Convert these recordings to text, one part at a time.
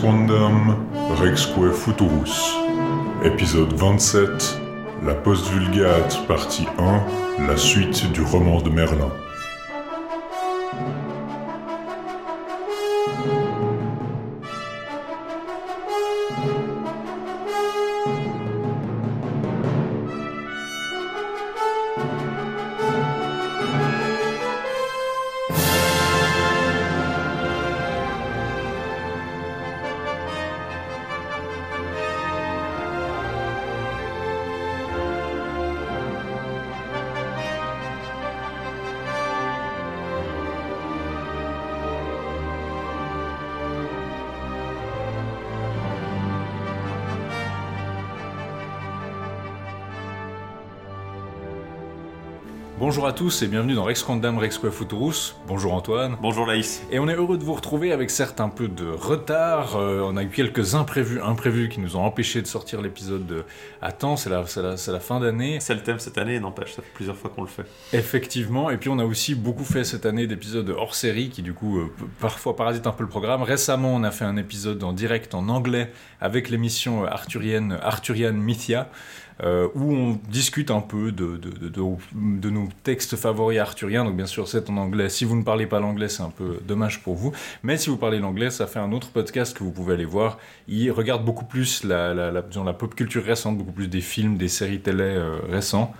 Quandam, Rexque Futurus. Épisode 27, La Post-Vulgate, partie 1, la suite du roman de Merlin. Bonjour à tous et bienvenue dans Rex Quandam Rex Futurus. Bonjour Antoine. Bonjour Laïs. Et on est heureux de vous retrouver avec certes un peu de retard. Euh, on a eu quelques imprévus, imprévus qui nous ont empêché de sortir l'épisode à temps. C'est la, la, fin d'année. C'est le thème cette année, n'empêche, ça fait plusieurs fois qu'on le fait. Effectivement. Et puis on a aussi beaucoup fait cette année d'épisodes hors série qui du coup euh, parfois parasitent un peu le programme. Récemment, on a fait un épisode en direct en anglais avec l'émission euh, arthurienne Arthurian Mythia. Euh, où on discute un peu de, de, de, nos textes favoris arthuriens. Donc bien sûr, c'est en anglais. Si vous ne parlez pas l'anglais, c'est un peu dommage pour vous. Mais si vous parlez l'anglais, ça fait un autre podcast que vous pouvez aller voir. Il regarde beaucoup plus la, la, la, la pop culture récente, beaucoup plus des films, des séries télé euh, récents.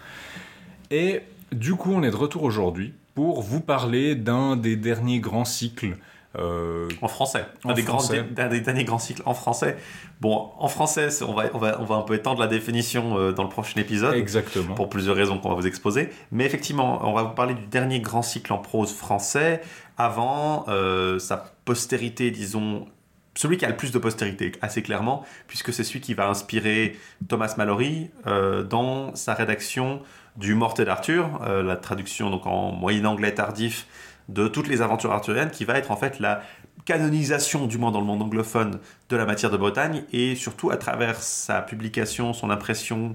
Et du coup, on est de retour aujourd'hui pour vous parler d'un des derniers grands cycles. Euh, En français. En un, des français. Grands, un des derniers grands cycles en français. Bon, en français, on va, on, va, on va un peu étendre la définition euh, dans le prochain épisode. exactement. Pour plusieurs raisons qu'on va vous exposer. Mais effectivement, on va vous parler du dernier grand cycle en prose français avant euh, sa postérité, disons, celui qui a le plus de postérité, assez clairement, puisque c'est celui qui va inspirer Thomas Mallory euh, dans sa rédaction du Morte d'Arthur, euh, la traduction donc en moyen anglais tardif de toutes les aventures arthuriennes, qui va être en fait la canonisation, du moins dans le monde anglophone, de la matière de Bretagne, et surtout à travers sa publication, son impression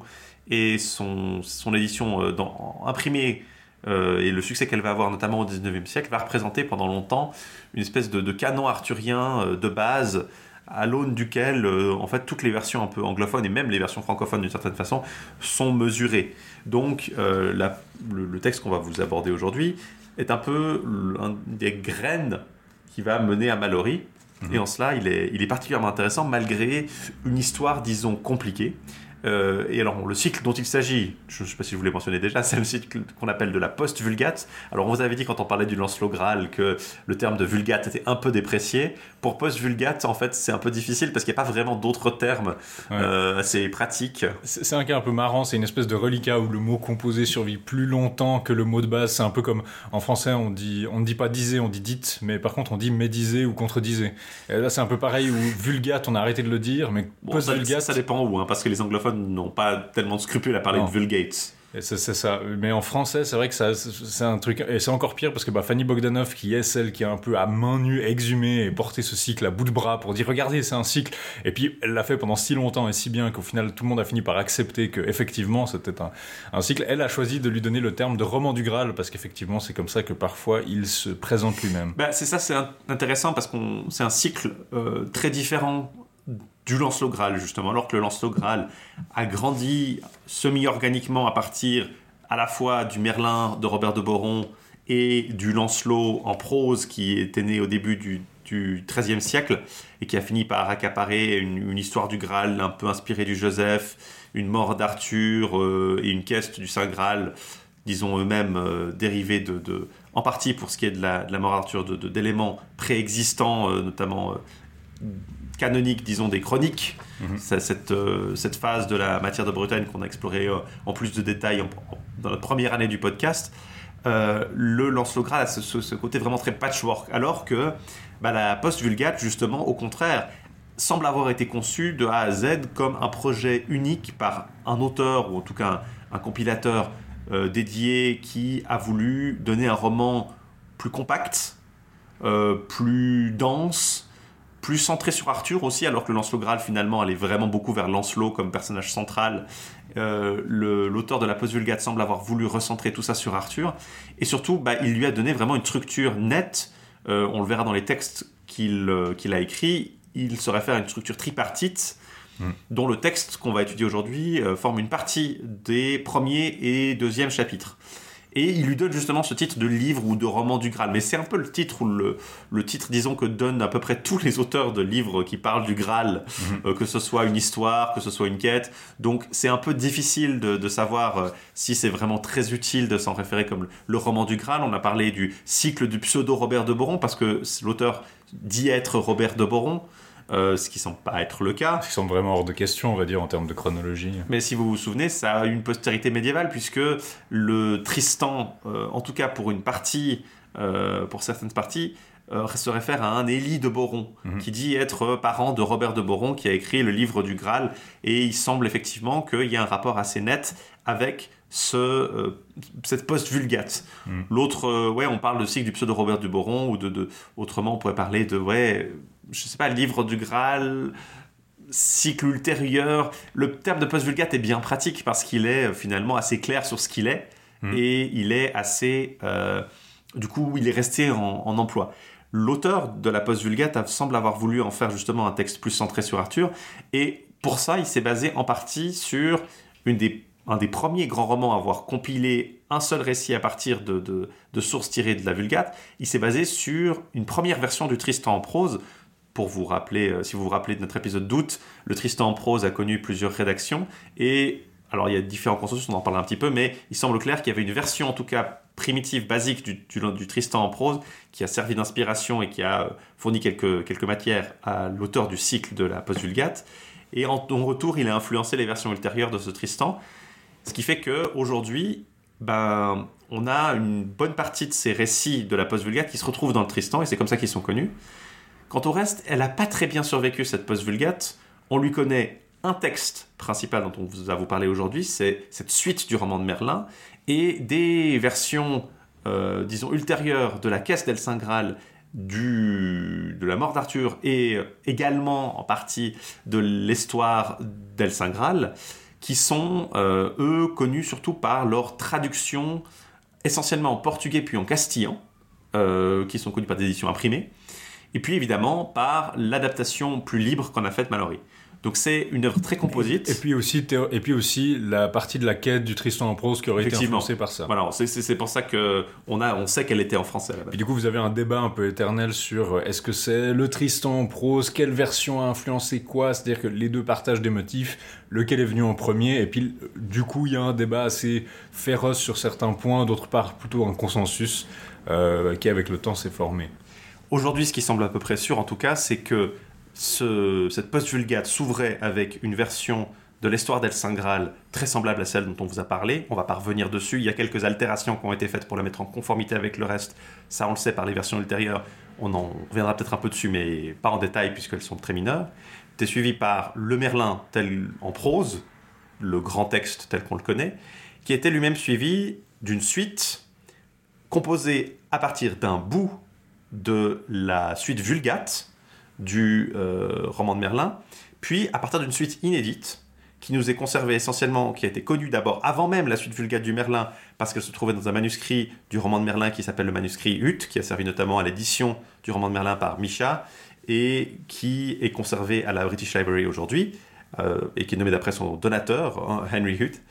et son, édition euh, imprimée euh, et le succès qu'elle va avoir notamment au 19e siècle va représenter pendant longtemps une espèce de, canon arthurien euh, de base à l'aune duquel en fait toutes les versions un peu anglophones et même les versions francophones d'une certaine façon sont mesurées. Donc le texte qu'on va vous aborder aujourd'hui est un peu l'un des graines qui va mener à Mallory. Et en cela, il est, il est particulièrement intéressant malgré une histoire, disons, compliquée. Euh, et alors, le cycle dont il s'agit, je ne sais pas si je vous l'ai mentionné déjà, c'est le cycle qu'on appelle de la post-vulgate. Alors, on vous avait dit quand on parlait du Lancelot Graal que le terme de vulgate était un peu déprécié. Pour post-vulgate, en fait, c'est un peu difficile parce qu'il n'y a pas vraiment d'autres termes Ouais. euh, assez pratiques. C'est c'est un cas un peu marrant, c'est une espèce de reliquat où le mot composé survit plus longtemps que le mot de base. C'est un peu comme en français, on dit, on ne dit pas disait, on dit dite, mais par contre on dit médisé ou contredisé. Et là c'est un peu pareil où vulgate, on a arrêté de le dire, mais Bon, ça, post-vulgate, ça dépend où, hein, parce que les anglophones n'ont pas tellement de scrupules à parler Non. de vulgate. C'est ça. Mais en français, c'est vrai que c'est un truc, et c'est encore pire parce que bah, Fanny Bogdanov, qui est celle qui a un peu à main nue exhumé et porté ce cycle à bout de bras pour dire regardez, c'est un cycle. Et puis elle l'a fait pendant si longtemps et si bien qu'au final tout le monde a fini par accepter que effectivement c'était un, cycle. Elle a choisi de lui donner le terme de roman du Graal parce qu'effectivement c'est comme ça que parfois il se présente lui-même. Bah, c'est ça, c'est intéressant parce qu'on c'est un cycle euh, très différent du Lancelot Graal justement, alors que le Lancelot Graal a grandi semi-organiquement à partir à la fois du Merlin de Robert de Boron et du Lancelot en prose qui était né au début du, XIIIe siècle et qui a fini par accaparer une, histoire du Graal un peu inspirée du Joseph, une mort d'Arthur euh, et une quête du Saint Graal, disons eux-mêmes euh, dérivés de, en partie pour ce qui est de la, mort d'Arthur, d'éléments préexistants, euh, notamment canoniques, disons des chroniques. Mhm. Cette, euh, cette phase de la matière de Bretagne qu'on a explorée euh, en plus de détails en- en- dans la première année du podcast. Euh, le Lancelot Graal a ce, ce- ce côté vraiment très patchwork, alors que bah, la post-vulgate, justement, au contraire, semble avoir été conçue de A à Z comme un projet unique par un auteur, ou en tout cas un, un compilateur dédié qui a voulu donner un roman plus compact, plus dense, plus centré sur Arthur aussi, alors que Lancelot Graal finalement allait vraiment beaucoup vers Lancelot comme personnage central. Euh, L'auteur de la Post-Vulgate semble avoir voulu recentrer tout ça sur Arthur, et surtout bah, il lui a donné vraiment une structure nette. Euh, on le verra dans les textes qu'il euh, a écrits. il se réfère à une structure tripartite Mm. dont le texte qu'on va étudier aujourd'hui euh, forme une partie des premiers et deuxième chapitres. Et il lui donne justement ce titre de livre ou de roman du Graal. Mais c'est un peu le titre ou le, le titre, disons, que donnent à peu près tous les auteurs de livres qui parlent du Graal, euh, que ce soit une histoire, que ce soit une quête. Donc c'est un peu difficile de, de savoir euh, si c'est vraiment très utile de s'en référer comme le, le roman du Graal. On a parlé du cycle du pseudo Robert de Boron parce que l'auteur dit être Robert de Boron. Euh, ce qui semble pas être le cas. Qui semble vraiment hors de question, on va dire, en termes de chronologie. Mais si vous vous souvenez, ça a une postérité médiévale, puisque le Tristan, euh, en tout cas pour une partie, euh, pour certaines parties, se réfère à un Élie de Boron, Mhm. qui dit être parent de Robert de Boron, qui a écrit le livre du Graal, et il semble effectivement qu'il y a un rapport assez net avec ce, euh, cette post-vulgate. Mhm. L'autre, euh, ouais, on parle cycle du pseudo Robert de Boron, ou de, de- autrement on pourrait parler de, ouais, je sais pas, livre du Graal, cycle ultérieur. Le terme de post-vulgate est bien pratique parce qu'il est euh, finalement assez clair sur ce qu'il est Mhm. et il est assez. euh, du coup, il est resté en, en emploi. L'auteur de la post-vulgate a- semble avoir voulu en faire justement un texte plus centré sur Arthur et pour ça, il s'est basé en partie sur une des, un des premiers grands romans à avoir compilé un seul récit à partir de, de- de sources tirées de la Vulgate. Il s'est basé sur une première version du Tristan en prose. Pour vous rappeler, euh, si vous vous rappelez de notre épisode d'août, le Tristan en prose a connu plusieurs rédactions et alors il y a différents consensus, on en parle un petit peu, mais il semble clair qu'il y avait une version en tout cas primitive, basique du, Tristan en prose qui a servi d'inspiration et qui a euh, fourni quelques, quelques matières à l'auteur du cycle de la post-vulgate. Et en, en retour, il a influencé les versions ultérieures de ce Tristan. Ce qui fait qu'aujourd'hui, ben, on a une bonne partie de ces récits de la post-vulgate qui se retrouvent dans le Tristan, et c'est comme ça qu'ils sont connus. Quant au reste, elle n'a pas très bien survécu, cette post-vulgate. On lui connaît un texte principal dont on vous vous parlé aujourd'hui, c'est cette suite du roman de Merlin, et des versions, euh, disons, ultérieures de la caisse d'El Saint Graal, du, de la mort d'Arthur, et également en partie de l'histoire d'El Saint Graal, qui sont, euh, eux, connus surtout par leur traduction essentiellement en portugais puis en castillan, euh, qui sont connus par des éditions imprimées, et puis évidemment par l'adaptation plus libre qu'en a faite Mallory. Donc c'est une œuvre très composite. Et puis aussi, et puis aussi la partie de la quête du Tristan en prose qui aurait été influencée par ça. Voilà, c'est- pour ça que on a, on sait qu'elle était en français. Puis du coup, vous avez un débat un peu éternel sur euh, est-ce que c'est le Tristan en prose, quelle version a influencé quoi, c'est-à-dire que les deux partagent des motifs, lequel est venu en premier, et puis euh, du coup, il y a un débat assez féroce sur certains points, d'autre part plutôt un consensus euh, qui avec le temps s'est formé. Aujourd'hui, ce qui semble à peu près sûr, en tout cas, c'est que ce- cette post-vulgate s'ouvrait avec une version de l'histoire d'El Saint très semblable à celle dont on vous a parlé. On va pas revenir dessus. Il y a quelques altérations qui ont été faites pour la mettre en conformité avec le reste. Ça, on le sait par les versions ultérieures. On en reviendra peut-être un peu dessus, mais pas en détail puisqu'elles sont très mineures. C'était suivi par le Merlin tel en prose, le grand texte tel qu'on le connaît, qui était lui-même suivi d'une suite composée à partir d'un bout de la suite Vulgate du euh, roman de Merlin, puis à partir d'une suite inédite qui nous est conservée essentiellement, qui a été connue d'abord avant même la suite Vulgate du Merlin, parce qu'elle se trouvait dans un manuscrit du roman de Merlin qui s'appelle le manuscrit Hutt, qui a servi notamment à l'édition du roman de Merlin par Micha, et qui est conservé à la British Library aujourd'hui, euh, et qui est nommé d'après son donateur, hein, Henry Hutt.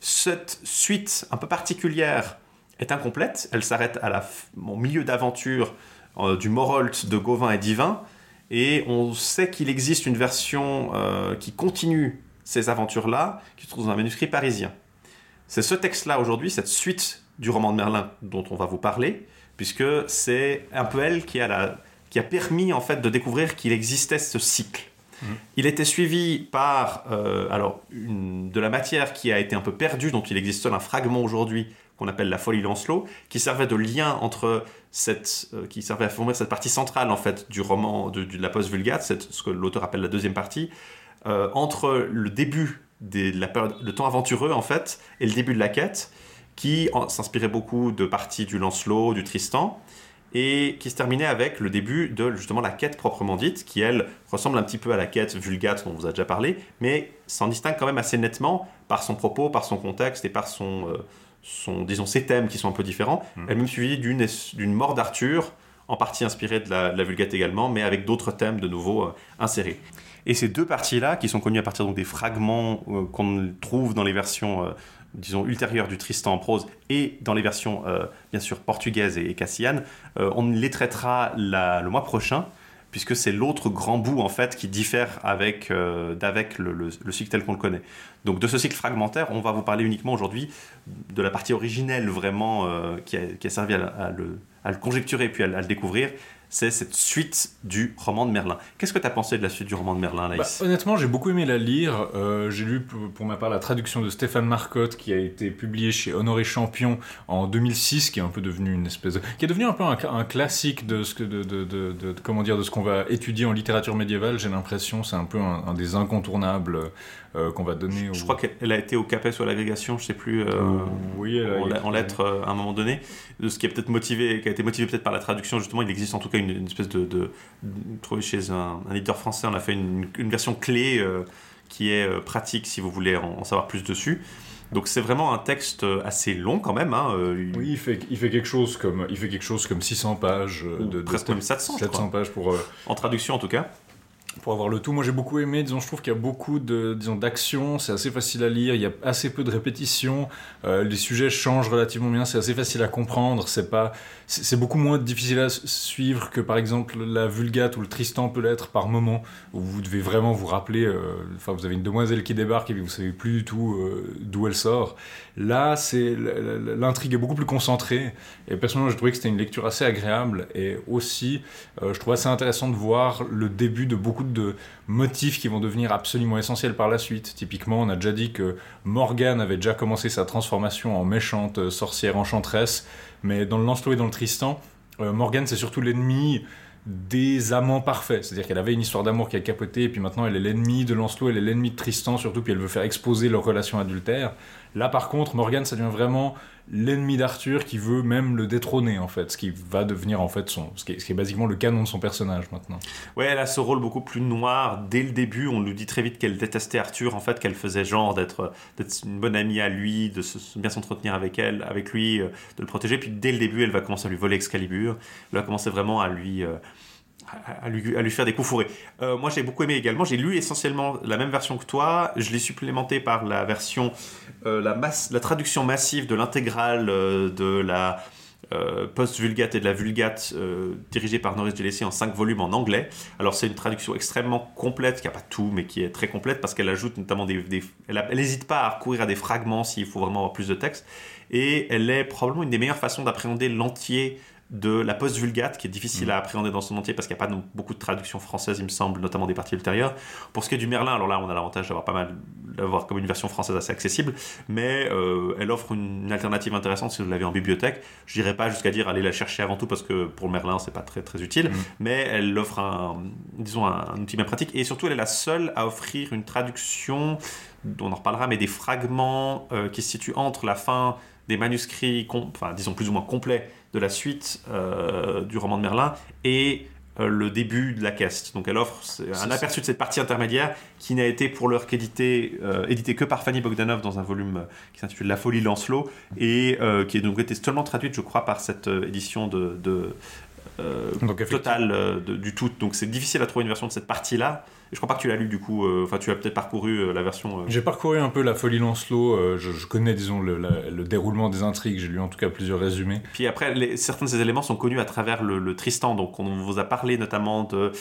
Cette suite un peu particulière est incomplète, elle s'arrête à la f- au milieu d'aventure euh, du Morolt de Gauvin et Divin, et on sait qu'il existe une version euh, qui continue ces aventures-là, qui se trouve dans un manuscrit parisien. C'est ce texte-là aujourd'hui, cette suite du roman de Merlin dont on va vous parler, puisque c'est un peu elle qui a, la- qui a permis en fait de découvrir qu'il existait ce cycle. Il était suivi par euh, alors une- de la matière qui a été un peu perdue, dont il existe seul un fragment aujourd'hui qu'on appelle la folie Lancelot, qui servait de lien entre cette, euh, qui servait à fournir cette partie centrale en fait du roman de, de la post-vulgate, ce que l'auteur appelle la deuxième partie, euh, entre le début de la période, le temps aventureux en fait, et le début de la quête, qui s'inspirait beaucoup de parties du Lancelot, du Tristan, et qui se terminait avec le début de justement la quête proprement dite, qui elle ressemble un petit peu à la quête vulgate dont on vous a déjà parlé, mais s'en distingue quand même assez nettement par son propos, par son contexte et par son, euh, son disons ses thèmes qui sont un peu différents. Mhm. Elle est même suivie d'une d'une mort d'Arthur en partie inspirée de la, Vulgate également, mais avec d'autres thèmes de nouveau insérés. Et ces deux parties-là, qui sont connues à partir donc, des fragments qu'on trouve dans les versions disons, ultérieures du Tristan en prose et dans les versions, bien sûr, portugaises et, cassillanes, on les traitera le mois prochain puisque c'est l'autre grand bout en fait qui diffère avec, euh, d'avec le, cycle tel qu'on le connaît. Donc de ce cycle fragmentaire, on va vous parler uniquement aujourd'hui de la partie originelle vraiment euh, qui, a, servi à, le, conjecturer puis à le découvrir, c'est cette suite du roman de Merlin. Qu'est-ce que tu as pensé de la suite du roman de Merlin, Laïs bah, Honnêtement, j'ai beaucoup aimé la lire. Euh, j'ai lu pour, ma part la traduction de Stéphane Marcotte qui a été publiée chez Honoré Champion en 2006, qui est un peu devenu une espèce de... qui est un peu un, classique de ce que de, de, comment dire de ce qu'on va étudier en littérature médiévale. J'ai l'impression c'est un peu un, des incontournables euh, qu'on va donner. Je, crois qu'elle a été au CAPES ou à l'agrégation, je sais plus. Euh, oui, elle a en, lettres à un moment donné. De ce qui a peut-être motivé, qui a été motivé peut-être par la traduction justement. Il existe en tout cas une, espèce de, de, trouvé chez un, éditeur français, on a fait une, version clé euh, qui est euh, pratique si vous voulez en, savoir plus dessus. Donc c'est vraiment un texte euh, assez long quand même. Hein, oui, il fait, il fait quelque chose comme il fait quelque chose comme 600 pages de, presque même 700, 700 pages pour en traduction en tout cas pour avoir le tout. Moi j'ai beaucoup aimé, disons, je trouve qu'il y a beaucoup de, disons, d'action, c'est assez facile à lire, il y a assez peu de répétitions, les sujets changent relativement bien, c'est assez facile à comprendre, c'est pas, c'est beaucoup moins difficile à suivre que par exemple la Vulgate ou le Tristan peut l'être par moment, où vous devez vraiment vous rappeler, euh, enfin vous avez une demoiselle qui débarque et vous savez plus du tout euh, d'où elle sort. Là, c'est l'intrigue est beaucoup plus concentrée et personnellement, j'ai trouvé que c'était une lecture assez agréable et aussi, euh, je trouve assez intéressant de voir le début de beaucoup de motifs qui vont devenir absolument essentiels par la suite. Typiquement, on a déjà dit que Morgane avait déjà commencé sa transformation en méchante sorcière enchanteresse mais dans le Lancelot et dans le Tristan, euh, Morgane, c'est surtout l'ennemi des amants parfaits. C'est-à-dire qu'elle avait une histoire d'amour qui a capoté, et puis maintenant elle est l'ennemi de Lancelot, elle est l'ennemi de Tristan surtout, puis elle veut faire exposer leur relation adultère. Là par contre, Morgane, ça devient vraiment l'ennemi d'Arthur qui veut même le détrôner en fait, ce qui va devenir en fait son, ce qui est, ce qui est basiquement le canon de son personnage maintenant. Ouais, elle a ce rôle beaucoup plus noir dès le début. On nous dit très vite qu'elle détestait Arthur, en fait, qu'elle faisait genre d'être une bonne amie à lui, de bien s'entretenir avec elle, avec lui, euh, de le protéger. Puis dès le début, elle va commencer à lui voler Excalibur. Elle va commencer vraiment à lui euh, à lui, faire des coups fourrés. Euh, moi, j'ai beaucoup aimé également. J'ai lu essentiellement la même version que toi. Je l'ai supplémenté par la version, euh, la traduction massive de l'intégrale euh, de la post-vulgate et de la vulgate dirigée par Norris Gillespie en 5 volumes en anglais. Alors, c'est une traduction extrêmement complète, qui n'a pas tout, mais qui est très complète parce qu'elle ajoute notamment des. elle n'hésite pas à recourir à des fragments s'il faut vraiment avoir plus de texte. Et elle est probablement une des meilleures façons d'appréhender l'entier de la post-vulgate, qui est difficile mm. à appréhender dans son entier parce qu'il n'y a pas beaucoup de traductions françaises, il me semble, notamment des parties ultérieures. Pour ce qui est du Merlin, alors là, on a l'avantage d'avoir pas mal, d'avoir comme une version française assez accessible, mais euh, elle offre une, alternative intéressante si vous l'avez en bibliothèque. Je n'irai pas jusqu'à dire aller la chercher avant tout parce que pour le Merlin, c'est pas très très utile, mm. mais elle offre un, disons, un, outil bien pratique et surtout, elle est la seule à offrir une traduction, on en reparlera, mais des fragments euh, qui se situent entre la fin des manuscrits, enfin, disons plus ou moins complets de la suite euh, du roman de Merlin et euh, le début de la caisse. Donc elle offre un aperçu de cette partie intermédiaire qui n'a été pour l'heure qu'édité euh, édité que par Fanny Bogdanov dans un volume qui s'intitule La folie Lancelot et qui est donc été seulement traduite je crois par cette édition de, de totale du tout. Donc c'est difficile à trouver une version de cette partie-là. Je crois pas que tu l'as lu du coup. Euh, enfin, tu as peut-être parcouru euh, la version. Euh. J'ai parcouru un peu la Folie Lancelot. Je, je, connais, disons, le, le, déroulement des intrigues. J'ai lu en tout cas plusieurs résumés. Puis après, les, certains de ces éléments sont connus à travers le, Tristan. Donc, on vous a parlé notamment de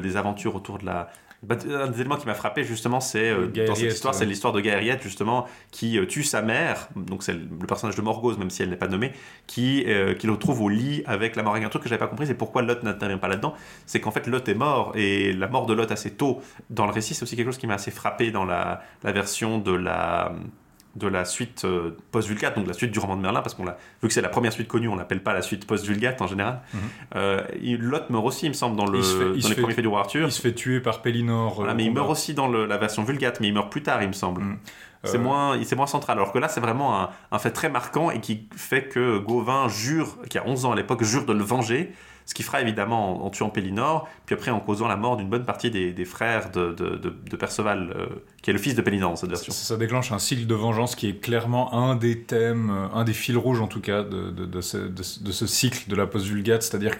des aventures autour de la bah, un des éléments qui m'a frappé justement, c'est euh, dans cette histoire, c'est l'histoire de Gaëriette justement qui euh, tue sa mère. Donc c'est le personnage de Morgause, même si elle n'est pas nommée, qui euh, qui le retrouve au lit avec la mort. Un truc que j'avais pas compris, c'est pourquoi Lot n'intervient pas là-dedans. C'est qu'en fait Lot est mort et la mort de Lot assez tôt dans le récit, c'est aussi quelque chose qui m'a assez frappé dans la, la version de la de la suite euh, post-Vulgate, donc la suite du roman de Merlin, parce qu'on l'a, vu que c'est la première suite connue, on l'appelle pas la suite post-Vulgate en général. Mm Lot meurt aussi, il me semble, dans, le, dans les premiers faits du roi Arthur. Il se fait tuer par Pellinor. Voilà, mais il meurt aussi dans la version Vulgate, mais il meurt plus tard, il me semble. Mhm. C'est Euh, moins, moins central. Alors que là, c'est vraiment un, un fait très marquant et qui fait que Gauvin jure, qui a 11 ans à l'époque, jure de le venger. Ce qu'il fera évidemment en, en tuant Pélinore, puis après en causant la mort d'une bonne partie des, des frères de, de, de- de Perceval, euh, qui est le fils de Pélinore dans cette version. Ça, ça déclenche un cycle de vengeance qui est clairement un des thèmes, euh, un des fils rouges en tout cas de, ce, cycle de la post-vulgate, c'est-à-dire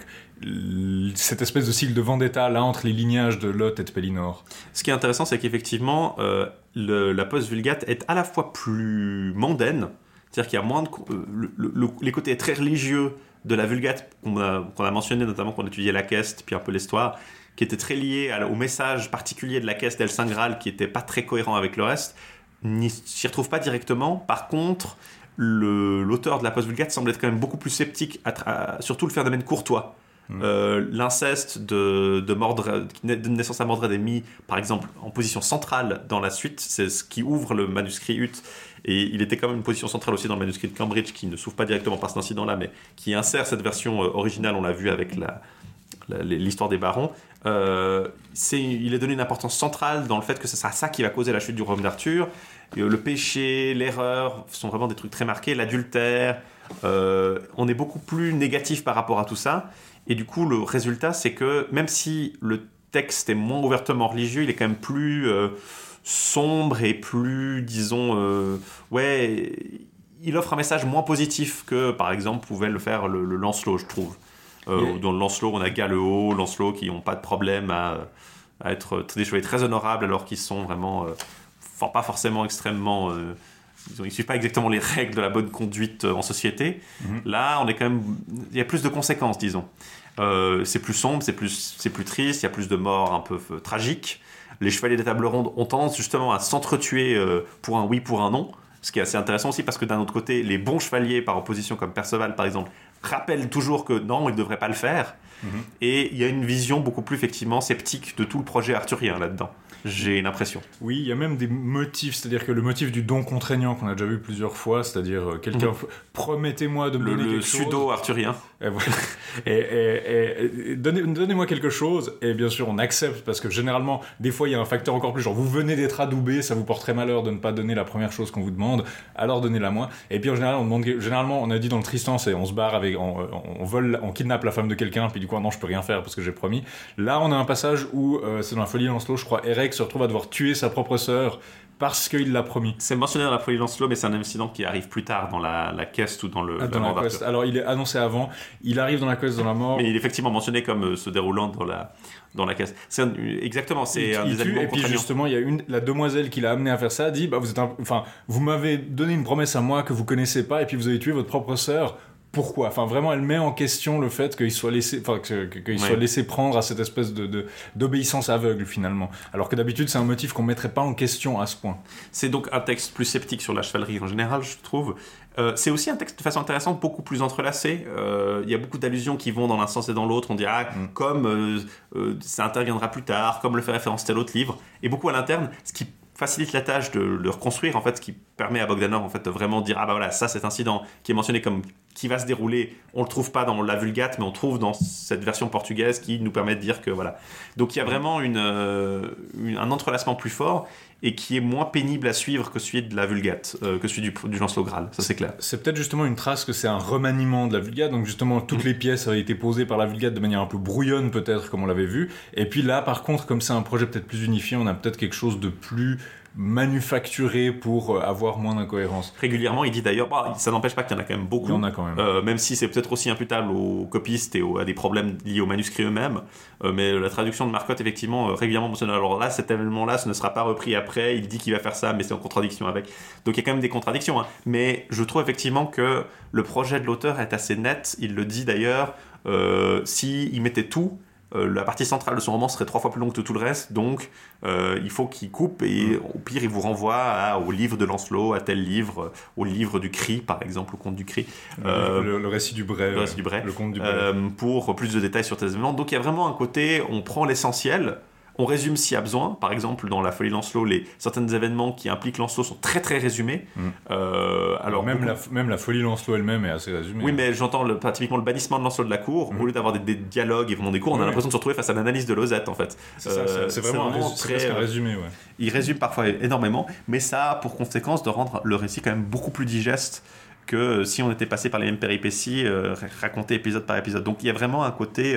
cette espèce de cycle de vendetta là entre les lignages de Lot et de Pélinore. Ce qui est intéressant, c'est qu'effectivement, euh, la post-vulgate est à la fois plus mondaine, c'est-à-dire qu'il y a moins de. co- le- le- les côtés très religieux de la vulgate qu'on a, mentionné, notamment quand on étudiait la Queste, puis un peu l'histoire, qui était très lié à- au message particulier de la Queste d'El Saint Graal, qui n'était pas très cohérent avec le reste, n'y s'y retrouve pas directement. Par contre, l'auteur de la post-vulgate semble être quand même beaucoup plus sceptique, à surtout le phénomène courtois. Mm. Euh, L'inceste de, de, Mordred, de naissance à Mordred est mis, par exemple, en position centrale dans la suite. C'est ce qui ouvre le manuscrit Hutt. Et il était quand même une position centrale aussi dans le manuscrit de Cambridge, qui ne s'ouvre pas directement par cet incident-là, mais qui insère cette version euh, originale, on l'a vu avec l'histoire des barons. Euh, il est donné une importance centrale dans le fait que ce sera ça qui va causer la chute du royaume d'Arthur. Euh, le péché, l'erreur sont vraiment des trucs très marqués. L'adultère, on est beaucoup plus négatif par rapport à tout ça. Et du coup, le résultat, c'est que même si le texte est moins ouvertement religieux, il est quand même plus sombre et plus, disons, euh, ouais, il offre un message moins positif que, par exemple, pouvait le faire le, le Lancelot, je trouve. Euh, Dans le Lancelot, on a Galeo, Lancelot qui n'ont pas de problème à, à être des chevaliers très honorables alors qu'ils sont vraiment, euh, for- pas forcément extrêmement. ils ne suivent pas exactement les règles de la bonne conduite en société. Mhm. Là, on est quand même, il y a plus de conséquences, disons. C'est plus sombre, c'est plus, c'est plus triste, il y a plus de morts un peu tragiques. Les chevaliers des tables rondes ont tendance justement à s'entretuer euh, pour un oui, pour un non. Ce qui est assez intéressant aussi parce que d'un autre côté, les bons chevaliers par opposition comme Perceval par exemple rappellent toujours que non, ils ne devraient pas le faire. Mhm. Et il y a une vision beaucoup plus effectivement sceptique de tout le projet arthurien là-dedans. J'ai l'impression. Oui, il y a même des motifs, c'est-à-dire que le motif du don contraignant qu'on a déjà vu plusieurs fois, c'est-à-dire euh, quelqu'un Mhm. promettez-moi de me Le, donner le quelque chose. pseudo-arthurien. Et, voilà. Et- et- et- donnez, donnez-moi quelque chose, et bien sûr on accepte, parce que généralement, des fois il y a un facteur encore plus, genre vous venez d'être adoubé, ça vous porterait malheur de ne pas donner la première chose qu'on vous demande, alors donnez-la moi. Et puis en général, on demande, généralement on a dit dans le Tristan, c'est on se barre avec, on, vole, on kidnappe la femme de quelqu'un, puis du coup ah non je peux rien faire parce que j'ai promis. Là on a un passage où, euh, c'est dans la folie Lancelot, je crois, Eric se retrouve à devoir tuer sa propre sœur parce qu'il l'a promis. C'est mentionné dans la folie Lancelot, mais c'est un incident qui arrive plus tard dans la, la quest ou dans le Ah, dans la quest. Alors il est annoncé avant, il arrive dans la quest dans la mort. Mais il est effectivement mentionné comme euh, se déroulant dans la, dans la caisse. C'est un- exactement, c'est un des et puis justement il y a une la demoiselle qui l'a amené à faire ça dit bah vous êtes enfin vous m'avez donné une promesse à moi que vous connaissez pas et puis vous avez tué votre propre sœur pourquoi enfin vraiment elle met en question le fait qu'il soit laissé enfin Ouais. prendre à cette espèce de d'obéissance aveugle finalement alors que d'habitude c'est un motif qu'on mettrait pas en question à ce point C'est donc un texte plus sceptique sur la chevalerie en général, je trouve. Euh, c'est aussi un texte de façon intéressante, beaucoup plus entrelacé. Euh, Il y a beaucoup d'allusions qui vont dans l'un sens et dans l'autre. On dit, ah, Mm. comme euh, ça interviendra plus tard, comme le fait référence tel autre livre. Et beaucoup à l'interne, ce qui facilite la tâche de le reconstruire, en fait, ce qui permet à Bogdanov en fait, de vraiment dire, ah bah voilà, ça, cet incident qui est mentionné comme qui va se dérouler, on le trouve pas dans la Vulgate, mais on trouve dans cette version portugaise qui nous permet de dire que voilà. Donc il y a vraiment euh, un entrelacement plus fort et qui est moins pénible à suivre que celui de la Vulgate, euh, que celui du, du Lancelot Graal, ça c'est clair. c'est peut-être justement une trace que c'est un remaniement de la Vulgate, donc justement toutes les pièces avaient été posées par la Vulgate de manière un peu brouillonne peut-être comme on l'avait vu, et puis là par contre comme c'est un projet peut-être plus unifié, on a peut-être quelque chose de plus manufacturé pour euh, avoir moins d'incohérence. Régulièrement, il dit d'ailleurs, bah, ça n'empêche pas qu'il y en a quand même Il beaucoup. y en a quand même. Euh, même si c'est peut-être aussi imputable aux copistes et aux- à des problèmes liés aux manuscrits eux-mêmes. Euh, mais la traduction de Marcotte, effectivement, euh, régulièrement mentionne. Alors là, cet événement-là, ce ne sera pas repris après. Il dit qu'il va faire ça, mais c'est en contradiction avec. Donc il y a quand même des contradictions. hein. Mais je trouve effectivement que le projet de l'auteur est assez net. Il le dit d'ailleurs. Euh, si il mettait tout, la partie centrale de son roman serait trois fois plus longue que tout le reste, donc euh, il faut qu'il coupe et au pire il vous renvoie à- au livre de Lancelot, à tel livre, euh, au livre du cri par exemple, au conte du cri, euh, le, le récit du Bray. le récit du Bray. Le conte du Bray. euh, pour plus de détails sur tes événements. Donc il y a vraiment un côté, on prend l'essentiel, On résume s'il y a besoin. Par exemple, dans la folie Lancelot, les certains événements qui impliquent Lancelot sont très très résumés. Mm. Euh, alors même, beaucoup- la, même la folie Lancelot elle-même est assez résumée. Oui, mais j'entends le, typiquement le bannissement de Lancelot de la cour. Mhm. Au lieu d'avoir des, des dialogues et vraiment des cours, on a Oui, l'impression de se retrouver face à l'analyse de Losette en fait. c'est Euh, c'est- vraiment, un vraiment très, un euh, résumé. Ouais. Il résume parfois énormément, mais ça a pour conséquence de rendre le récit quand même beaucoup plus digeste que si on était passé par les mêmes péripéties, euh, ra- raconté épisode par épisode. Donc il y a vraiment un côté,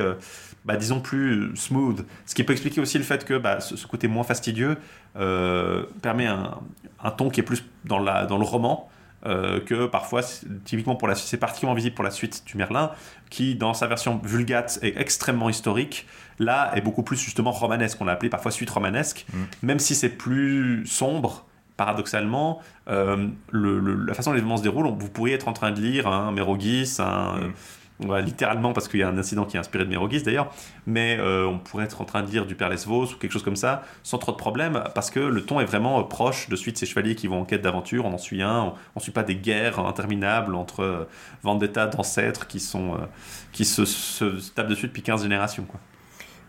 bah, disons, plus smooth. Ce qui peut expliquer aussi le fait que bah, ce, ce côté moins fastidieux euh, permet un, un ton qui est plus dans, la, dans le roman. euh, que parfois, typiquement pour la c'est particulièrement visible pour la suite du Merlin, qui dans sa version vulgate est extrêmement historique, là est beaucoup plus justement romanesque, on l'a appelé parfois suite romanesque, même si c'est plus sombre, paradoxalement, euh, le- le- la façon dont les événements se déroulent, on- vous pourriez être en train de lire un Mérogis, un, Mm. Littéralement parce qu'il y a un incident qui est inspiré de Mérogis d'ailleurs, mais euh, on pourrait être en train de lire du Père Lesvos ou quelque chose comme ça, sans trop de problème, parce que le ton est vraiment euh, proche de suite ces chevaliers qui vont en quête d'aventure, on en suit un, on ne suit pas des guerres interminables entre euh, vendetta d'ancêtres qui, sont, euh, qui se, se, se tapent dessus depuis 15 générations. Quoi.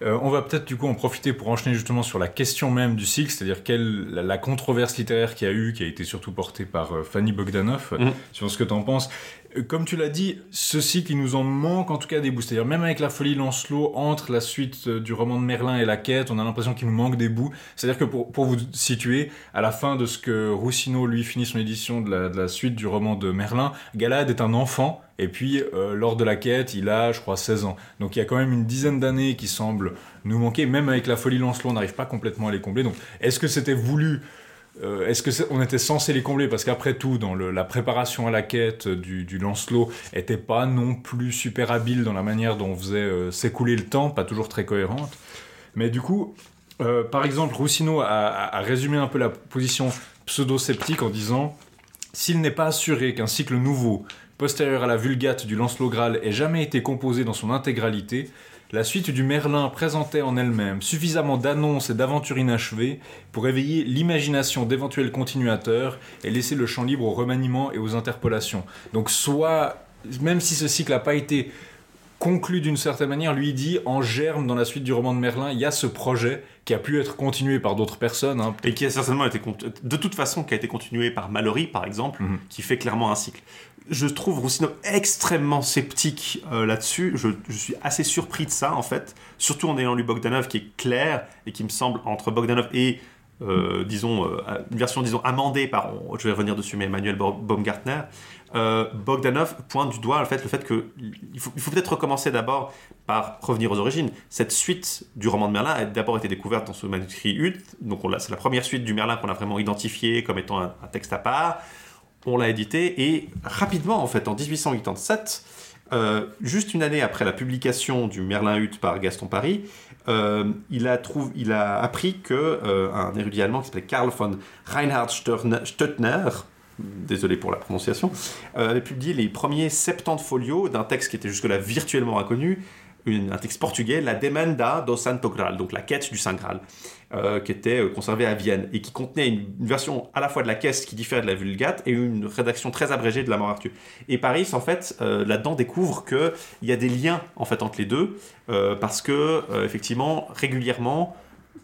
Euh, on va peut-être du coup en profiter pour enchaîner justement sur la question même du cycle, c'est-à-dire quelle la, la controverse littéraire qu'il y a eu, qui a été surtout portée par euh, Fanny Bogdanov, Mhm. sur ce que tu en penses. Comme tu l'as dit, ce cycle, il nous en manque en tout cas des bouts. C'est-à-dire même avec la folie Lancelot, entre la suite euh, du roman de Merlin et la quête, on a l'impression qu'il nous manque des bouts. C'est-à-dire que pour, pour vous situer, à la fin de ce que Roussino, lui, finit son édition de la, de la suite du roman de Merlin, Galad est un enfant, et puis euh, lors de la quête, il a, je crois, 16 ans. Donc il y a quand même une dizaine d'années qui semblent nous manquer. Même avec la folie Lancelot, on n'arrive pas complètement à les combler. Donc est-ce que c'était voulu euh, Est-ce que on était censé les combler? Parce qu'après tout, dans la préparation à la quête du, du Lancelot, était pas non plus super habile dans la manière dont on faisait euh, s'écouler le temps, pas toujours très cohérente. Mais du coup, euh, par exemple, Roussino a, a- a résumé un peu la position pseudo-sceptique en disant s'il n'est pas assuré qu'un cycle nouveau, postérieur à la Vulgate du Lancelot Graal, ait jamais été composé dans son intégralité, la suite du Merlin présentait en elle-même suffisamment d'annonces et d'aventures inachevées pour éveiller l'imagination d'éventuels continuateurs et laisser le champ libre au remaniement et aux interpolations. Donc soit, même si ce cycle n'a pas été conclu d'une certaine manière, lui dit en germe dans la suite du roman de Merlin, il y a ce projet qui a pu être continué par d'autres personnes. hein. Et qui a certainement été, de toute façon, qui a été continué par Mallory, par exemple, Mhm. qui fait clairement un cycle. Je trouve Roussino extrêmement sceptique euh, là-dessus. Je, suis assez surpris de ça, en fait. Surtout en ayant lu Bogdanov, qui est clair et qui me semble, entre Bogdanov et, euh, disons, euh, une version, disons, amendée par, je vais revenir dessus, mais Emmanuel Baumgartner, Bogdanov pointe du doigt le fait, le fait que il faut, peut-être recommencer d'abord par revenir aux origines. Cette suite du roman de Merlin a d'abord été découverte dans ce manuscrit Huth, donc c'est la première suite du Merlin qu'on a vraiment identifié comme étant un texte à part. On l'a édité et rapidement, en fait, en 1887, euh, juste une année après la publication du Merlin Huth par Gaston Paris, euh, il, a il a appris que euh, un érudit allemand qui s'appelait Karl von Reinhard Stöttner, désolé pour la prononciation, avait publié les premiers 70 folios d'un texte qui était jusque-là virtuellement inconnu, un texte portugais, la Demanda do Santo Graal, donc la quête du Saint Graal, euh, qui était euh, conservée à Vienne et qui contenait une, version à la fois de la caisse qui différait de la Vulgate et une rédaction très abrégée de la Mort Arthur. Et Paris, en fait, euh, là-dedans découvre qu'il y a des liens en fait entre les deux parce que effectivement régulièrement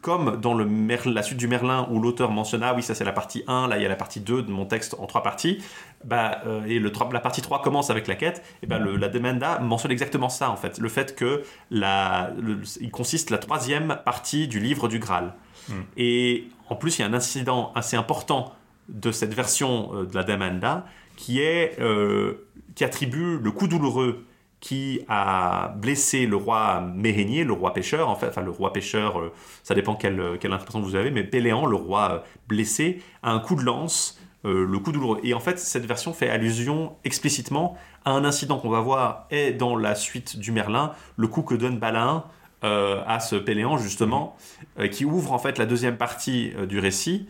comme dans le la suite du Merlin où l'auteur mentionne ah oui ça c'est la partie 1 là il y a la partie 2 de mon texte en trois parties bah, euh, et le, la partie 3 commence avec la quête et bah, le- la demanda mentionne exactement ça en fait le fait que la, le- il consiste la troisième partie du livre du Graal Mm. et en plus il y a un incident assez important de cette version euh, de la demanda qui est euh, qui attribue le coup douloureux qui a blessé le roi Méhénier, le roi pêcheur, en fait, enfin le roi pêcheur, euh, ça dépend quelle, quelle interprétation vous avez, mais Péléan, le roi euh, blessé, a un coup de lance, euh, le coup douloureux. Et en fait, cette version fait allusion explicitement à un incident qu'on va voir est dans la suite du Merlin, le coup que donne Balin euh, à ce Péléan, justement, euh, qui ouvre en fait la deuxième partie euh, du récit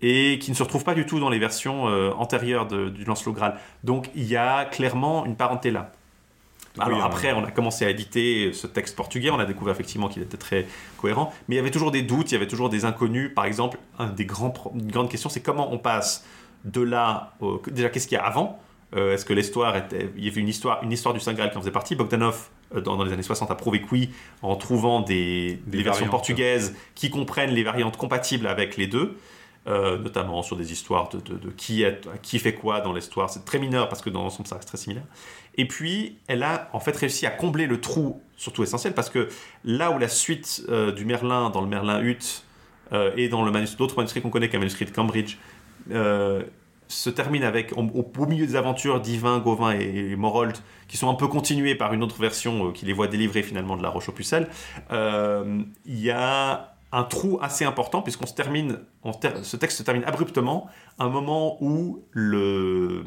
et qui ne se retrouve pas du tout dans les versions euh, antérieures de- du Lancelot Graal. Donc il y a clairement une parenté là. Alors Oui, euh, après, on a commencé à éditer ce texte portugais, on a découvert effectivement qu'il était très cohérent, mais il y avait toujours des doutes, il y avait toujours des inconnus. Par exemple, un des grands, une grande question, c'est comment on passe de là, au- déjà qu'est-ce qu'il y a avant? Euh, Est-ce que l'histoire était, il y avait une histoire, une histoire du Saint Graal qui en faisait partie Bogdanov euh, dans, dans les années 60 a prouvé que oui, en trouvant des, Des des versions portugaises qui comprennent les variantes compatibles avec les deux, euh, notamment sur des histoires de, de- de qui, est, qui fait quoi dans l'histoire. C'est très mineur parce que dans l'ensemble ça reste très similaire. Et puis elle a en fait réussi à combler le trou, surtout essentiel, parce que là où la suite euh, du Merlin dans le Merlin Hutt euh, et dans le manus- d'autres manuscrits qu'on connaît, comme le manuscrit de Cambridge, euh, se termine avec, au, milieu des aventures d'Yvain, Gauvin et, Morold, qui sont un peu continuées par une autre version qui les voit délivrer finalement de la Roche aux Pucelles, il y a un trou assez important puisqu'on se termine, on ter- ce texte se termine abruptement à un moment où le,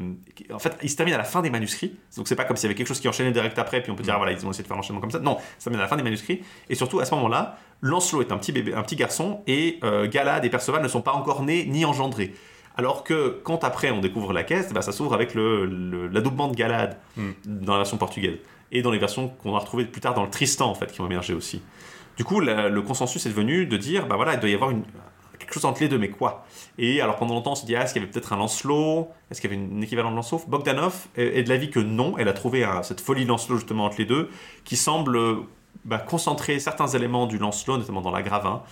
en fait, il se termine à la fin des manuscrits. Donc c'est pas comme s'il y avait quelque chose qui enchaînait direct après, puis on peut dire ah, voilà ils ont essayé de faire l'enchaînement comme ça. Non, ça termine à la fin des manuscrits. Et surtout à ce moment-là, Lancelot est un petit bébé, un petit garçon, et euh, Galad et Perceval ne sont pas encore nés ni engendrés. Alors que quand après on découvre la caisse, bah, ça s'ouvre avec le, le- l'adoubement de Galad Mm. dans la version portugaise et dans les versions qu'on va retrouver plus tard dans le Tristan en fait qui ont émergé aussi. Du coup, le consensus est devenu de dire bah voilà il doit y avoir quelque chose entre les deux, mais quoi? Et alors pendant longtemps on s'est dit ah, est-ce qu'il y avait peut-être un Lancelot? Est-ce qu'il y avait une, équivalent de Lancelot? Bogdanov est, est de l'avis que non, elle a trouvé un- cette folie Lancelot justement entre les deux qui semble euh, bah, concentrer certains éléments du Lancelot, notamment dans la Gravin,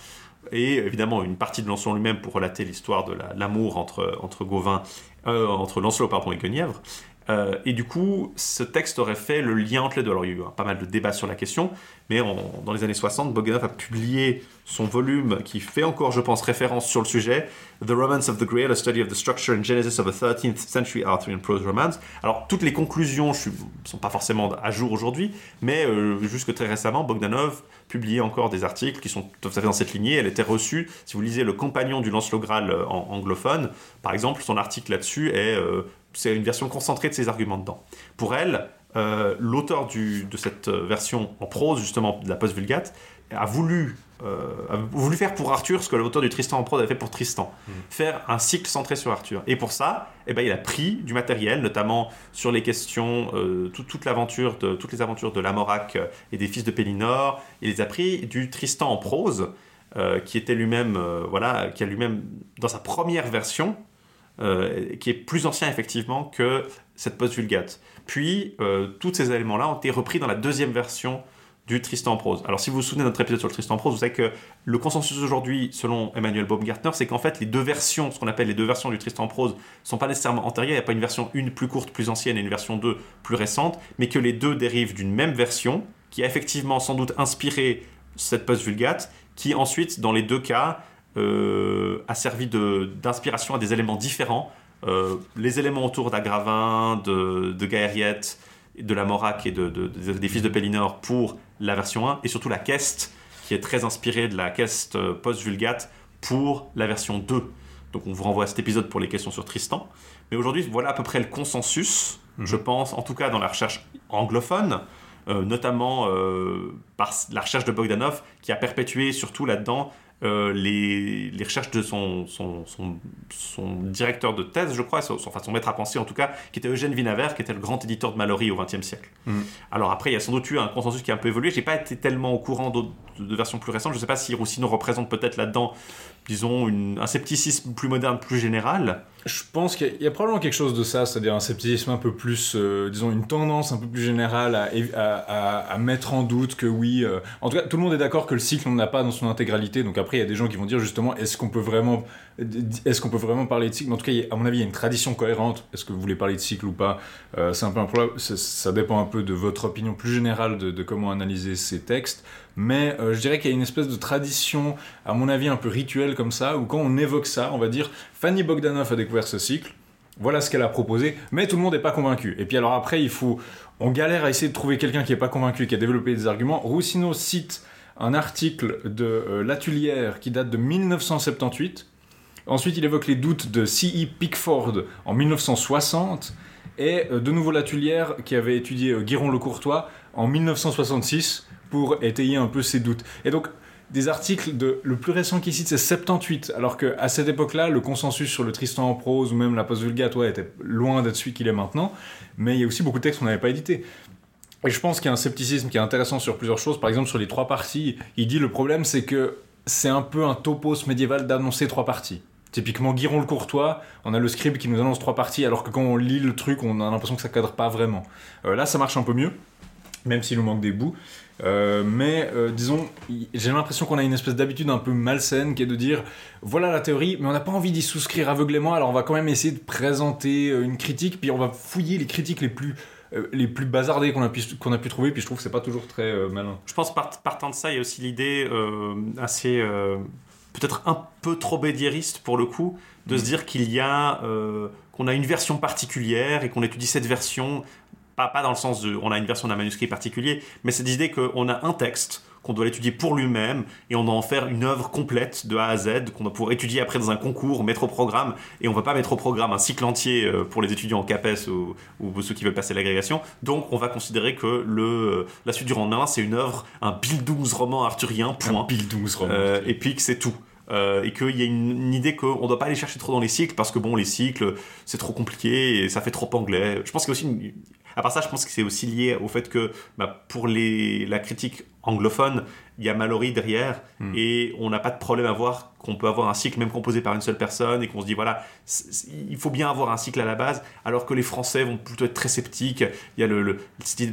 et évidemment une partie de Lancelot lui-même pour relater l'histoire de la- l'amour entre, entre Gauvin, euh, entre Lancelot pardon, et Guenièvre. Euh, et du coup, ce texte aurait fait le lien entre les deux. Alors, il y a eu hein, pas mal de débats sur la question, mais dans les années 60, Bogdanov a publié son volume qui fait encore, je pense, référence sur le sujet, The Romance of the Grail, a study of the structure and genesis of a 13th century Arthurian prose romance. Alors, toutes les conclusions ne sont pas forcément à jour aujourd'hui, mais euh, jusque très récemment, Bogdanov publiait encore des articles qui sont tout à fait dans cette lignée. Elle était reçue, si vous lisez Le Compagnon du Lancelot Graal euh, en anglophone, par exemple, son article là-dessus est, euh, c'est une version concentrée de ses arguments dedans. Pour elle, euh, l'auteur de cette euh, version en prose, justement, de la post-vulgate, a voulu, euh, a voulu faire pour Arthur ce que l'auteur du Tristan en prose avait fait pour Tristan. Faire un cycle centré sur Arthur. Et pour ça, eh ben, il a pris du matériel, notamment sur les questions, euh, tout- toute l'aventure de, toutes les aventures de Lamorac et des fils de Pélinor. Il les a pris du Tristan en prose, qui était lui-même, voilà, qui a lui-même, dans sa première version, qui est plus ancien effectivement que cette post-vulgate. Puis, euh, tous ces éléments-là ont été repris dans la deuxième version du Tristan en prose. Alors, si vous vous souvenez de notre épisode sur le Tristan en prose, vous savez que le consensus aujourd'hui, selon Emmanuel Baumgartner, c'est qu'en fait, les deux versions, ce qu'on appelle les deux versions du Tristan en prose, sont pas nécessairement antérieures. Il n'y a pas une version une plus courte, plus ancienne et une version 2 plus récente, mais que les deux dérivent d'une même version qui a effectivement sans doute inspiré cette post-vulgate, qui ensuite, dans les deux cas, euh, a servi d'inspiration à des éléments différents. Euh, les éléments autour d'Agravin, de, de Gaëriette, de la Morac et de, de- de- des fils de Pellinor pour la version 1, et surtout la Quest, qui est très inspirée de la Quest euh, post-vulgate pour la version 2. Donc on vous renvoie à cet épisode pour les questions sur Tristan. Mais aujourd'hui, voilà à peu près le consensus, je pense, en tout cas dans la recherche anglophone, euh, notamment euh, par la recherche de Bogdanov, qui a perpétué surtout là-dedans euh, les, les recherches de son, son, son, son directeur de thèse, je crois, son, enfin son maître à penser en tout cas, qui était Eugène Vinaver, qui était le grand éditeur de Mallory au XXe siècle. Mhm. Alors après, il y a sans doute eu un consensus qui a un peu évolué. J'ai pas été tellement au courant d'autres- de, de versions plus récentes. Je sais pas si Roussino représente peut-être là-dedans, disons, un scepticisme plus moderne, plus général. Je pense qu'il y a- probablement quelque chose de ça, c'est-à-dire un scepticisme un peu plus, euh, disons, une tendance un peu plus générale à, à- mettre en doute que oui. euh, en tout cas, tout le monde est d'accord que le cycle, on n'a pas dans son intégralité. Donc après, il y a des gens qui vont dire justement, est-ce qu'on peut vraiment, est-ce qu'on peut vraiment parler de cycle? En tout cas, à mon avis, il y a une tradition cohérente. Est-ce que vous voulez parler de cycle ou pas? Euh, C'est un peu. Ça, dépend un peu de votre opinion plus générale de comment analyser ces textes. Mais euh, je dirais qu'il y a une espèce de tradition, à mon avis, un peu rituelle comme ça, où quand on évoque ça, on va dire Fanny Bogdanov a découvert ce cycle. Voilà ce qu'elle a proposé, mais tout le monde n'est pas convaincu. Et puis alors après, il faut, on galère à essayer de trouver quelqu'un qui n'est pas convaincu, qui a développé des arguments. Roussino cite un article de euh, Latulière qui date de 1978. Ensuite, il évoque les doutes de C.E. Pickford en 1960 et euh, de nouveau Latulière qui avait étudié euh, Guiron le Courtois en 1966 pour étayer un peu ses doutes. Et donc, des articles de le plus récent qui cite c'est 78 alors que à cette époque-là le consensus sur le Tristan en prose ou même la post vulgate était loin d'être celui qu'il est maintenant mais il y a aussi beaucoup de textes qu'on n'avait pas édités et je pense qu'il y a un scepticisme qui est intéressant sur plusieurs choses par exemple sur les trois parties il dit le problème c'est que c'est un peu un topos médiéval d'annoncer trois parties Typiquement, Guiron le Courtois, on a le scribe qui nous annonce trois parties, alors que quand on lit le truc, on a l'impression que ça cadre pas vraiment. Euh, là, ça marche un peu mieux. même s'il nous manque des bouts. Euh, mais euh, disons, j'ai l'impression qu'on a une espèce d'habitude un peu malsaine qui est de dire voilà la théorie, mais on n'a pas envie d'y souscrire aveuglément, alors on va quand même essayer de présenter euh, une critique, puis on va fouiller les critiques les plus, euh, les plus bazardées qu'on a, pu, qu'on a pu trouver, puis je trouve que c'est pas toujours très malin. Je pense part- partant de ça, il y a aussi l'idée assez peut-être un peu trop bédiériste pour le coup de se dire qu'il y a qu'on a une version particulière et qu'on étudie cette version pas, pas dans le sens de on a une version d'un manuscrit particulier, mais cette idée qu'on a un texte qu'on doit l'étudier pour lui-même et on doit en faire une œuvre complète de A à Z qu'on doit pouvoir étudier après dans un concours, mettre au programme et on va pas mettre au programme un cycle entier euh, pour les étudiants en CAPES ou, ou ceux qui veulent passer l'agrégation. Donc on va considérer que le, la suite du roman c'est une œuvre, un Bildungsroman arthurien, point. Pile 12 romans. Euh, et puis que c'est tout. Euh, et qu'il y a une, une idée qu'on ne doit pas aller chercher trop dans les cycles parce que bon, les cycles, c'est trop compliqué et ça fait trop anglais. Je pense qu'il y a aussi une- À part ça, je pense que c'est aussi lié au fait que bah, pour les, la critique anglophone, il y a Mallory derrière Hmm. et on n'a pas de problème à voir qu'on peut avoir un cycle même composé par une seule personne et qu'on se dit voilà, il faut bien avoir un cycle à la base, alors que les Français vont plutôt être très sceptiques. Il y a le-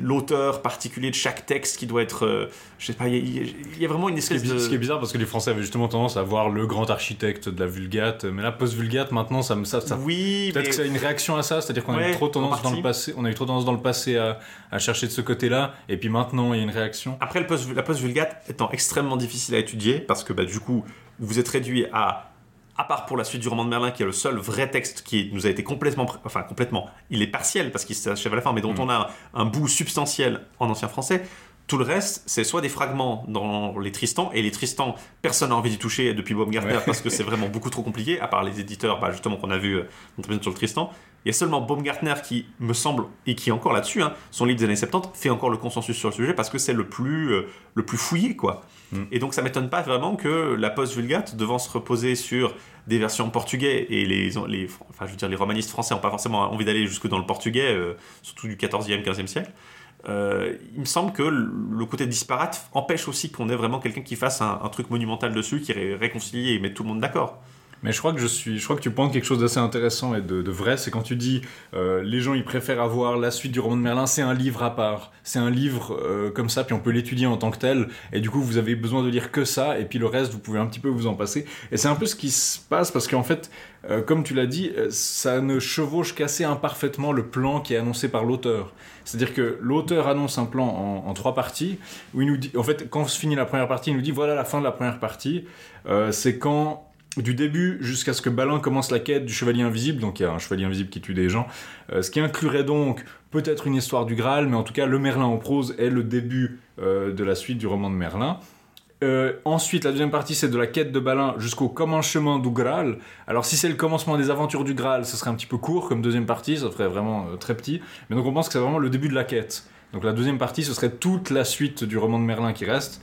l'auteur particulier de chaque texte qui doit être, euh, je sais pas, il y a, il y a- a vraiment une Ce qui, est, espèce bi- de... ce qui est bizarre parce que les Français avaient justement tendance à voir le grand architecte de la Vulgate, mais là post-Vulgate maintenant ça me ça, ça- oui, peut-être mais- que c'est une réaction à ça, c'est-à-dire qu'on a Ouais, eu trop en tendance dans le passé, on a eu trop tendance dans le passé à, à chercher de ce côté-là, et puis maintenant il y a une réaction. Après, le post, la post-vulgate étant extrêmement difficile à étudier, parce que bah, du coup, vous êtes réduit à, à part pour la suite du roman de Merlin, qui est le seul vrai texte qui nous a été complètement, enfin complètement, il est partiel parce qu'il s'achève à la fin, mais dont Mm. on a un, bout substantiel en ancien français. Tout le reste, c'est soit des fragments dans les Tristan, et les Tristan, personne n'a envie d'y toucher depuis Baumgartner Ouais. parce que c'est vraiment beaucoup trop compliqué, à part les éditeurs, bah, justement, qu'on a vu euh, sur le Tristan. Il y a seulement Baumgartner qui, me semble, et qui est encore là-dessus, hein, son livre des années 70, fait encore le consensus sur le sujet parce que c'est le plus, euh, le plus fouillé, quoi. Mm. Et donc ça m'étonne pas vraiment que la post-vulgate, devant se reposer sur des versions en portugais, et les, les, enfin, je veux dire, les romanistes français n'ont pas forcément envie d'aller jusque dans le portugais, euh, surtout du 14e, 15e siècle, euh, il me semble que le côté disparate empêche aussi qu'on ait vraiment quelqu'un qui fasse un, truc monumental dessus, qui ré- réconcilie et met tout le monde d'accord. Mais je crois que je suis, je crois que tu pointes quelque chose d'assez intéressant et de, de vrai, c'est quand tu dis euh, les gens ils préfèrent avoir la suite du roman de Merlin, c'est un livre à part, c'est un livre euh, comme ça puis on peut l'étudier en tant que tel. Et du coup vous avez besoin de lire que ça et puis le reste vous pouvez un petit peu vous en passer. Et c'est un peu ce qui se passe parce qu'en fait euh, comme tu l'as dit euh, ça ne chevauche qu'assez imparfaitement le plan qui est annoncé par l'auteur. C'est-à-dire que l'auteur annonce un plan en, en trois parties où il nous dit en fait quand se finit la première partie il nous dit voilà la fin de la première partie. C'est quand du début jusqu'à ce que Balin commence la quête du chevalier invisible, donc il y a un chevalier invisible qui tue des gens, euh, ce qui inclurait donc peut-être une histoire du Graal, mais en tout cas le Merlin en prose est le début euh, de la suite du roman de Merlin. Euh, ensuite, la deuxième partie, c'est de la quête de Balin jusqu'au commencement du Graal. Alors, si c'est le commencement des aventures du Graal, ce serait un petit peu court comme deuxième partie, ça ferait vraiment très petit. Mais donc, on pense que c'est vraiment le début de la quête. Donc, la deuxième partie, ce serait toute la suite du roman de Merlin qui reste,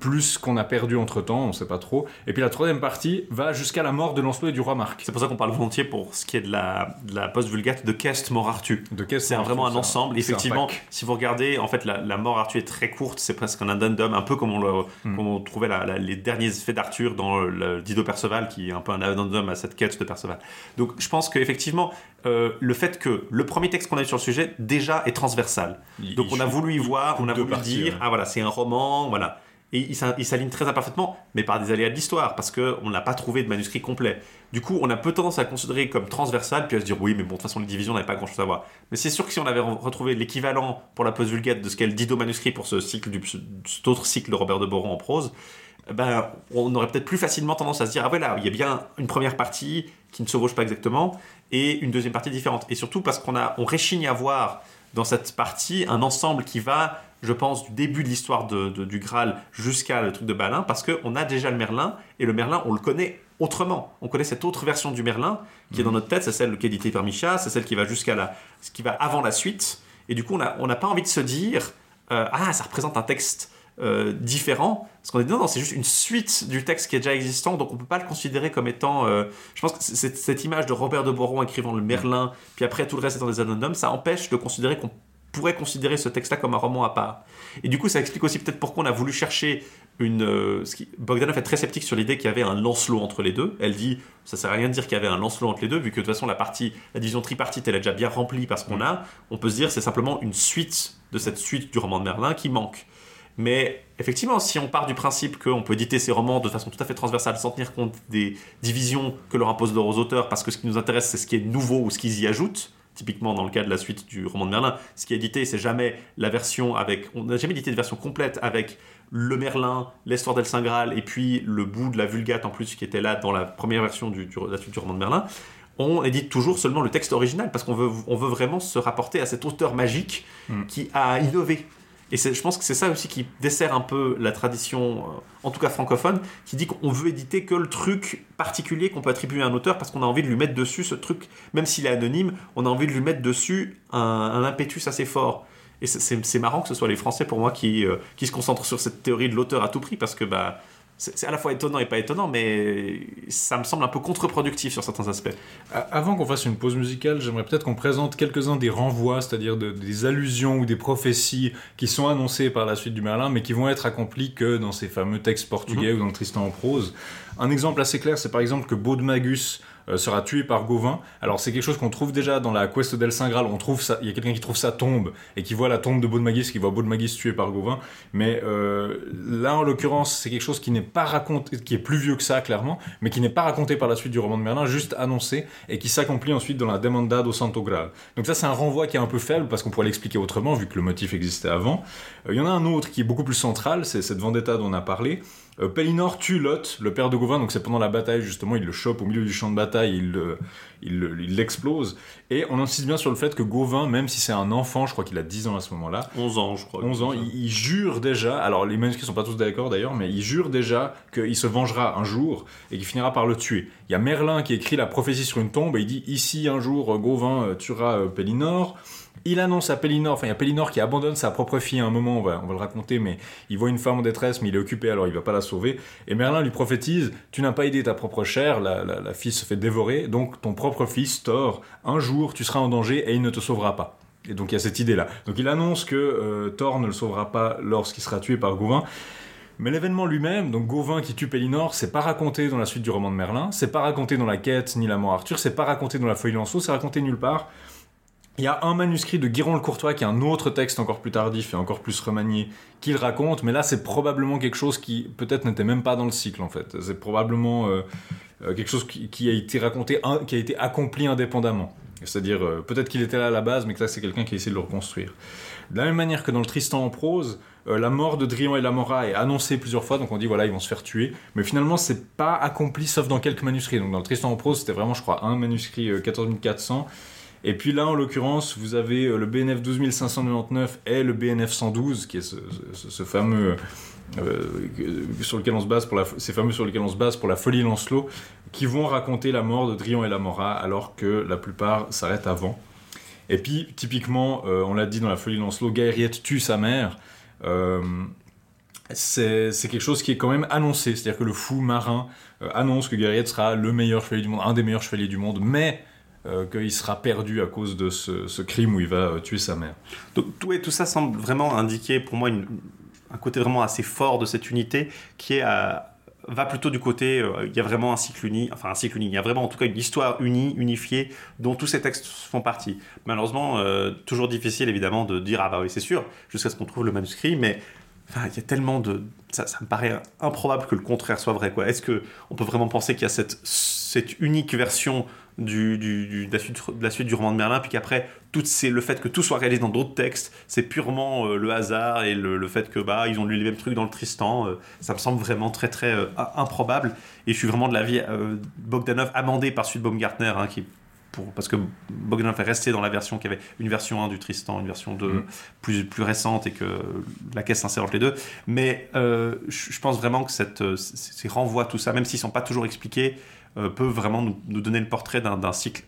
plus qu'on a perdu entre temps, on sait pas trop. Et puis, la troisième partie va jusqu'à la mort de Lancelot et du roi Marc. C'est pour ça qu'on parle volontiers pour ce qui est de la, de la post-vulgate de Kest Mort Arthur. De C'est vraiment un ensemble. un Effectivement, si vous regardez, en fait, la, la mort Arthur est très courte. C'est presque un addendum, un peu comme on, le, Mm. comme on trouvait la- la- les derniers faits d'Arthur dans le, Dido Perceval, qui est un peu un addendum à cette quête de Perceval. Donc, je pense qu'effectivement, euh, le fait que le premier texte qu'on a eu sur le sujet déjà est transversal. Il- Donc, il on a voulu y voir, on a voulu parties, dire, ouais. ah voilà, c'est un roman, voilà. Et il s'aligne très imparfaitement, mais par des aléas de l'histoire, parce qu'on n'a pas trouvé de manuscrit complet. Du coup, on a peu tendance à considérer comme transversal, puis à se dire oui, mais bon, de toute façon, les divisions n'avaient pas grand-chose à voir. Mais c'est sûr que si on avait re- retrouvé l'équivalent pour la post-vulgate de ce qu'est le Dido manuscrit pour ce cycle cet autre cycle de Robert de Boron en prose, eh ben, on aurait peut-être plus facilement tendance à se dire ah voilà, il y a bien une première partie qui ne se chevauche pas exactement et une deuxième partie différente. Et surtout parce qu'on on réchigne à voir dans cette partie un ensemble qui va, je pense, du début de l'histoire de, de- du Graal jusqu'à le truc de Balin, parce qu'on a déjà le Merlin, et le Merlin, on le connaît autrement. On connaît cette autre version du Merlin qui est dans notre tête, c'est celle qui est éditée par Micha, c'est celle qui va jusqu'à la, ce qui va avant la suite. Et du coup, on n'a pas envie de se dire, euh, ah, ça représente un texte euh, différent, parce qu'on est dit non, non, c'est juste une suite du texte qui est déjà existant, donc on peut pas le considérer comme étant. euh, je pense que cette, image de Robert de Boron écrivant le Merlin, puis après tout le reste étant des addendums, ça empêche de considérer qu'on pourrait considérer ce texte-là comme un roman à part. Et du coup, ça explique aussi peut-être pourquoi on a voulu chercher une. Euh, Bogdanov est très sceptique sur l'idée qu'il y avait un Lancelot entre les deux. Elle dit ça sert à rien de dire qu'il y avait un Lancelot entre les deux, vu que de toute façon la partie, la division tripartite, elle est déjà bien remplie parce qu'on a. On peut se dire c'est simplement une suite de cette suite du roman de Merlin qui manque. Mais effectivement, si on part du principe qu'on peut éditer ces romans de façon tout à fait transversale sans tenir compte des divisions que leur impose leurs auteurs, parce que ce qui nous intéresse, c'est ce qui est nouveau ou ce qu'ils y ajoutent, typiquement dans le cas de la suite du roman de Merlin, ce qui est édité, c'est jamais la version avec. On n'a jamais édité de version complète avec le Merlin, l'histoire d'El Saint Graal, et puis le bout de la Vulgate en plus qui était là dans la première version du, de la suite du roman de Merlin. On édite toujours seulement le texte original parce qu'on veut, on veut vraiment se rapporter à cet auteur magique hmm. qui a innové et je pense que c'est ça aussi qui dessert un peu la tradition, euh, en tout cas francophone, qui dit qu'on veut éditer que le truc particulier qu'on peut attribuer à un auteur parce qu'on a envie de lui mettre dessus ce truc, même s'il est anonyme, on a envie de lui mettre dessus un, impétus assez fort. Et c'est marrant que ce soit les Français pour moi qui, euh, qui se concentrent sur cette théorie de l'auteur à tout prix parce que bah, c'est à la fois étonnant et pas étonnant, mais ça me semble un peu contre-productif sur certains aspects. Avant qu'on fasse une pause musicale, j'aimerais peut-être qu'on présente quelques-uns des renvois, c'est-à-dire des allusions ou des prophéties qui sont annoncées par la suite du Merlin, mais qui vont être accomplies que dans ces fameux textes portugais mhm. ou dans Tristan en prose. Un exemple assez clair, c'est par exemple que Baudemagus sera tué par Gauvin. Alors c'est quelque chose qu'on trouve déjà dans la quest d'El Saint Graal. On trouve ça, il y a quelqu'un qui trouve sa tombe et qui voit la tombe de Baudemagis, qui voit Baudemagis tué par Gauvin. Mais euh, là en l'occurrence, c'est quelque chose qui n'est pas raconté, qui est plus vieux que ça clairement, mais qui n'est pas raconté par la suite du roman de Merlin, juste annoncé et qui s'accomplit ensuite dans la Demanda do Santo Graal. Donc ça c'est un renvoi qui est un peu faible parce qu'on pourrait l'expliquer autrement vu que le motif existait avant. Euh, il y en a un autre qui est beaucoup plus central, c'est cette vendetta dont on a parlé. Euh, Pellinor tue Lot, le père de Gauvin, donc c'est pendant la bataille justement, il le chope au milieu du champ de bataille, il il l'explose. Et on insiste bien sur le fait que Gauvin, même si c'est un enfant, je crois qu'il a 10 ans à ce moment-là. 11 ans, je crois. 11 ans, il, jure déjà, alors les manuscrits sont pas tous d'accord d'ailleurs, mais il jure déjà qu'il se vengera un jour et qu'il finira par le tuer. Il y a Merlin qui écrit la prophétie sur une tombe et il dit Ici un jour Gauvin euh, tuera euh, Pellinor. Il annonce à Pellinor, enfin il y a Pellinor qui abandonne sa propre fille à un moment, on va, on va, le raconter, mais il voit une femme en détresse, mais il est occupé, alors il va pas la sauver. Et Merlin lui prophétise, tu n'as pas aidé ta propre chair, la, la, fille se fait dévorer, donc ton propre fils, Thor, un jour tu seras en danger et il ne te sauvera pas. Et donc il y a cette idée-là. Donc il annonce que euh, Thor ne le sauvera pas lorsqu'il sera tué par Gauvin. Mais l'événement lui-même, donc Gauvin qui tue Pellinor, c'est pas raconté dans la suite du roman de Merlin, c'est pas raconté dans la quête ni la mort Arthur, c'est pas raconté dans la feuille Lancelot, c'est raconté nulle part. Il y a un manuscrit de Guiron le Courtois qui est un autre texte encore plus tardif et encore plus remanié qu'il raconte, mais là c'est probablement quelque chose qui peut-être n'était même pas dans le cycle en fait. C'est probablement euh, euh, quelque chose qui, a été raconté, qui a été accompli indépendamment. C'est-à-dire euh, peut-être qu'il était là à la base, mais que là c'est quelqu'un qui a essayé de le reconstruire. De la même manière que dans le Tristan en prose, la mort de Drian et Lamora est annoncée plusieurs fois, donc on dit voilà ils vont se faire tuer, mais finalement c'est pas accompli sauf dans quelques manuscrits. Donc dans le Tristan en prose c'était vraiment je crois un manuscrit 14400 et puis là, en l'occurrence, vous avez euh, le BNF 12599 et le BNF 112, qui est ce, fameux euh, sur lequel on se base pour la, ces fameux sur lesquels on se base pour la folie Lancelot, qui vont raconter la mort de Drion et Lamora, alors que la plupart s'arrêtent avant. Et puis, typiquement, euh, on l'a dit dans la folie Lancelot, Gaëriette tue sa mère. c'est quelque chose qui est quand même annoncé, c'est-à-dire que le fou marin annonce que Gaëriette sera le meilleur chevalier du monde, un des meilleurs chevaliers du monde, mais euh, qu'il sera perdu à cause de ce, crime où il va euh, tuer sa mère. Donc tout, ça semble vraiment indiquer pour moi un côté vraiment assez fort de cette unité qui va plutôt du côté, euh, il y a vraiment un cycle uni, enfin un cycle uni, il y a vraiment en tout cas une histoire unie, unifiée, dont tous ces textes font partie. Malheureusement, toujours difficile évidemment de dire, ah bah oui c'est sûr, jusqu'à ce qu'on trouve le manuscrit, mais il y a tellement de. Ça, me paraît improbable que le contraire soit vrai. Est-ce qu'on peut vraiment penser qu'il y a cette unique version du, du, de, la suite, de, la suite, du roman de Merlin, puis qu'après, tout le fait que tout soit réalisé dans d'autres textes, c'est purement euh, le hasard et le, fait que bah ils ont lu les mêmes trucs dans le Tristan. Euh, ça me semble vraiment très très euh, improbable. Et je suis vraiment de l'avis Bogdanov amendé par Sud Baumgartner, hein, qui pour, parce que Bogdanov est resté dans la version qui avait une version 1 du Tristan, une version 2 mm. plus, plus récente et que la caisse s'insère entre les deux. Mais je, pense vraiment que cette, ces renvois, tout ça, même s'ils ne sont pas toujours expliqués, peut vraiment nous, donner le portrait d'un cycle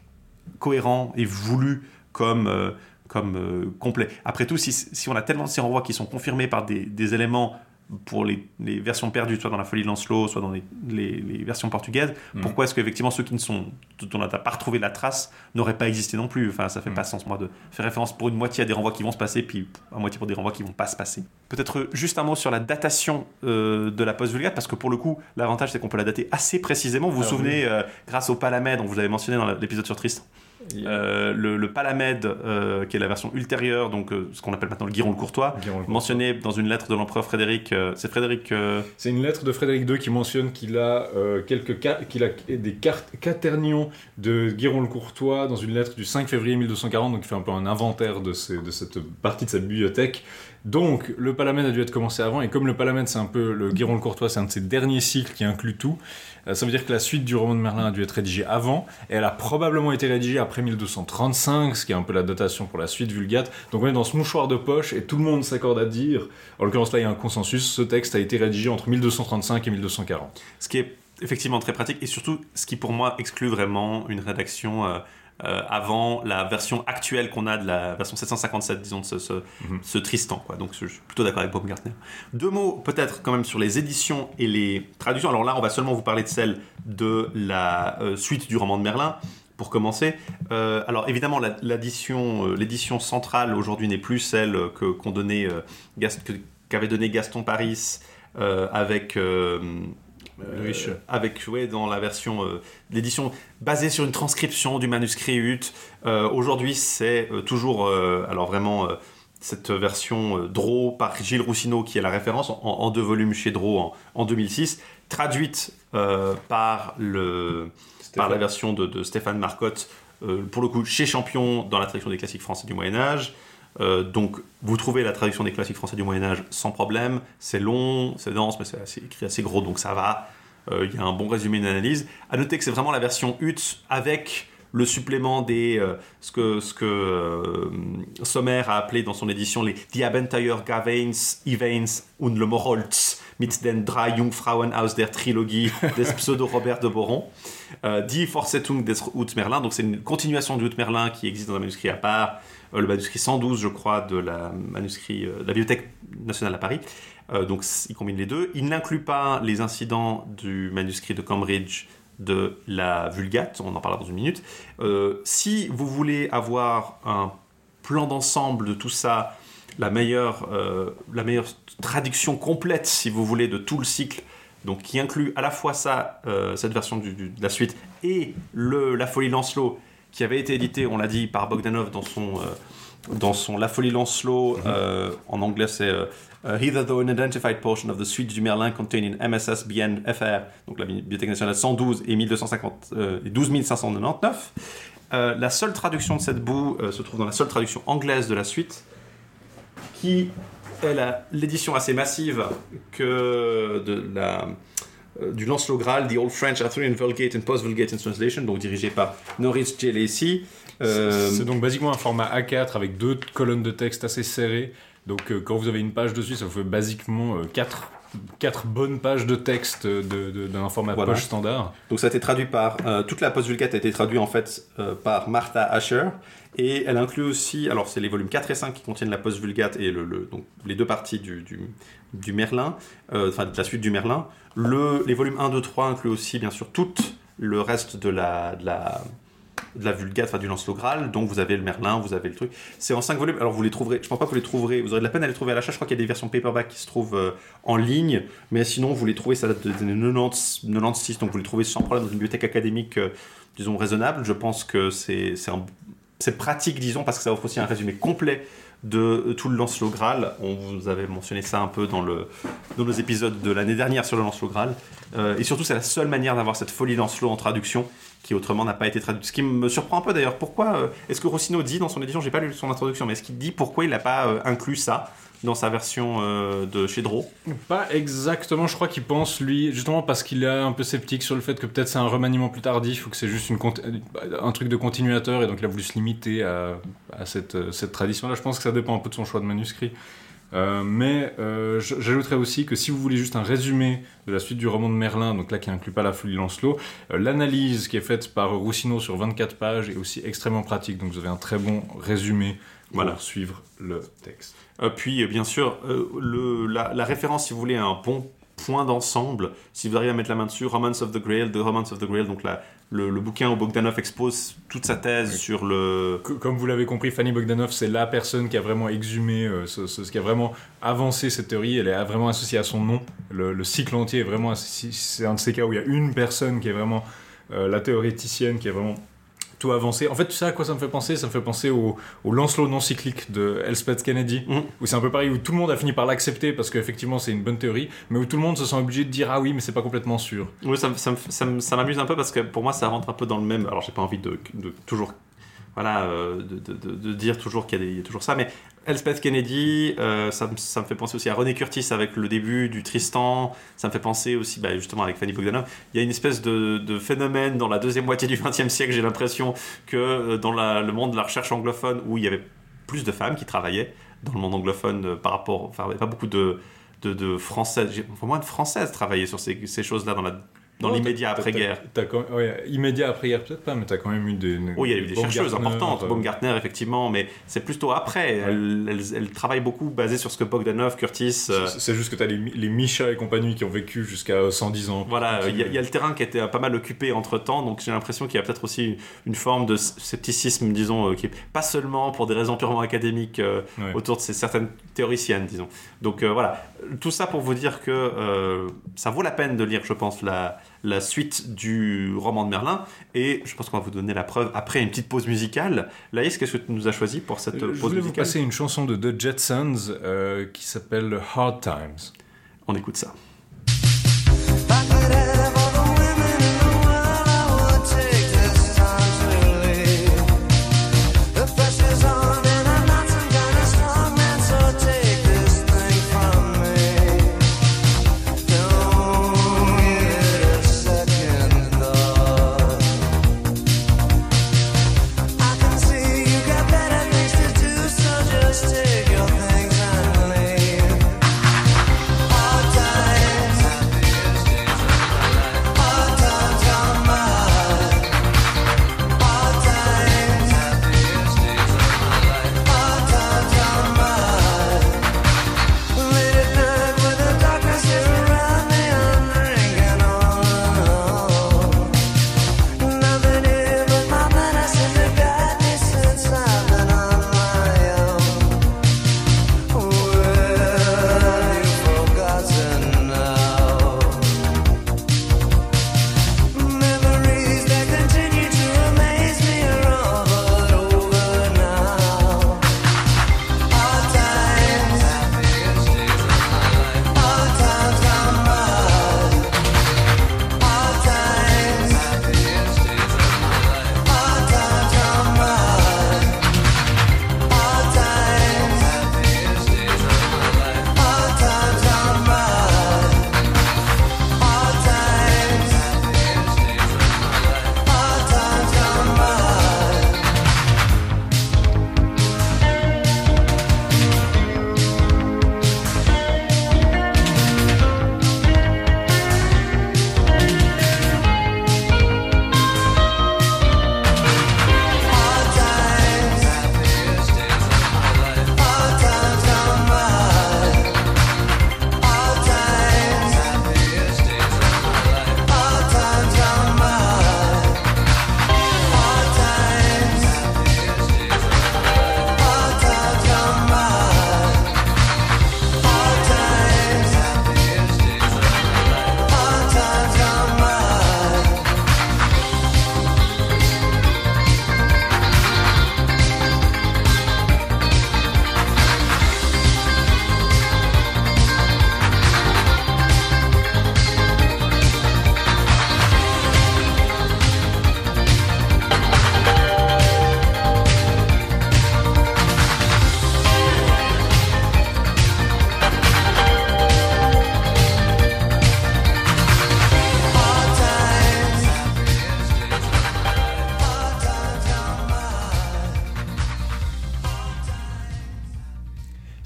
cohérent et voulu comme, euh, comme euh, complet. Après tout, si, si, on a tellement de ces renvois qui sont confirmés par des éléments pour les, les versions perdues, soit dans la Folie de Lancelot, soit dans les, les- les versions portugaises, pourquoi est-ce qu'effectivement ceux qui ne sont, dont on n'a pas retrouvé la trace, n'auraient pas existé non plus? Enfin, ça fait Mm. pas sens, moi, de faire référence pour une moitié à des renvois qui vont se passer, puis à moitié pour des renvois qui vont pas se passer. Peut-être juste un mot sur la datation euh, de la post-vulgate, parce que pour le coup, l'avantage c'est qu'on peut la dater assez précisément. Vous vous souvenez, euh, grâce au Palamède, dont vous avez mentionné dans l'épisode sur Tristan, euh, le, le Palamède, euh, qui est la version ultérieure, donc euh, ce qu'on appelle maintenant le Guiron le Courtois, Guiron le Courtois. mentionné dans une lettre de l'empereur Frédéric. c'est Frédéric. C'est une lettre de Frédéric II qui mentionne qu'il a quelques qu'il a des cartes quaternions de Guiron le Courtois dans une lettre du 5 février 1240, donc il fait un peu un inventaire de, ces- de cette partie de sa bibliothèque. Donc le Palamède a dû être commencé avant, et comme le Palamède c'est un peu le Guiron le Courtois, c'est un de ses derniers cycles qui inclut tout. Euh, ça veut dire que la suite du roman de Merlin a dû être rédigée avant, et elle a probablement été rédigée après 1235, ce qui est un peu la datation pour la suite Vulgate. Donc on est dans ce mouchoir de poche, et tout le monde s'accorde à dire, en l'occurrence là il y a un consensus, ce texte a été rédigé entre 1235 et 1240. Ce qui est effectivement très pratique et surtout ce qui pour moi exclut vraiment une rédaction euh, euh, avant la version actuelle qu'on a de la version 757, disons, de ce, ce, Mhm. ce Tristan. Quoi. Donc je suis plutôt d'accord avec Baumgartner. Deux mots peut-être quand même sur les éditions et les traductions. Alors là, on va seulement vous parler de celle de la euh, suite du roman de Merlin. Pour commencer, Euh, alors évidemment l'édition, l'édition centrale aujourd'hui n'est plus celle que qu'on donnait Gast- que- qu'avait donné Gaston Paris avec euh, Riche. avec ouais, dans la version euh, l'édition basée sur une transcription du manuscrit Hutt. Euh, Aujourd'hui, c'est toujours alors vraiment cette version Draw par Gilles Roussineau qui est la référence en, en deux volumes chez Draw en, en 2006, traduite euh, par le par la version de, de Stéphane Marcotte, euh, pour le coup chez Champion dans la traduction des classiques français du Moyen Âge. Euh, donc vous trouvez la traduction des classiques français du Moyen Âge sans problème. C'est long, c'est dense, mais c'est écrit assez gros, donc ça va. Euh, Il y a un bon résumé, une analyse. À noter que c'est vraiment la version Hutt avec le supplément des euh, ce que ce que euh, Sommer a appelé dans son édition les Die Abenteuer Gawains, Evans und le Morholz mit den drei Jungfrauen aus der Trilogie des Pseudo Robert de Boron. Euh, Die Fortsetzung des Ut Merlin, donc c'est une continuation du Ut Merlin qui existe dans un manuscrit à part, le manuscrit 112, je crois, de la manuscrit euh, de la Bibliothèque nationale à Paris. Euh, donc il combine les deux. Il n'inclut pas les incidents du manuscrit de Cambridge de la Vulgate, on en parlera dans une minute. Euh, si vous voulez avoir un plan d'ensemble de tout ça, la meilleure, euh, la meilleure traduction complète, si vous voulez, de tout le cycle, donc qui inclut à la fois ça, euh, cette version du- de la suite, et le, La Folie Lancelot, qui avait été édité, on l'a dit, par Bogdanov dans son, euh, dans son La Folie Lancelot, euh, en anglais c'est euh, uh, Hither though an identified portion of the suite du Merlin contained in MSS BN FR, donc la Bibliothèque nationale 112 et 1250, euh, et 12599. Euh, la seule traduction de cette boue euh, se trouve dans la seule traduction anglaise de la suite, qui est la- l'édition assez massive que de la, euh, du Lancelot Graal, The Old French Arthurian Vulgate and Post-Vulgate in Translation, donc dirigé par Norris J. Lacey. Euh, C'est donc basiquement un format A4 avec deux colonnes de texte assez serrées. Donc euh, quand vous avez une page dessus, ça vous fait basiquement 4 quatre bonnes pages de texte d'un format Voilà. poche standard. Donc ça a été traduit par euh, toute la post-vulgate a été traduite en fait euh, par Martha Asher et elle inclut aussi alors c'est les volumes 4 et 5 qui contiennent la post-vulgate et le, le- donc les deux parties du, du, du Merlin euh, enfin de la suite du Merlin. Le, les volumes 1 2 3 incluent aussi bien sûr tout le reste de la, de la de la Vulgate, enfin du Lancelot Graal, donc vous avez le Merlin, vous avez le truc. C'est en 5 volumes, alors vous les trouverez, je pense pas que vous les trouverez, vous aurez de la peine à les trouver à l'achat, je crois qu'il y a des versions paperback qui se trouvent euh, en ligne, mais sinon vous les trouvez, ça date des années 90, 96, donc vous les trouvez sans problème dans une bibliothèque académique, euh, disons, raisonnable. Je pense que c'est pratique, disons, parce que ça offre aussi un résumé complet de tout le Lancelot Graal. On vous avait mentionné ça un peu dans, le, dans nos épisodes de l'année dernière sur le Lancelot Graal. Euh, et surtout, c'est la seule manière d'avoir cette folie Lancelot en traduction qui autrement n'a pas été traduite. Ce qui me surprend un peu d'ailleurs, pourquoi euh, est-ce que Rossino dit dans son édition, j'ai pas lu son introduction, mais est-ce qu'il dit pourquoi il n'a pas euh, inclus ça dans sa version euh, de chez Draw Pas exactement, je crois qu'il pense, lui, justement parce qu'il est un peu sceptique sur le fait que peut-être c'est un remaniement plus tardif ou que c'est juste une un truc de continuateur et donc il a voulu se limiter à, à cette, euh, cette tradition-là. Je pense que ça dépend un peu de son choix de manuscrit. Euh, mais euh, j'ajouterais aussi que si vous voulez juste un résumé de la suite du roman de Merlin, donc là qui inclut pas la folie Lancelot, euh, l'analyse qui est faite par Roussino sur 24 pages est aussi extrêmement pratique. Donc vous avez un très bon résumé Voilà. pour suivre le texte. Euh, puis, euh, bien sûr, euh, le, la, la référence, si vous voulez, à un bon point d'ensemble, si vous arrivez à mettre la main dessus, Romance of the Grail, The Romance of the Grail, donc la, le, le bouquin où Bogdanov expose toute sa thèse Oui. sur le... Co- Comme vous l'avez compris, Fanny Bogdanov, c'est la personne qui a vraiment exhumé, euh, ce, qui a vraiment avancé cette théorie. Elle est vraiment associée à son nom. Le, le cycle entier est vraiment. C'est un de ces cas où il y a une personne qui est vraiment euh, la théoréticienne, qui a vraiment avancé. En fait, tu sais à quoi ça me fait penser? Ça me fait penser au, au Lancelot non cyclique de Elspeth Kennedy, Mhm. où c'est un peu pareil, où tout le monde a fini par l'accepter parce qu'effectivement c'est une bonne théorie, mais où tout le monde se sent obligé de dire ah oui, mais c'est pas complètement sûr. Oui, ça, m'amuse un peu parce que pour moi, ça rentre un peu dans le même. Alors, j'ai pas envie de, de toujours. Voilà, euh, de, de- de- de dire toujours qu'il y, y a toujours ça, mais Elspeth Kennedy, euh, ça, me, fait penser aussi à René Curtis avec le début du Tristan, ça me fait penser aussi, bah, justement, avec Fanny Bogdanov. Il y a une espèce de, phénomène dans la deuxième moitié du XXe siècle, j'ai l'impression que euh, dans le monde de la recherche anglophone, où il y avait plus de femmes qui travaillaient dans le monde anglophone euh, par rapport. Enfin, il n'y avait pas beaucoup de, de, de Françaises, moins de Françaises travaillaient sur ces, ces choses-là dans la dans l'immédiat après-guerre. ouais, immédiat après-guerre, peut-être pas, mais t'as quand même eu des. Oui, il y a eu des chercheuses importantes, euh, Baumgartner effectivement, mais c'est plutôt après. Elle, elle, elle travaille beaucoup basé sur ce que Bogdanov, Curtis. euh, C'est c'est juste que t'as les, les Micha et compagnie qui ont vécu jusqu'à 110 ans. voilà, il y, a- il y a le terrain qui été pas mal occupé entre temps, donc j'ai l'impression qu'il y a peut-être aussi une forme de scepticisme, disons, euh, qui est pas seulement pour des raisons purement académiques euh, Ouais. autour de ces certaines théoriciennes, disons. Donc euh, voilà, tout ça pour vous dire que euh, ça vaut la peine de lire, je pense, la, la suite du roman de Merlin, et je pense qu'on va vous donner la preuve après une petite pause musicale. Laïs, qu'est-ce que tu nous as choisi pour cette Euh, pause Je voulais vous musicale? passer une chanson de The Jetsons euh, qui s'appelle Hard Times. On écoute ça.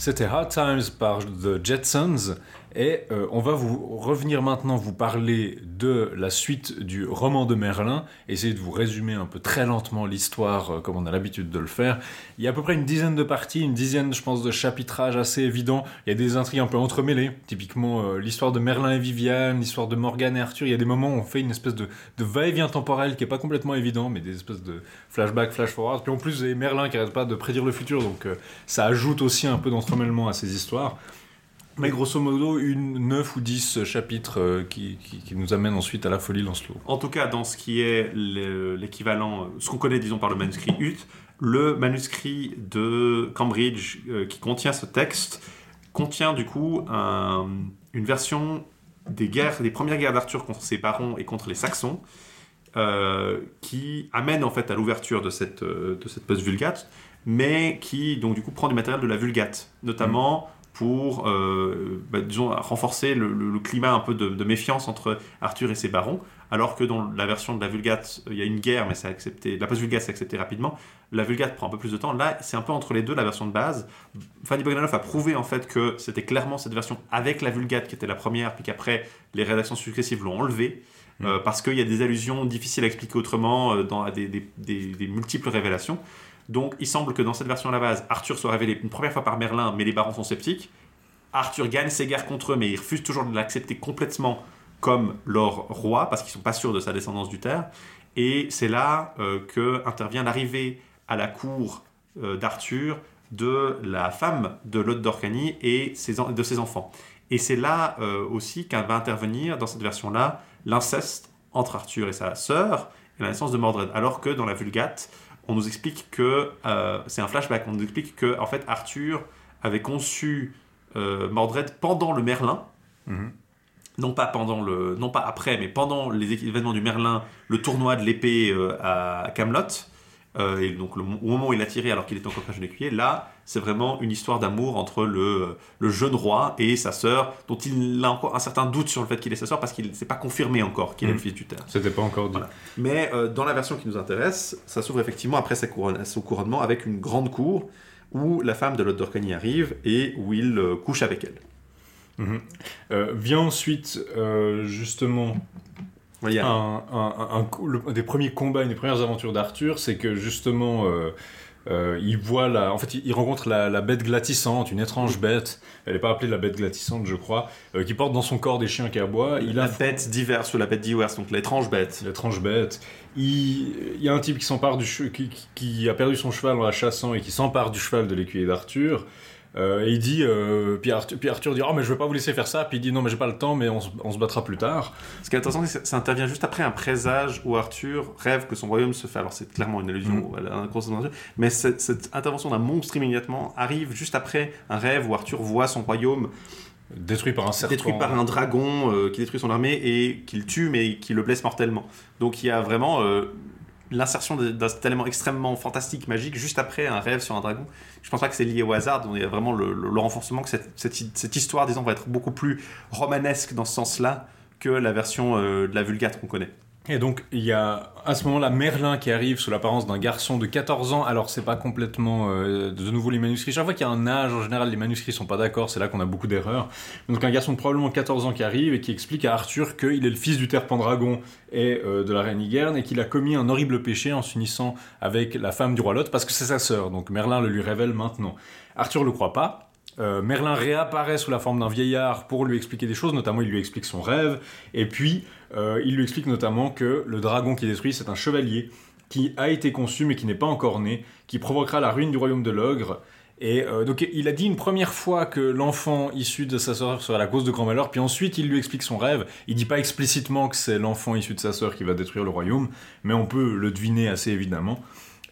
C'était Hard Times par The Jetsons. Et euh, on va vous revenir maintenant vous parler de la suite du roman de Merlin, essayer de vous résumer un peu très lentement l'histoire euh, comme on a l'habitude de le faire. Il y a à peu près une dizaine de parties, une dizaine je pense de chapitrages assez évidents. Il y a des intrigues un peu entremêlées, typiquement euh, l'histoire de Merlin et Viviane, l'histoire de Morgane et Arthur. Il y a des moments où on fait une espèce de, va-et-vient temporel qui est pas complètement évident, mais des espèces de flashback, flash-forward. Puis en plus, avez Merlin qui arrête pas de prédire le futur, donc euh, ça ajoute aussi un peu d'entremêlement à ces histoires. Mais grosso modo, une 9 ou 10 chapitres euh, qui, qui, qui nous amènent ensuite à la folie Lancelot. En tout cas, dans ce qui est le- l'équivalent, euh, ce qu'on connaît, disons, par le manuscrit Hutt, le manuscrit de Cambridge euh, qui contient ce texte contient du coup un- une version des guerres, des premières guerres d'Arthur contre ses barons et contre les Saxons, euh, qui amène en fait à l'ouverture de cette, euh, de cette post-vulgate, mais qui donc du coup prend du matériel de la vulgate, notamment pour euh, bah, disons, renforcer le, le- le climat un peu de, de méfiance entre Arthur et ses barons, alors que dans la version de la vulgate, il y a une guerre, mais c'est accepté, la post-vulgate c'est accepté rapidement, la vulgate prend un peu plus de temps, là c'est un peu entre les deux la version de base. Fanny Bogdanov a prouvé en fait que c'était clairement cette version avec la vulgate qui était la première, puis qu'après les rédactions successives l'ont enlevée. euh, parce qu'il y a des allusions difficiles à expliquer autrement euh, dans à des, des- des- des multiples révélations. Donc il semble que dans cette version à la base, Arthur soit révélé une première fois par Merlin, mais les barons sont sceptiques. Arthur gagne ses guerres contre eux, mais ils refusent toujours de l'accepter complètement comme leur roi, parce qu'ils sont pas sûrs de sa descendance du terre. Et c'est là euh, que intervient l'arrivée à la cour euh, d'Arthur de la femme de Lord d'Orcanie et de ses enfants. Et c'est là euh, aussi qu'elle va intervenir, dans cette version-là, l'inceste entre Arthur et sa sœur et la naissance de Mordred. Alors que dans la Vulgate, on nous explique que, euh, c'est un flashback, on nous explique que en fait Arthur avait conçu euh, Mordred pendant le Merlin, Mhm. non pas pendant le, non pas après, mais pendant les événements du Merlin, le tournoi de l'épée euh, à Camelot. Et donc le, au moment où il a tiré alors qu'il était encore pas jeune écuyer, là c'est vraiment une histoire d'amour entre le, le jeune roi et sa sœur, dont il a encore un certain doute sur le fait qu'il est sa sœur parce qu'il ne s'est pas confirmé encore qu'il est le fils du terre. C'était pas encore dit. Voilà. Mais euh, dans la version qui nous intéresse, ça s'ouvre effectivement après sa couronne- son couronnement avec une grande cour où la femme de Lord Dorcany arrive et où il euh, couche avec elle. Euh, vient ensuite, euh, justement, Un, un- un- un coup- le- un des premiers combats, une des premières aventures d'Arthur, c'est que justement, euh, euh, il voit la, en fait, il, il rencontre la, la bête glapissante, une étrange bête. Elle n'est pas appelée la bête glapissante, je crois, euh, qui porte dans son corps des chiens qui aboient. Il la a bête diverse ou la bête diverse, donc l'étrange bête. l'étrange bête. Il, il y a un type qui s'empare du che- qui, qui- qui a perdu son cheval en la chassant et qui s'empare du cheval de l'écuyer d'Arthur. Euh, et il dit, euh, puis, Arthur, puis Arthur dit, oh mais je vais pas vous laisser faire ça. Puis il dit, non mais j'ai pas le temps, mais on, se- on se battra plus tard. Ce qui est intéressant, c'est que ça intervient juste après un présage où Arthur rêve que son royaume se fait. Alors c'est clairement une allusion à la d'Arthur, mais cette, cette intervention d'un monstre immédiatement arrive juste après un rêve où Arthur voit son royaume Détruit par un serpent. détruit par un dragon euh, qui détruit son armée et qui le tue mais qui le blesse mortellement. Donc il y a vraiment euh, l'insertion d'un élément extrêmement fantastique, magique, juste après un rêve sur un dragon. Je pense pas que c'est lié au hasard, il y a vraiment le, renforcement que cette histoire, disons, va être beaucoup plus romanesque dans ce sens-là que la version euh, de la Vulgate qu'on connaît. Et donc, il y a à ce moment-là Merlin qui arrive sous l'apparence d'un garçon de 14 ans. Alors, c'est pas complètement euh, de nouveau les manuscrits. Chaque fois qu'il y a un âge, en général, les manuscrits sont pas d'accord. C'est là qu'on a beaucoup d'erreurs. Donc, un garçon de probablement 14 ans qui arrive et qui explique à Arthur qu'il est le fils du terre Pendragon et euh, de la reine Igerne et qu'il a commis un horrible péché en s'unissant avec la femme du roi Lot parce que c'est sa sœur. Donc, Merlin le lui révèle maintenant. Arthur le croit pas. Euh, Merlin réapparaît sous la forme d'un vieillard pour lui expliquer des choses, notamment il lui explique son rêve, et puis euh, il lui explique notamment que le dragon qui détruit, c'est un chevalier qui a été conçu mais qui n'est pas encore né, qui provoquera la ruine du royaume de l'ogre. Et euh, donc il a dit une première fois que l'enfant issu de sa sœur serait la cause de grand malheur, puis ensuite il lui explique son rêve. Il dit pas explicitement que c'est l'enfant issu de sa sœur qui va détruire le royaume, mais on peut le deviner assez évidemment.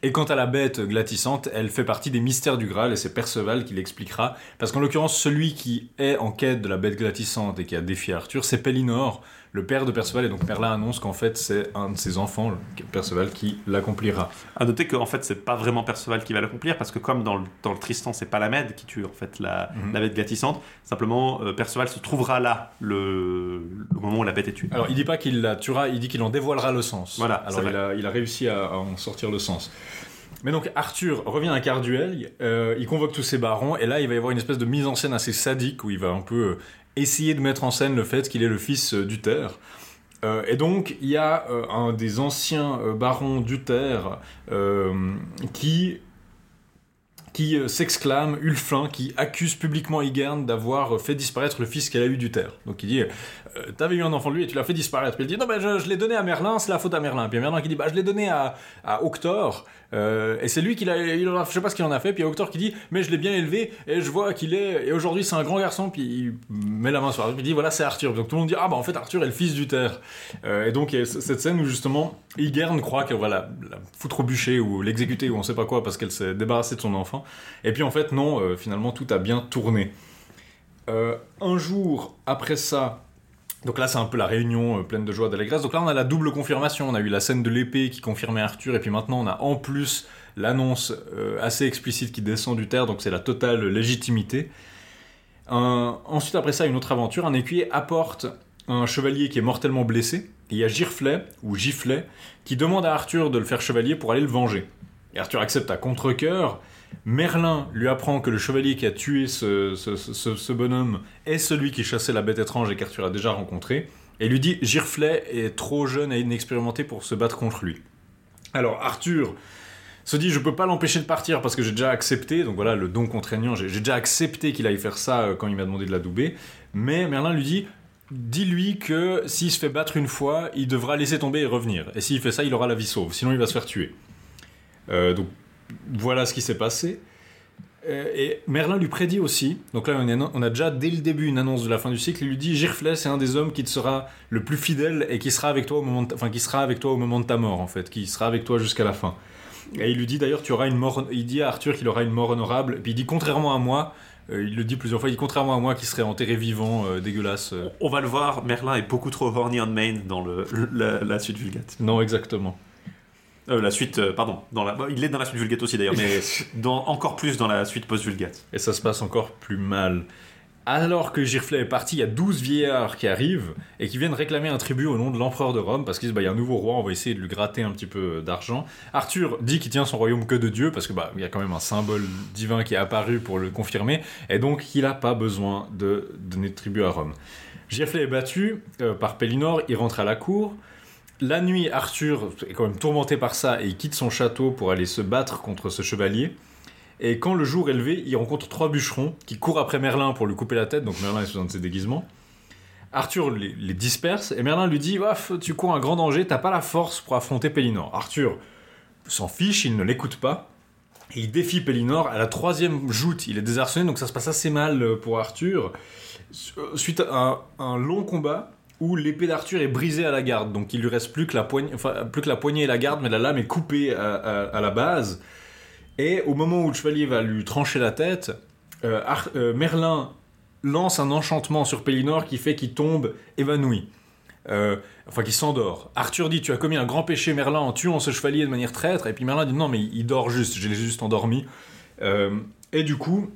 Et quant à la bête glatissante, elle fait partie des mystères du Graal et c'est Perceval qui l'expliquera. Parce qu'en l'occurrence, celui qui est en quête de la bête glatissante et qui a défié Arthur, c'est Pellinor, le père de Perceval. Et donc Merlin annonce qu'en fait, c'est un de ses enfants, Perceval, qui l'accomplira. À noter qu'en fait, c'est pas vraiment Perceval qui va l'accomplir, parce que comme dans le, dans le Tristan, c'est pas la Med qui tue en fait la, Mhm. la bête glapissante, simplement euh, Perceval se trouvera là le, le moment où la bête est tuée. Alors il dit pas qu'il la tuera, il dit qu'il en dévoilera le sens. Voilà, Alors il a, il a réussi à, à en sortir le sens. Mais donc Arthur revient à Carduel, euh, il convoque tous ses barons, et là il va y avoir une espèce de mise en scène assez sadique où il va un peu euh, essayer de mettre en scène le fait qu'il est le fils euh, d'Uther. Euh, et donc, il y a euh, un des anciens barons d'Uther qui, qui s'exclame, Ulflin, qui accuse publiquement Igerne d'avoir fait disparaître le fils qu'elle a eu d'Uther. Donc il dit T'avais eu un enfant lui et tu l'as fait disparaître. Puis il dit Non, mais je, l'ai donné à Merlin, c'est la faute à Merlin. Puis Merlin qui dit Bah, je l'ai donné à, à Octor, euh, et c'est lui qui l'a. il a- Je sais pas ce qu'il en a fait. Puis il y a Octor qui dit Mais je l'ai bien élevé et je vois qu'il est. Et aujourd'hui, c'est un grand garçon. Puis il met la main sur Arthur. Puis il dit Voilà, c'est Arthur. Donc tout le monde dit Ah, bah en fait, Arthur est le fils d'Uther. Euh, et donc il y a cette scène où justement Igerne croit qu'elle va la, foutre au bûcher ou l'exécuter ou on sait pas quoi parce qu'elle s'est débarrassée de son enfant. Et puis en fait, non, euh, finalement, tout a bien tourné. Euh, un jour après ça, donc là, c'est un peu la réunion euh, pleine de joie, d'allégresse. Donc là, on a la double confirmation. On a eu la scène de l'épée qui confirmait Arthur, et puis maintenant, on a en plus l'annonce euh, assez explicite qui descend du terre, donc c'est la totale légitimité. Ensuite, après ça, une autre aventure. Un écuyer apporte un chevalier qui est mortellement blessé. Et il y a Girflet, ou Giflet, qui demande à Arthur de le faire chevalier pour aller le venger. Et Arthur accepte à contre-coeur. Merlin lui apprend que le chevalier qui a tué ce, bonhomme est celui qui chassait la bête étrange et qu'Arthur a déjà rencontré. Et lui dit Girflet est trop jeune et inexpérimenté pour se battre contre lui. Alors Arthur se dit je peux pas l'empêcher de partir parce que j'ai déjà accepté, donc voilà le don contraignant, j'ai j'ai déjà accepté qu'il aille faire ça euh, quand il m'a demandé de l'adouber. Mais Merlin lui dit dis-lui que s'il se fait battre une fois, il devra laisser tomber et revenir. Et s'il fait ça, il aura la vie sauve, sinon il va se faire tuer. Euh, donc voilà ce qui s'est passé. Euh, et Merlin lui prédit aussi, donc là on, a déjà dès le début une annonce de la fin du cycle, il lui dit Girflet c'est un des hommes qui te sera le plus fidèle et qui sera avec toi au moment de, ta- enfin, qui sera avec toi au moment de ta mort en fait, qui sera avec toi jusqu'à la fin. Et il lui dit d'ailleurs tu auras une mort, il dit à Arthur qu'il aura une mort honorable, et puis il dit contrairement à moi, euh, il le dit plusieurs fois, il dit contrairement à moi qui serait enterré vivant, euh, dégueulasse. euh. On va le voir, Merlin est beaucoup trop horny on main dans le- la, la suite Vulgate. Non exactement. Euh, la suite, euh, pardon, dans la, bah, il est dans la suite Vulgate aussi d'ailleurs, mais dans, encore plus dans la suite post-Vulgate. Et ça se passe encore plus mal. Alors que Girflet est parti, il y a 12 vieillards qui arrivent et qui viennent réclamer un tribut au nom de l'empereur de Rome parce qu'il bah, il y a un nouveau roi, on va essayer de lui gratter un petit peu d'argent. Arthur dit qu'il tient son royaume que de Dieu parce que bah il y a quand même un symbole divin qui est apparu pour le confirmer et donc il n'a pas besoin de donner de tribut à Rome. Girflet est battu euh, par Pellinor, il rentre à la cour. La nuit, Arthur est quand même tourmenté par ça et il quitte son château pour aller se battre contre ce chevalier. Et quand le jour est levé, il rencontre trois bûcherons qui courent après Merlin pour lui couper la tête, donc Merlin est sous un de ses déguisements. Arthur les, disperse et Merlin lui dit Waf, Tu cours un grand danger, t'as pas la force pour affronter Pellinor. Arthur s'en fiche, il ne l'écoute pas. Et il défie Pellinor à la troisième joute. Il est désarçonné, donc ça se passe assez mal euh, pour Arthur. Su- Suite à un long combat où l'épée d'Arthur est brisée à la garde, donc il lui reste plus que la poignée, enfin, plus que la poignée et la garde, mais la lame est coupée à- la base. Et au moment où le chevalier va lui trancher la tête, euh, euh, Merlin lance un enchantement sur Pellinor qui fait qu'il tombe évanoui. Euh, enfin, qui s'endort. Arthur dit Tu as commis un grand péché, Merlin, en tuant ce chevalier de manière traître. Et puis Merlin dit Non, mais il dort juste, je l'ai juste endormi. Et du coup,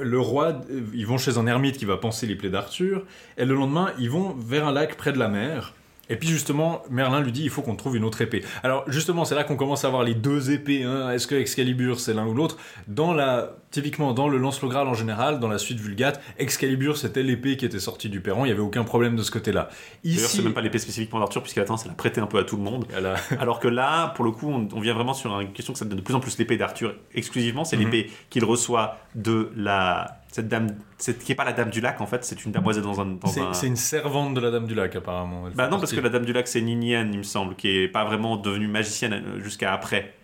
le roi, euh, ils vont chez un ermite qui va panser les plaies d'Arthur. Et le lendemain, ils vont vers un lac près de la mer. Et puis justement, Merlin lui dit il faut qu'on trouve une autre épée. Alors justement, c'est là qu'on commence à voir les deux épées. hein. Est-ce que Excalibur c'est l'un ou l'autre? Dans la, typiquement dans le Lance Graal en général, dans la suite Vulgate, Excalibur c'était l'épée qui était sortie du perron. Il y avait aucun problème de ce côté-là. D'ailleurs, Ici, c'est même pas l'épée spécifiquement d'Arthur, puisqu'à la fin, c'est la prêter un peu à tout le monde. Alors que là, pour le coup, on, on vient vraiment sur une question que ça donne de plus en plus l'épée d'Arthur exclusivement. C'est Mhm. l'épée qu'il reçoit de la. Cette dame. Cette, qui est pas la dame du lac, en fait, c'est une damoiselle dans un. Dans c'est un... c'est une servante de la Dame du Lac apparemment. Elle Bah non, parce que la dame du lac, c'est Ninienne, il me semble, qui est pas vraiment devenue magicienne jusqu'à après.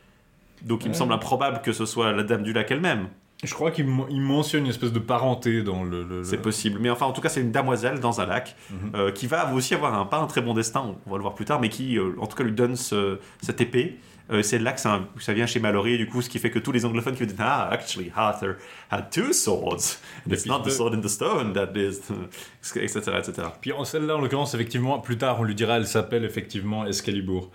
Donc il me semble improbable que ce soit la dame du lac elle-même. Je crois qu'il men- il mentionne une espèce de parenté dans le. le- C'est le- possible. Mais enfin, en tout cas, c'est une damoiselle dans un lac Mhm. euh, qui va aussi avoir un, pas un très bon destin, on va le voir plus tard, mais qui, euh, en tout cas, lui donne ce- cette épée. Euh, c'est là que ça, ça vient chez Mallory, du coup, ce qui fait que tous les anglophones qui disent Ah, actually, Arthur had two swords. And It's not the sword in the stone that is. etc. etc. Puis en celle-là, en l'occurrence, effectivement, plus tard, on lui dira, elle s'appelle effectivement Excalibur.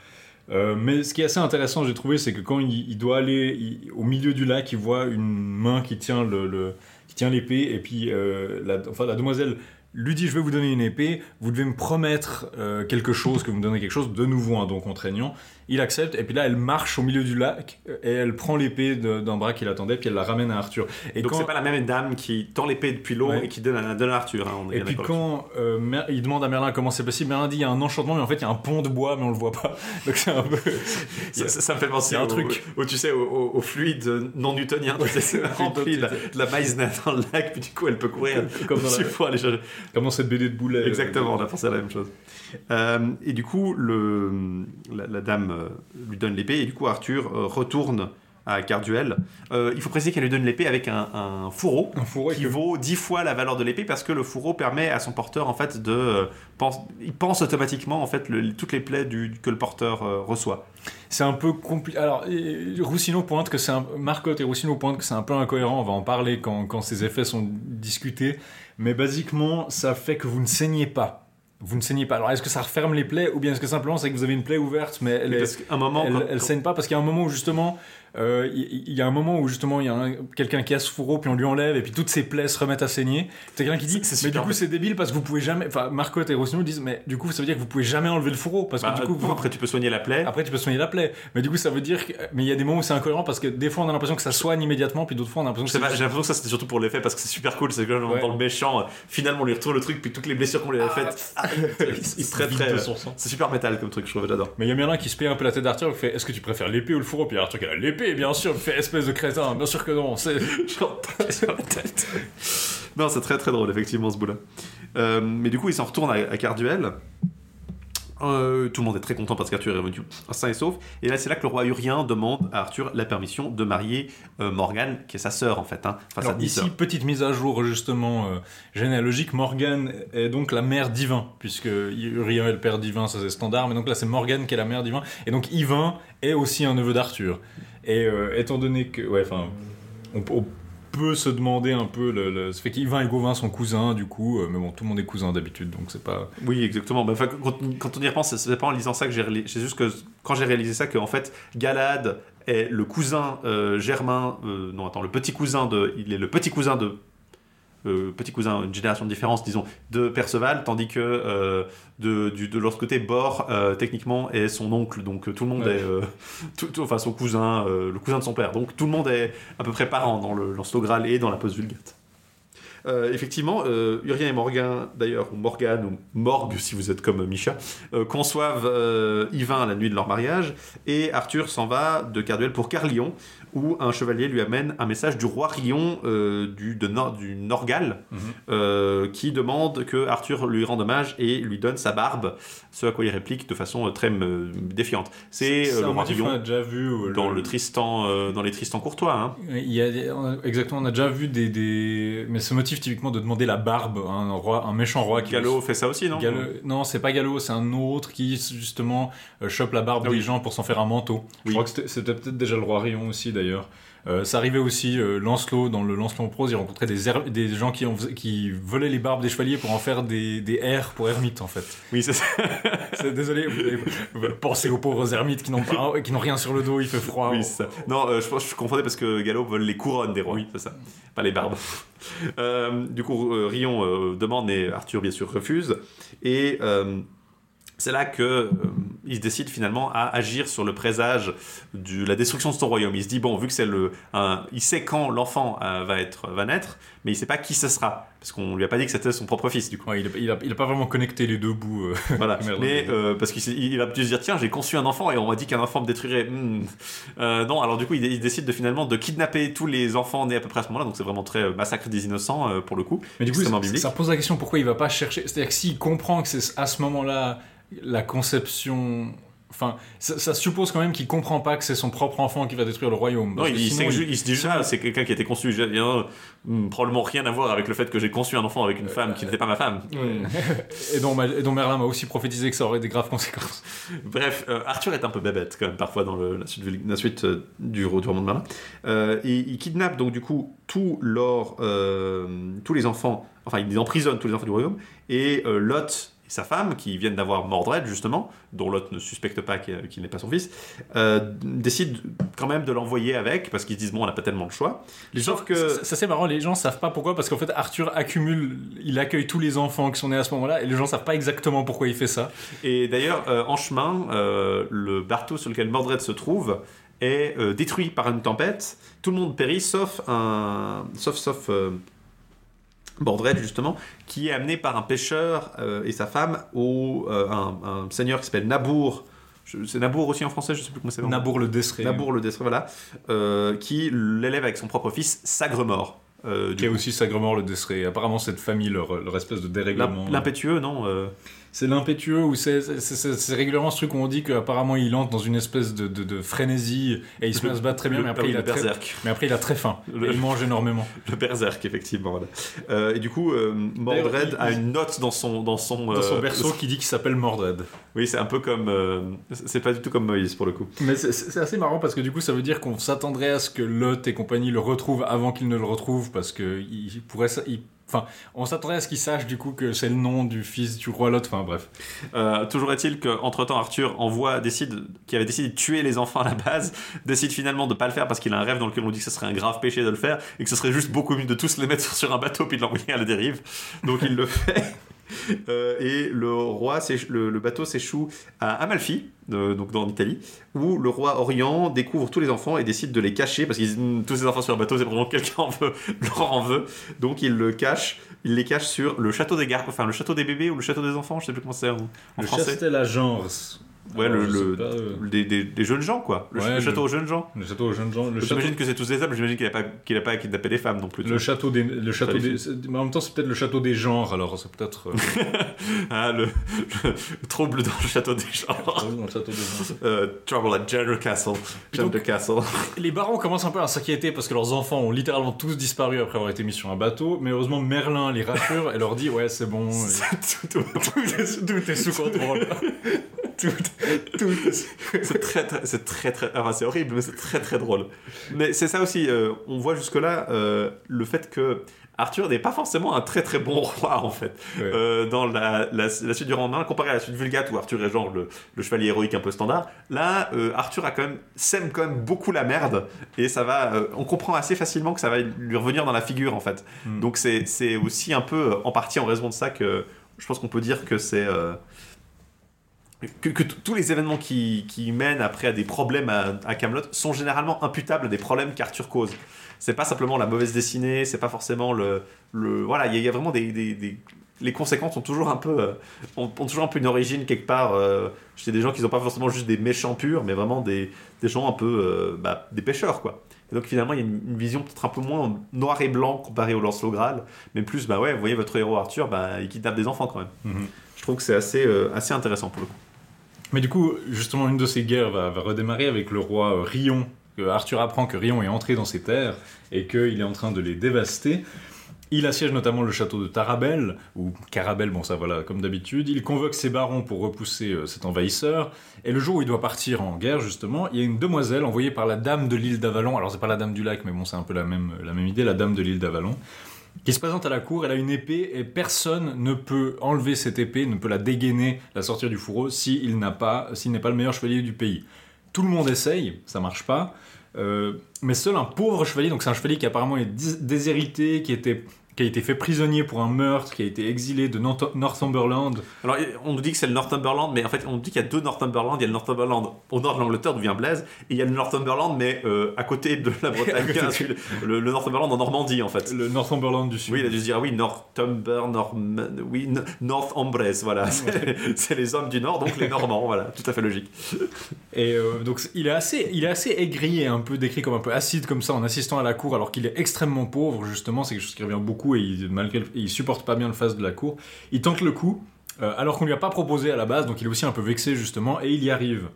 Euh, mais ce qui est assez intéressant, j'ai trouvé, c'est que quand il, il doit aller il- au milieu du lac, il voit une main qui tient le, le- qui tient l'épée, et puis euh, la, enfin, la demoiselle lui dit, je vais vous donner une épée, vous devez me promettre euh, quelque chose, que vous me donnez quelque chose, de nouveau un don contraignant. Il accepte, et puis là, elle marche au milieu du lac, et elle prend l'épée d'un bras qui l'attendait, puis elle la ramène à Arthur. Et Donc quand- c'est pas la même dame qui tend l'épée depuis l'eau Ouais. et qui donne à, donne à Arthur. hein, on est Et puis quand euh, Mer- il demande à Merlin comment c'est possible, Merlin dit il y a un enchantement, mais en fait il y a un pont de bois, mais on le voit pas. Donc c'est un peu. Ça, ça- ça me fait penser un au, truc. au- tu sais, au, fluide non newtonien. Tu sais, c'est rempli de la, de la maïzena dans le lac, puis du coup elle peut courir Comme dans la- aller chercher. Comme dans cette BD de Boulet. Exactement, on a pensé à la même chose. Euh, et du coup, le, la, la dame euh, lui donne l'épée, et du coup Arthur euh, retourne à Carduel. Euh, il faut préciser qu'elle lui donne l'épée avec un, un fourreau. Un fourreau qui que- vaut 10 fois la valeur de l'épée parce que le fourreau permet à son porteur en fait de euh, pense, il pense automatiquement en fait le- toutes les plaies du, que le porteur euh, reçoit. C'est un peu compliqué. Alors, Roussino pointe que c'est un... Marcotte et Roussino pointent que c'est un peu incohérent. On va en parler quand, quand ces effets sont discutés. Mais basiquement, ça fait que vous ne saignez pas. Vous ne saignez pas. Alors, est-ce que ça referme les plaies ou bien est-ce que simplement c'est que vous avez une plaie ouverte, mais elle est. Parce qu'à un moment, elle, quand- elle quand- saigne pas parce qu'il y a un moment où justement il il y, a un moment où justement il y a un- quelqu'un qui a ce fourreau puis on lui enlève et puis toutes ses plaies se remettent à saigner c'est quelqu'un qui dit C'est- c'est mais du coup c'est débile parce que vous pouvez jamais enfin Marcotte et Rossino disent mais du coup ça veut dire que vous pouvez jamais enlever le fourreau parce que bah, du coup vous- après tu peux soigner la plaie. après, tu peux soigner la plaie. Mais du coup, ça veut dire que. Mais il y a des moments où c'est incohérent parce que des fois, on a l'impression que ça soigne immédiatement, puis d'autres fois, on a l'impression que. J'ai l'impression que ça c'était surtout pour l'effet parce que c'est super cool. C'est que dans Ouais. dans le méchant, euh, finalement on lui retrouve le truc, puis toutes les blessures qu'on lui avait faites, ah, il se très très. sang. C'est super métal comme truc, je trouve, j'adore. Mais il y a Merlin qui se paye un peu la tête d'Arthur, il fait Est-ce que tu préfères l'épée ou le fourreau? Puis Arthur qui a l'épée, bien sûr, il fait espèce de crétin, bien sûr que non. C'est. Genre, sur la tête. non, c'est très très drôle, effectivement, ce bout-là. Euh, mais du coup, il s'en retourne à, à Carduel. Euh, tout le monde est très content parce qu'Arthur est revenu sain et sauf. Et là, c'est là que le roi Urien demande à Arthur la permission de marier euh, Morgane, qui est sa sœur en fait. Hein. Enfin, sa Alors, ici, petite mise à jour justement euh, généalogique, Morgane est donc la mère d'Yvain, puisque Urien est le père d'Yvain, ça c'est standard, mais donc là c'est Morgane qui est la mère d'Yvain, et donc Yvain est aussi un neveu d'Arthur. Et euh, étant donné que, ouais, enfin, on, peut se demander un peu, le, le- ça fait qu'Yvain et Gauvin sont cousins du coup, euh, mais bon, tout le monde est cousin d'habitude, donc c'est pas... Oui, exactement. Bah, quand, on y repense, c'est pas en lisant ça que j'ai réalisé. C'est juste que quand j'ai réalisé ça, qu'en fait, Galad est le cousin euh, germain. non, attends, le petit cousin de. Il est le petit cousin de. Euh, petit cousin, une génération de différence, disons, de Perceval, tandis que euh, de, du- de l'autre côté, Bor, euh, techniquement, est son oncle, donc tout le monde Ouais. est, tout- tout- enfin son cousin, le cousin de son père, donc tout le monde est à peu près parent dans le Lance Graal et dans la post vulgate. Euh, effectivement, euh, Urien et Morgan, d'ailleurs, ou Morgane, ou Morgue si vous êtes comme Micha, euh, conçoivent Yvain la nuit de leur mariage, et Arthur s'en va de Carduel pour Carlion, où un chevalier lui amène un message du roi Rion du, de du Norgal, Mhm. qui demande que Arthur lui rende hommage et lui donne sa barbe, ce à quoi il réplique de façon très défiante. C'est le roi qu'on a Rion déjà vu dans le Tristan, dans les Tristan courtois. Hein. Il y a, on a- exactement, on a déjà vu des, des... Mais ce motif typiquement de demander la barbe à un, roi, un méchant roi qui... Gallo fait ça aussi, non Gallo- Non, c'est pas Gallo, c'est un autre qui justement euh, chope la barbe Ah des oui. gens pour s'en faire un manteau. Je crois que c'était- c'était peut-être déjà le roi Rion aussi d'ailleurs. Euh, ça arrivait aussi, euh, Lancelot, dans le Lancelot en prose, il rencontrait des, des gens qui, volaient les barbes des chevaliers pour en faire des, des airs pour ermites en fait. Oui, c'est ça. Désolé, vous, pensez aux pauvres ermites qui n'ont pas- qui n'ont rien sur le dos, il fait froid. Oui, c'est ça. Non, euh, je pense que je confondais parce que Gallo vole les couronnes des rois. Oui, c'est ça. Pas les barbes. Du coup, Rion demande, mais Arthur, bien sûr, refuse. Et c'est là que euh, il décide finalement à agir sur le présage de la destruction de son royaume. Il se dit bon, vu que c'est le, un- il sait quand l'enfant euh, va être, va naître, mais il sait pas qui ce sera parce qu'on lui a pas dit que c'était son propre fils du coup. Ouais, il, a, il, a, il a pas vraiment connecté les deux bouts. euh. Voilà. Mais euh, parce qu'il va plus se dire tiens j'ai conçu un enfant et on m'a dit qu'un enfant me détruirait. Hmm. Non alors du coup il, il décide de finalement de kidnapper tous les enfants nés à peu près à ce moment-là donc c'est vraiment très massacre des innocents pour le coup. Mais du coup, ça pose la question pourquoi il va pas chercher? C'est-à-dire que s'il comprend que c'est à ce moment-là la conception. Enfin, ça, ça suppose quand même qu'il comprend pas que c'est son propre enfant qui va détruire le royaume. Non, il, sinon, se dit juste ah, c'est quelqu'un qui a été conçu. y a, hmm, probablement rien à voir avec le fait que j'ai conçu un enfant avec une femme qui n'était pas ma femme. Et dont, Ma- et dont Merlin m'a aussi prophétisé que ça aurait des graves conséquences. Bref, euh, Arthur est un peu bébête quand même parfois dans le- la suite, la suite, euh, du Retour de Merlin. Euh, il kidnappe donc du coup tous euh, les enfants, enfin il emprisonne tous les enfants du royaume et euh, Lot et sa femme qui viennent d'avoir Mordred justement, dont Lot ne suspecte pas qu'il n'est pas son fils, euh, décident quand même de l'envoyer avec, parce qu'ils se disent, bon, on n'a pas tellement le choix. Les Sauf gens, que- ça, ça, c'est marrant, les gens savent pas pourquoi, parce qu'en fait Arthur accumule, il accueille tous les enfants qui sont nés à ce moment-là, et les gens savent pas exactement pourquoi il fait ça. Et d'ailleurs, euh, en chemin, euh, le bateau sur lequel Mordred se trouve est euh, détruit par une tempête. Tout le monde périt, sauf un, sauf sauf Mordred justement, qui est amené par un pêcheur euh, et sa femme au euh, un, un seigneur qui s'appelle Nabour. C'est Nabour aussi en français, je sais plus comment c'est. Nabour le Desseré, Nabour le Destré, voilà, euh, qui l'élève avec son propre fils, Sagremort. Du qui est coup. aussi Sagremort le Desseré. Apparemment cette famille, leur, leur espèce de dérèglement. L'im- L'impétueux, non C'est l'impétueux ou c'est régulièrement ce truc où on dit qu'apparemment il entre dans une espèce de, de- de frénésie et il se met à se battre très bien, le- mais après, ah oui, il a très, berserk. mais après il a très faim. Le- Et il mange énormément. Le berserk, effectivement. Voilà. Euh, et du coup, euh, Mordred a une note dans son dans son, Dans son euh, berceau qui dit qu'il s'appelle Mordred. Oui, c'est un peu comme. c'est pas du tout comme Moïse pour le coup. Mais c'est- assez marrant parce que du coup ça veut dire qu'on s'attendrait à ce que Lot et compagnie le retrouvent avant qu'ils ne le retrouvent parce que il pourrait il- Enfin, on s'attendrait à ce qu'ils sachent du coup que c'est le nom du fils du roi Lot. Enfin bref. Euh, toujours est-il qu'entre temps, Arthur envoie, décide, qui avait décidé de tuer les enfants à la base, décide finalement de pas le faire parce qu'il a un rêve dans lequel on dit que ce serait un grave péché de le faire et que ce serait juste beaucoup mieux de tous les mettre sur un bateau puis de l'envoyer à la dérive. Donc il le fait. Euh, et le roi, le, le bateau s'échoue à Amalfi, euh, donc dans l'Italie, où le roi Orient découvre tous les enfants et décide de les cacher parce qu'ils Hum, tous ces enfants sur le bateau, c'est vraiment quelqu'un en veut, leur en veut. Donc il le cache, il les cache sur le château des gar, enfin le château des bébés ou le château des enfants, je sais plus comment c'est en, en le français. Chastel à Gens. Ouais, le, Alors, le- pas, euh, des, des- des jeunes gens quoi. Le, Ouais, château aux jeunes gens. Le château aux jeunes gens. Le château, J'imagine que c'est tous des hommes, j'imagine qu'il a pas qu'il a pas kidnappé des femmes non plus. le château des. Le château des mais en même temps, c'est peut-être le château des genres, alors c'est peut-être. euh, Ah, le, le trouble dans le château des gens. le château des genres. Euh, trouble at Gender Castle. Gender Castle. Les barons commencent un peu à s'inquiéter parce que leurs enfants ont littéralement tous disparu après avoir été mis sur un bateau. Mais heureusement, Merlin les rassure et leur dit Ouais, c'est bon. Tout- tout- tout, est, tout est sous contrôle. tout, C'est très, très, c'est très, très, enfin, c'est horrible, mais c'est très, très drôle. Mais c'est ça aussi, euh, on voit jusque-là euh, le fait que Arthur n'est pas forcément un très, très bon roi, en fait. Ouais. Euh, dans la, la, la suite du 1, comparé à la suite Vulgate, où Arthur est genre le, le chevalier héroïque un peu standard, là, euh, Arthur a quand même, sème quand même beaucoup la merde, et ça va, euh, on comprend assez facilement que ça va lui revenir dans la figure, en fait. Mm. Donc c'est c'est aussi un peu, en partie en raison de ça, que je pense qu'on peut dire que c'est... que, tous les événements qui, qui mènent après à des problèmes à, Camelot sont généralement imputables à des problèmes qu'Arthur cause. C'est pas simplement la mauvaise dessinée, c'est pas forcément le, le voilà, il y, a- il y a vraiment des, des- des- les conséquences ont toujours un peu euh, ont, ont toujours un peu une origine quelque part euh, chez des gens qui sont pas forcément juste des méchants purs, mais vraiment des, des gens un peu euh, bah, des pêcheurs quoi. Et donc finalement il y a une, une vision peut-être un peu moins noir et blanc comparé au Lancelot Graal, mais plus bah ouais, vous voyez votre héros Arthur, bah il kidnappe des enfants quand même. Mhm. Je trouve que c'est assez euh, assez intéressant pour le coup. Mais du coup, justement, une de ces guerres va, redémarrer avec le roi euh, Rion. Arthur apprend que Rion est entré dans ses terres et qu'il est en train de les dévaster. Il assiège notamment le château de Tarabel, ou Carabel, bon ça voilà, comme d'habitude. Il convoque ses barons pour repousser euh, cet envahisseur. Et le jour où il doit partir en guerre, justement, il y a une demoiselle envoyée par la dame de l'île d'Avalon. Alors c'est pas la dame du lac, mais bon, c'est un peu la même, la même idée, la dame de l'île d'Avalon. Qui se présente à la cour, elle a une épée et personne ne peut enlever cette épée, ne peut la dégainer, la sortir du fourreau s'il n'a pas, s'il n'est pas le meilleur chevalier du pays. Tout le monde essaye, ça marche pas. Euh, mais seul un pauvre chevalier, donc c'est un chevalier qui apparemment est dés- déshérité, qui, était, qui a été fait prisonnier pour un meurtre, qui a été exilé de North- Northumberland. Alors, on nous dit que c'est le Northumberland, mais en fait, on nous dit qu'il y a deux Northumberland. Il y a le Northumberland au nord de l'Angleterre, d'où vient Blaise, et il y a le Northumberland, mais euh, à côté de la Bretagne, le, le Northumberland en Normandie, en fait. Le Northumberland du Sud. Oui, il a dû se dire, ah oui, Northumber, Norm... oui, N- Northumbrese, voilà. C'est c'est les hommes du Nord, donc les Normands, voilà, tout à fait logique. Et euh, donc il est assez, il est assez aigri et un peu décrit comme un peu acide comme ça en assistant à la cour, alors qu'il est extrêmement pauvre justement. C'est quelque chose qui revient beaucoup et il, malgré, il supporte pas bien le face de la cour. Il tente le coup, euh, alors qu'on lui a pas proposé à la base, donc il est aussi un peu vexé justement et il y arrive.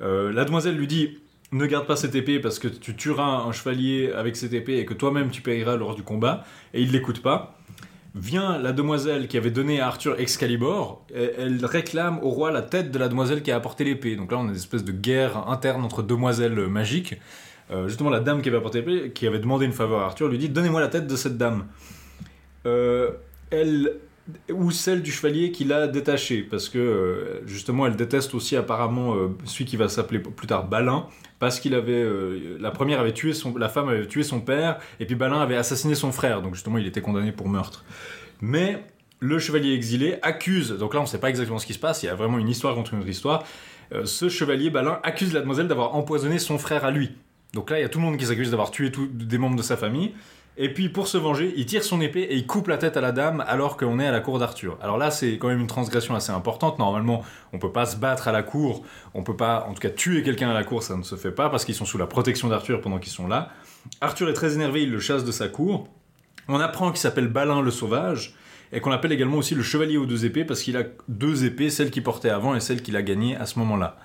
Euh, la demoiselle lui dit ne garde pas cette épée parce que tu tueras un chevalier avec cette épée et que toi-même tu payeras lors du combat. Et il l'écoute pas. Vient la demoiselle qui avait donné à Arthur Excalibur, elle réclame au roi la tête de la demoiselle qui a apporté l'épée. Donc là, on a une espèce de guerre interne entre demoiselles magiques. Euh, justement, la dame qui avait apporté l'épée, qui avait demandé une faveur à Arthur, lui dit Donnez-moi la tête de cette dame. Euh, elle ou celle du chevalier qui l'a détachée, parce que euh, justement elle déteste aussi apparemment euh, celui qui va s'appeler plus tard Balin, parce qu'il avait la première avait tué son, la femme avait tué son père, et puis Balin avait assassiné son frère, donc justement il était condamné pour meurtre. Mais le chevalier exilé accuse, donc là on sait pas exactement ce qui se passe, il y a vraiment une histoire contre une autre histoire. Ce chevalier Balin accuse la demoiselle d'avoir empoisonné son frère à lui. Donc là il y a tout le monde qui s'accuse d'avoir tué des membres de sa famille. Et puis pour se venger, il tire son épée et il coupe la tête à la dame alors qu'on est à la cour d'Arthur. Alors là, c'est quand même une transgression assez importante. Normalement, on peut pas se battre à la cour, on peut pas, en tout cas, tuer quelqu'un à la cour, ça ne se fait pas parce qu'ils sont sous la protection d'Arthur pendant qu'ils sont là. Arthur est très énervé, il le chasse de sa cour. On apprend qu'il s'appelle Balin le Sauvage et qu'on l'appelle également aussi le Chevalier aux deux épées parce qu'il a deux épées, celle qu'il portait avant et celle qu'il a gagnée à ce moment-là.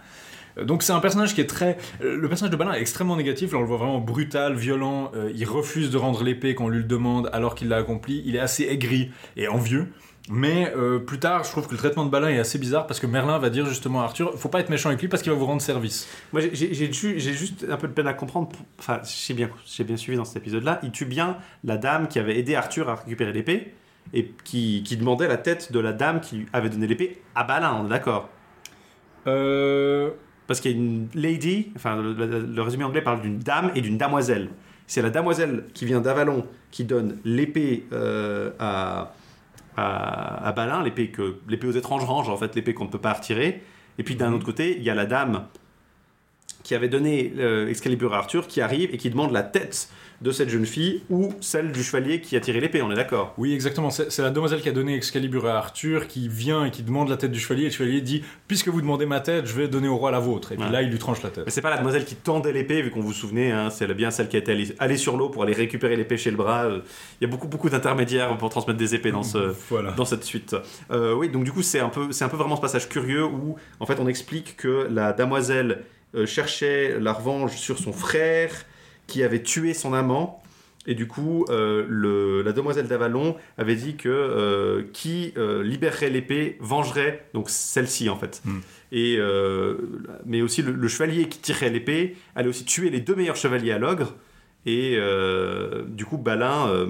Euh, Donc c'est un personnage qui est très... euh, Le personnage de Balin est extrêmement négatif, là on le voit vraiment brutal, violent, euh, il refuse de rendre l'épée quand on lui le demande alors qu'il l'a accompli, il est assez aigri et envieux. Mais euh, plus tard, je trouve que le traitement de Balin est assez bizarre parce que Merlin va dire justement à Arthur, faut pas être méchant avec lui parce qu'il va vous rendre service. Moi, j'ai- j'ai j'ai ju- j'ai juste un peu de peine à comprendre. Enfin, j'ai bien, j'ai bien suivi dans cet épisode-là. Il tue bien la dame qui avait aidé Arthur à récupérer l'épée et qui, qui demandait la tête de la dame qui lui avait donné l'épée à Balin, on est d'accord? Euh... Parce qu'il y a une lady, enfin, le, le- le résumé anglais parle d'une dame et d'une damoiselle. C'est la damoiselle qui vient d'Avalon qui donne l'épée euh, à, à, à Balin, l'épée aux étranges ranges, en fait, l'épée qu'on ne peut pas retirer. Et puis d'un Mhm. autre côté, il y a la dame qui avait donné euh, Excalibur à Arthur qui arrive et qui demande la tête de cette jeune fille ou celle du chevalier qui a tiré l'épée, on est d'accord? Oui, exactement. C'est la demoiselle qui a donné Excalibur à Arthur qui vient et qui demande la tête du chevalier. Et le chevalier dit Puisque vous demandez ma tête, je vais donner au roi la vôtre. Et puis Ouais. là, il lui tranche la tête. Mais c'est pas la demoiselle qui tendait l'épée, vu qu'on vous souvenez, hein, c'est bien celle qui était allée, allée sur l'eau pour aller récupérer l'épée chez le bras. euh, Il y a beaucoup, beaucoup d'intermédiaires pour transmettre des épées dans, ce, Voilà. dans cette suite. Euh, oui, donc du coup, c'est un, peu, un peu vraiment ce passage curieux où, en fait, on explique que la damoiselle euh, cherchait la revanche sur son frère qui avait tué son amant. Et du coup, euh, le- la demoiselle d'Avalon avait dit que euh, qui libérerait l'épée vengerait donc celle-ci en fait. Hmm. Et mais aussi le, le chevalier qui tirait l'épée allait aussi tuer les deux meilleurs chevaliers à l'ogre. Et du coup, Balin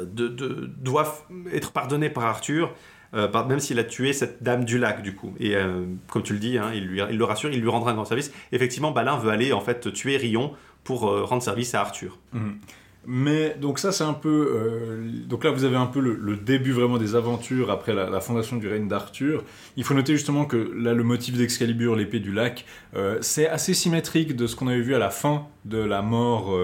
de- de- doit être pardonné par Arthur. Euh, même s'il a tué cette dame du lac du coup et euh, comme tu le dis hein, il, lui, le rassure il lui rendra un grand service effectivement Balin veut aller en fait tuer Rion pour euh, rendre service à Arthur Mhm. Mais donc ça c'est un peu donc là vous avez un peu le, début vraiment des aventures après la, fondation du règne d'Arthur. Il faut noter justement que là le motif d'Excalibur, l'épée du lac, c'est assez symétrique de ce qu'on avait vu à la fin de la mort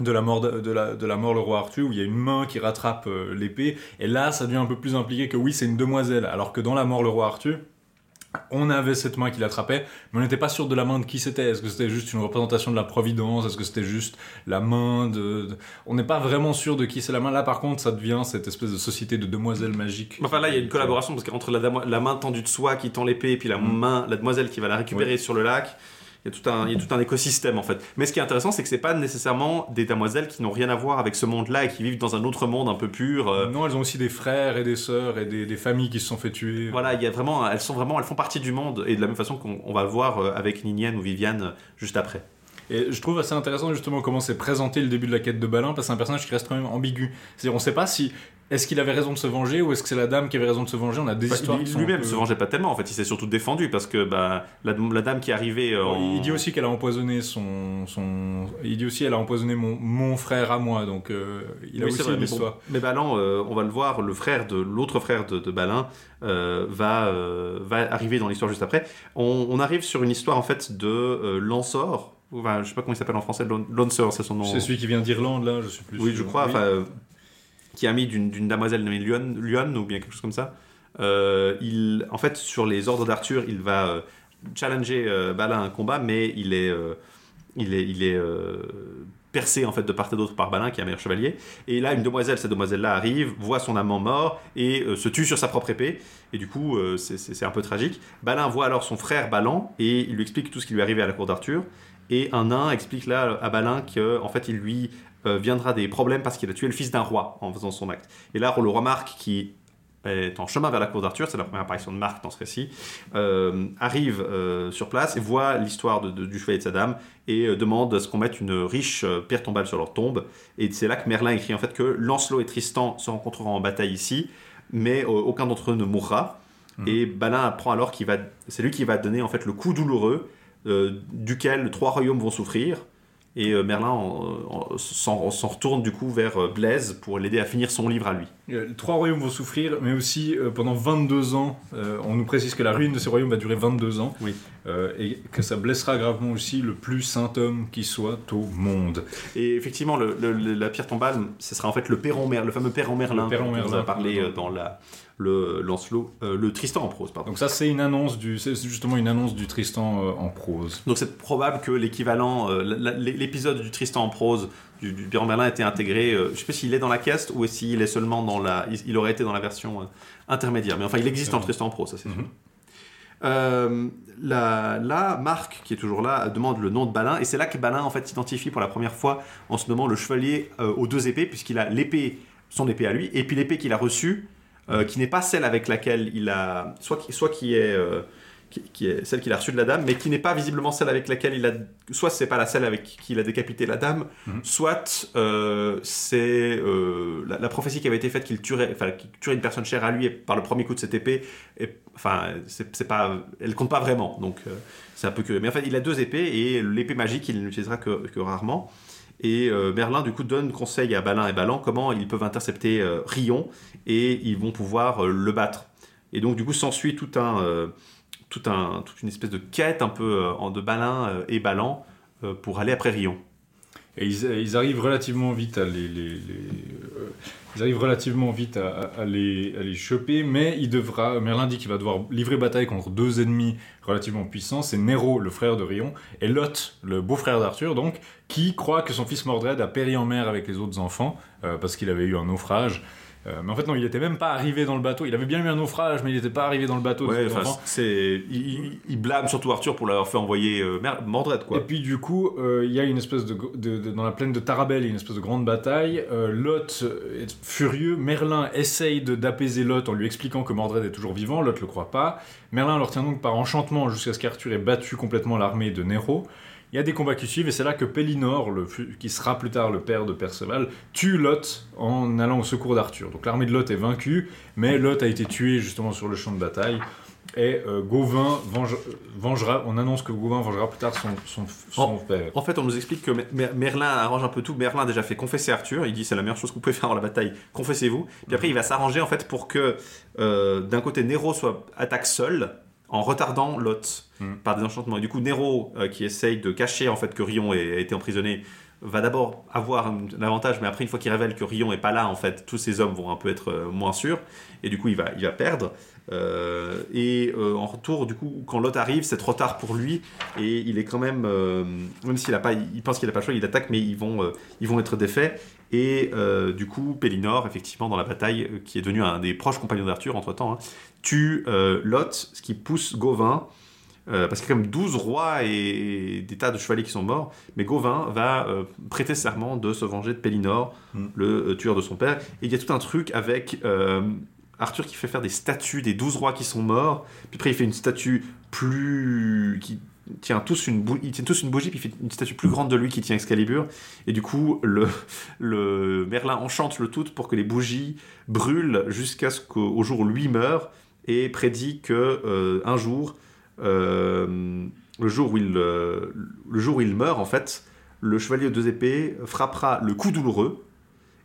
de la mort de, de la, de la mort le roi Arthur où il y a une main qui rattrape euh, l'épée et là ça devient un peu plus impliqué que oui c'est une demoiselle alors que dans la mort le roi Arthur on avait cette main qui l'attrapait, mais on n'était pas sûr de la main de qui c'était. Est-ce que c'était juste une représentation de la Providence? Est-ce que c'était juste la main de... de- On n'est pas vraiment sûr de qui c'est la main. Là, par contre, ça devient cette espèce de société de demoiselles magiques. Enfin là, il y a une collaboration parce qu'entre la, la main tendue de soie qui tend l'épée et puis la Mm. main, la demoiselle qui va la récupérer sur le lac, il y, a tout un, il y a tout un écosystème en fait. Mais ce qui est intéressant, c'est que c'est pas nécessairement des demoiselles qui n'ont rien à voir avec ce monde-là et qui vivent dans un autre monde un peu pur. euh, Non, elles ont aussi des frères et des sœurs et des, des familles qui se sont fait tuer. Voilà, il y a vraiment, elles sont vraiment, elles font partie du monde et de la même façon qu'on on va le voir euh, avec Ninienne ou Viviane euh, juste après. Et je trouve assez intéressant justement comment c'est présenté le début de la quête de Balin, parce que c'est un personnage qui reste quand même ambigu. C'est-à-dire, on sait pas si est-ce qu'il avait raison de se venger ou est-ce que c'est la dame qui avait raison de se venger? On a des Bah, histoires. Lui-même peu- se vengeait pas tellement en fait, il s'est surtout défendu parce que bah, la, la dame qui est arrivée euh, en- Il dit aussi qu'elle a empoisonné son, son. Il dit aussi qu'elle a empoisonné mon, mon frère à moi, donc euh, il a Oui, aussi vrai, une mais bon. histoire. Mais Balan, euh, on va le voir, le frère de l'autre frère de, de Balin va, va arriver dans l'histoire juste après. On, on arrive sur une histoire en fait de Lansor. Enfin, je sais pas comment il s'appelle en français. Lansor, c'est son nom. C'est celui qui vient d'Irlande, là, je suis plus Oui, sûr. je crois. Oui. Enfin, qui est ami d'une damoiselle nommée Lyon, ou bien quelque chose comme ça. Euh, il, en fait, sur les ordres d'Arthur, il va euh, challenger euh, Balin à un combat, mais il est, il est, il est percé en fait de part et d'autre par Balin, qui est un meilleur chevalier. Et là, une demoiselle, cette demoiselle-là arrive, voit son amant mort et se tue sur sa propre épée. Et du coup, c'est- un peu tragique. Balin voit alors son frère Balan et il lui explique tout ce qui lui est arrivé à la cour d'Arthur. Et un nain explique là à Balin que en fait, il lui euh, viendra des problèmes parce qu'il a tué le fils d'un roi en faisant son acte. Et là, le roi Marc, qui est en chemin vers la cour d'Arthur, c'est la première apparition de Marc dans ce récit, euh, arrive euh, sur place et voit l'histoire de- de- du chevalier de sa dame et euh, demande à ce qu'on mette une riche pierre tombale sur leur tombe. Et c'est là que Merlin écrit en fait que Lancelot et Tristan se rencontreront en bataille ici, mais aucun d'entre eux ne mourra. Et Balin apprend alors qu'il va, c'est lui qui va donner en fait le coup douloureux duquel trois royaumes vont souffrir. Et euh, Merlin en- en- s'en retourne du coup vers euh, Blaise pour l'aider à finir son livre à lui. Euh, Trois royaumes vont souffrir, mais aussi pendant 22 ans. on nous précise que la ruine de ces royaumes va durer 22 ans. Oui. Et que ça blessera gravement aussi le plus saint homme qui soit au monde. Et effectivement, le- la pierre tombale, ce sera en fait le Perron Merlin, le fameux Perron Merlin, Le Perron dont on Merlin. a parlé dans la, le Lancelot, euh, le Tristan en prose, pardon. Donc ça, c'est une annonce du, c'est justement une annonce du Tristan euh, en prose. Donc c'est probable que l'équivalent, euh, l'épisode du Tristan en prose du, du Merlin a été intégré. je sais pas s'il est dans la caste ou s'il est seulement dans la, il, il aurait été dans la version intermédiaire. Mais enfin, il existe le Tristan en prose, ça c'est sûr. Mhm. Euh, là, là, Marc, qui est toujours là, demande le nom de Balin, et c'est là que Balin en fait s'identifie pour la première fois en se nommant le chevalier aux deux épées, puisqu'il a l'épée, son épée à lui, et puis l'épée qu'il a reçue, euh, qui n'est pas celle avec laquelle il a, soit qui, soit qui est, euh, qui, qui est celle qu'il a reçue de la dame, mais qui n'est pas visiblement celle avec laquelle il a, soit c'est pas la celle avec qui il a décapité la dame, Mhm. soit euh, c'est euh, la, la prophétie qui avait été faite qu'il tuerait, enfin, qu'il tuerait une personne chère à lui et par le premier coup de cette épée, et, enfin, c'est pas, elle compte pas vraiment, donc euh, c'est un peu que. Mais en fait, il a deux épées et l'épée magique, il n'utilisera que, que rarement. Et euh, Merlin, du coup, donne conseil à Balin et Balan comment ils peuvent intercepter euh, Rion et ils vont pouvoir euh, le battre. Et donc, du coup, s'ensuit tout un, tout un, toute une espèce de quête un peu de Balin et Balan pour aller après Rion. Et ils, arrivent relativement vite à les, les- ils arrivent relativement vite à, les choper, mais il devra, Merlin dit qu'il va devoir livrer bataille contre deux ennemis relativement puissants, c'est Nero, le frère de Rion, et Lot, le beau-frère d'Arthur, donc, qui croit que son fils Mordred a péri en mer avec les autres enfants, euh, parce qu'il avait eu un naufrage. Euh, mais en fait, non, il n'était même pas arrivé dans le bateau. Il avait bien eu un naufrage, mais il n'était pas arrivé dans le bateau. Ouais, c'est, il, blâme surtout Arthur pour l'avoir fait envoyer euh, Mordred, quoi. Et puis du coup, euh, il y a une espèce de, de- de- dans la plaine de Tarabel, il y a une espèce de grande bataille. Lot est furieux. Merlin essaye d'apaiser Lot en lui expliquant que Mordred est toujours vivant. Lot le croit pas. Merlin le retient donc par enchantement jusqu'à ce qu'Arthur ait battu complètement l'armée de Nero. Il y a des combats qui suivent et c'est là que Pellinor, le, qui sera plus tard le père de Perceval, tue Lot en allant au secours d'Arthur. Donc l'armée de Lot est vaincue, mais Lot a été tué justement sur le champ de bataille. Et euh, Gauvin venge- vengera, on annonce que Gauvin vengera plus tard son, son, son père. En fait, on nous explique que Mer- Mer- Merlin arrange un peu tout. Merlin a déjà fait confesser Arthur. Il dit c'est la meilleure chose que vous pouvez faire dans la bataille. Confessez-vous. Puis après, il va s'arranger en fait pour que euh, d'un côté Nero soit attaque seul en retardant Lot Mm. par des enchantements. Et du coup, Nero euh, qui essaye de cacher en fait que Rion a été emprisonné va d'abord avoir un, avantage, mais après une fois qu'il révèle que Rion est pas là, en fait, tous ces hommes vont un peu être euh, moins sûrs. Et du coup, il va, il va perdre. Euh, et en retour, du coup, quand Lot arrive, c'est trop tard pour lui. Et il est quand même, même s'il a pas, il pense qu'il a pas le choix, il attaque, mais ils vont, ils vont être défaits. Et du coup, Pellinor, effectivement, dans la bataille, qui est devenu un des proches compagnons d'Arthur entre temps, tue euh, Lot, ce qui pousse Gauvin. Euh, parce qu'il y a quand même 12 rois et des tas de chevaliers qui sont morts, mais Gauvin va euh, prêter serment de se venger de Pellinor, Mm. le euh, tueur de son père. Et il y a tout un truc avec Arthur qui fait faire des statues des 12 rois qui sont morts, puis après il fait une statue plus. qui tient tous une, bou- ils tiennent tous une bougie, puis il fait une statue plus grande de lui qui tient Excalibur. Et du coup, le, le Merlin enchante le tout pour que les bougies brûlent jusqu'à ce qu'au au jour où lui meurt, et prédit que euh, un jour, le jour où il, euh, le jour où il meurt en fait, le chevalier aux deux épées frappera le coup douloureux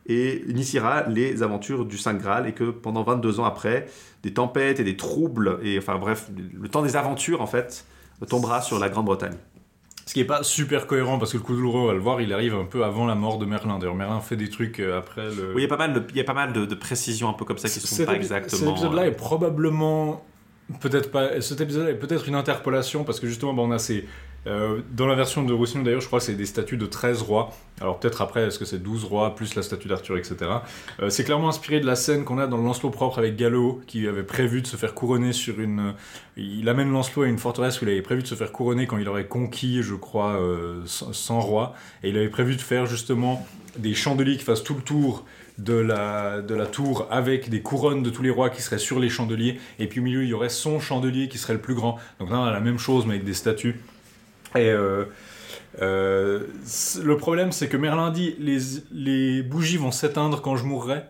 et initiera les aventures du Saint Graal et que pendant 22 ans après, des tempêtes et des troubles et enfin bref, le temps des aventures en fait tombera sur la Grande-Bretagne. Ce qui est pas super cohérent parce que le coup douloureux, on va le voir, il arrive un peu avant la mort de Merlin. D'ailleurs, Merlin fait des trucs euh, après le. Oui, il y a pas mal de, il y a pas mal de, de précisions un peu comme ça qui sont Cet pas exactement. Cet épisode-là euh, est probablement peut-être pas. Cet épisode-là est peut-être une interpolation parce que justement, on a ces. euh, dans la version de Roussillon, d'ailleurs, je crois que c'est des statues de 13 rois. Alors peut-être après, est-ce que c'est 12 rois plus la statue d'Arthur, etc. Euh, c'est clairement inspiré de la scène qu'on a dans Lancelot propre avec Gallo, qui avait prévu de se faire couronner sur une. Il amène Lancelot à une forteresse où il avait prévu de se faire couronner quand il aurait conquis, je crois, euh, 100 100 rois. Et il avait prévu de faire justement des chandeliers qui fassent tout le tour de la, de la tour avec des couronnes de tous les rois qui seraient sur les chandeliers. Et puis au milieu, il y aurait son chandelier qui serait le plus grand. Donc là, on a la même chose, mais avec des statues. Et euh, euh, le problème, c'est que Merlin dit les, les bougies vont s'éteindre quand je mourrai.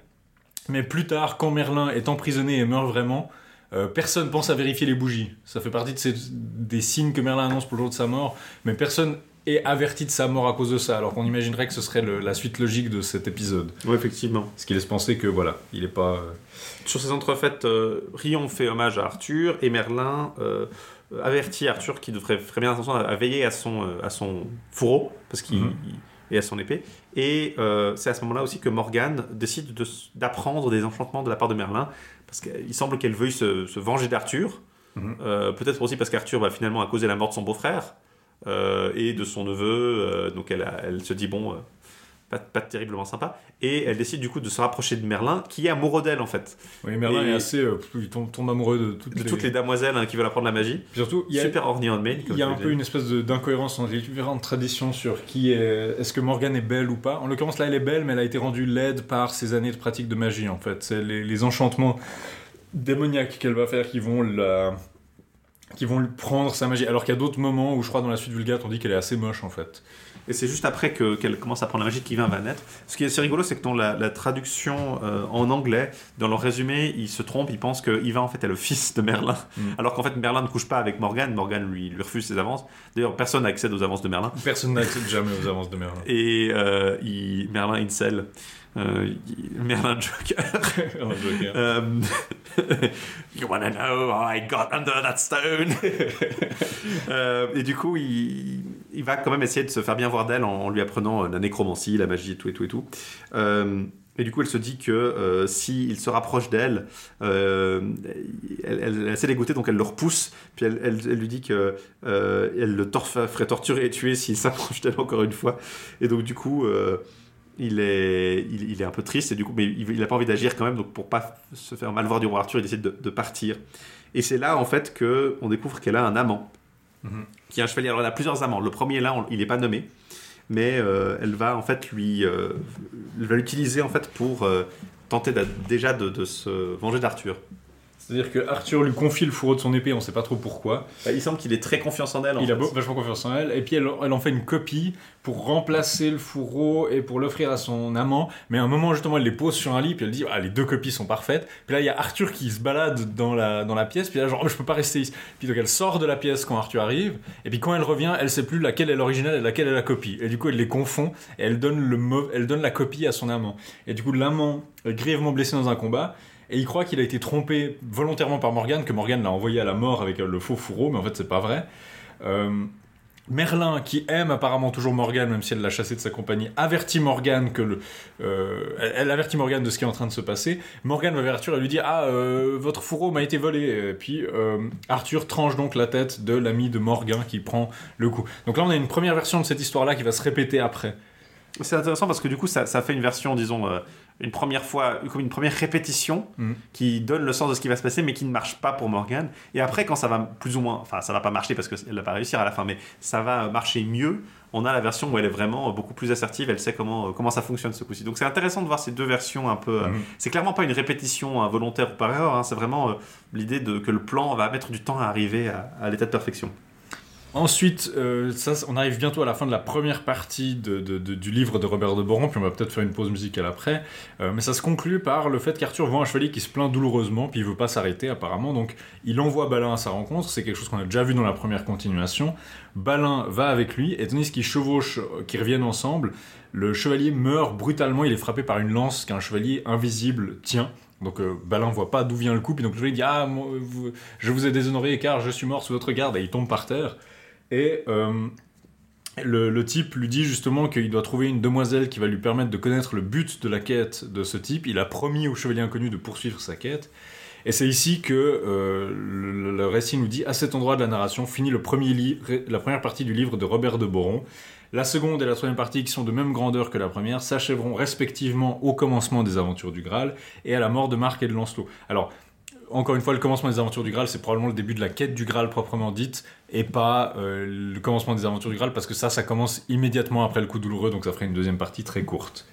Mais plus tard, quand Merlin est emprisonné et meurt vraiment, euh, personne pense à vérifier les bougies. Ça fait partie de ces- des signes que Merlin annonce pour le jour de sa mort, mais personne est averti de sa mort à cause de ça, alors qu'on imaginerait que ce serait le- la suite logique de cet épisode. Oui, effectivement. Ce qui laisse penser que voilà, il est pas. euh, Sur ces entrefaites, euh, Rion fait hommage à Arthur et Merlin euh, avertit Arthur qu'il devrait ferait bien attention à, à veiller à son, euh, à son fourreau parce qu'il Mhm. et à son épée. Et euh, c'est à ce moment-là aussi que Morgane décide de d'apprendre des enchantements de la part de Merlin parce qu'il semble qu'elle veuille se, se venger d'Arthur. Mhm. Euh, Peut-être aussi parce qu'Arthur va finalement a causé la mort de son beau-frère et de son neveu. euh, donc elle, a- elle se dit bon. euh, pas, pas terriblement sympa, et elle décide du coup de se rapprocher de Merlin, qui est amoureux d'elle en fait. Oui, Merlin Et- est assez. euh, il tombe, tombe amoureux de toutes, de les... toutes les damoiselles hein, qui veulent apprendre la magie. Puis Surtout, il y a, Super orny en main. il y a un peu une espèce d'incohérence entre les différentes traditions sur qui est. Est-ce que Morgane est belle ou pas En l'occurrence, là, elle est belle, mais elle a été rendue laide par ses années de pratique de magie, en fait. C'est les, les enchantements démoniaques qu'elle va faire qui vont la. Qui vont lui prendre sa magie. Alors qu'il y a d'autres moments où je crois dans la suite Vulgate on dit qu'elle est assez moche en fait. Et c'est juste après que- qu'elle commence à prendre la magie qui vient va naître. Ce qui est assez rigolo, c'est que dans la, la traduction euh, en anglais, dans leur résumé, ils se trompent, ils pensent que Yvain en fait est le fils de Merlin, Mm. alors qu'en fait Merlin ne couche pas avec Morgane, Morgane lui, lui refuse ses avances. D'ailleurs, personne n'accède aux avances de Merlin. Personne n'accède jamais aux avances de Merlin. Et euh, il- Merlin incel, Merlin Joker. Un Joker. Euh, you wanna know how I got under that stone? Euh, et du coup, il, il va quand même essayer de se faire bien voir d'elle en, en lui apprenant euh, la nécromancie, la magie, et tout et tout et tout. Euh, et du coup, elle se dit que euh, s'il se rapproche d'elle, euh, elle, elle, elle est assez dégoûtée, donc elle le repousse. Puis elle, lui dit que euh, elle le tor- ferait torturer et tuer s'il s'approche d'elle encore une fois. Et donc, du coup, euh, il est, il, il est un peu triste, et du coup, mais il n'a pas envie d'agir quand même, donc pour pas se faire mal voir du roi Arthur, il décide de, de partir. Et c'est là, en fait, que on découvre qu'elle a un amant, Mhm. qui est un chevalier. Alors, elle a plusieurs amants. Le premier, là, on- il n'est pas nommé, mais euh, elle va, en fait, lui, euh, elle va l'utiliser, en fait, pour euh, tenter déjà de, de se venger d'Arthur. C'est-à-dire que Arthur lui confie le fourreau de son épée, on sait pas trop pourquoi. Bah, il semble qu'il ait très confiance en elle. en Il a fait. vachement confiance en elle, et puis elle, elle en fait une copie pour remplacer le fourreau et pour l'offrir à son amant. Mais à un moment, justement, elle les pose sur un lit, puis elle dit ah, les deux copies sont parfaites. Puis là, il y a Arthur qui se balade dans la, dans la pièce, puis là, genre, Oh, je peux pas rester ici. Puis donc, elle sort de la pièce quand Arthur arrive, et puis quand elle revient, elle sait plus laquelle est l'original et laquelle est la copie. Et du coup, elle les confond, et elle donne, le elle donne la copie à son amant. Et du coup, l'amant est grièvement blessé dans un combat. Et il croit qu'il a été trompé volontairement par Morgane, que Morgane l'a envoyé à la mort avec euh, le faux fourreau, mais en fait c'est pas vrai. Euh, Merlin, qui aime apparemment toujours Morgane, même si elle l'a chassé de sa compagnie, avertit Morgane que le, euh, elle, avertit Morgane de ce qui est en train de se passer. Morgane va vers Arthur et lui dit ah votre fourreau m'a été volé. Et puis Arthur tranche donc la tête de l'ami de Morgan qui prend le coup. Donc là on a une première version de cette histoire là qui va se répéter après. C'est intéressant parce que du coup, ça, fait une version, disons, une première fois, comme une première répétition Mhm. qui donne le sens de ce qui va se passer, mais qui ne marche pas pour Morgane. Et après, quand ça va plus ou moins, enfin, ça va pas marcher parce qu'elle va pas réussir à la fin, mais ça va marcher mieux. On a la version où elle est vraiment beaucoup plus assertive, elle sait comment, euh, comment ça fonctionne ce coup-ci. Donc c'est intéressant de voir ces deux versions un peu. euh, Mhm. C'est clairement pas une répétition euh, volontaire ou par erreur, hein, c'est vraiment euh, l'idée de que le plan va mettre du temps à arriver à, à l'état de perfection. Ensuite, euh, on arrive bientôt à la fin de la première partie du livre de Robert de Boron, puis on va peut-être faire une pause musicale après. Euh, mais ça se conclut par le fait qu'Arthur voit un chevalier qui se plaint douloureusement, puis il veut pas s'arrêter apparemment, donc il envoie Balin à sa rencontre. C'est quelque chose qu'on a déjà vu dans la première continuation. Balin va avec lui, et tandis qu'ils chevauchent, euh, qu'ils reviennent ensemble, le chevalier meurt brutalement. Il est frappé par une lance qu'un chevalier invisible tient. Donc euh, Balin voit pas d'où vient le coup, puis donc le chevalier dit ah je vous ai déshonoré car je suis mort sous votre garde, et il tombe par terre. Et euh, le, type lui dit justement qu'il doit trouver une demoiselle qui va lui permettre de connaître le but de la quête de ce type. Il a promis au chevalier inconnu de poursuivre sa quête. Et c'est ici que euh, le, récit nous dit, à cet endroit de la narration, finit le premier la première partie du livre de Robert de Boron. La seconde et la troisième partie, qui sont de même grandeur que la première, s'achèveront respectivement au commencement des aventures du Graal et à la mort de Marc et de Lancelot. Alors, encore une fois, le commencement des aventures du Graal, c'est probablement le début de la quête du Graal proprement dite, et pas euh, le commencement des aventures du Graal, parce que ça, ça commence immédiatement après le coup douloureux, donc ça ferait une deuxième partie très courte.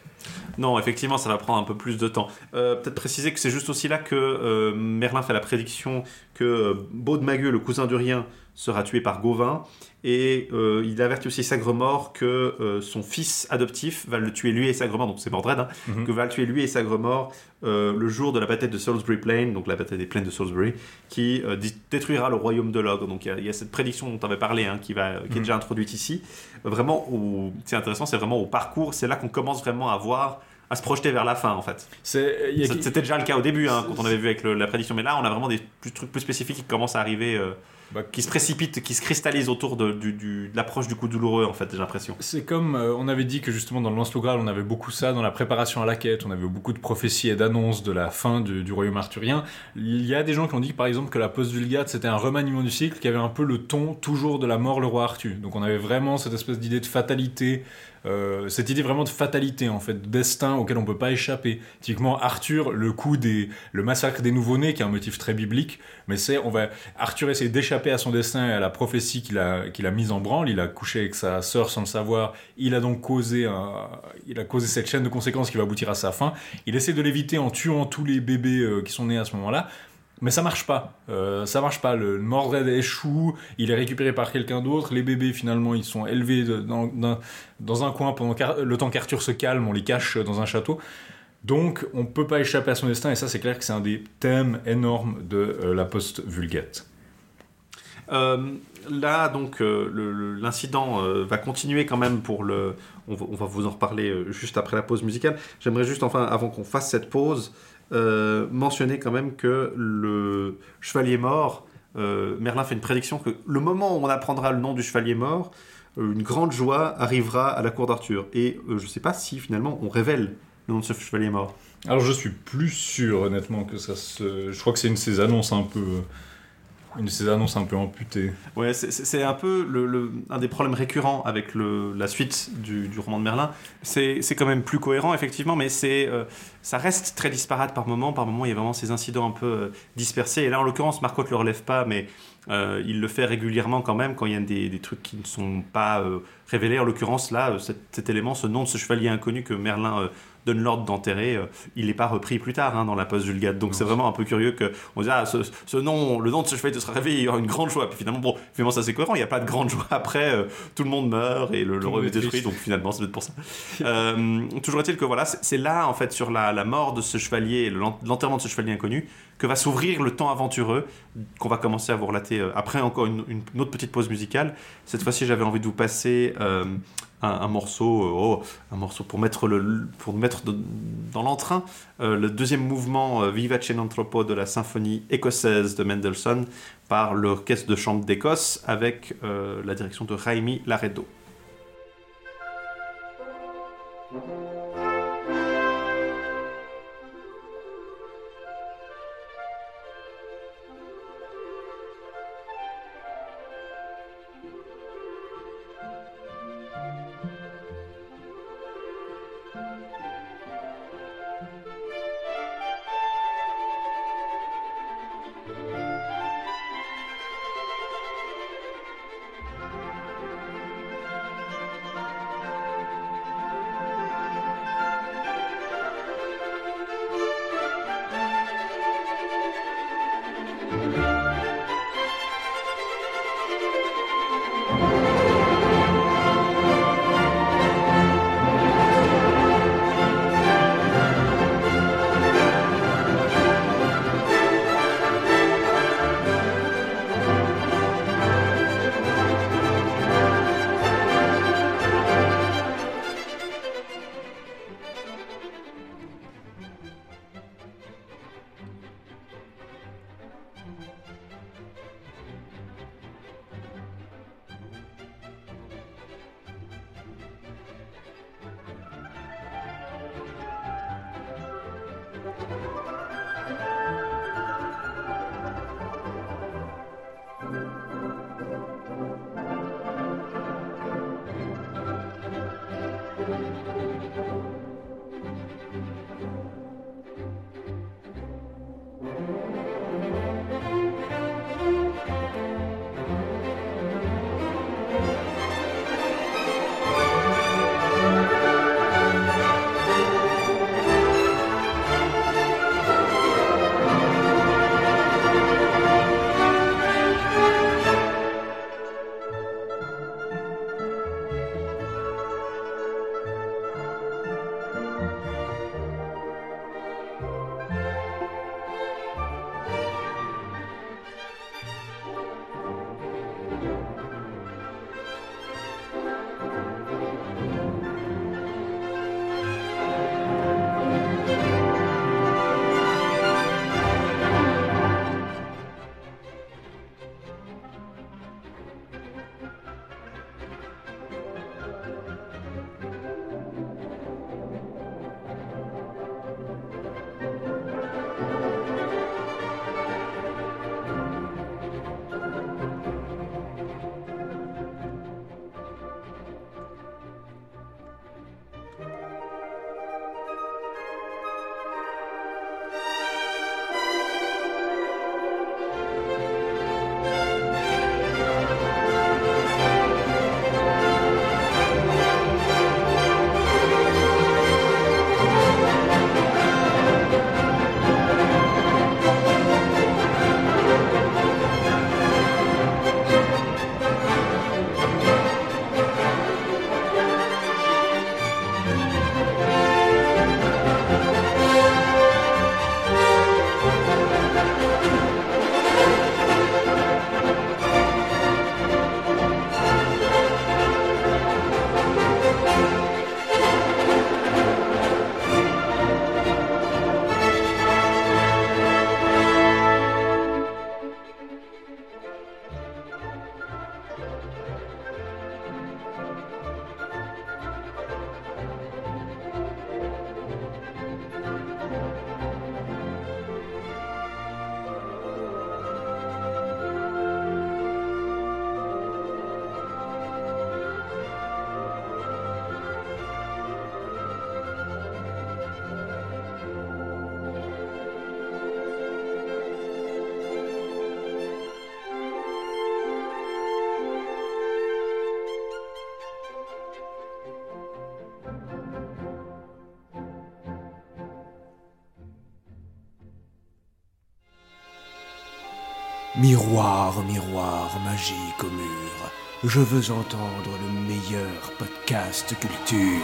Non, effectivement, ça va prendre un peu plus de temps. Euh, Peut-être préciser que c'est juste aussi là que euh, Merlin fait la prédiction que euh, Baudemagueux, le cousin d'Urien, sera tué par Gauvin. Et euh, il avertit aussi Sagremort que euh, son fils adoptif va le tuer lui et Sagremort, donc c'est Mordred, hein, Mhm. que va le tuer lui et Sagremort euh, le jour de la bataille de Salisbury Plain, donc la bataille des plaines de Salisbury, qui euh, dé- détruira le royaume de l'ogre. Donc il y a- il y, a cette prédiction dont tu avais parlé, hein, qui, va, qui est Mhm. déjà introduite ici. Vraiment, c'est intéressant, c'est vraiment au parcours, c'est là qu'on commence vraiment à voir, à se projeter vers la fin en fait. C'était déjà le cas au début, hein, quand on avait vu avec le- la prédiction, mais là on a vraiment des plus, trucs plus spécifiques qui commencent à arriver, euh, Bah, qui se précipitent, qui se cristallisent autour de, l'approche du coup douloureux en fait, j'ai l'impression. C'est comme euh, on avait dit que justement dans le Lance Graal, on avait beaucoup ça dans la préparation à la quête, on avait beaucoup de prophéties et d'annonces de la fin du, du royaume arthurien. Il y a des gens qui ont dit par exemple que la post-vulgate c'était un remaniement du cycle qui avait un peu le ton toujours de la mort le roi Arthur. Donc on avait vraiment cette espèce d'idée de fatalité, euh, cette idée vraiment de fatalité en fait, de destin auquel on peut pas échapper. Typiquement Arthur, le coup des, le massacre des nouveau-nés qui est un motif très biblique, mais c'est on va Arthur essaie d'échapper à son destin et à la prophétie qu'il a, qu'il a mise en branle. Il a couché avec sa sœur sans le savoir. Il a donc causé, il a causé cette chaîne de conséquences qui va aboutir à sa fin. Il essaie de l'éviter en tuant tous les bébés euh, qui sont nés à ce moment-là. Mais ça marche pas. Euh, ça marche pas. Le Mordred échoue. Il est récupéré par quelqu'un d'autre. Les bébés, finalement, ils sont élevés dans, dans- un coin pendant le temps qu'Arthur se calme. On les cache dans un château. Donc, on peut pas échapper à son destin. Et ça, c'est clair que c'est un des thèmes énormes de euh, la post-vulgate. Euh, là, donc, l'incident va continuer quand même pour le. On va, on va vous en reparler juste après la pause musicale. J'aimerais juste, enfin, avant qu'on fasse cette pause, euh, mentionner quand même que le chevalier mort, euh, Merlin fait une prédiction que le moment où on apprendra le nom du chevalier mort, euh, une grande joie arrivera à la cour d'Arthur. Et je ne sais pas si finalement on révèle le nom de ce chevalier mort. Alors je suis plus sûr honnêtement que ça se... Je crois que c'est une de ces annonces un peu... Une de ces annonces un peu amputées. Ouais, c'est- un peu le, le- un des problèmes récurrents avec le, la suite du, du roman de Merlin. C'est quand même plus cohérent, effectivement, mais euh, ça reste très disparate par moment. Par moment, il y a vraiment ces incidents un peu euh, dispersés. Et là, en l'occurrence, Marcotte ne le relève pas, mais euh, il le fait régulièrement quand même quand il y a des, des trucs qui ne sont pas révélés. En l'occurrence, là, cet, élément, ce nom de ce chevalier inconnu que Merlin donne l'ordre d'enterrer, euh, il n'est pas repris plus tard hein, dans la post-vulgate. Donc c'est vraiment un peu curieux que on dise ah, ce, ce nom, le nom de ce chevalier sera révélé, il y aura une grande joie. Puis finalement, bon, finalement ça c'est cohérent, il n'y a pas de grande joie après, euh, tout le monde meurt et le, le monde est détruit, donc finalement c'est peut-être pour ça. Euh, toujours est-il que voilà, c'est là en fait sur la, la mort de ce chevalier, l'enterrement de ce chevalier inconnu, que va s'ouvrir le temps aventureux qu'on va commencer à vous relater après encore une, une- une autre petite pause musicale. Cette fois-ci, j'avais envie de vous passer euh, un, morceau, euh, oh, un morceau pour mettre le, pour mettre dans l'entrain euh, le deuxième mouvement euh, Vivace Anthropo de la symphonie écossaise de Mendelssohn par l'orchestre de chambre d'Écosse avec la direction de Raimi Laredo. Je veux entendre le meilleur podcast culture.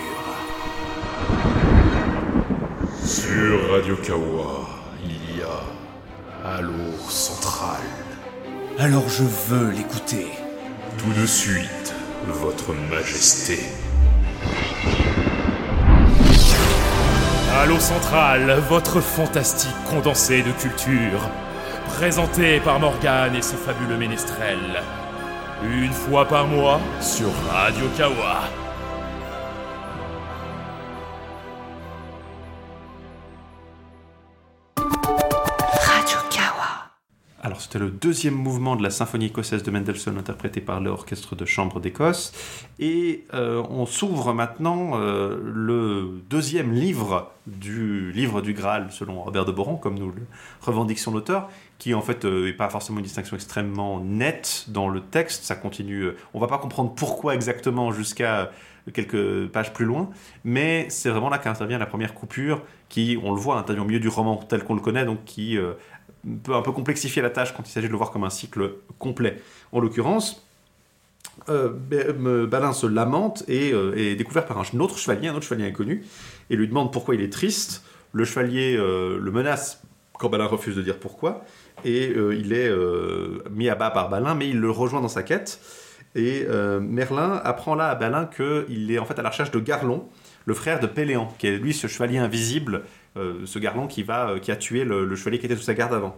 Sur Radio Kawa, il y a Allo Central. Alors je veux l'écouter. Tout de suite, Votre Majesté. Allo Central, votre fantastique condensé de culture. Présenté par Morgane et ses fabuleux ménestrels. Une fois par mois sur Radio Kawa. C'était le deuxième mouvement de la symphonie écossaise de Mendelssohn, interprété par l'Orchestre de chambre d'Écosse. Et euh, on s'ouvre maintenant euh, le deuxième livre du livre du Graal, selon Robert de Boron, comme nous le revendique son auteur, qui en fait n'est pas forcément une distinction extrêmement nette dans le texte. Ça continue. euh, on va pas comprendre pourquoi exactement jusqu'à quelques pages plus loin, mais c'est vraiment là qu'intervient la première coupure, qui, on le voit, intervient au milieu du roman tel qu'on le connaît, donc qui euh, peut un peu complexifier la tâche quand il s'agit de le voir comme un cycle complet. En l'occurrence, euh, me- Balin se lamente et euh, est découvert par un autre chevalier, un autre chevalier inconnu, et lui demande pourquoi il est triste. Le chevalier euh, le menace quand Balin refuse de dire pourquoi, et euh, il est euh, mis à bas par Balin, mais il le rejoint dans sa quête. Et euh, Merlin apprend là à Balin qu'il est en fait à la recherche de Garlon, le frère de Péléan, qui est lui ce chevalier invisible, euh, ce Garlon qui, va, euh, qui a tué le, chevalier qui était sous sa garde avant.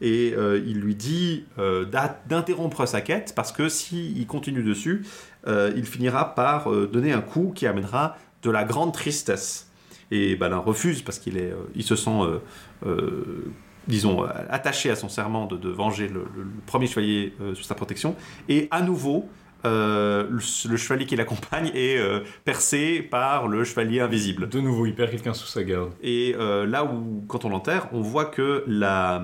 Et euh, il lui dit euh, d'interrompre sa quête parce que s'il continue dessus, euh, il finira par euh, donner un coup qui amènera de la grande tristesse. Et Balin refuse parce qu'il euh, se sent, euh, euh, disons, euh, attaché à son serment de, venger le, premier chevalier euh, sous sa protection. Et à nouveau, euh, le, le chevalier qui l'accompagne est euh, percé par le chevalier invisible. De nouveau, il perd quelqu'un sous sa garde. Et euh, là où, quand on l'enterre, on voit que la,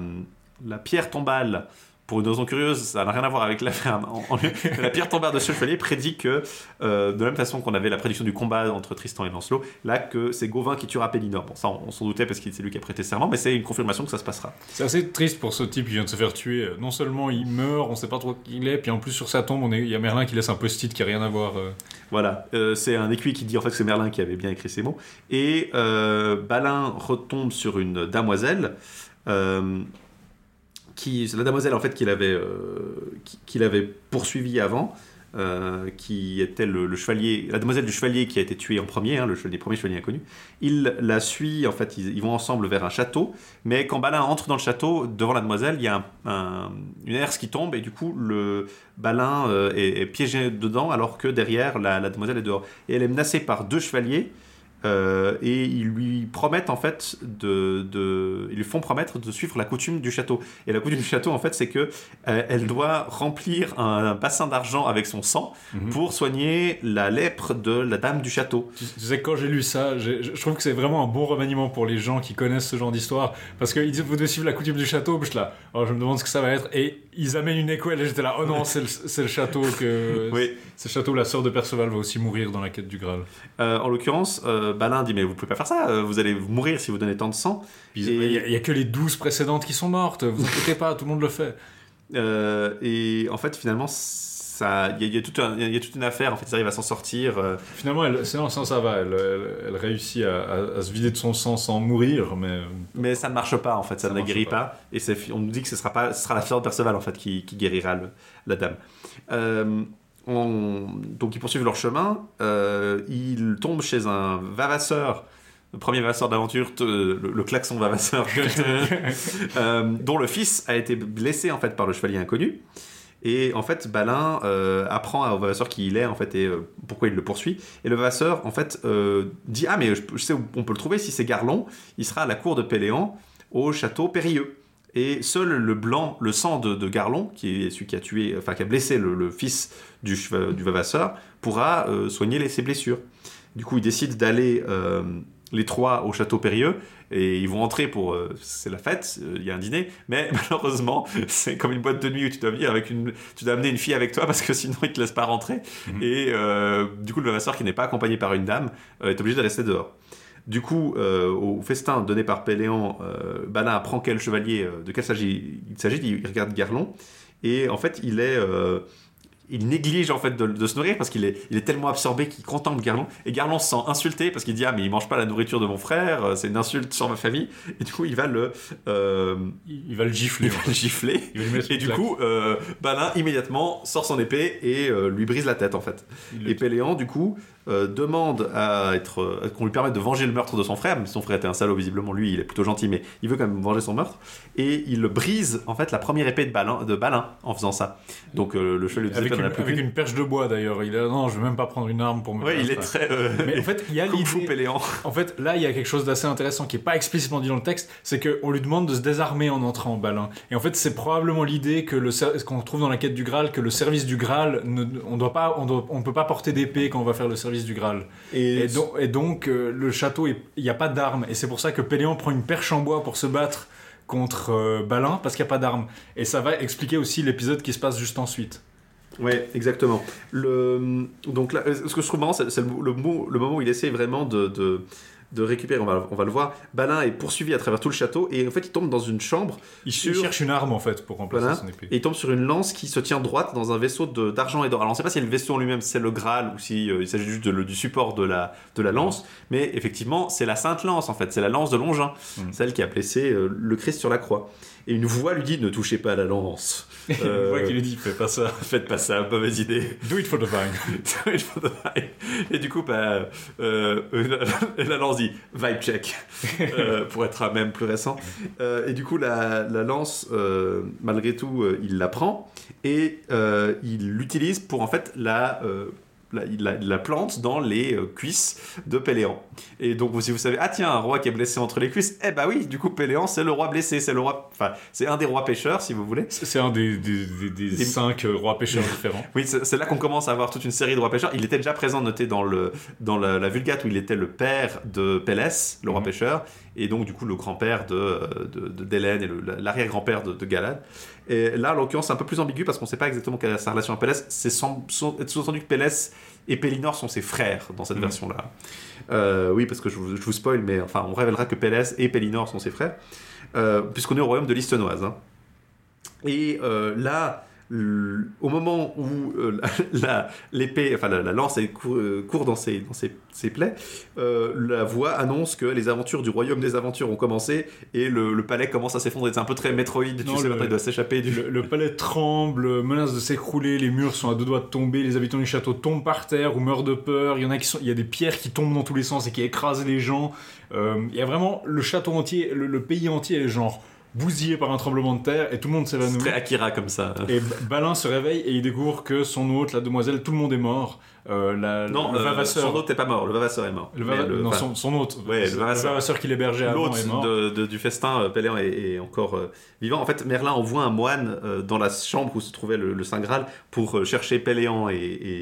la pierre tombale, pour une raison curieuse, ça n'a rien à voir avec l'affaire. La pierre tombale de chevalier prédit que, euh, de la même façon qu'on avait la prédiction du combat entre Tristan et Lancelot, là que c'est Gauvin qui tuera Pélinor. Bon, ça, on, on s'en doutait parce que c'est lui qui a prêté serment, mais c'est une confirmation que ça se passera. C'est assez triste pour ce type qui vient de se faire tuer. Non seulement il meurt, on sait pas trop qui il est, puis en plus sur sa tombe, on est- il y a Merlin qui laisse un post-it qui a rien à voir. euh. Voilà, Euh, c'est un écuyer qui dit en fait que c'est Merlin qui avait bien écrit ces mots. Et euh, Balin retombe sur une damoiselle, euh, qui, la damoiselle en fait qu'il avait, euh, poursuivie avant, euh, qui était le, chevalier, la demoiselle du chevalier qui a été tué en premier, hein, le chevalier, premier chevalier inconnu. Il la suit, en fait, ils, vont ensemble vers un château, mais quand Balin entre dans le château, devant la demoiselle, il y a un- une herse qui tombe, et du coup, le Balin euh, est, est piégé dedans, alors que derrière, la, la demoiselle est dehors. Et elle est menacée par deux chevaliers, euh, et ils lui promettent en fait de, de- ils lui font promettre de suivre la coutume du château. Et la coutume du château en fait c'est que euh, elle doit remplir un, bassin d'argent avec son sang Mhm. pour soigner la lèpre de la dame du château. Tu, tu sais, quand j'ai lu ça, je trouve que c'est vraiment un bon remaniement pour les gens qui connaissent ce genre d'histoire. Parce qu'ils disent, vous devez suivre la coutume du château. Puis je là, oh, je me demande ce que ça va être. Et ils amènent une équelle et j'étais là, oh non, c'est le, c'est le château que. Oui. C'est le château, la sœur de Perceval va aussi mourir dans la quête du Graal. Euh, en l'occurrence, euh, Balin dit mais vous pouvez pas faire ça, euh, vous allez mourir si vous donnez tant de sang. Il y, a- il y a que les 12 précédentes qui sont mortes, vous inquiétez pas, tout le monde le fait. Euh, et en fait finalement ça, il y, a- il y a toute un- il y a toute une affaire. En fait ils arrivent à s'en sortir. euh, Finalement, elle, c'est- non, ça, ça va, elle, elle- elle réussit à, à- à se vider de son sang sans mourir, mais. Mais ça ne marche pas en fait, ça, Ça ne la guérit pas. pas. Et on nous dit que ce sera pas, ce sera la sœur de Perceval en fait qui, qui guérira le- la dame. Euh, on- donc ils poursuivent leur chemin. euh, ils tombent chez un vavasseur, le premier vavasseur d'aventure, le, le klaxon vavasseur, euh, dont le fils a été blessé en fait par le chevalier inconnu. Et en fait, Balin euh, apprend au Vavasseur qui il est en fait et euh, pourquoi il le poursuit. Et le Vavasseur en fait euh, dit ah mais je, sais où on peut le trouver si c'est Garlon, il sera à la cour de Péléan au château Périlleux. Et seul le blanc, le sang de, Garlon, qui est celui qui a tué, enfin qui a blessé le, fils du, du Vavasseur, pourra soigner les- ses blessures. Du coup, ils décident d'aller les trois au château Périlleux et ils vont entrer pour euh, c'est la fête, euh, il y a un dîner, mais malheureusement c'est comme une boîte de nuit où tu dois venir avec une, tu dois amener une fille avec toi parce que sinon ils te laissent pas rentrer Mhm. et euh, du coup le Vavasseur qui n'est pas accompagné par une dame est obligé de rester dehors. Du coup, euh, au festin donné par Péléan, euh, Balin apprend quel chevalier, euh, de quel s'agit- il s'agit, il regarde Garlon, et en fait, il est... il néglige en fait de, de se nourrir parce qu'il est, il est tellement absorbé qu'il contemple Garlon et Garlon se sent insulté parce qu'il dit ah mais il mange pas la nourriture de mon frère euh, c'est une insulte sur ma famille et du coup il va le euh, Il, va le gifler. il va le gifler Il va lui mettre et du claque. coup euh, Balin immédiatement sort son épée et euh, lui brise la tête en fait Il et Péléan, du coup, euh, demande à être, euh, qu'on lui permette de venger le meurtre de son frère. Mais son frère était un salaud, visiblement, lui, il est plutôt gentil, mais il veut quand même venger son meurtre. Et il brise, en fait, la première épée de Balin, de Balin en faisant ça. Donc, euh, le chevalier de Avec, une, plus avec une perche de bois d'ailleurs. Il a non, je vais même pas prendre une arme pour me. Ouais, il est très. Mais en fait, il y a l'idée. En fait, là, il y a quelque chose d'assez intéressant qui est pas explicitement dit dans le texte, c'est qu'on lui demande de se désarmer en entrant en Balin. Et en fait, c'est probablement l'idée que le qu'on trouve dans la quête du Graal, que le service du Graal, ne, on doit pas, on, doit, on peut pas porter d'épée quand on va faire le service du Graal. Et, Et, donc, et donc, euh, le château, il n'y a pas d'armes. Et c'est pour ça que Péléan prend une perche en bois pour se battre contre euh, Balin, parce qu'il n'y a pas d'armes. Et ça va expliquer aussi l'épisode qui se passe juste ensuite. Ouais, exactement. Le, donc là, euh, ce que je trouve marrant, c'est le, le moment où il essaie vraiment de, de, de récupérer, on va, on va le voir. Balin est poursuivi à travers tout le château et en fait il tombe dans une chambre Il, Sur- il cherche une arme, en fait, pour remplacer son épée. et il tombe sur une lance qui se tient droite dans un vaisseau d'argent et d'or. Alors on ne sait pas si le vaisseau en lui-même c'est le Graal ou si euh, il s'agit juste de le- du support de la, de la lance, mais effectivement c'est la Sainte Lance en fait, c'est la lance de Longin, Mm. celle qui a placé euh, le Christ sur la croix. Et une voix lui dit ne touchez pas à la lance. Euh, qu'il lui dit, fais pas ça. Faites pas ça, mauvaise idée. Do it for the vine. Et du coup, bah, euh, la, la lance dit vibe check euh, pour être un même plus récent. Euh, et du coup, la, la lance, malgré tout, il la prend et il l'utilise pour en fait la, la, il la, plante dans les euh, cuisses de Péléan. Et donc, si vous savez, ah tiens, un roi qui est blessé entre les cuisses, eh bah oui, du coup, Péléan, c'est le roi blessé, c'est le roi, enfin, c'est un des rois pêcheurs, si vous voulez. C'est un des, des, des- des Des- cinq euh, rois pêcheurs différents. Oui, c'est là qu'on commence à avoir toute une série de rois pêcheurs. Il était déjà présent, noté dans, le, dans la, la Vulgate, où il était le père de Pélès, le roi Mhm. pêcheur, et donc du coup le grand-père de, euh, d'Hélène et l'arrière-grand-père de, de Galad. Et là, en l'occurrence, c'est un peu plus ambigu parce qu'on ne sait pas exactement quelle est sa relation à Pélès. C'est sans- sans- sous-entendu que Pélès et Pélinor sont ses frères dans cette Mhm. version-là. Euh, oui, parce que je vous, je vous spoil, mais enfin, on révélera que Pélès et Pélinor sont ses frères, euh, puisqu'on est au royaume de l'Istenoise. hein. Et euh, là, au moment où euh, l'épée, enfin la, la lance court, euh, court dans, ses, dans ses, ses plaies, euh, la voix annonce que les aventures du royaume des aventures ont commencé et le, le palais commence à s'effondrer. C'est un peu très Metroid, tu Non, sais, le- maintenant il doit s'échapper du. Le, le palais tremble, menace de s'écrouler, les murs sont à deux doigts de tomber, les habitants du château tombent par terre ou meurent de peur. Il y en a qui sont, il y a des pierres qui tombent dans tous les sens et qui écrasent les gens. Euh, il y a vraiment le château entier, le, le pays entier est genre bousillé par un tremblement de terre et tout le monde C'est s'évanouit. très Akira comme ça. Et Balin se réveille et il découvre que son hôte, la demoiselle, tout le monde est mort. Euh, la, Non, le euh, vavasseur. son hôte n'est pas mort, le vavasseur est mort. le non, enfin, son, son hôte. Ouais, le vavasseur. qui l'hébergeait avant est mort. de- de- du festin, euh, Péléan est, est encore euh, vivant. En fait, Merlin envoie un moine euh, dans la chambre où se trouvait le, Saint Graal pour chercher Péléan et,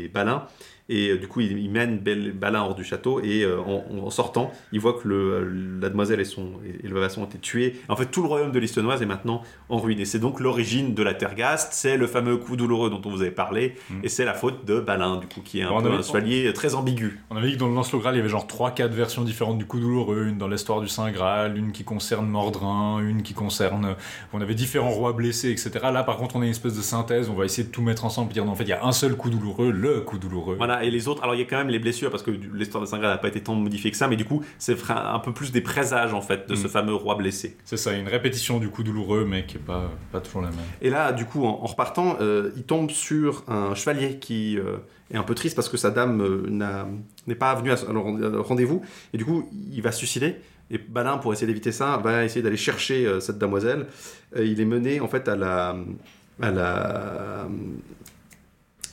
et Balin. Et euh, du coup, il, il mène Balin hors du château. Et euh, en, en sortant, il voit que le, euh, la demoiselle et, son, et, et le vavasson ont été tués. En fait, tout le royaume de l'Istenoise est maintenant en ruine. Et c'est donc l'origine de la Tergaste. C'est le fameux coup douloureux dont on vous avait parlé. Mm. Et c'est la faute de Balin, du coup, qui est un Bon, on peu avait- un chevalier très ambigu. On avait dit que dans le Lancelot Graal, il y avait genre 3-4 versions différentes du coup douloureux, une dans l'histoire du Saint Graal, une qui concerne Mordrin, une qui concerne... On avait différents rois blessés, etc. Là, par contre, on a une espèce de synthèse, on va essayer de tout mettre ensemble, et dire non, en fait, il y a un seul coup douloureux, le coup douloureux. Voilà, et les autres, alors il y a quand même les blessures parce que l'histoire de Saint Graal n'a pas été tant modifiée que ça, mais du coup, c'est un peu plus des présages en fait de ce Mm. fameux roi blessé. C'est ça, une répétition du coup douloureux, mais qui est pas, pas toujours la même. Et là, du coup, en, en repartant, euh, il tombe sur un chevalier qui euh, est un peu triste parce que sa dame euh, n'est pas venue à à rendez-vous, et du coup, il va se suicider. Et Balin, pour essayer d'éviter ça, va essayer d'aller chercher cette demoiselle. Euh, il est mené en fait à la, à la,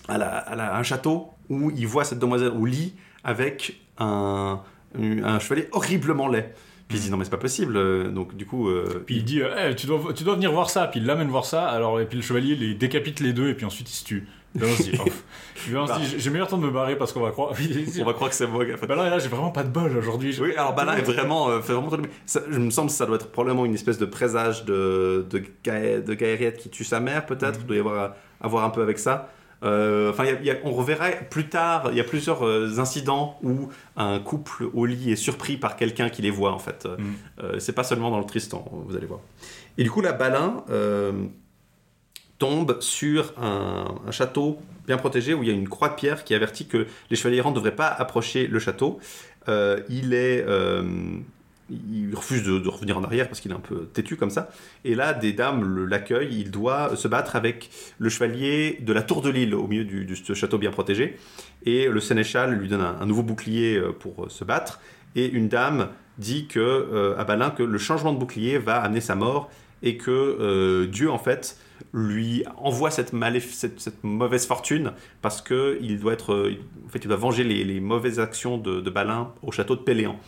à la, à la- à un château où il voit cette demoiselle au lit avec un, un chevalier horriblement laid. Puis il dit non mais c'est pas possible. euh, Donc du coup, euh, Puis il dit, euh, tu, dois, tu dois venir voir ça, puis il l'amène voir ça, alors, et puis le chevalier les décapite les deux, et puis ensuite il se tue. Là, on se dit, oh. Là, dit, j'ai meilleur temps de me barrer parce qu'on va croire. on va croire que c'est moi fait. Bah là, là, j'ai vraiment pas de bol aujourd'hui. Oui, alors Balin est vraiment, euh, fait vraiment ça, je me semble que ça doit être probablement une espèce de présage de, de, Gaë- de Gaëriette qui tue sa mère, peut-être. Il doit y avoir, avoir un peu avec ça. Euh, Enfin, on reverra plus tard, il y a plusieurs euh, incidents où un couple au lit est surpris par quelqu'un qui les voit en fait. Mm. Euh, c'est pas seulement dans le Tristan, vous allez voir. Et du coup, là, Balin euh, tombe sur un, un château bien protégé où il y a une croix de pierre qui avertit que les chevaliers errants ne devraient pas approcher le château. Euh, il est. euh, il refuse de, revenir en arrière parce qu'il est un peu têtu comme ça. Et là, des dames le- l'accueillent. Il doit se battre avec le chevalier de la tour de l'île au milieu de ce château bien protégé. Et le sénéchal lui donne un, nouveau bouclier euh, pour euh, se battre. Et une dame dit que, euh, à Balin que le changement de bouclier va amener sa mort et que Dieu, en fait, lui envoie cette, mauvaise fortune parce que il doit être, en fait, il doit venger les, les mauvaises actions de, de Balin au château de Péléan.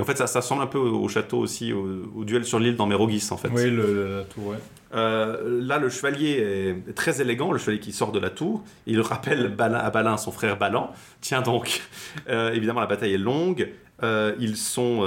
Et en fait, ça, ça ressemble un peu au, au château aussi, au, au duel sur l'île dans Mérogis, en fait. Oui, le- la tour, ouais. Euh, là, le chevalier est très élégant, le chevalier qui sort de la tour. Il rappelle Balin, à Balin son frère Balan. Tiens donc, euh, évidemment, la bataille est longue. Euh, ils, sont,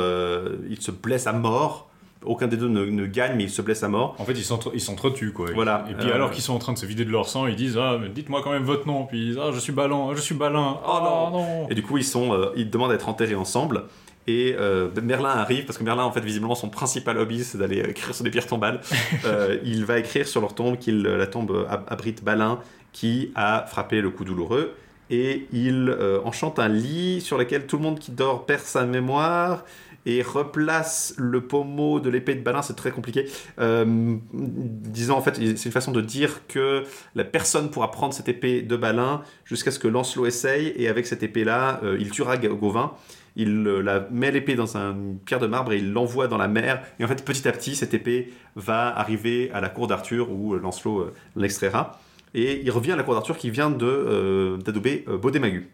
ils se blessent à mort. Aucun des deux ne, ne gagne, mais ils se blessent à mort. En fait, ils s'entre- ils s'entretuent, quoi. Voilà. Et puis, alors qu'ils sont en train de se vider de leur sang, ils disent Ah, mais dites-moi quand même votre nom. Puis ils disent Ah, je suis Balin, je suis Balin. Oh non. non Et du coup, ils, sont, ils demandent à être enterrés ensemble. Et euh, Merlin arrive, parce que Merlin, en fait, visiblement, son principal hobby, c'est d'aller écrire sur des pierres tombales. Euh, il va écrire sur leur tombe qu'il la tombe ab- abrite Balin, qui a frappé le coup douloureux. Et il euh, enchante un lit sur lequel tout le monde qui dort perd sa mémoire et replace le pommeau de l'épée de Balin, c'est très compliqué. Euh, disant en fait, c'est une façon de dire que la personne pourra prendre cette épée de Balin jusqu'à ce que Lancelot essaye, et avec cette épée-là, euh, il tuera Ga- Gauvin. Il euh, la met l'épée dans un- une pierre de marbre et il l'envoie dans la mer. Et en fait, petit à petit, cette épée va arriver à la cour d'Arthur où euh, Lancelot euh, l'extraira. Et il revient à la cour d'Arthur qui vient d'adouber euh, Baudémagu.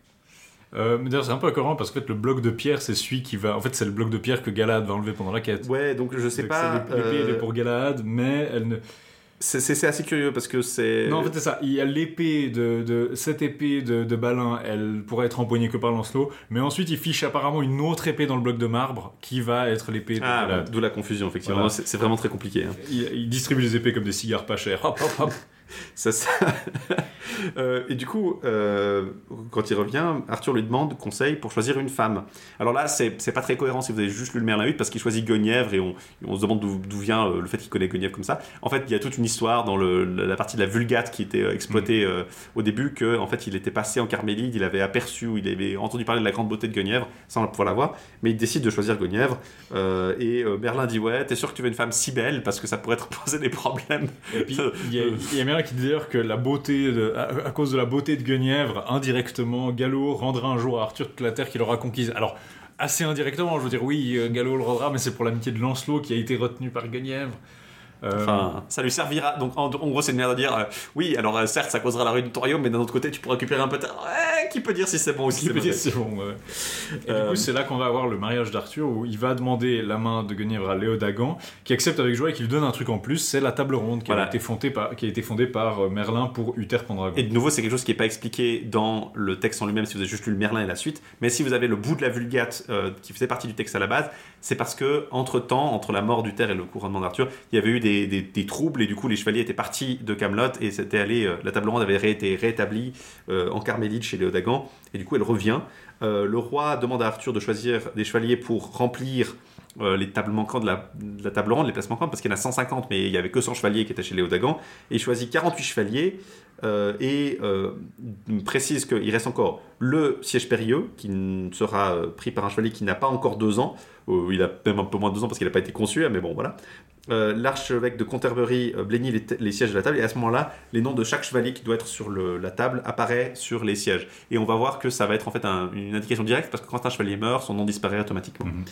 Euh, mais D'ailleurs, c'est un peu incohérent parce que en fait, le bloc de pierre, c'est celui qui va. En fait, c'est le bloc de pierre que Galahad va enlever pendant la quête. Ouais, donc je sais Donc, pas. L'épée, elle est pour Galahad, mais elle ne. C'est assez curieux parce que c'est. Non, en fait, c'est ça. Il y a l'épée de, de. Cette épée de, de Balin, elle pourrait être empoignée que par Lancelot. Mais ensuite, il fiche apparemment une autre épée dans le bloc de marbre qui va être l'épée de Ah, d'où la confusion, effectivement. Voilà. C'est vraiment très compliqué. hein. Il, il distribue les épées comme des cigares pas chers. Hop, hop, hop. Ça, ça- Euh, et du coup, euh, quand il revient, Arthur lui demande conseil pour choisir une femme. Alors là, c'est pas très cohérent si vous avez juste lu le Merlin 8 parce qu'il choisit Guenièvre et on, on se demande d'où vient euh, le fait qu'il connaît Guenièvre comme ça. En fait, il y a toute une histoire dans le- la partie de la Vulgate qui était exploitée euh, au début que en fait il était passé en Carmélide, il avait aperçu, ou il avait entendu parler de la grande beauté de Guenièvre sans pouvoir la voir, mais il décide de choisir Guenièvre et Merlin dit ouais, t'es sûr que tu veux une femme si belle parce que ça pourrait te poser des problèmes. Et puis, il y a, y a Merlin qui d'ailleurs que la beauté, à, à cause de la beauté de Guenièvre, indirectement, Gallo rendra un jour à Arthur toute la terre qu'il aura conquise. Alors, assez indirectement, je veux dire, oui, euh, Gallo le rendra, mais c'est pour l'amitié de Lancelot qui a été retenu par Guenièvre. Euh, Enfin, ça lui servira. Donc, en, en gros, c'est une manière de dire euh, oui, alors euh, certes, ça causera la ruine de ton royaume, mais d'un autre côté, tu pourras récupérer un peu. de- Ouais, qui peut dire si c'est bon ou si qui c'est peut dire mauvais c'est bon, ouais. Et du coup, c'est là qu'on va avoir le mariage d'Arthur où il va demander la main de Guenièvre à Léodagan, qui accepte avec joie et qui lui donne un truc en plus, c'est la table ronde qui, a, été fondée par, qui a été fondée par Merlin pour Uther Pendragon. Et de nouveau, c'est quelque chose qui n'est pas expliqué dans le texte en lui-même si vous avez juste lu le Merlin et la suite. Mais si vous avez le bout de la Vulgate qui faisait partie du texte à la base, c'est parce que entre temps, entre la mort d'Uther et le couronnement d'Arthur, il y avait eu des, des- troubles et du coup les chevaliers étaient partis de Camelot et c'était allé. euh, la table ronde avait été réétablie euh, en Carmélide chez Léodagan et du coup elle revient. Euh, le roi demande à Arthur de choisir des chevaliers pour remplir les tables manquantes de la, table ronde, les places manquantes, parce qu'il y en a 150, mais il y avait que 100 chevaliers qui étaient chez Léodagan. Et il choisit 48 chevaliers et précise qu'il reste encore le siège périlleux, qui sera pris par un chevalier qui n'a pas encore deux ans. Il a même un peu moins de deux ans parce qu'il n'a pas été conçu, mais bon, voilà. Euh, L'archevêque de Canterbury euh, les, sièges de la table, et à ce moment-là, les noms de chaque chevalier qui doit être sur le- la table apparaît sur les sièges. Et on va voir que ça va être en fait un- une indication directe, parce que quand un chevalier meurt, son nom disparaît automatiquement. Mhm.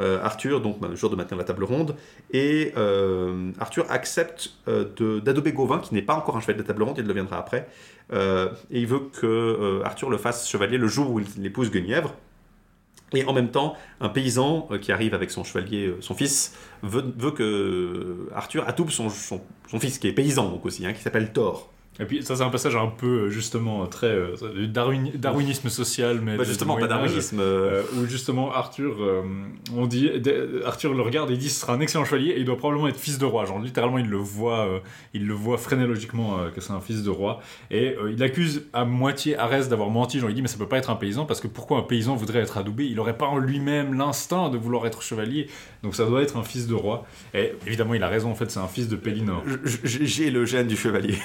Euh, Arthur, donc, bah, le jour de maintenir la table ronde, et euh, Arthur accepte d'adopter Gauvin, qui n'est pas encore un chevalier de la table ronde, il le deviendra après, et il veut que Arthur le fasse chevalier le jour où il épouse Guenièvre. Et en même temps, un paysan euh, qui arrive avec son chevalier, euh, son fils, veut, veut que Arthur son, son, son fils, qui est paysan donc aussi, hein, qui s'appelle Thor. Et puis ça c'est un passage un peu euh, justement très euh, darwin- darwinisme social, mais Bah, justement, pas darwinisme. euh, Euh, où justement Arthur, euh, on dit, Arthur le regarde et dit ce sera un excellent chevalier et il doit probablement être fils de roi. Genre littéralement il le voit, euh, il le voit phrénologiquement euh, que c'est un fils de roi et euh, il accuse à moitié Arès d'avoir menti. Genre il dit mais ça peut pas être un paysan parce que pourquoi un paysan voudrait être adoubé? Il aurait pas en lui-même l'instinct de vouloir être chevalier. Donc ça doit être un fils de roi. Et évidemment il a raison en fait c'est un fils de Pélinor. J'ai le gène du chevalier.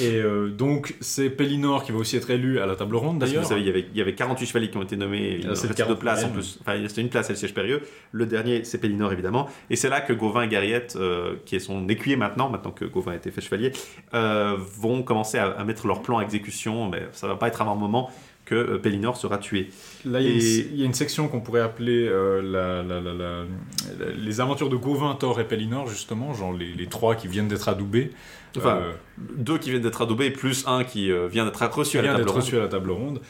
Et euh, donc c'est Pélinor qui va aussi être élu à la table ronde Parce que d'ailleurs. vous savez, il y avait, il y avait 48 chevaliers qui ont été nommés. Il restait le deux places en 41e. plus. Enfin, c'était une place, le siège périlleux. Le dernier, c'est Pélinor, évidemment. Et c'est là que Gauvin et Gariette, euh, qui est son écuyer maintenant, maintenant que Gauvin a été fait chevalier, euh, vont commencer à, à mettre leur plan à exécution. Mais ça va pas être avant un moment que euh, Pélinor sera tué. Là, il y, a une- Et- il y a une section qu'on pourrait appeler euh, la- la- la- la- la- les aventures de Gauvin, Thor et Pellinor, justement, genre les, les trois qui viennent d'être adoubés. Enfin, Euh, Deux qui viennent d'être adoubés, plus un qui euh, vient d'être reçu à la table reçus à la table ronde,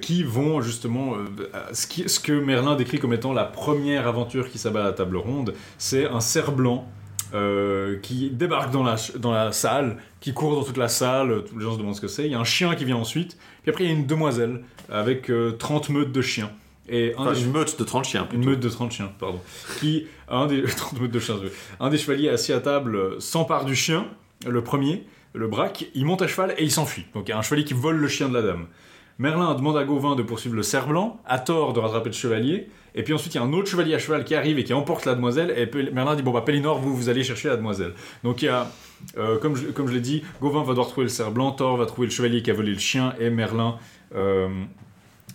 qui vont justement. à- ce, qui- ce que Merlin décrit comme étant la première aventure qui s'abat à la table ronde, c'est un cerf blanc. Euh, qui débarque dans la, dans la salle, qui court dans toute la salle, euh, tous les gens se demandent ce que c'est. Il y a un chien qui vient ensuite, puis après il y a une demoiselle avec euh, 30 meutes de chiens. Et un Enfin, des- une meute de 30 chiens. Une meute de 30 chiens, pardon. Qui, un des, 30 meutes de chiens, un des chevaliers assis à table euh, s'empare du chien, le premier, le braque, il monte à cheval et il s'enfuit. Donc il y a un chevalier qui vole le chien de la dame. Merlin demande à Gauvin de poursuivre le cerf blanc, à tort de rattraper le chevalier, et puis ensuite il y a un autre chevalier à cheval qui arrive et qui emporte la demoiselle, et Merlin dit Bon bah Pellinor, vous, vous allez chercher la demoiselle. Donc il y a, euh, comme, je, comme je l'ai dit, Gauvin va devoir trouver le cerf blanc, Thor va trouver le chevalier qui a volé le chien, et Merlin. euh,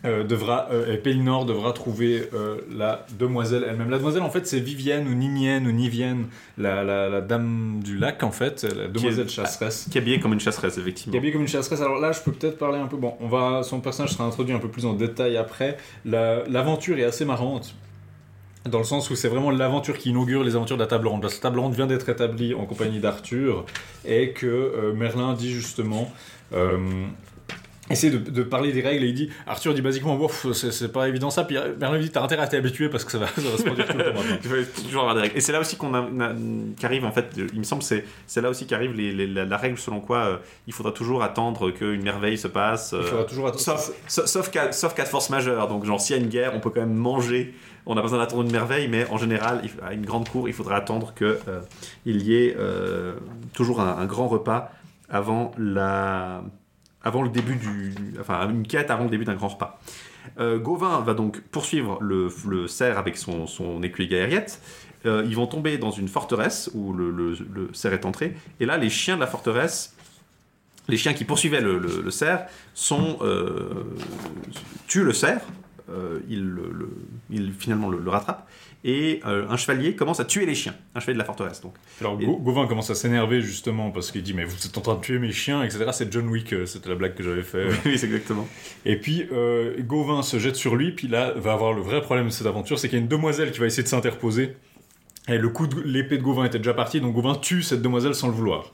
euh, devra, euh, et Pellinor devra trouver euh, la demoiselle elle-même. La demoiselle, en fait, c'est Vivienne ou Ninienne ou Nivienne, la, la, la dame du lac, en fait, la demoiselle chasseresse. Qui est habillé comme une chasseresse, Qui est effectivement. habillée comme une chasseresse. Alors là, je peux peut-être parler un peu. Bon, on va, son personnage sera introduit un peu plus en détail après. La- L'aventure est assez marrante. Dans le sens où c'est vraiment l'aventure qui inaugure les aventures de la table ronde. La table ronde vient d'être établie en compagnie d'Arthur et que euh, Merlin dit justement. Euh, essaie de, de parler des règles et il dit Arthur dit basiquement c'est pas évident ça puis euh, Merlin lui dit t'as intérêt à t'habituer parce que ça va, ça va se produire tout le temps Il faut toujours avoir des règles. Et c'est là aussi qu'on qu'arrive en fait, il me semble, c'est c'est là aussi qu'arrive la, la règle selon quoi euh, il faudra toujours attendre qu'une merveille se passe. il euh, faudra toujours attendre sauf, sauf, sauf cas, sauf cas de force majeure. Donc genre s'il y a une guerre, on peut quand même manger. On a besoin d'attendre une merveille, mais en général, à une grande cour, il faudra attendre que euh, y ait euh, toujours un, un grand repas avant la, avant le début du, enfin une quête avant le début d'un grand repas. Euh, Gauvin va donc poursuivre le, cerf avec son, son écuyer. Euh, ils vont tomber dans une forteresse où le, cerf est entré. Et là, les chiens de la forteresse, les chiens qui poursuivaient le, cerf, sont, euh, tuent le cerf. Ils, le- le- ils finalement le, le rattrapent. Et euh, un chevalier commence à tuer les chiens. Un chevalier de la forteresse, donc. Alors Et- Gauvin commence à s'énerver justement parce qu'il dit mais vous êtes en train de tuer mes chiens etc c'est John Wick euh, c'était la blague que j'avais fait oui, c'est exactement. et puis euh, Gauvin se jette sur lui puis là va avoir le vrai problème de cette aventure c'est qu'il y a une demoiselle qui va essayer de s'interposer et le coup de l'épée de Gauvin était déjà parti donc Gauvin tue cette demoiselle sans le vouloir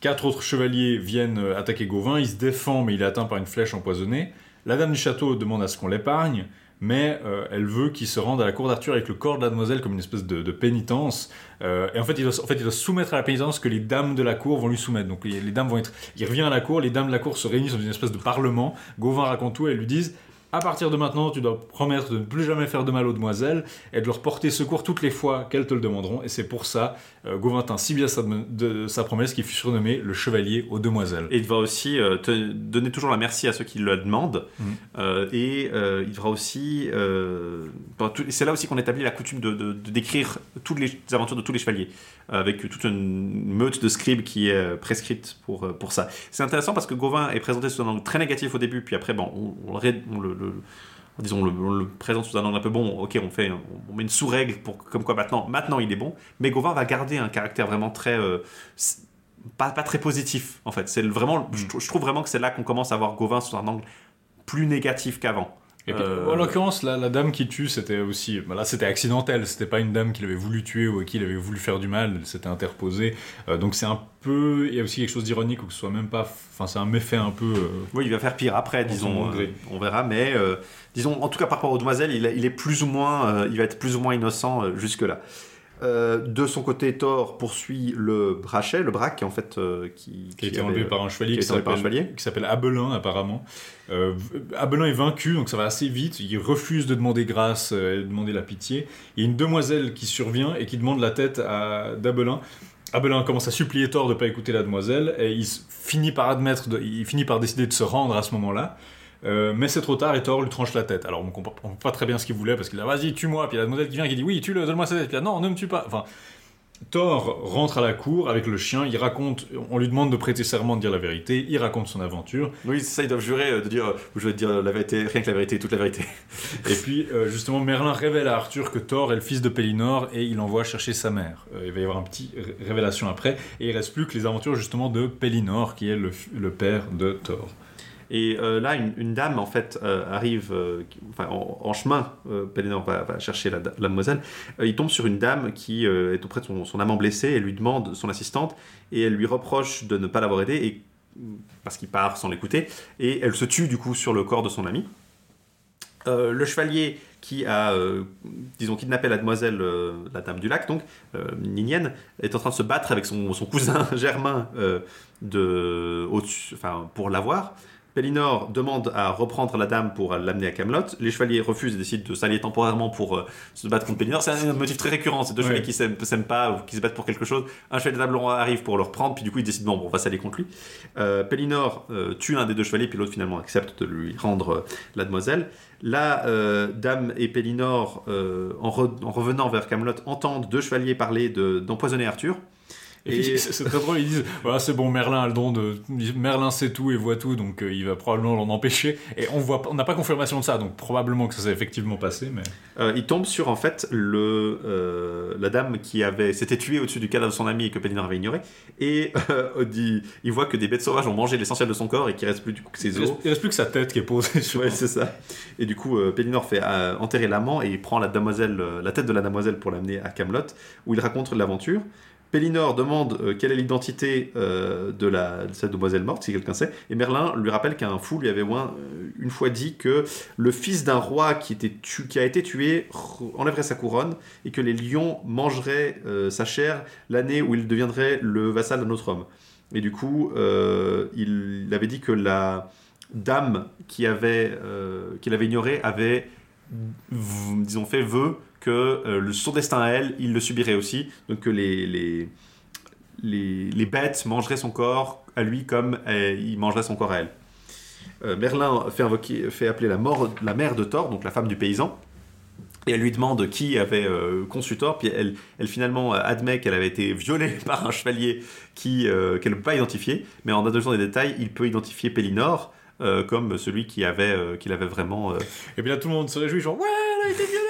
quatre autres chevaliers viennent attaquer Gauvin il se défend mais il est atteint par une flèche empoisonnée la dame du château demande à ce qu'on l'épargne mais euh, elle veut qu'il se rende à la cour d'Arthur avec le corps de la demoiselle comme une espèce de, pénitence. Euh, et en fait, il doit, soumettre à la pénitence que les dames de la cour vont lui soumettre. Donc les, les dames vont être... Il revient à la cour, les dames de la cour se réunissent dans une espèce de parlement. Gauvin raconte tout et elles lui disent... À partir de maintenant, tu dois promettre de ne plus jamais faire de mal aux demoiselles et de leur porter secours toutes les fois qu'elles te le demanderont. Et c'est pour ça, euh, Gauvin tint si bien sa, de, sa promesse qu'il fut surnommé le chevalier aux demoiselles. Et il devra aussi euh, te donner toujours la merci à ceux qui le demandent. Mhm. Euh, et euh, il devra aussi. tout- c'est là aussi qu'on établit la coutume de, de- de décrire toutes les aventures de tous les chevaliers, avec toute une meute de scribes qui est euh, prescrite pour, euh, pour ça. C'est intéressant parce que Gauvin est présenté sous un angle très négatif au début, puis après, bon, on, on le, ré- on le- le- disons, on le, on le présente sous un angle un peu bon. Ok, on fait, on met une sous-règle pour comme quoi maintenant, maintenant il est bon. Mais Gauvin va garder un caractère vraiment très euh, pas, pas très positif en fait. C'est vraiment, je, trou- je trouve vraiment que c'est là qu'on commence à voir Gauvin sous un angle plus négatif qu'avant. Et puis, Euh, En l'occurrence, la, la dame qui tue, c'était aussi. bah là, c'était accidentel. C'était pas une dame qui l'avait voulu tuer ou à qui il avait voulu faire du mal. Elle s'était interposée. Euh, donc c'est un peu. Il y a aussi quelque chose d'ironique ou que ce soit même pas. Enfin, c'est un méfait un peu. euh, Oui, il va faire pire après, disons. euh, on verra, mais euh, disons, en tout cas par rapport aux demoiselles, il, il est plus ou moins, euh, il va être plus ou moins innocent euh, jusque là. Euh, de son côté, Thor poursuit le brachet, le braque, en fait, euh, qui, qui a été enlevé par un chevalier qui qui s'appelle qui Abelin apparemment. Euh, Abelin est vaincu donc ça va assez vite. Il refuse de demander grâce et de demander la pitié. Il y a une demoiselle qui survient et qui demande la tête à d'Abelin. Abelin commence à supplier Thor de ne pas écouter la demoiselle et il finit par admettre, de- il finit par décider de se rendre à ce moment-là. Euh, mais c'est trop tard et Thor lui tranche la tête. Alors on comprend on comprend pas très bien ce qu'il voulait parce qu'il a vas-y tue-moi. Puis il y a la demoiselle qui vient qui dit oui tue-le, donne-moi sa tête. Puis a, non ne me tue pas. Enfin Thor rentre à la cour avec le chien, il raconte, on lui demande de prêter serment de dire la vérité, il raconte son aventure, Oui, ça, ils doivent jurer euh, de dire, euh, je vais te dire la vérité, rien que la vérité, toute la vérité. et puis justement Merlin révèle à Arthur que Thor est le fils de Pélinor et il l'envoie chercher sa mère. Il va y avoir un petit ré- révélation après, et il reste plus que les aventures justement de Pélinor, qui est le père de Thor. Et euh, là, une, dame, en fait, euh, arrive, euh, en, chemin, Pelennor va, chercher la, demoiselle, il tombe sur une dame qui est auprès de son, amant blessé, et lui demande son assistante, et elle lui reproche de ne pas l'avoir aidé, et, parce qu'il part sans l'écouter, et elle se tue du coup sur le corps de son ami. Le chevalier qui a, disons, kidnappé la demoiselle, la dame du lac, donc, euh, Ninienne, est en train de se battre avec son, cousin Germain de, au-dessus- enfin, pour l'avoir. Pellinor demande à reprendre la dame pour l'amener à Camelot. Les chevaliers refusent et décident de s'allier temporairement pour euh, se battre contre Pellinor. C'est un motif très récurrent. C'est deux Ouais. chevaliers qui s'aiment s'aiment pas ou qui se battent pour quelque chose. Un chevalier de table rond arrive pour le reprendre, puis du coup ils décident bon, bon, on va s'allier contre lui. Euh, Pellinor euh, tue un des deux chevaliers, puis l'autre finalement accepte de lui rendre euh, la demoiselle. Là, Dame et Pellinor, en, re- en revenant vers Camelot, entendent deux chevaliers parler de- d'empoisonner Arthur. Et, Et- c'est très drôle, ils disent voilà, c'est bon, Merlin a le don de. Merlin sait tout et voit tout, donc euh, il va probablement l'en empêcher. Et on voit, on n'a pas confirmation de ça, donc probablement que ça s'est effectivement passé, mais. Euh, il tombe sur en fait le, euh, la dame qui avait s'était tuée au-dessus du cadavre de son ami et que Pellinor avait ignoré. Et dit- il voit que des bêtes sauvages ont mangé l'essentiel de son corps et qu'il reste plus du coup que ses Il os. reste, il reste plus que sa tête qui est posée sur. Ouais, c'est ça. Et du coup, Pellinor fait enterrer l'amant et il prend la, demoiselle, euh, la tête de la demoiselle pour l'amener à Camelot, où il raconte l'aventure. Pellinor demande euh, quelle est l'identité euh, de, cette demoiselle morte, si quelqu'un sait, et Merlin lui rappelle qu'un fou lui avait euh, une fois dit que le fils d'un roi qui, était tu- qui a été tué enlèverait sa couronne et que les lions mangeraient sa chair l'année où il deviendrait le vassal d'un autre homme. Et du coup, il avait dit que la dame qui avait, qu'il avait ignorée avait, disons, fait vœu que euh, son destin à elle, il le subirait aussi. Donc que les, les, les, bêtes mangeraient son corps à lui comme euh, il mangerait son corps à elle. Euh, Merlin fait, invoquer, fait appeler la, mort, la mère de Thor, donc la femme du paysan, et elle lui demande qui avait euh, conçu Thor, puis elle, elle finalement admet qu'elle avait été violée par un chevalier qui, qu'elle ne peut pas identifier, mais en adoptant des détails, il peut identifier Pellinor euh, comme celui qui avait, qui l'avait vraiment... Et là, tout le monde se réjouit, genre, ouais, elle a été violée.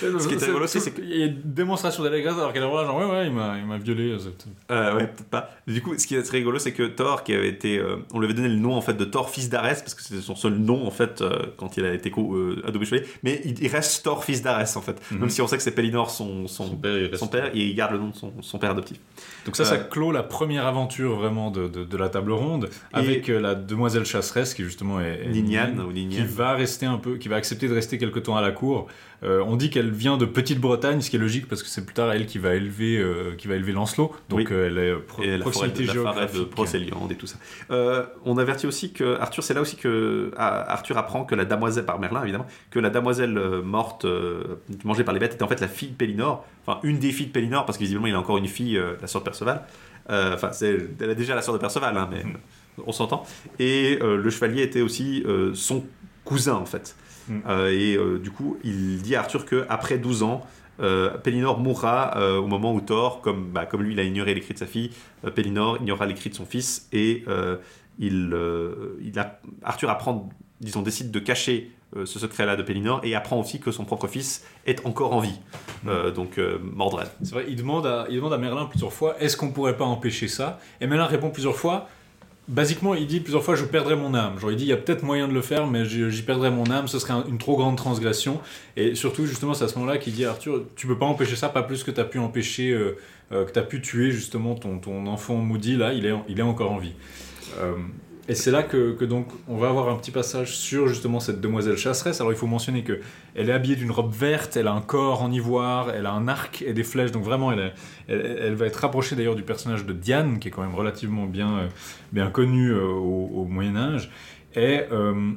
Ce qui est rigolo aussi, c'est que- Il y a une démonstration d'allégresse alors qu'elle est là, genre, ouais, ouais, il m'a, violé. c'est- Euh, ouais, peut-être pas. Du coup, ce qui est très rigolo, c'est que Thor, qui avait été, euh, on lui avait donné le nom en fait de Thor, fils d'Arès, parce que c'était son seul nom en fait euh, quand il a été euh, adoubé chevalier. Mais il, reste Thor, fils d'Arès en fait, Mhm. même si on sait que c'est Pellinor son, son, Son père, son père, et il garde le nom de son, son père adoptif. Donc ça, ça Euh, clôt la première aventure vraiment de, de, de la table ronde avec euh, la demoiselle chasseresse qui justement est, Niniane, ou qui va rester un peu, qui va accepter de rester quelque temps à la cour. Euh, on dit qu'elle vient de Petite-Bretagne, ce qui est logique parce que c'est plus tard elle qui va élever, euh, qui va élever Lancelot. Donc Oui. euh, elle est pro- Et de, proximité la forêt de. Procéliande et tout ça. On avertit aussi que Arthur, c'est là aussi que ah, Arthur apprend que la damoiselle, par Merlin évidemment, que la damoiselle morte, mangée par les bêtes, était en fait la fille de Pellinor, enfin une des filles de Pellinor, parce que visiblement il a encore une fille, euh, la sœur de Perceval. Euh, Enfin, elle a déjà la sœur de Perceval, hein, mais euh, on s'entend. Et euh, le chevalier était aussi son cousin en fait. Mm. Et du coup, il dit à Arthur que après 12 ans, Pellinor mourra au moment où Thor, comme, bah, comme lui il a ignoré l'écrit de sa fille, Pellinor ignorera l'écrit de son fils et il, il a- Arthur apprend, disons, décide de cacher ce secret-là de Pellinor et apprend aussi que son propre fils est encore en vie. Euh, donc euh, Mordred. C'est vrai, il demande, à, Merlin plusieurs fois est-ce qu'on pourrait pas empêcher ça? Et Merlin répond plusieurs fois basiquement, il dit plusieurs fois je perdrai mon âme. Genre, il dit il y a peut-être moyen de le faire, mais j'y perdrai mon âme, ce serait un- une trop grande transgression. Et surtout, justement, c'est à ce moment-là qu'il dit Arthur tu peux pas empêcher ça, pas plus que tu as pu empêcher, euh, euh, que tu as pu tuer justement ton, enfant maudit, là, il est, il est encore en vie. Et c'est là que, donc on va avoir un petit passage sur justement cette demoiselle chasseresse. Alors il faut mentionner que elle est habillée d'une robe verte, elle a un corps en ivoire, elle a un arc et des flèches. Donc vraiment, elle, va être rapprochée d'ailleurs du personnage de Diane, qui est quand même relativement bien, euh, bien connu euh, au, au Moyen Âge. Et euh,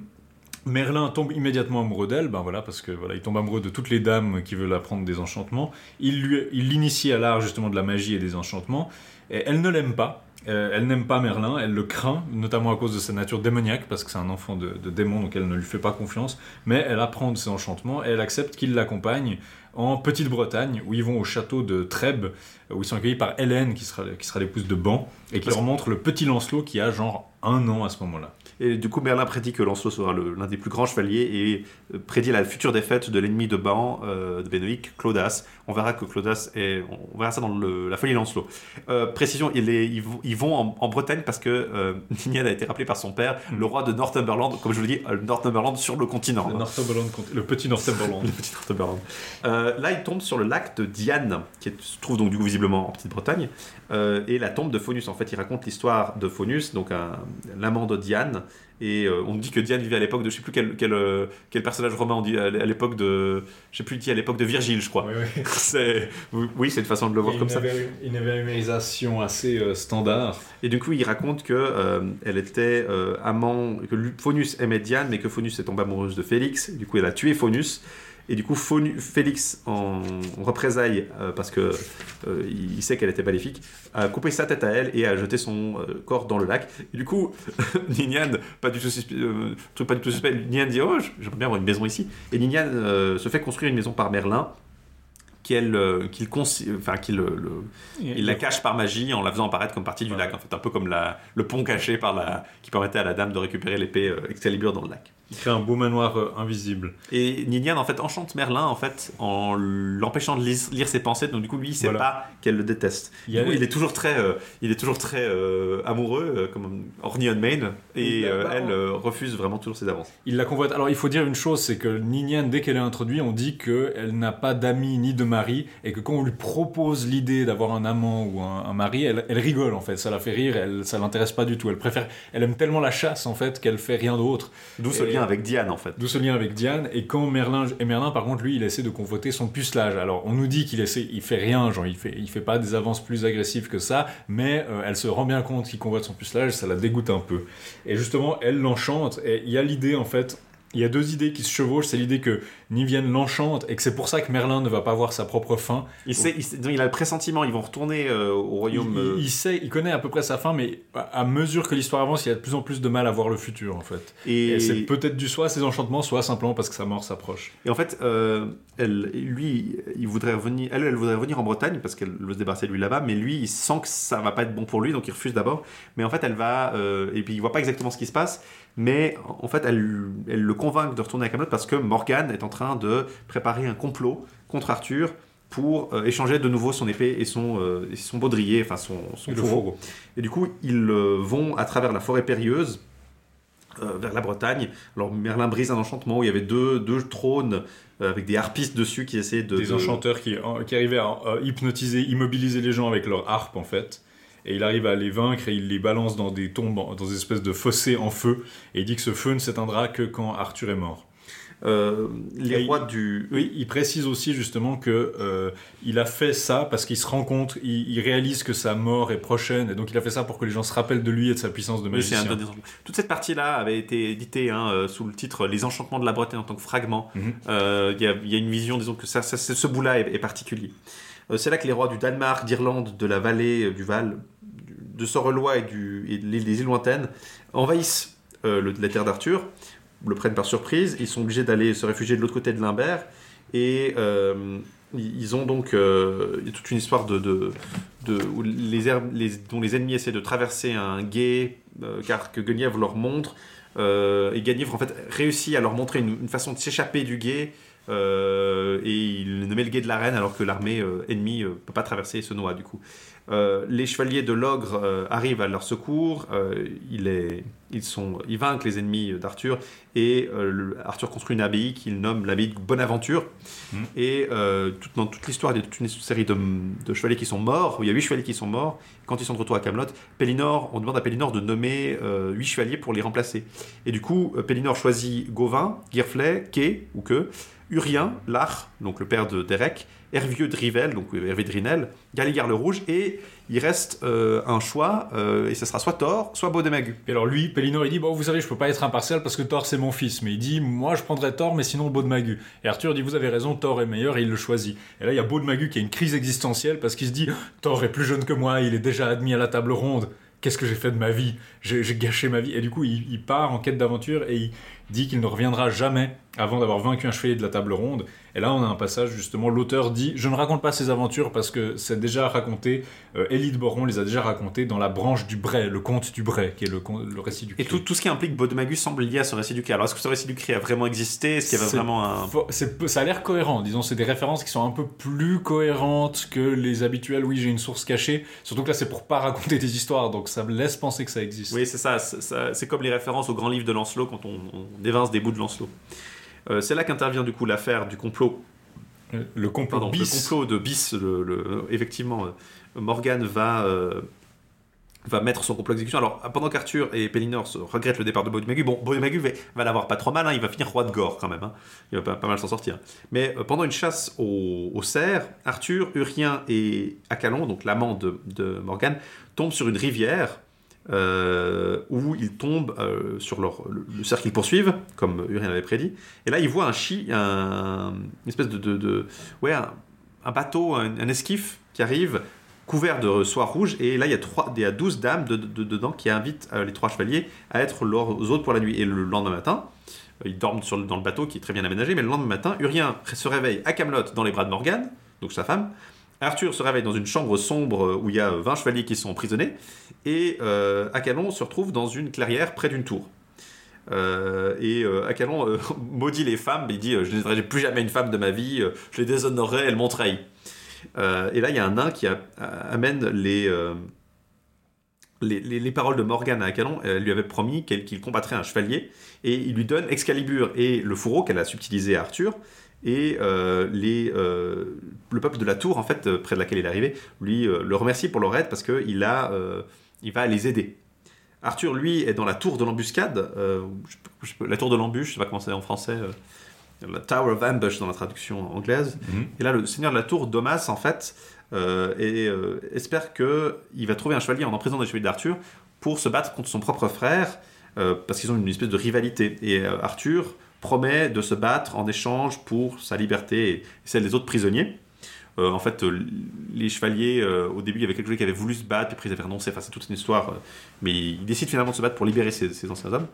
Merlin tombe immédiatement amoureux d'elle, ben voilà, parce que voilà, il tombe amoureux de toutes les dames qui veulent apprendre des enchantements. Il lui, il l'initie à l'art justement de la magie et des enchantements. Et elle ne l'aime pas. Euh, elle n'aime pas Merlin, elle le craint, notamment à cause de sa nature démoniaque, parce que c'est un enfant de, de démon, donc elle ne lui fait pas confiance. Mais elle apprend de ses enchantements et elle accepte qu'il l'accompagne en Petite-Bretagne, où ils vont au château de Trèbes, où ils sont accueillis par Hélène, qui sera, qui sera l'épouse de Ban, et qui leur montre le petit Lancelot qui a genre un an à ce moment-là. Et du coup, Merlin prédit que Lancelot sera l'un des plus grands chevaliers et euh, prédit la future défaite de l'ennemi de Ban, euh, de Benoïc, Claudas. On verra que Claudas est. On verra ça dans le- la folie Lancelot. Euh, précision, il est- ils, vont- ils vont en, en Bretagne parce que euh, Ninian a été rappelé par son père, le roi de Northumberland, comme je vous le dis, euh, Northumberland sur le continent. Le, Northumberland, le petit Northumberland. Le petit Northumberland. Euh, là, il tombe sur le lac de Diane, qui est- se trouve donc du coup visiblement en Petite-Bretagne, et la tombe de Faunus. En fait, il raconte l'histoire de Faunus, donc l'amant de Diane. Et euh, on dit que Diane vivait à l'époque de je sais plus quel, quel, euh, quel personnage romain on dit à l'époque de je sais plus dit à l'époque de Virgile, je crois. Oui, oui. C'est oui, une façon de le voir Et comme une, ça. une évaluation assez euh, standard. Et du coup, il raconte que euh, elle était amant, que Faunus aimait Diane, mais que Faunus est tombée amoureuse de Félix. Du coup, elle a tué Faunus. Et du coup, Félix, en, représailles, euh, parce que euh, il sait qu'elle était maléfique, a coupé sa tête à elle et a jeté son euh, corps dans le lac. Et du coup, Ninian, pas du tout suspect, euh, pas du tout suspect, Ninian dit oh, j'aimerais bien avoir une maison ici. Et Ninian euh, se fait construire une maison par Merlin, euh, qu'il consi- enfin, qu'il il la cache par magie en la faisant apparaître comme partie du lac, en fait, un peu comme la, le pont caché par la, qui permettait à la dame de récupérer l'épée euh, Excalibur dans le lac. Il crée un beau manoir euh, invisible. Et Ninian en fait enchante Merlin en fait en l'empêchant de lire, lire ses pensées, donc du coup lui il sait Voilà. pas qu'elle le déteste. Il coup, les- il est toujours très, euh, il est toujours très euh, amoureux, euh, comme Orny on Main, et euh, elle euh, refuse vraiment toujours ses avances. Il la convoite. Alors il faut dire une chose, c'est que Ninian, dès qu'elle est introduite, on dit qu'elle n'a pas d'amis ni de mari, et que quand on lui propose l'idée d'avoir un amant ou un, un mari, elle, elle rigole en fait, ça la fait rire, elle, ça l'intéresse pas du tout. Elle préfère, elle aime tellement la chasse en fait qu'elle fait rien d'autre. D'où ce avec Diane en fait. D'où ce lien avec Diane. Et quand Merlin, et Merlin, par contre, lui, il essaie de convoiter son pucelage. Alors, on nous dit qu'il essaie, il fait rien, genre, il fait, il fait pas des avances plus agressives que ça, mais euh, elle se rend bien compte qu'il convoite son pucelage, ça la dégoûte un peu. Et justement, elle l'enchante, et il y a l'idée, en fait, il y a deux idées qui se chevauchent. C'est l'idée que Nivienne l'enchante, et que c'est pour ça que Merlin ne va pas voir sa propre fin. Il, sait, il, sait- donc, il a le pressentiment, ils vont retourner euh, au royaume. il- euh, il sait, il connaît à peu près sa fin, mais à à mesure que l'histoire avance, il a de plus en plus de mal à voir le futur, en fait. et, Et c'est peut-être dû soit à ses enchantements, soit simplement parce que sa mort s'approche. Et en fait, euh, elle, lui, il voudrait revenir, elle, elle voudrait revenir en Bretagne parce qu'elle veut se débarrasser de lui là-bas, mais lui, il sent que ça va pas être bon pour lui, donc il refuse d'abord. Mais en fait, elle va, euh, et puis il voit pas exactement ce qui se passe, mais en fait, elle, elle le convainc de retourner à Camelot parce que Morgane est en train de préparer un complot contre Arthur pour euh, échanger de nouveau son épée et son, euh, et son baudrier, enfin son, son Et fourreau. Et du coup, ils euh, vont à travers la forêt périlleuse vers la Bretagne. Alors Merlin brise un enchantement où il y avait deux, deux trônes avec des harpistes dessus qui essayaient de... des de- enchanteurs qui, qui arrivaient à hypnotiser, immobiliser les gens avec leur harpe en fait. Et il arrive à les vaincre et il les balance dans des tombes, dans des espèces de fossés en feu. Et il dit que ce feu ne s'éteindra que quand Arthur est mort. Euh, les Et rois du... Oui, il précise aussi justement que euh, il a fait ça parce qu'il se rend compte, il, il réalise que sa mort est prochaine, et donc il a fait ça pour que les gens se rappellent de lui et de sa puissance de Oui, magicien. un des enchantements. Toute cette partie-là avait été éditée hein, euh, sous le titre Les enchantements de la Bretagne en tant que fragment. Mhm. Il y, a, il y a une vision, disons que ça, ce bout-là est, est particulier. C'est là que les rois du Danemark, d'Irlande, de la vallée, du Val, de Sorelois et, du, et de l'île- des îles lointaines envahissent le- la terre d'Arthur, le prennent par surprise. Ils sont obligés d'aller se réfugier de l'autre côté de l'Imbert. Et euh, ils ont donc euh, toute une histoire de, de, où les, les- dont les ennemis essaient de traverser un gué, euh, car que Guenièvre leur montre. Et Guenièvre en fait réussit à leur montrer une, une façon de s'échapper du gué. euh, et il nommé le guet de la reine alors que l'armée ennemie ne peut pas traverser et se noie du coup. Euh, les chevaliers de l'ogre euh, arrivent à leur secours, euh, il est- ils, sont, ils vainquent les ennemis d'Arthur et le- Arthur construit une abbaye qu'il nomme l'abbaye de Bonaventure. Mhm. Et tout- dans toute l'histoire, il y a toute une série de, de chevaliers qui sont morts, où il y a huit chevaliers qui sont morts. Quand ils sont de retour à Camelot, Pellinor, on demande à Pellinor de nommer huit chevaliers pour les remplacer. Et du coup, Pellinor choisit Gauvin, Girflet, Quai ou que, Urien, Lach, donc le père de Derek, Hervieux de Rivel, donc Hervé de Rinel, Galigard le Rouge, et il reste euh, un choix, euh, et ce sera soit Thor, soit Baudemagu. Et alors lui, Pellinor, il dit, bon, vous savez, je peux pas être impartial parce que Thor, c'est mon fils. Mais il dit, moi, je prendrais Thor, mais sinon Beau de Magu. Et Arthur dit, vous avez raison, Thor est meilleur, et il le choisit. Et là, il y a Beau de Magu qui a une crise existentielle parce qu'il se dit, Thor est plus jeune que moi, il est déjà admis à la table ronde. Qu'est-ce que j'ai fait de ma vie? J'ai j'ai gâché ma vie. Et du coup, il, il part en quête d'aventure et il dit qu'il ne reviendra jamais avant d'avoir vaincu un chevalier de la table ronde. Et là, on a un passage, justement, l'auteur dit Je ne raconte pas ces aventures parce que c'est déjà raconté, euh, Élie de Boron les a déjà racontées dans la branche du Bray, le conte du Bray, qui est le, récit du Et Cri. tout, tout ce qui implique Baudemagu semble lié à ce récit du cri. Alors, est-ce que ce récit du cri a vraiment existé? Est-ce qu'il y avait vraiment un... Ça a l'air cohérent, disons, c'est des références qui sont un peu plus cohérentes que les habituelles. Oui, j'ai une source cachée. Surtout que là, c'est pour pas raconter des histoires, donc ça me laisse penser que ça existe. Oui, c'est ça. C'est ça- c'est comme les références au grand livre de Lancelot quand on, on évince des bouts de Lancelot. Euh, c'est là qu'intervient du coup l'affaire du complot. Le complot Pardon, bis. le complot de Bis. le- le- effectivement, euh, Morgan va, euh, va mettre son complot à exécution. Alors, pendant qu'Arthur et Pellinor se regrettent le départ de Baudemagu, bon, Baudemagu va, va l'avoir pas trop mal, hein, il va finir roi de Gore quand même. hein. Il va pas, pas mal s'en sortir. Mais euh, pendant une chasse au, au cerf, Arthur, Urien et Acalon, donc l'amant de, de Morgan, tombent sur une rivière euh, où ils tombent euh, sur le, le cercle qu'ils poursuivent, comme Urien l'avait prédit. Et là, ils voient un chi, un, une espèce de, ouais, un, bateau, un, esquif qui arrive couvert de soie rouge. Et là, il y a, trois, il y a 12 dames de- de- dedans qui invitent euh, les trois chevaliers à être leurs hôtes pour la nuit. Et le lendemain matin, ils dorment dans le bateau qui est très bien aménagé. Mais le lendemain matin, Urien se réveille à Camelot dans les bras de Morgane, donc sa femme. Arthur se réveille dans une chambre sombre où il y a 20 chevaliers qui sont emprisonnés. Et euh, Acalon se retrouve dans une clairière près d'une tour. Euh, et euh, Acalon euh, maudit les femmes, il dit euh, Je n'aiderai plus jamais une femme de ma vie, euh, je les déshonorerai, elles m'ont trahi. Euh, et là, il y a un nain qui amène les, euh, les, les- les paroles de Morgane à Acalon. Elle lui avait promis qu'il combattrait un chevalier, et il lui donne Excalibur et le fourreau qu'elle a subtilisé à Arthur. Et euh, les, euh, le peuple de la tour, en fait, euh, près de laquelle il est arrivé, lui le remercie pour leur aide parce qu'il a, il va les aider. Arthur, lui, est dans la tour de l'embuscade, la tour de l'embûche, je sais pas comment c'est en français, la Tower of Ambush dans la traduction anglaise. Mhm. Et là, le seigneur de la tour, Domas, en fait, et, espère qu'il va trouver un chevalier en emprisonnant des chevaliers d'Arthur pour se battre contre son propre frère, parce qu'ils ont une espèce de rivalité. Et Arthur promet de se battre en échange pour sa liberté et celle des autres prisonniers. Euh, en fait, euh, les chevaliers, euh, au début, il y avait quelques qui avaient voulu se battre, puis après ils avaient renoncé. Enfin, c'est toute une histoire. mais ils décident finalement de se battre pour libérer ces, ces anciens hommes.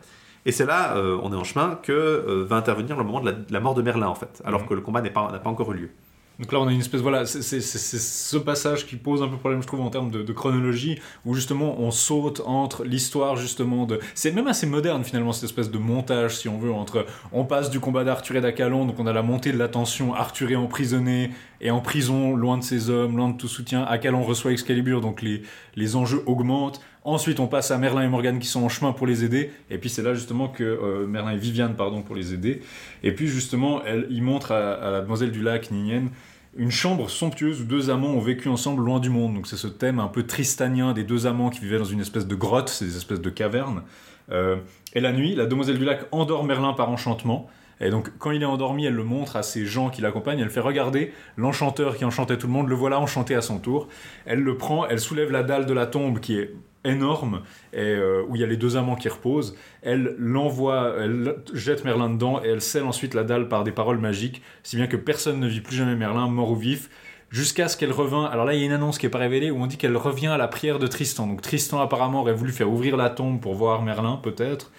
Et c'est là, on est en chemin, que va intervenir le moment de la, de la mort de Merlin, en fait, alors Mhm. que le combat pas- n'a pas encore eu lieu. Donc là, on a une espèce, voilà, c'est ce passage qui pose un peu problème, je trouve, en termes de, de chronologie, où justement on saute entre l'histoire, justement, de. C'est même assez moderne, finalement, cette espèce de montage, si on veut, entre. On passe du combat d'Arthur et d'Acalon, donc on a la montée de la tension, Arthur est emprisonné, et en prison, loin de ses hommes, loin de tout soutien. Acalon reçoit Excalibur, donc les, les enjeux augmentent. Ensuite, on passe à Merlin et Morgane qui sont en chemin pour les aider. Et puis, c'est là justement que euh, Merlin et Viviane, pardon, pour les aider. Et puis, justement, elle, il montre à, la demoiselle du lac, Ninienne, une chambre somptueuse où deux amants ont vécu ensemble loin du monde. Donc, c'est ce thème un peu tristanien des deux amants qui vivaient dans une espèce de grotte, c'est des espèces de cavernes. Euh, et la nuit, la demoiselle du lac endort Merlin par enchantement. Et donc, quand il est endormi, elle le montre à ses gens qui l'accompagnent. Elle fait regarder l'enchanteur qui enchantait tout le monde, le voilà enchanté à son tour. Elle le prend, elle soulève la dalle de la tombe qui est énorme, et, euh, où il y a les deux amants qui reposent. Elle l'envoie, elle jette Merlin dedans, et elle scelle ensuite la dalle par des paroles magiques, si bien que personne ne vit plus jamais Merlin, mort ou vif, jusqu'à ce qu'elle revint. Alors là, il y a une annonce qui est pas révélée où on dit qu'elle revient à la prière de Tristan. Donc Tristan apparemment aurait voulu faire ouvrir la tombe pour voir Merlin, peut-être.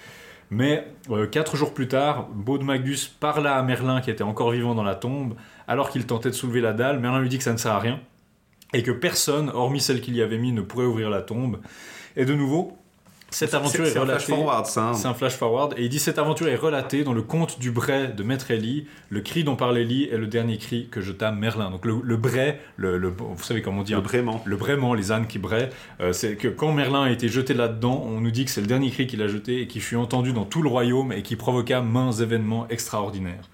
Mais euh, quatre jours plus tard, Baudemagus parla à Merlin qui était encore vivant dans la tombe, alors qu'il tentait de soulever la dalle. Merlin lui dit que ça ne sert à rien, et que personne, hormis celle qu'il y avait mis, ne pourrait ouvrir la tombe. Et de nouveau, Cette aventure est, C'est un relatée. flash forward, ça. hein. C'est un flash forward et il dit cette aventure est relatée dans le conte du Bray de Maître Ellie. Le cri dont parle Ellie est le dernier cri que jeta Merlin. Donc le, le Bray, le, le- vous savez comment on dit Le hein, Brément. le Brément, les ânes qui braient, euh, c'est que quand Merlin a été jeté là-dedans, on nous dit que c'est le dernier cri qu'il a jeté et qui fut entendu dans tout le royaume et qui provoqua maints événements extraordinaires.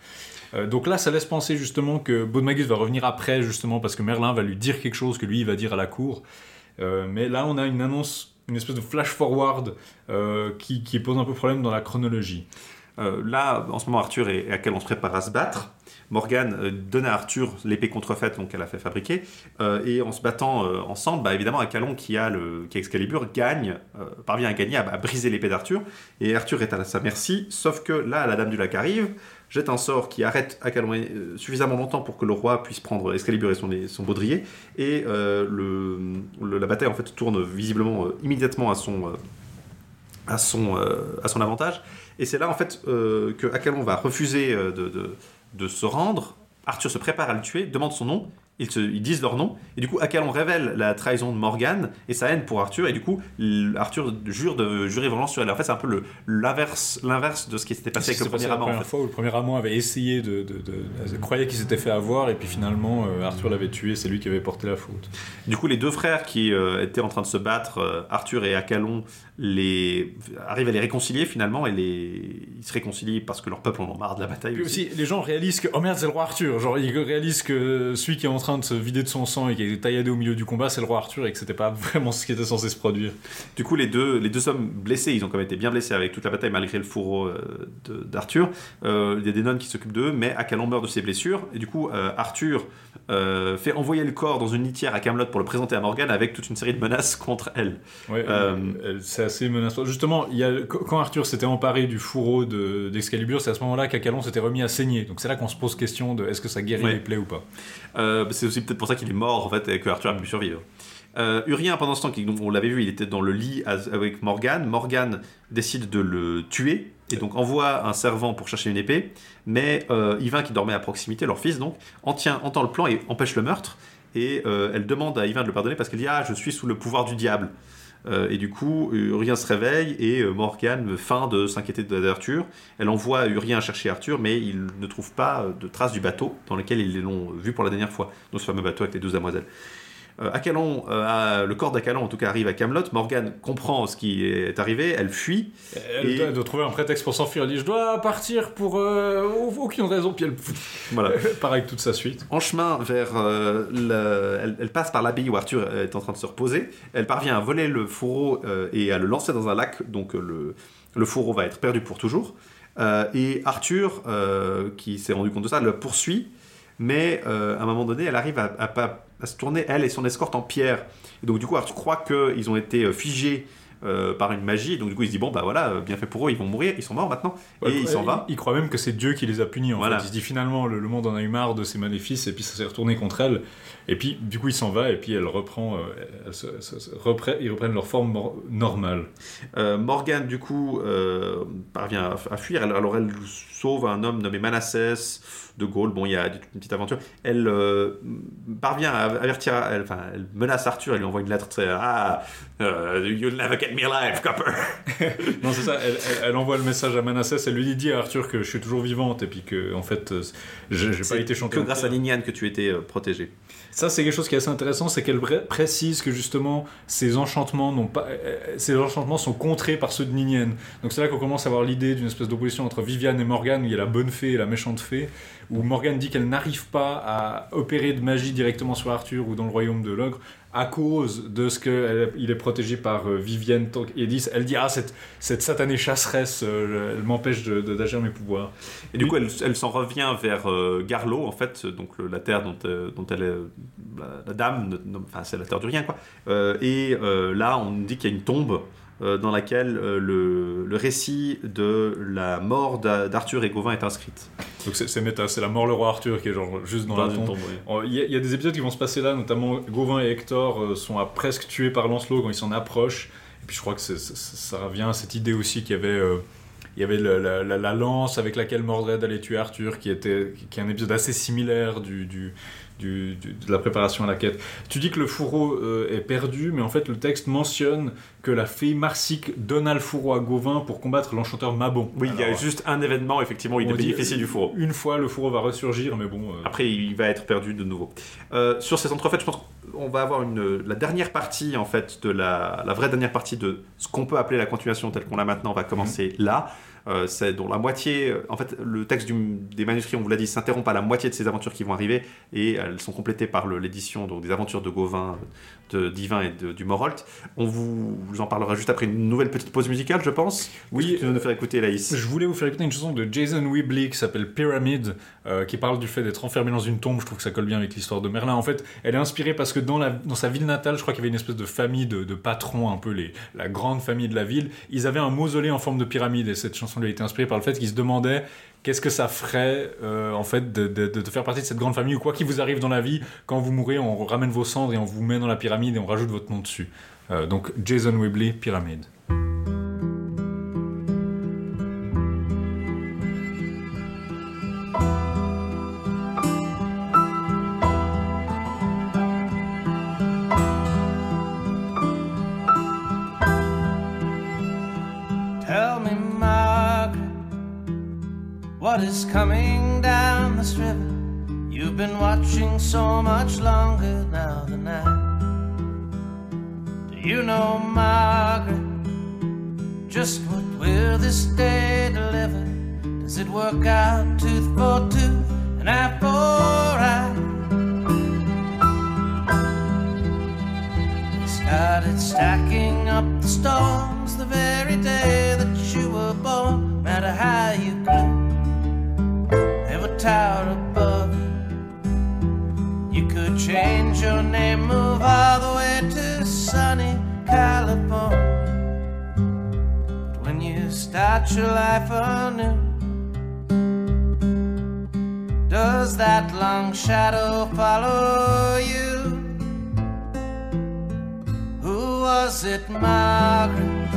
Euh, donc là, ça laisse penser justement que Baudemagus va revenir après, justement, parce que Merlin va lui dire quelque chose que lui, il va dire à la cour. Euh, mais là, on a une annonce, une espèce de flash forward euh, qui, pose un peu problème dans la chronologie. Euh, là, en ce moment, Arthur et, et Aquel on se prépare à se battre. Morgane euh, donne à Arthur l'épée contrefaite qu'elle a fait fabriquer et en se battant ensemble, bah, évidemment, Acalon qui a le Excalibur gagne, parvient à gagner, à, à briser l'épée d'Arthur et Arthur est à sa merci. Sauf que là, la Dame du Lac arrive, jette un sort qui arrête Acalon euh, suffisamment longtemps pour que le roi puisse prendre Excalibur et son, son baudrier et euh, le, la bataille en fait tourne visiblement euh, immédiatement à son à son, à son avantage. Et c'est là en fait que Acalon va refuser de, de se rendre. Arthur se prépare à le tuer, demande son nom. Ils, se- ils disent leur nom. Et du coup, Acalon révèle la trahison de Morgane et sa haine pour Arthur. Et du coup, Arthur jure de jurer vengeance sur elle. En fait, c'est un peu l'inverse de ce qui s'était passé avec le premier la amant. en première fait. fois où le premier amant avait essayé de, de, de- de- croyait qu'il s'était fait avoir et puis finalement euh, Arthur l'avait tué, c'est lui qui avait porté la faute. Du coup, les deux frères qui euh, étaient en train de se battre, euh, Arthur et Acalon, les... arrivent à les réconcilier finalement. Et les... ils se réconcilient parce que leur peuple en a marre de la bataille. Puis aussi, les gens réalisent que oh merde, c'est le roi Arthur. Genre, ils réalisent que celui qui est en train de se vider de son sang et qui est tailladé au milieu du combat, c'est le roi Arthur et que c'était pas vraiment ce qui était censé se produire. Du coup, les deux, les deux hommes blessés, ils ont quand même été bien blessés avec toute la bataille malgré le fourreau euh, de- d'Arthur. Euh, il y a des nonnes qui s'occupent d'eux, mais Acalon meurt de ses blessures. Et du coup, euh, Arthur euh, fait envoyer le corps dans une litière à Camelot pour le présenter à Morgane avec toute une série de menaces contre elle. Ouais, Euh, assez menaçant. Justement, il y a, quand Arthur s'était emparé du fourreau de- d'Excalibur, c'est à ce moment-là qu'Acalon s'était remis à saigner. Donc c'est là qu'on se pose question de est-ce que ça guérit Ouais. les plaies ou pas. Euh, c'est aussi peut-être pour ça qu'il est mort en fait et que Arthur a pu survivre. Euh, Urien, pendant ce temps, qui- on l'avait vu, il était dans le lit avec Morgane. Morgane décide de le tuer et donc envoie un servant pour chercher une épée. Mais euh, Yvain, qui dormait à proximité, leur fils donc, en tient, entend le plan et empêche le meurtre. Et euh, elle demande à Yvain de le pardonner parce qu'elle dit Ah, je suis sous le pouvoir du diable. Euh, et du coup, Urien se réveille et euh, Morgane feint de s'inquiéter d'Arthur. Elle envoie Urien chercher Arthur, mais il ne trouve pas euh, de traces du bateau dans lequel ils l'ont vu pour la dernière fois, dans ce fameux bateau avec les douze demoiselles. Euh, Acalon, euh, le corps d'Acalon en tout cas arrive à Camelot. Morgane comprend ce qui est arrivé, elle fuit. Elle Et- doit, elle doit trouver un prétexte pour s'enfuir. Elle dit Je dois partir pour euh, aucune raison. Puis elle Voilà. avec toute sa suite. En chemin vers, le- elle, elle passe par l'abbaye où Arthur est en train de se reposer. Elle parvient à voler le fourreau et à le lancer dans un lac, donc le, le fourreau va être perdu pour toujours. Euh, et Arthur, euh, qui s'est rendu compte de ça, le poursuit, mais euh, à un moment donné, elle arrive à, à- à- se tourner, elle et son escorte, en pierre. Et donc du coup, Arthur croit qu'ils ont été euh, figés euh, par une magie. Donc du coup, il se dit bon bah voilà, euh, bien fait pour eux, ils vont mourir, ils sont morts maintenant. Ouais, et il s'en va. Il, croit même que c'est Dieu qui les a punis. En Voilà. fait. Il se dit finalement le, le monde en a eu marre de ses maléfices et puis ça s'est retourné contre elle. Et puis du coup il s'en va et puis elle reprend, euh, elle se- se- se- reprend- ils reprennent leur forme normale. Morgane, du coup, parvient à, à fuir. Elle- Alors, elle sauve un homme nommé Manassès de Gaulle. Bon, il y a une petite aventure. Elle euh, parvient à avertir, elle, enfin, elle menace Arthur. Elle lui envoie une lettre très Ah, euh, you'll never get me alive, copper. Non c'est ça. Elle, elle- elle envoie le message à Manassès. Elle lui dit à Arthur que je suis toujours vivante et puis que en fait euh, j'ai pas été chantée. que grâce à Ninian que tu étais euh, protégé. Ça, c'est quelque chose qui est assez intéressant, c'est qu'elle pré- précise que justement ces enchantements n'ont pas, ces enchantements sont contrés par ceux de Ninienne. Donc c'est là qu'on commence à avoir l'idée d'une espèce d'opposition entre Viviane et Morgane, où il y a la bonne fée et la méchante fée, où Morgane dit qu'elle n'arrive pas à opérer de magie directement sur Arthur ou dans le royaume de l'ogre à cause de ce qu'il est protégé par euh, Vivienne. dit, elle dit ah cette, cette satanée chasseresse, euh, elle m'empêche d'agir mes pouvoirs. Et du coup, elle, elle s'en revient vers euh, Garlot, en fait, donc la terre dont, euh, dont elle est la, la dame, enfin c'est la terre du rien, quoi. Euh, et là, on dit qu'il y a une tombe dans laquelle euh, le, le récit de la mort d'A- d'Arthur et Gauvin est inscrite. Donc c'est méta, c'est la mort le roi Arthur qui est genre juste dans, Dans la tombe. tombe, oui. Il y, a- il y a des épisodes qui vont se passer là, notamment Gauvin et Hector euh, sont à presque tués par Lancelot quand ils s'en approchent. Et puis je crois que ça revient à cette idée aussi qu'il y avait, euh, il y avait le- la, la- la lance avec laquelle Mordred allait tuer Arthur, qui, était, qui est un épisode assez similaire du, du, du- du- de la préparation à la quête. Tu dis que le fourreau euh, est perdu, mais en fait le texte mentionne que la fée Marsique donna le fourreau à Gauvin pour combattre l'enchanteur Mabon. Oui, il y a juste un événement, effectivement, où il dit- bénéficié du fourreau. Une fois, le fourreau va ressurgir, mais bon. euh, Après, il va être perdu de nouveau. Euh, sur ces entrefaites, je pense qu'on va avoir une, la dernière partie, en fait, de la, la vraie dernière partie de ce qu'on peut appeler la continuation telle qu'on l'a maintenant, va commencer là. Euh, c'est dont la moitié, en fait, le texte du- des manuscrits, on vous l'a dit, s'interrompt à la moitié de ces aventures qui vont arriver et elles sont complétées par l'édition des aventures de Gauvin, de Divin et de- du Morolt. On vous, vous en parlera juste après une nouvelle petite pause musicale, je pense. Oui, tu veux nous faire écouter, Laïs. Je voulais vous faire écouter une chanson de Jason Weebly qui s'appelle Pyramid, euh, qui parle du fait d'être enfermé dans une tombe. Je trouve que ça colle bien avec l'histoire de Merlin. En fait, elle est inspirée parce que dans, sa ville natale, je crois qu'il y avait une espèce de famille de, patrons, un peu les, la grande famille de la ville. Ils avaient un mausolée en forme de pyramide et cette chanson lui a été inspirée par le fait qu'ils se demandaient qu'est-ce que ça ferait euh, en fait de, de- faire partie de cette grande famille ou quoi qu'il vous arrive dans la vie. Quand vous mourrez, on ramène vos cendres et on vous met dans la pyramide et on rajoute votre nom dessus. Euh, donc Jason Weebly, Pyramid. Coming down the river? You've been watching so much longer now than I. Do you know, Margaret, just what will this day deliver? Does it work out tooth for tooth and eye for eye? Started stacking up the storms the very day that you were born. Matter how you grew, tower above you. You could change your name, move all the way to sunny California. But when you start your life anew, does that long shadow follow you? Who was it, Margaret,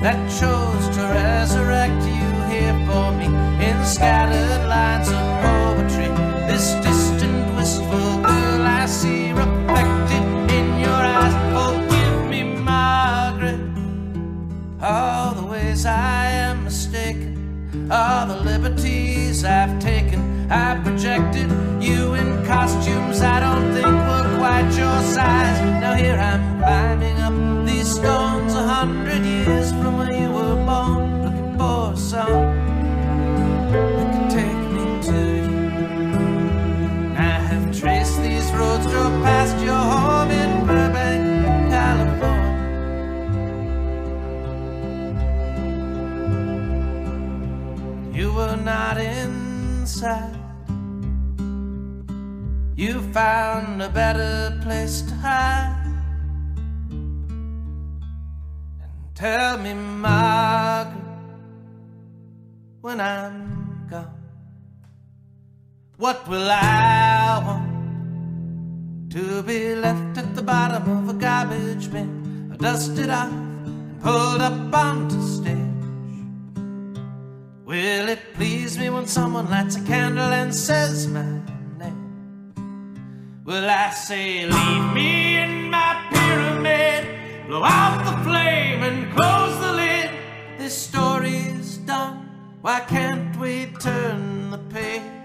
that chose to resurrect you here for me in scattered lines of poetry? This distant, wistful girl I see reflected in your eyes. Oh, Forgive me, Margaret, all the ways I am mistaken, all the liberties I've taken. I projected you in costumes I don't think were quite your size. Now here I'm climbing up these stones a hundred years from where you were born, a song that could take me to you. I have traced these roads, drove past your home in Burbank, California. You were not inside. You found a better place to hide. And tell me, Margaret, when I'm gone, what will I want? To be left at the bottom of a garbage bin, dusted off and pulled up onto stage. Will it please me when someone lights a candle and says my name? Will I say, Leave me in my pyramid, blow out the flame and close the lid? This story's done. Why can't we turn the page?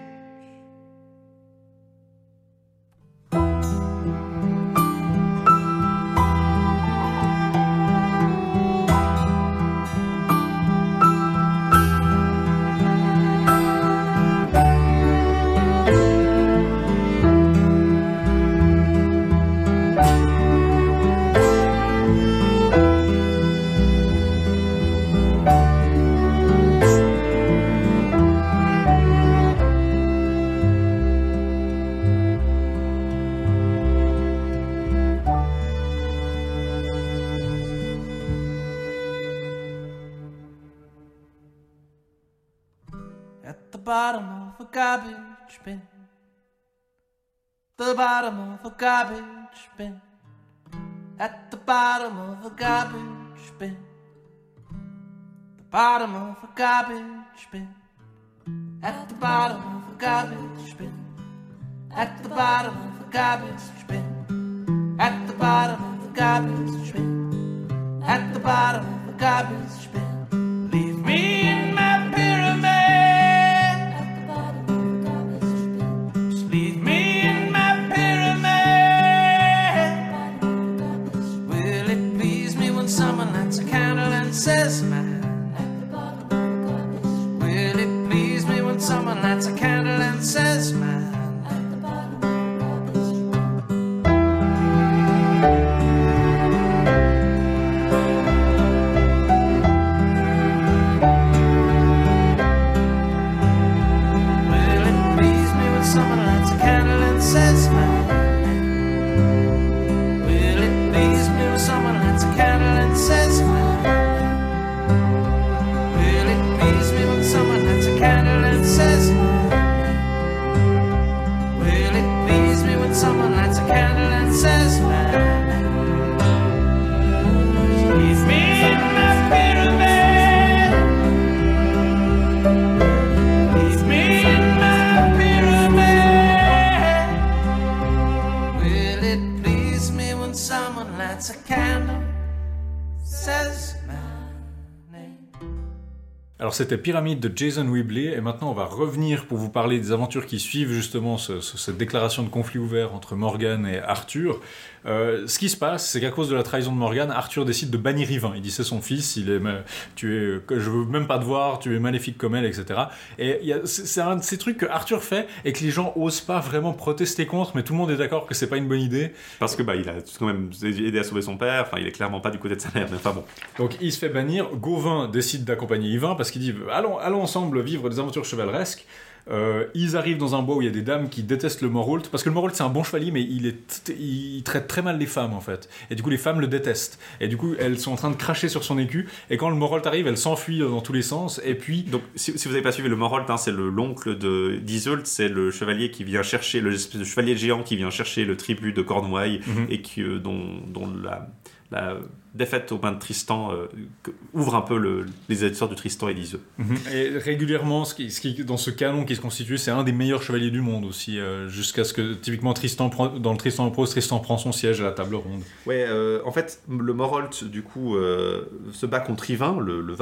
Garbage bin. The bottom of a garbage bin. At the bottom of a garbage bin. The bottom of a garbage bin. At the bottom of a garbage bin. at the bottom of a garbage bin. At the bottom of a garbage bin. At the bottom of a garbage bin. Alors c'était Pyramide de Jason Webley et maintenant on va revenir pour vous parler des aventures qui suivent justement ce- ce- cette déclaration de conflit ouvert entre Morgan et Arthur. Euh, ce qui se passe, c'est qu'à cause de la trahison de Morgan, Arthur décide de bannir Yvain. Il dit c'est son fils, il est, tu es, je veux même pas te voir, tu es maléfique comme elle, etc. Et c'est un de ces trucs que Arthur fait et que les gens osent pas vraiment protester contre, mais tout le monde est d'accord que c'est pas une bonne idée. Parce que bah, il a quand même aidé à sauver son père, enfin il est clairement pas du côté de sa mère, mais enfin bon. Donc il se fait bannir. Gauvin décide d'accompagner Yvain parce qu'il dit allons, allons ensemble vivre des aventures chevaleresques. Euh, ils arrivent dans un bois où il y a des dames qui détestent le Morholt parce que le Morholt c'est un bon chevalier mais il, est, il traite très mal les femmes en fait. Et du coup les femmes le détestent. Et du coup elles sont en train de cracher sur son écu. Et quand le Morholt arrive elles s'enfuient dans tous les sens. Et puis Donc si, si vous n'avez pas suivi le Morold, hein, c'est le l'oncle de d'Iseult, c'est le chevalier qui vient chercher, le de chevalier géant qui vient chercher le tribut de Cornouailles Mhm. et qui, euh, dont, dont la, la défaite aux mains de Tristan euh, ouvre un peu le- les histoires de Tristan et d'Iseult. Et régulièrement, ce qui, ce qui- dans ce canon qui se constitue, c'est un des meilleurs chevaliers du monde aussi, euh, jusqu'à ce que typiquement Tristan prend, dans le Tristan en prose, Tristan prend son siège à la table ronde. Ouais, euh, en fait, le Morolt, du coup, euh, se bat contre Yvain, le, le.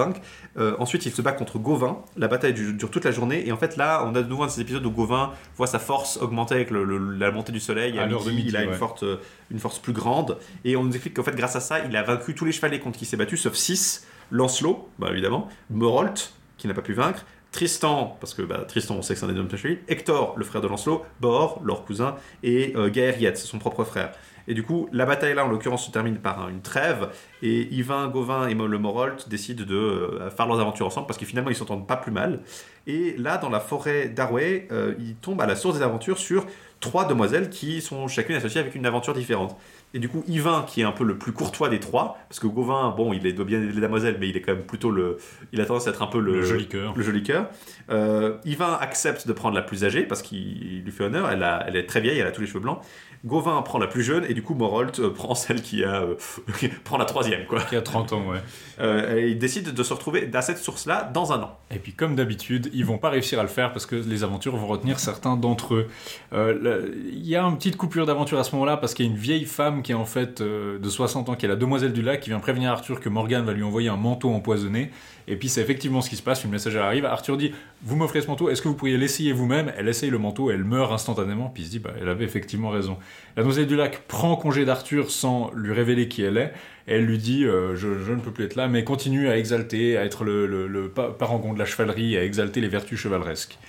Euh, ensuite, il se bat contre Gauvin. La bataille du- dure toute la journée. Et en fait, là, on a de nouveau un de ces épisodes où Gauvin voit sa force augmenter avec le- le- la montée du soleil. À l'heure de midi, il a une, forte, une force plus grande. Et on nous explique qu'en fait, grâce à ça, il a vaincu tous les chevaliers contre qui s'est battu, sauf 6. Lancelot, bah, évidemment. Morolt, qui n'a pas pu vaincre. Tristan, parce que bah, Tristan, on sait que c'est un des hommes de chevalier. Hector, le frère de Lancelot. Bor, leur cousin. Et euh, Gaëriette, son propre frère. Et du coup, la bataille là, en l'occurrence, se termine par un- une trêve. Et Yvain, Gauvin et le Morolt décident de euh, faire leurs aventures ensemble parce que finalement, ils s'entendent pas plus mal. Et là, dans la forêt d'Arway, euh, ils tombent à la source des aventures sur trois demoiselles qui sont chacune associées avec une aventure différente. Et du coup, Yvain, qui est un peu le plus courtois des trois, parce que Gauvin, bon, il est- doit bien aider les demoiselles, mais il est quand même plutôt le. Il a tendance à être un peu le. Le joli cœur. Le joli cœur. Euh, Yvain accepte de prendre la plus âgée parce qu'il lui fait honneur. Elle, a- elle est très vieille, elle a tous les cheveux blancs. Gauvin prend la plus jeune et du coup Morolt euh, prend celle qui a euh, prend la troisième quoi. Qui a 30 ans, ouais. Euh, et ils décident de se retrouver à cette source-là dans un an. Et puis, comme d'habitude, ils vont pas réussir à le faire parce que les aventures vont retenir certains d'entre eux. Il y a une petite coupure d'aventure à ce moment-là parce qu'il y a une vieille femme qui est en fait de 60 ans, qui est la demoiselle du lac, qui vient prévenir Arthur que Morgan va lui envoyer un manteau empoisonné. Et puis, c'est effectivement ce qui se passe. Une messagère arrive. Arthur dit Vous m'offrez ce manteau, est-ce que vous pourriez l'essayer vous-même? Elle essaye le manteau, elle meurt instantanément. Puis il se dit bah, Elle avait effectivement raison. La demoiselle du lac prend congé d'Arthur sans lui révéler qui elle est. Elle lui dit euh, je, ne peux plus être là, mais continue à exalter, à être le, le- le pa- parangon de la chevalerie, à exalter les vertus chevaleresques.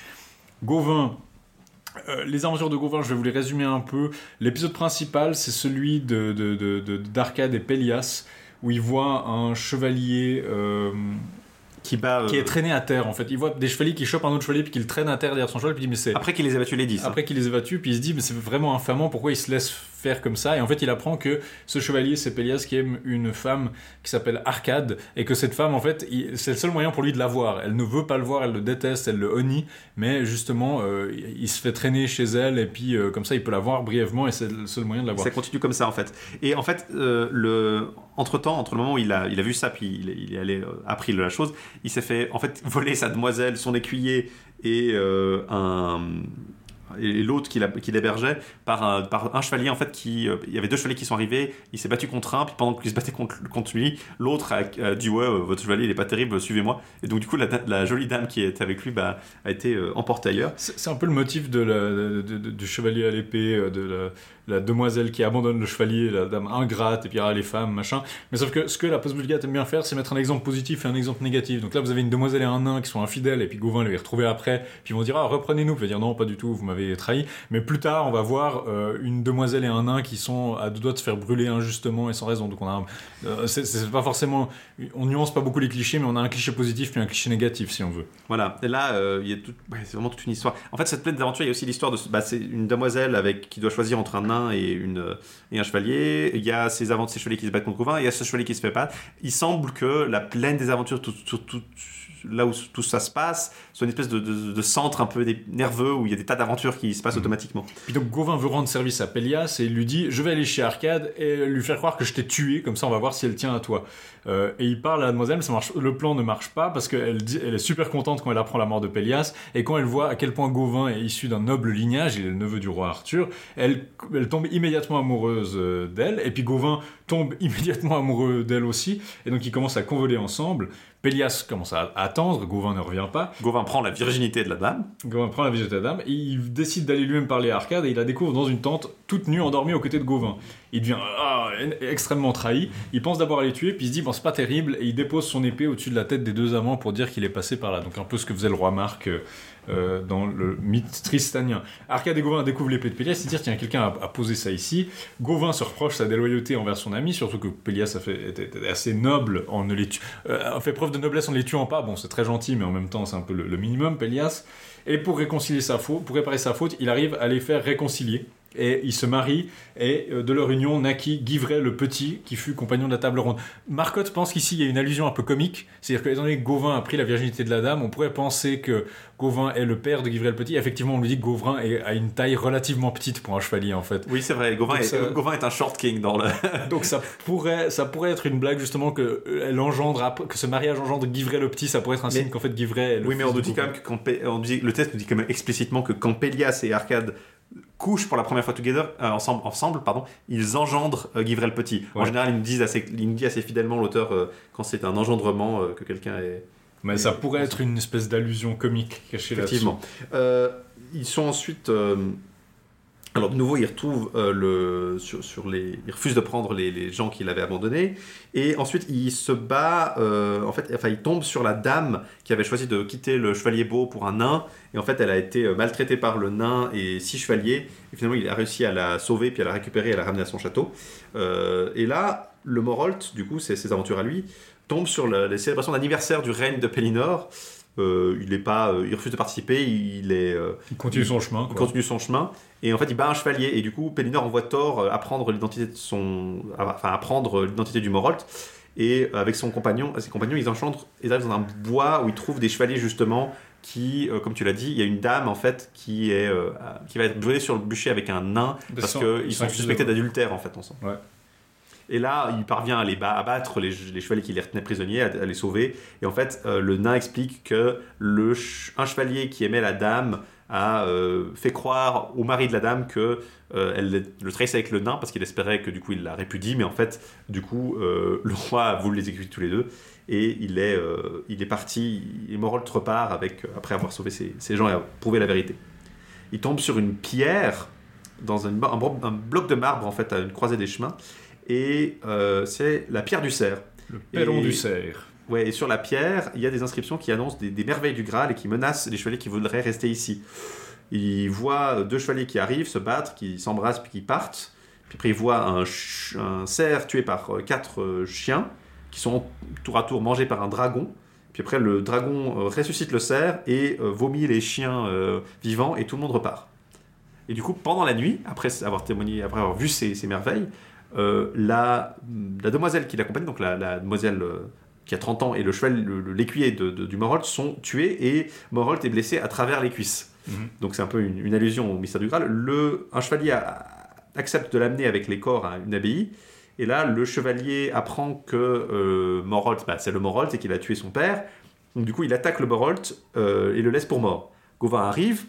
Gauvin. euh, les aventures de Gauvin, je vais vous les résumer un peu. L'épisode principal, c'est celui de, de- de- de- d'Arcade et Pélias, où il voit un chevalier euh, Qui bat. euh, qui est traîné à terre, en fait. Il voit des chevaliers qui chopent un autre chevalier, puis qui le traînent à terre derrière son cheval, puis il dit, mais c'est... Après qu'il les a battus les 10. Après qu'il les ait battus, puis il se dit, mais c'est vraiment infamant, pourquoi il se laisse faire comme ça Et en fait, il apprend que ce chevalier, c'est Pélias qui aime une femme qui s'appelle Arcade, et que cette femme, en fait, c'est le seul moyen pour lui de la voir. Elle ne veut pas le voir, elle le déteste, elle le honnie, mais justement, euh, il se fait traîner chez elle, et puis euh, comme ça, il peut la voir brièvement, et c'est le seul moyen de la voir. Ça continue comme ça en fait. Et en fait, euh, le... entre temps, entre le moment où il a, il a vu ça, puis il, il est allé appris la chose, il s'est fait en fait voler sa demoiselle, son écuyer et un, et l'autre qui, l'hébergeait par un, par un chevalier en fait qui euh, il y avait deux chevaliers qui sont arrivés il s'est battu contre un puis pendant qu'il se battait contre, lui l'autre a, dit ouais euh, votre chevalier il est pas terrible suivez-moi. Et donc du coup la, jolie dame qui était avec lui bah, a été euh, emportée ailleurs. C'est un peu le motif de la- du chevalier à l'épée, de la, la demoiselle qui abandonne le chevalier, la dame ingrate, et puis ah, les femmes, machin. Mais sauf que ce que la post-vulgate aime bien faire, c'est mettre un exemple positif et un exemple négatif. Donc là, vous avez une demoiselle et un nain qui sont infidèles, et puis Gauvin les retrouver après, puis ils vont dire ah, reprenez-nous. Puis il va dire non, pas du tout, vous m'avez trahi. Mais plus tard, on va voir euh, une demoiselle et un nain qui sont à deux doigts de se faire brûler injustement et sans raison. Donc on a, euh, c'est- pas forcément, on nuance pas beaucoup les clichés, mais on a un cliché positif puis un cliché négatif si on veut. Voilà, et là, euh, c'est vraiment toute une histoire. En fait, cette plaine d'aventure, il y a aussi l'histoire de. Bah, c'est une demoiselle avec, qui doit choisir entre un nain et, une, et un chevalier. Il y a ces, avant, ces chevaliers qui se battent contre Gauvin, il y a ce chevalier qui se fait pas. Il semble que la plaine des aventures, tout- là où tout ça se passe, soit une espèce de, de- de centre un peu nerveux où il y a des tas d'aventures qui se passent automatiquement. Puis donc Gauvin veut rendre service à Pélias et il lui dit je vais aller chez Arcade et lui faire croire que je t'ai tué comme ça on va voir si elle tient à toi. Euh, et il parle à la demoiselle mais ça marche, le plan ne marche pas parce qu'elle elle est super contente quand elle apprend la mort de Pélias et quand elle voit à quel point Gauvin est issu d'un noble lignage, il est le neveu du roi Arthur, elle, elle tombe immédiatement amoureuse euh, d'elle et puis Gauvin tombe immédiatement amoureux d'elle aussi et donc ils commencent à convoler ensemble. Pélias commence à attendre, Gauvin ne revient pas. Gauvin prend la virginité de la dame. Gauvin prend la visite à la dame et il décide d'aller lui-même parler à Arcade et il la découvre dans une tente toute nue endormie aux côtés de Gauvin. Il devient ah, extrêmement trahi. Il pense d'abord à les tuer puis il se dit bon c'est pas terrible et il dépose son épée au-dessus de la tête des deux amants pour dire qu'il est passé par là. Donc un peu ce que faisait le roi Marc euh, euh, dans le mythe tristanien. Arcade et Gauvin découvrent l'épée de Pélias, se disent tiens quelqu'un a, a posé ça ici. Gauvin se reproche sa déloyauté envers son ami, surtout que Pélias a fait, était, assez noble en ne les euh, fait preuve de noblesse en ne les tuant pas. Bon c'est très gentil mais en même temps c'est un peu le, le minimum Pélias. Et pour réconcilier sa faute, pour réparer sa faute, il arrive à les faire réconcilier. Et ils se marient, et euh, de leur union naquit Guivray le Petit, qui fut compagnon de la table ronde. Marcotte pense qu'ici il y a une allusion un peu comique, c'est-à-dire que étant donné que Gauvin a pris la virginité de la dame, on pourrait penser que Gauvin est le père de Guivray le Petit. Effectivement, on lui dit que Gauvin a une taille relativement petite pour un chevalier en fait. Oui, c'est vrai, Gauvin, est, ça- Gauvin est un short king dans le. Donc ça pourrait, ça pourrait être une blague justement que euh, elle engendre, ap- que ce mariage engendre Guivray le Petit, ça pourrait être un Mais- signe qu'en fait Guivray est le Oui, mais on nous dit quand même que on dit, le test nous dit quand même explicitement que quand Pélias et Arcade couchent pour la première fois together, euh, ensemble, ensemble pardon, ils engendrent euh, Guivray le Petit. En général, ils nous disent assez, ils nous dit assez fidèlement l'auteur euh, quand c'est un engendrement euh, que quelqu'un est. Mais ça pourrait être une espèce d'allusion comique cachée là-dessus. Effectivement. Ils sont ensuite. Alors de nouveau, ils retrouvent euh, le sur, les. Ils refusent de prendre les, les gens qu'il avait abandonnés. Et ensuite, il se bat. euh, en fait, enfin, il tombe sur la dame qui avait choisi de quitter le chevalier beau pour un nain. Et en fait, elle a été euh, maltraitée par le nain et six chevaliers. Et finalement, il a réussi à la sauver, puis à la récupérer et à la ramener à son château. Et là, le Morolt, du coup, c'est ses aventures à lui, tombe sur les célébrations d'anniversaire du règne de Pélinor. Euh, il est pas, euh, il refuse de participer. Il est, euh, Il continue son chemin. il continue son chemin et en fait il bat un chevalier et du coup Pélinor envoie Thor apprendre l'identité de son enfin apprendre l'identité du Morolt et avec son compagnon ses compagnons ils engendrent ils arrivent dans un bois où ils trouvent des chevaliers justement qui euh, comme tu l'as dit il y a une dame en fait qui est euh, qui va être brûlée sur le bûcher avec un nain parce qu'ils sont sont suspectés d'adultère en fait ensemble Ouais. Et là, il parvient à les ba- abattre les, chevaliers qui les retenaient prisonniers, à, les sauver. Et en fait, euh, le nain explique que le un chevalier qui aimait la dame a euh, fait croire au mari de la dame que euh, elle le trahissait avec le nain parce qu'il espérait que du coup il la répudie. Mais en fait, du coup, le roi a voulu les exécuter tous les deux. Et il est, il est parti, et Morolt repart avec, après avoir sauvé ces, ces gens et prouvé la vérité. Il tombe sur une pierre dans un, un bloc de marbre en fait à une croisée des chemins et euh, c'est la pierre du cerf. Le Perron Et- du cerf. Ouais, et sur la pierre, il y a des inscriptions qui annoncent des, des merveilles du Graal et qui menacent les chevaliers qui voudraient rester ici. Il voit deux chevaliers qui arrivent, se battre, qui s'embrassent puis qui partent. Puis après, il voit un, cerf tué par euh, quatre euh, chiens qui sont tour à tour mangés par un dragon. Puis après, le dragon ressuscite le cerf et vomit les chiens euh, vivants et tout le monde repart. Et du coup, pendant la nuit, après avoir témoigné, après avoir vu ces, ces merveilles, la, la demoiselle qui l'accompagne, donc la, la demoiselle euh, qui a 30 ans et le cheval, l'écuyer de, de- du Morolt sont tués et Morolt est blessé à travers les cuisses. Mhm. Donc c'est un peu une, une allusion au mystère du Graal. Le, un chevalier a- accepte de l'amener avec les corps à une abbaye. Et là, le chevalier apprend que euh, Morolt, bah, c'est le Morolt et qu'il a tué son père. Donc du coup, il attaque le Morolt euh, et le laisse pour mort. Gauvin arrive,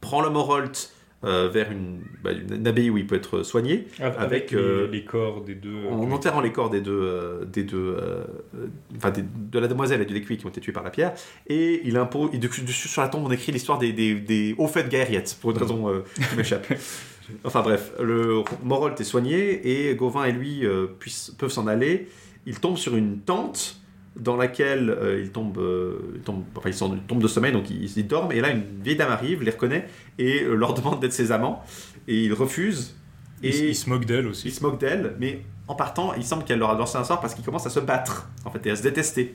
prend le Morolt euh, vers une, bah, une abbaye où il peut être soigné, Avec, les- euh, les, corps des deux. en enterrant les corps des deux, euh, des deux euh, euh, enfin des- de la demoiselle et du Lécuy qui ont été tués par la pierre, et il impose, et dessus, dessus, sur la tombe on écrit l'histoire des, des, des hauts faits de Gaëriette, pour une raison euh, qui m'échappe. Enfin bref, le Morolt est soigné et Gauvin et lui euh, puissent- peuvent s'en aller. Ils tombent sur une tente dans laquelle euh, ils, tombent, euh, ils, tombent, enfin, ils, sont- ils tombent de sommeil, donc ils, ils dorment. Et là, une vieille dame arrive, les reconnaît et euh, leur demande d'être ses amants. Et ils refusent. Et Et il se moque d'elle ils aussi. se moquent d'elle, mais en partant, il semble qu'elle leur a lancé un sort parce qu'ils commencent à se battre, en fait, et à se détester.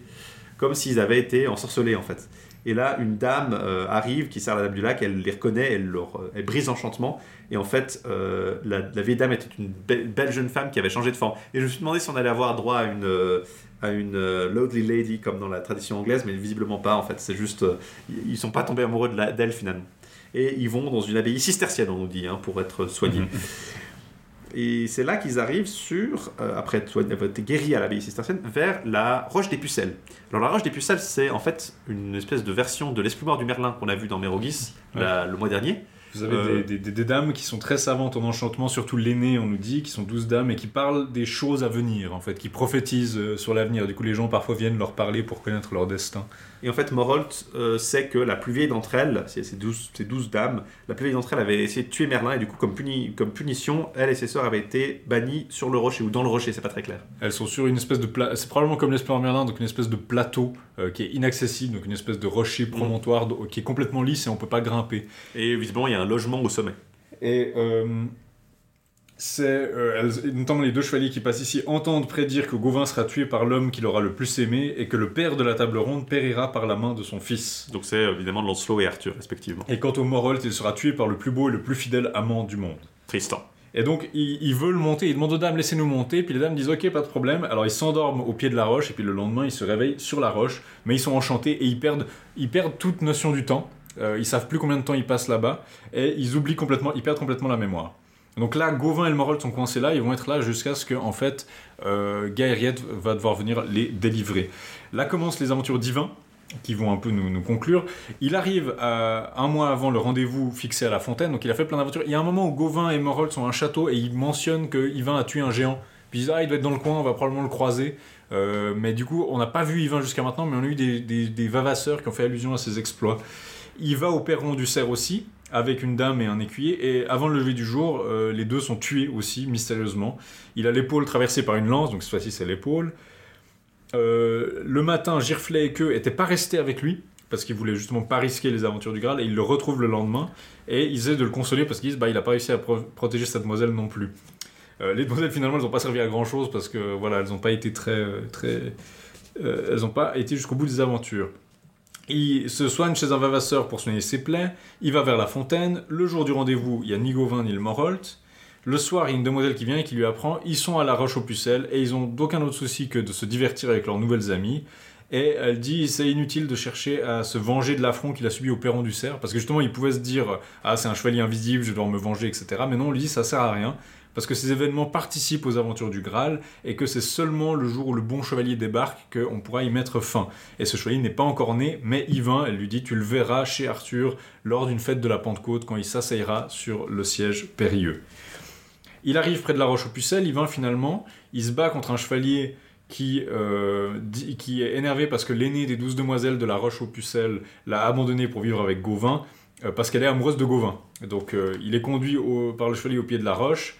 Comme s'ils avaient été ensorcelés, en fait. Et là, une dame arrive qui sert la dame du lac, elle les reconnaît, elle, leur, elle brise l'enchantement. Et en fait, la, la vieille dame était une belle, belle jeune femme qui avait changé de forme. Et je me suis demandé si on allait avoir droit à une, à une euh, lovely lady comme dans la tradition anglaise, mais visiblement pas, en fait. C'est juste. euh, ils sont pas tombés amoureux de la- d'elle, finalement. Et ils vont dans une abbaye cistercienne, on nous dit, hein, pour être soignés. Et c'est là qu'ils arrivent sur, euh, après être soign- avoir été guéris à l'abbaye cistercienne, vers la Roche des Pucelles. Alors la Roche des Pucelles, c'est en fait une espèce de version de l'Esprit du Merlin qu'on a vu dans Mérogis la- le mois dernier. Vous avez Euh, des, des- des dames qui sont très savantes en enchantement, surtout l'aînée, on nous dit, qui sont douze dames et qui parlent des choses à venir, en fait, qui prophétisent euh, sur l'avenir. Du coup, les gens parfois viennent leur parler pour connaître leur destin. Et en fait, Morolt euh, sait que la plus vieille d'entre elles, c'est ces douze, ces douze dames, la plus vieille d'entre elles avait essayé de tuer Merlin et du coup, comme, puni- comme punition, elle et ses sœurs avaient été bannies sur le rocher ou dans le rocher, c'est pas très clair. Elles sont sur une espèce de pla- c'est probablement comme l'Espérant Merlin, donc une espèce de plateau euh, qui est inaccessible, donc une espèce de rocher promontoire do- qui est complètement lisse et on peut pas grimper. Et visiblement, il y a un logement au sommet. Et euh, c'est euh, elles- notamment les deux chevaliers qui passent ici entendent prédire que Gauvin sera tué par l'homme qu'il aura le plus aimé et que le père de la table ronde périra par la main de son fils. Donc c'est évidemment Lancelot et Arthur, respectivement. Et quant au Morolt, il sera tué par le plus beau et le plus fidèle amant du monde. Tristan. Et donc, ils, ils veulent monter, ils demandent aux dames, laissez-nous monter, puis les dames disent, ok, pas de problème. Alors, ils s'endorment au pied de la roche, et puis le lendemain, ils se réveillent sur la roche, mais ils sont enchantés, et ils perdent, ils perdent toute notion du temps. Euh, ils savent plus combien de temps ils passent là-bas, et ils oublient complètement, ils perdent complètement la mémoire. Donc là, Gauvin et le Morolt sont coincés là, ils vont être là jusqu'à ce que, en fait, euh, Gaëriette va devoir venir les délivrer. Là commencent les aventures d'Yvain, qui vont un peu nous, conclure. Il arrive à- un mois avant le rendez-vous fixé à la fontaine, donc il a fait plein d'aventures. Il y a un moment où Gauvin et Morold sont à un château et ils mentionnent que a tué un géant. Puis ils disent, ah, il doit être dans le coin, on va probablement le croiser. Euh, mais du coup, on n'a pas vu Yvain jusqu'à maintenant, mais on a eu des, des, des vavasseurs qui ont fait allusion à ses exploits. Il va au perron du cerf aussi, avec une dame et un écuyer, et avant le lever du jour, euh, les deux sont tués aussi, mystérieusement. Il a l'épaule traversée par une lance, donc cette fois-ci c'est l'épaule. Euh, le matin, Girflet et Queue n'étaient pas restés avec lui, parce qu'ils voulaient justement pas risquer les aventures du Graal, et ils le retrouvent le lendemain, et ils essaient de le consoler parce qu'ils disent bah il a pas réussi à pro- protéger cette demoiselle non plus. Euh, les demoiselles finalement elles n'ont pas servi à grand chose parce que voilà elles n'ont pas été très très elles n'ont pas été jusqu'au bout des aventures. Il se soigne chez un vavasseur pour soigner ses plaies. Il va vers la fontaine. Le jour du rendez-vous, il y a ni Gauvin ni le Morolt. Le soir, il y a une demoiselle qui vient et qui lui apprend ils sont à la roche aux pucelles et ils ont d'aucun autre souci que de se divertir avec leurs nouvelles amies. Et elle dit c'est inutile de chercher à se venger de l'affront qu'il a subi au perron du cerf parce que justement il pouvait se dire ah c'est un chevalier invisible je dois me venger etc. Mais non on lui ça sert à rien parce que ces événements participent aux aventures du Graal et que c'est seulement le jour où le bon chevalier débarque qu'on pourra y mettre fin. Et ce chevalier n'est pas encore né, mais Yvain, elle lui dit, tu le verras chez Arthur lors d'une fête de la Pentecôte quand il s'asseyera sur le siège périlleux. Il arrive près de la roche aux pucelles, Yvain finalement, il se bat contre un chevalier qui, euh, est énervé parce que l'aînée des douze demoiselles de la roche aux pucelles l'a abandonné pour vivre avec Gauvin, euh, parce qu'elle est amoureuse de Gauvin. Donc euh, il est conduit par le chevalier au pied de la roche,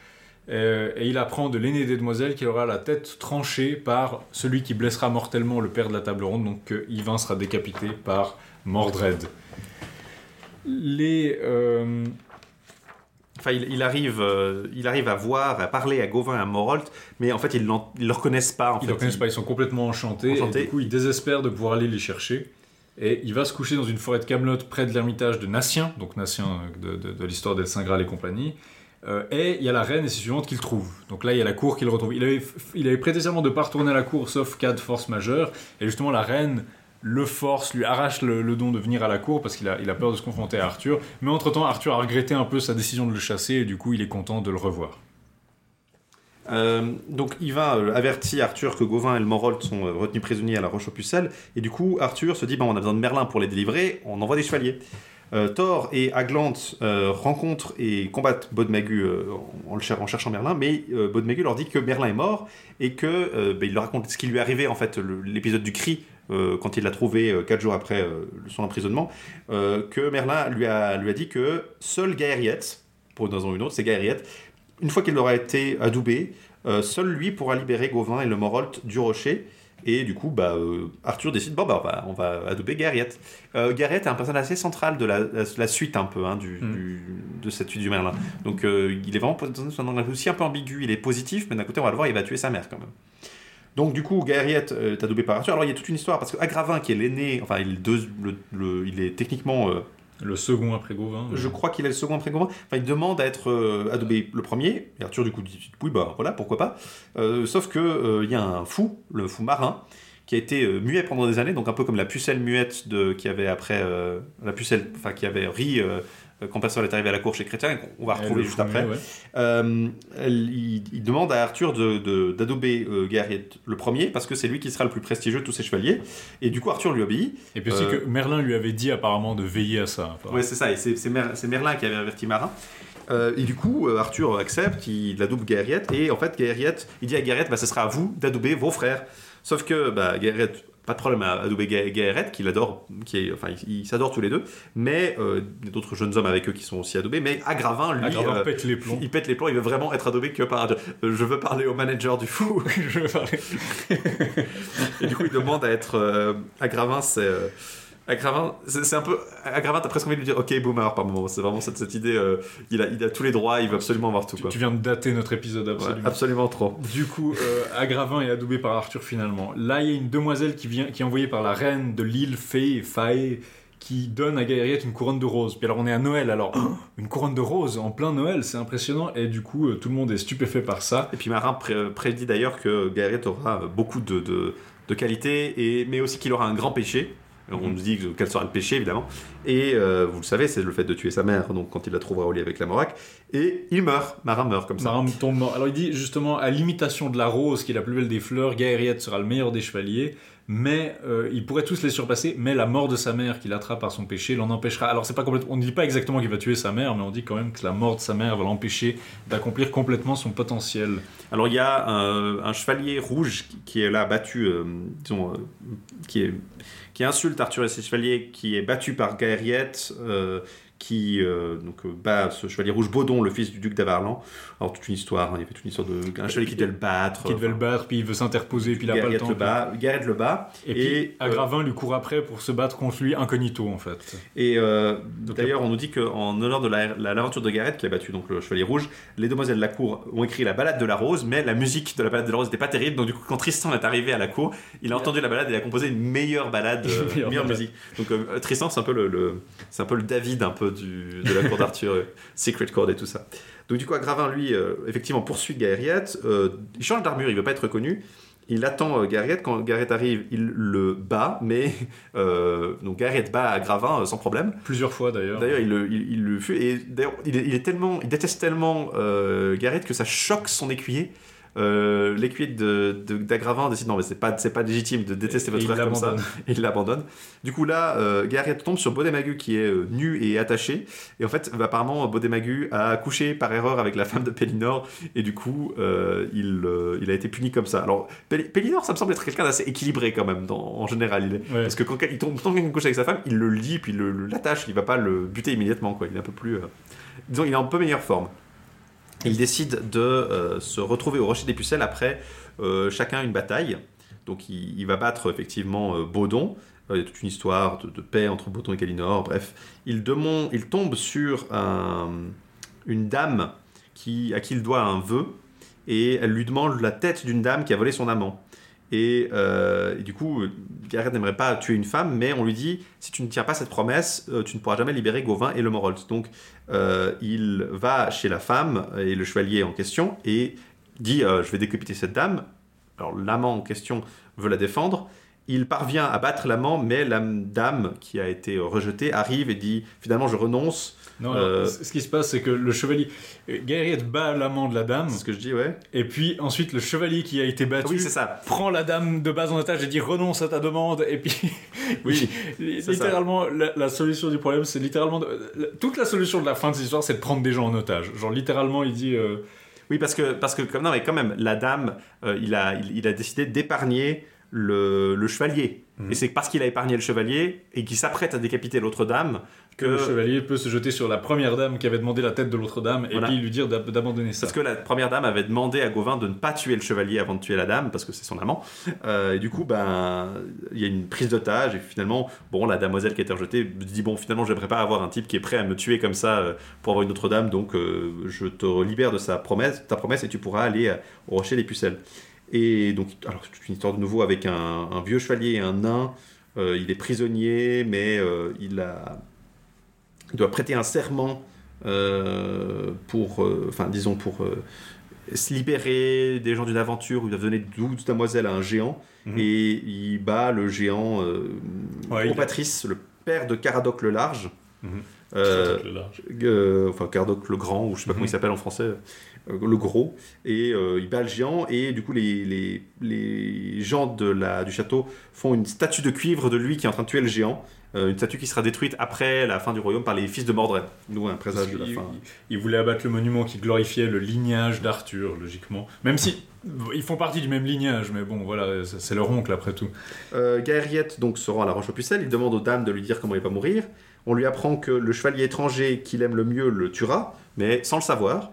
euh, et il apprend de l'aîné des demoiselles qu'il aura la tête tranchée par celui qui blessera mortellement le père de la table ronde, donc que Yvain sera décapité par Mordred. Les... euh, Enfin, il, il arrive, euh, il arrive à voir, à parler à Gauvin et à Morolt, mais en fait, ils ne le reconnaissent pas. En Ils ne reconnaissent pas, ils sont complètement enchantés, Enchantés. et du coup ils désespèrent de pouvoir aller les chercher. Et il va se coucher dans une forêt de Camelot près de l'ermitage de Nassien, donc Nassien euh, de, de- de l'histoire d'El et compagnie. Euh, et il y a la reine et ses suivantes qu'il trouve. Donc là, il y a la cour qu'il retrouve. Il avait, il de ne pas retourner à la cour sauf cas de force majeure. Et justement, la reine le force, lui arrache le, don de venir à la cour parce qu'il a, peur de se confronter à Arthur. Mais entre-temps, Arthur a regretté un peu sa décision de le chasser et du coup, il est content de le revoir. Euh, donc Yvain euh, avertit Arthur que Gauvin et le Morolt sont retenus prisonniers à la Roche aux Pucelles, et du coup Arthur se dit bah, on a besoin de Merlin pour les délivrer, on envoie des chevaliers. Euh, Thor et Aglante euh, rencontrent et combattent Bodmagu euh, en, cherchant Merlin, mais Bodmagu leur dit que Merlin est mort et que ben, il leur raconte ce qui lui est arrivé en fait l'épisode du cri quand il l'a trouvé euh, quatre jours après son emprisonnement, que Merlin lui a, lui a dit que seul Gaëriet, pour une raison ou une autre, c'est Gaëriet, une fois qu'il aura été adoubé, seul lui pourra libérer Gauvin et le Morolt du rocher. Et du coup, bah, euh, Arthur décide, bon, bah, on va, on va adouber Gaëriet. Euh, est un personnage assez central de la, la- la suite un peu hein, du, Mm. du- de cette suite du Merlin. Donc euh, il est vraiment sur un angle aussi un peu ambigu. Il est positif, mais d'un côté, on va le voir, il va tuer sa mère quand même. Donc du coup, Gaëriet euh, est adoubé par Arthur. Alors il y a toute une histoire, parce que Agravin, qui est l'aîné, enfin il est, deux- le- le- il est techniquement... euh, Le second après Gauvin. je crois qu'il est le second après Gauvin. Enfin, il demande à être euh, adoubé le premier. Et Arthur, du coup, dit oui, bah voilà, pourquoi pas. Euh, sauf que euh, il y a un fou, le fou marin, qui a été euh, muet pendant des années, donc un peu comme la pucelle muette de, qui avait après euh, la pucelle, enfin qui avait ri euh, quand Passeur est arrivé à la cour chez Chrétien, et qu'on va Et retrouver juste après. ouais. Euh, il, il demande à Arthur de- de- d'adouber euh, le premier parce que c'est lui qui sera le plus prestigieux de tous ses chevaliers. Et du coup, Arthur lui obéit. Et puis aussi Euh, que Merlin lui avait dit apparemment de veiller à ça. Ouais, c'est ça, et c'est Mer- Merlin qui avait averti Marin. Euh, et du coup, euh, Arthur accepte, il adoube Gaëriet, et en fait, Gaëriet, il dit à Gaëriet, bah, ce sera à vous d'adouber vos frères. Sauf que bah, Gaëriet, pas de problème à adouber Ga- Gaëriet, qu'il adore, qui est, enfin, ils s'adorent tous les deux, mais euh, il y a d'autres jeunes hommes avec eux qui sont aussi adoubés, mais Agravin, lui, Agravin euh, pète les plombs. il pète les plombs, il veut vraiment être adobé que par. euh, Je veux parler au manager du fou. Je vais parler. Et du coup, il demande à être. euh, Agravin, c'est. Euh, Agravin, c'est un peu. Agravin, t'as presque envie de lui dire Ok, boomer par moment. C'est vraiment cette, cette idée. euh, il, a, il a tous les droits, il veut absolument avoir tout. Quoi. Tu viens de dater notre épisode Ouais, absolument. absolument trop. Du coup, euh, Agravin est adoubé par Arthur finalement. Là, il y a une demoiselle qui, vient, qui est envoyée par la reine de l'île Fée, Fae, qui donne à Gaëriet une couronne de roses. Puis alors, on est à Noël, alors une couronne de roses en plein Noël, c'est impressionnant. Et du coup, euh, tout le monde est stupéfait par ça. Et puis Marin pré- prédit d'ailleurs que Gaëriet aura beaucoup de, de, de qualités, et, mais aussi qu'il aura un grand péché. On nous dit que- quel sera le péché, évidemment. Et euh, vous le savez, c'est le fait de tuer sa mère, donc quand il la trouvera au lit avec la Morac. Et il meurt. Marin meurt comme ça. Marin tombe mort. Alors il dit justement, à l'imitation de la rose, qui est la plus belle des fleurs, Gaëriet sera le meilleur des chevaliers, mais euh, il pourrait tous les surpasser, mais la mort de sa mère qu'il attrape par son péché l'en empêchera. Alors c'est pas complètement, on ne dit pas exactement qu'il va tuer sa mère, mais on dit quand même que la mort de sa mère va l'empêcher d'accomplir complètement son potentiel. Alors il y a un, un chevalier rouge qui, qui est là battu, euh, disons, euh, qui, est, qui insulte Arthur et ses qui est battu par Gaëriet, euh, qui euh, donc, euh, bat ce chevalier rouge Baudon, le fils du duc d'Avarlan. Alors toute une histoire, hein, il y avait toute une histoire de un chevalier qui devait le battre. Qui devait le battre, puis il veut s'interposer, puis il a pas le temps. le bat, Gaëriet le bat. Et puis Et, euh, Agravin lui court après pour se battre contre lui incognito en fait. Et d'ailleurs, on nous dit qu'en honneur de la- la- l'aventure de Gareth, qui a battu donc le Chevalier Rouge, les demoiselles de la cour ont écrit la balade de la rose, mais la musique de la balade de la rose n'était pas terrible. Donc du coup, quand Tristan est arrivé à la cour, il a entendu la balade et il a composé une meilleure balade, euh, Meilleure meilleure balade. musique. Donc euh, Tristan, c'est un peu le, le- c'est un peu le David un peu du, de la cour d'Arthur, euh, Secret Court et tout ça. Donc du coup, Agravin, lui, euh, effectivement, poursuit Gaëriet. Euh, il change d'armure, il veut pas être reconnu. Il attend Gaëriet. Quand Gaëriet arrive, il le bat, mais euh, donc Gaëriet bat Agravin euh, sans problème. Plusieurs fois d'ailleurs. D'ailleurs, il, le- il, il le fait. Et d'ailleurs, il, est- il est tellement, il déteste tellement euh, que ça choque son écuyer. Euh, L'écuyer d'Agravin décide non, mais c'est pas, c'est pas légitime de détester Et votre frère comme ça. Et il l'abandonne. Du coup, là, euh, Gareth tombe sur Bodemagu qui est euh, nu et attaché. Et en fait, bah, apparemment, Bodemagu a couché par erreur avec la femme de Pellinor. Et du coup, euh, il, euh, il a été puni comme ça. Alors, Pel- Pellinor, ça me semble être quelqu'un d'assez équilibré quand même, dans- en général. Il Ouais. Parce que quand il tombe, tant qu'il couche avec sa femme, il le lit, puis il l'attache. Il va pas le buter immédiatement, quoi. Il est un peu plus. euh, Disons, il est en peu meilleure forme. Il décide de euh, se retrouver au Rocher des Pucelles après euh, chacun une bataille. Donc il, va battre effectivement euh, Baudon. Il y a toute une histoire de, paix entre Baudon et Galinor. Bref, il, il tombe sur un- une dame qui, à qui il doit un vœu et elle lui demande la tête d'une dame qui a volé son amant. Et, euh, et du coup, Gareth n'aimerait pas tuer une femme, mais on lui dit si tu ne tiens pas cette promesse, euh, tu ne pourras jamais libérer Gauvin et le Morolt. Donc, euh, il va chez la femme et le chevalier en question et dit Je vais décapiter cette dame. Alors, l'amant en question veut la défendre Il parvient à battre l'amant, mais la dame qui a été rejetée arrive et dit finalement je renonce. Non, Euh, ce qui se passe, c'est que le chevalier. Gaëriette bat l'amant de la dame, C'est ce que je dis, ouais. et puis ensuite le chevalier qui a été battu Oui, c'est ça. prend la dame de base en otage et dit renonce à ta demande, et puis. Oui, littéralement, la, la solution du problème, c'est littéralement. de- toute la solution de la fin de cette histoire, c'est de prendre des gens en otage. Genre, littéralement, il dit. euh, Oui, parce que, parce que comme, non, mais quand même, la dame, euh, il, a, il, il a décidé d'épargner le, le chevalier. Mhm. Et c'est parce qu'il a épargné le chevalier et qu'il s'apprête à décapiter l'autre dame que le chevalier peut se jeter sur la première dame qui avait demandé la tête de l'autre dame, et puis lui dire d'ab- d'abandonner ça. Parce que la première dame avait demandé à Gauvin de ne pas tuer le chevalier avant de tuer la dame, parce que c'est son amant. Euh, et du coup, ben, il y a une prise d'otage, et finalement, bon, la damoiselle qui a été rejetée dit Bon, finalement, j'aimerais pas avoir un type qui est prêt à me tuer comme ça euh, pour avoir une autre dame, donc euh, je te libère de sa promesse, ta promesse, et tu pourras aller au rocher des pucelles. Et donc, alors, c'est une histoire de nouveau avec un, un vieux chevalier et un nain. Il est prisonnier, mais il, a, il doit prêter un serment euh, pour, euh, enfin, disons, pour euh, se libérer des gens d'une aventure où il doit donner 12 demoiselles à un géant. Mhm. Et il bat le géant euh, Ouais, Opatrice, le père de Caradoc le Large. Mhm. Euh, Le large. euh, enfin Caradoc le Grand, ou je sais pas comment Mhm. il s'appelle en français, euh, le Gros, et euh, il bat le géant, et du coup les, les, les gens de la, du château font une statue de cuivre de lui qui est en train de tuer le géant, euh, une statue qui sera détruite après la fin du royaume par les fils de Mordred, nous un présage de la il, fin. il voulait abattre le monument qui glorifiait le lignage d'Arthur, logiquement. Même si ils font partie du même lignage, mais bon, voilà, c'est c'est leur oncle après tout. Euh, Gaëriette donc se rend à la roche aux pucelles, il demande aux dames de lui dire comment il va mourir, on lui apprend que le chevalier étranger qu'il aime le mieux le tuera, mais sans le savoir.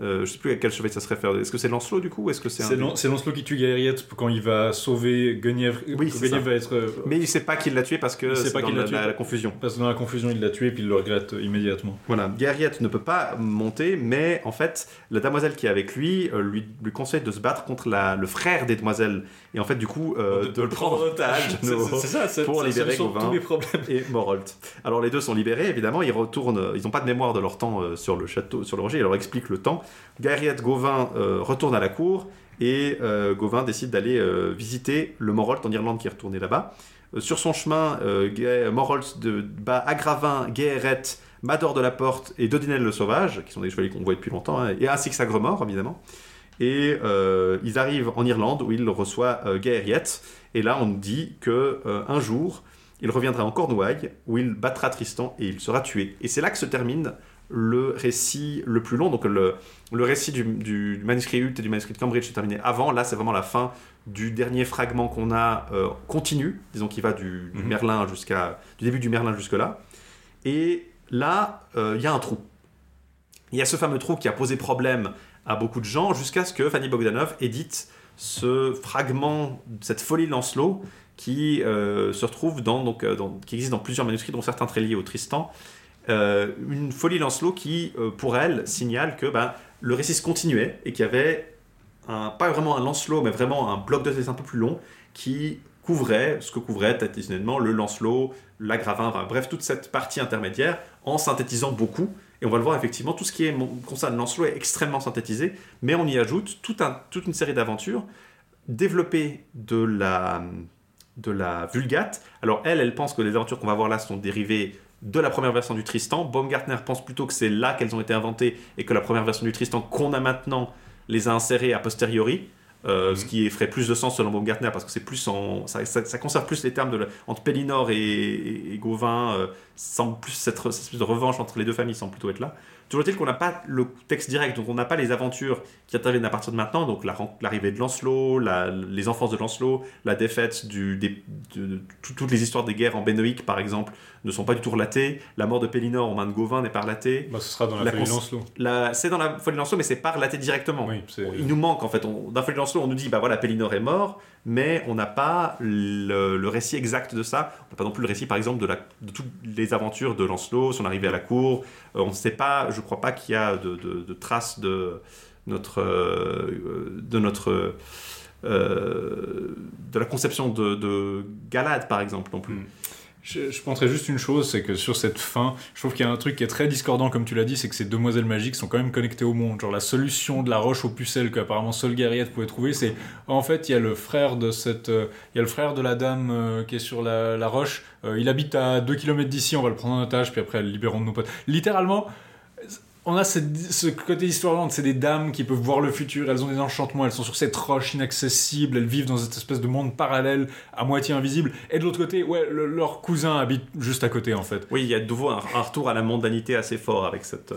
Euh, je sais plus à quel chevalier ça se réfère. Est-ce que c'est Lancelot du coup ou est-ce que c'est un... C'est Lan- c'est Lancelot qui tue Gaëriette quand il va sauver Guenièvre. Oui, c'est Guenièvre ça. va être. euh, Mais il sait pas qu'il l'a tué parce que Il sait c'est pas dans qu'il l'a la, tué. la- la confusion. Parce que dans la confusion, il l'a tué, puis il le regrette immédiatement. Voilà, Gaëriette ne peut pas monter, mais en fait, la demoiselle qui est avec lui euh, lui, lui conseille de se battre contre la- le frère des demoiselles. Et en fait, du coup, euh, de, le prendre en otage C'est- ça, c'est pour ça libérer Gauvin tous les problèmes. et Morolt. Alors les deux sont libérés, évidemment, ils retournent, ils n'ont pas de mémoire de leur temps euh, sur le château, sur le rocher, ils leur expliquent le temps. Gaëriette, Gauvin euh, retournent à la cour et euh, Gauvin décide d'aller euh, visiter le Morolt en Irlande qui est retourné là-bas. Sur son chemin, Morolt bat Agravin, Gaërette, Mador de la Porte et Dodinel le Sauvage, qui sont des chevaliers qu'on voit depuis longtemps, hein, et ainsi que Sagremort, évidemment. Et ils arrivent en Irlande où il reçoit euh, Gaëriette. Et là, on nous dit que un jour, il reviendra en Cornouailles où il battra Tristan et il sera tué. Et c'est là que se termine le récit le plus long. Donc le, le récit du, du manuscrit Hult et du manuscrit de Cambridge est terminé avant. Là, c'est vraiment la fin du dernier fragment qu'on a euh, continu, disons qui va du, du Mhm. Merlin jusqu'à du début du Merlin jusque là. Et là, euh, il y a un trou. Il y a ce fameux trou qui a posé problème à beaucoup de gens jusqu'à ce que Fanny Bogdanov édite ce fragment, cette folie de Lancelot qui euh, se retrouve dans, donc, dans- qui existe dans plusieurs manuscrits, dont certains très liés au Tristan. Euh, une folie Lancelot qui, euh, pour elle, signale que ben, le récit se continuait et qu'il y avait pas vraiment un Lancelot, mais vraiment un bloc de texte un peu plus long qui couvrait ce que couvrait traditionnellement le Lancelot, l'Agravin, enfin, bref, toute cette partie intermédiaire en synthétisant beaucoup. Et on va le voir effectivement, tout ce qui est, concerne Lancelot est extrêmement synthétisé, mais on y ajoute toute une série d'aventures développées de la, de la Vulgate. Alors elle, elle pense que les aventures qu'on va voir là sont dérivées de la première version du Tristan. Baumgartner pense plutôt que c'est là qu'elles ont été inventées et que la première version du Tristan qu'on a maintenant les a insérées a posteriori. Euh, Ce qui ferait plus de sens selon Baumgartner parce que c'est plus en, ça, ça- ça conserve plus les termes de entre Pellinor et, et, et Gauvin, euh, semble plus cette, cette espèce de revanche entre les deux familles semble plutôt être là. Toujours est-il qu'on n'a pas le texte direct, donc on n'a pas les aventures qui interviennent à partir de maintenant, donc la l'arrivée de Lancelot, la- les enfances de Lancelot, la défaite du, des- de, de- tout- toutes les histoires des guerres en Bénoïque par exemple ne sont pas du tout relatées, la mort de Pellinor aux mains de Gauvin n'est pas relatée, Bah, ce sera dans la, La folie Lancelot. La- c'est dans la folie de Lancelot mais c'est pas relaté directement. Oui, Il nous manque en fait, on, dans Folie de Lancelot on nous dit bah voilà Pellinor est mort, mais on n'a pas le, récit exact de ça, on n'a pas non plus le récit par exemple de, toutes les aventures de Lancelot, son arrivée à la cour, Euh, on ne sait pas, je crois pas qu'il y a de, traces de notre, euh, de notre euh, de la conception de, de Galade par exemple non plus. Mm. Je, je penserais juste une chose, c'est que sur cette fin, je trouve qu'il y a un truc qui est très discordant, comme tu l'as dit, c'est que ces demoiselles magiques sont quand même connectées au monde. Genre la solution de la roche aux pucelles qu'apparemment seule Guerriette pouvait trouver, c'est en fait il y a le frère de cette, euh, il y a le frère de la dame euh, qui est sur la, la roche. Euh, il habite à 2 km d'ici, on va le prendre en otage, puis après libérons de nos potes. Littéralement. On a ce côté histoire c'est des dames qui peuvent voir le futur, elles ont des enchantements, elles sont sur cette roche inaccessible, elles vivent dans cette espèce de monde parallèle à moitié invisible. Et de l'autre côté, ouais, le- leur cousin habite juste à côté en fait. Oui, il y a de nouveau un, retour à la mondanité assez fort avec cette,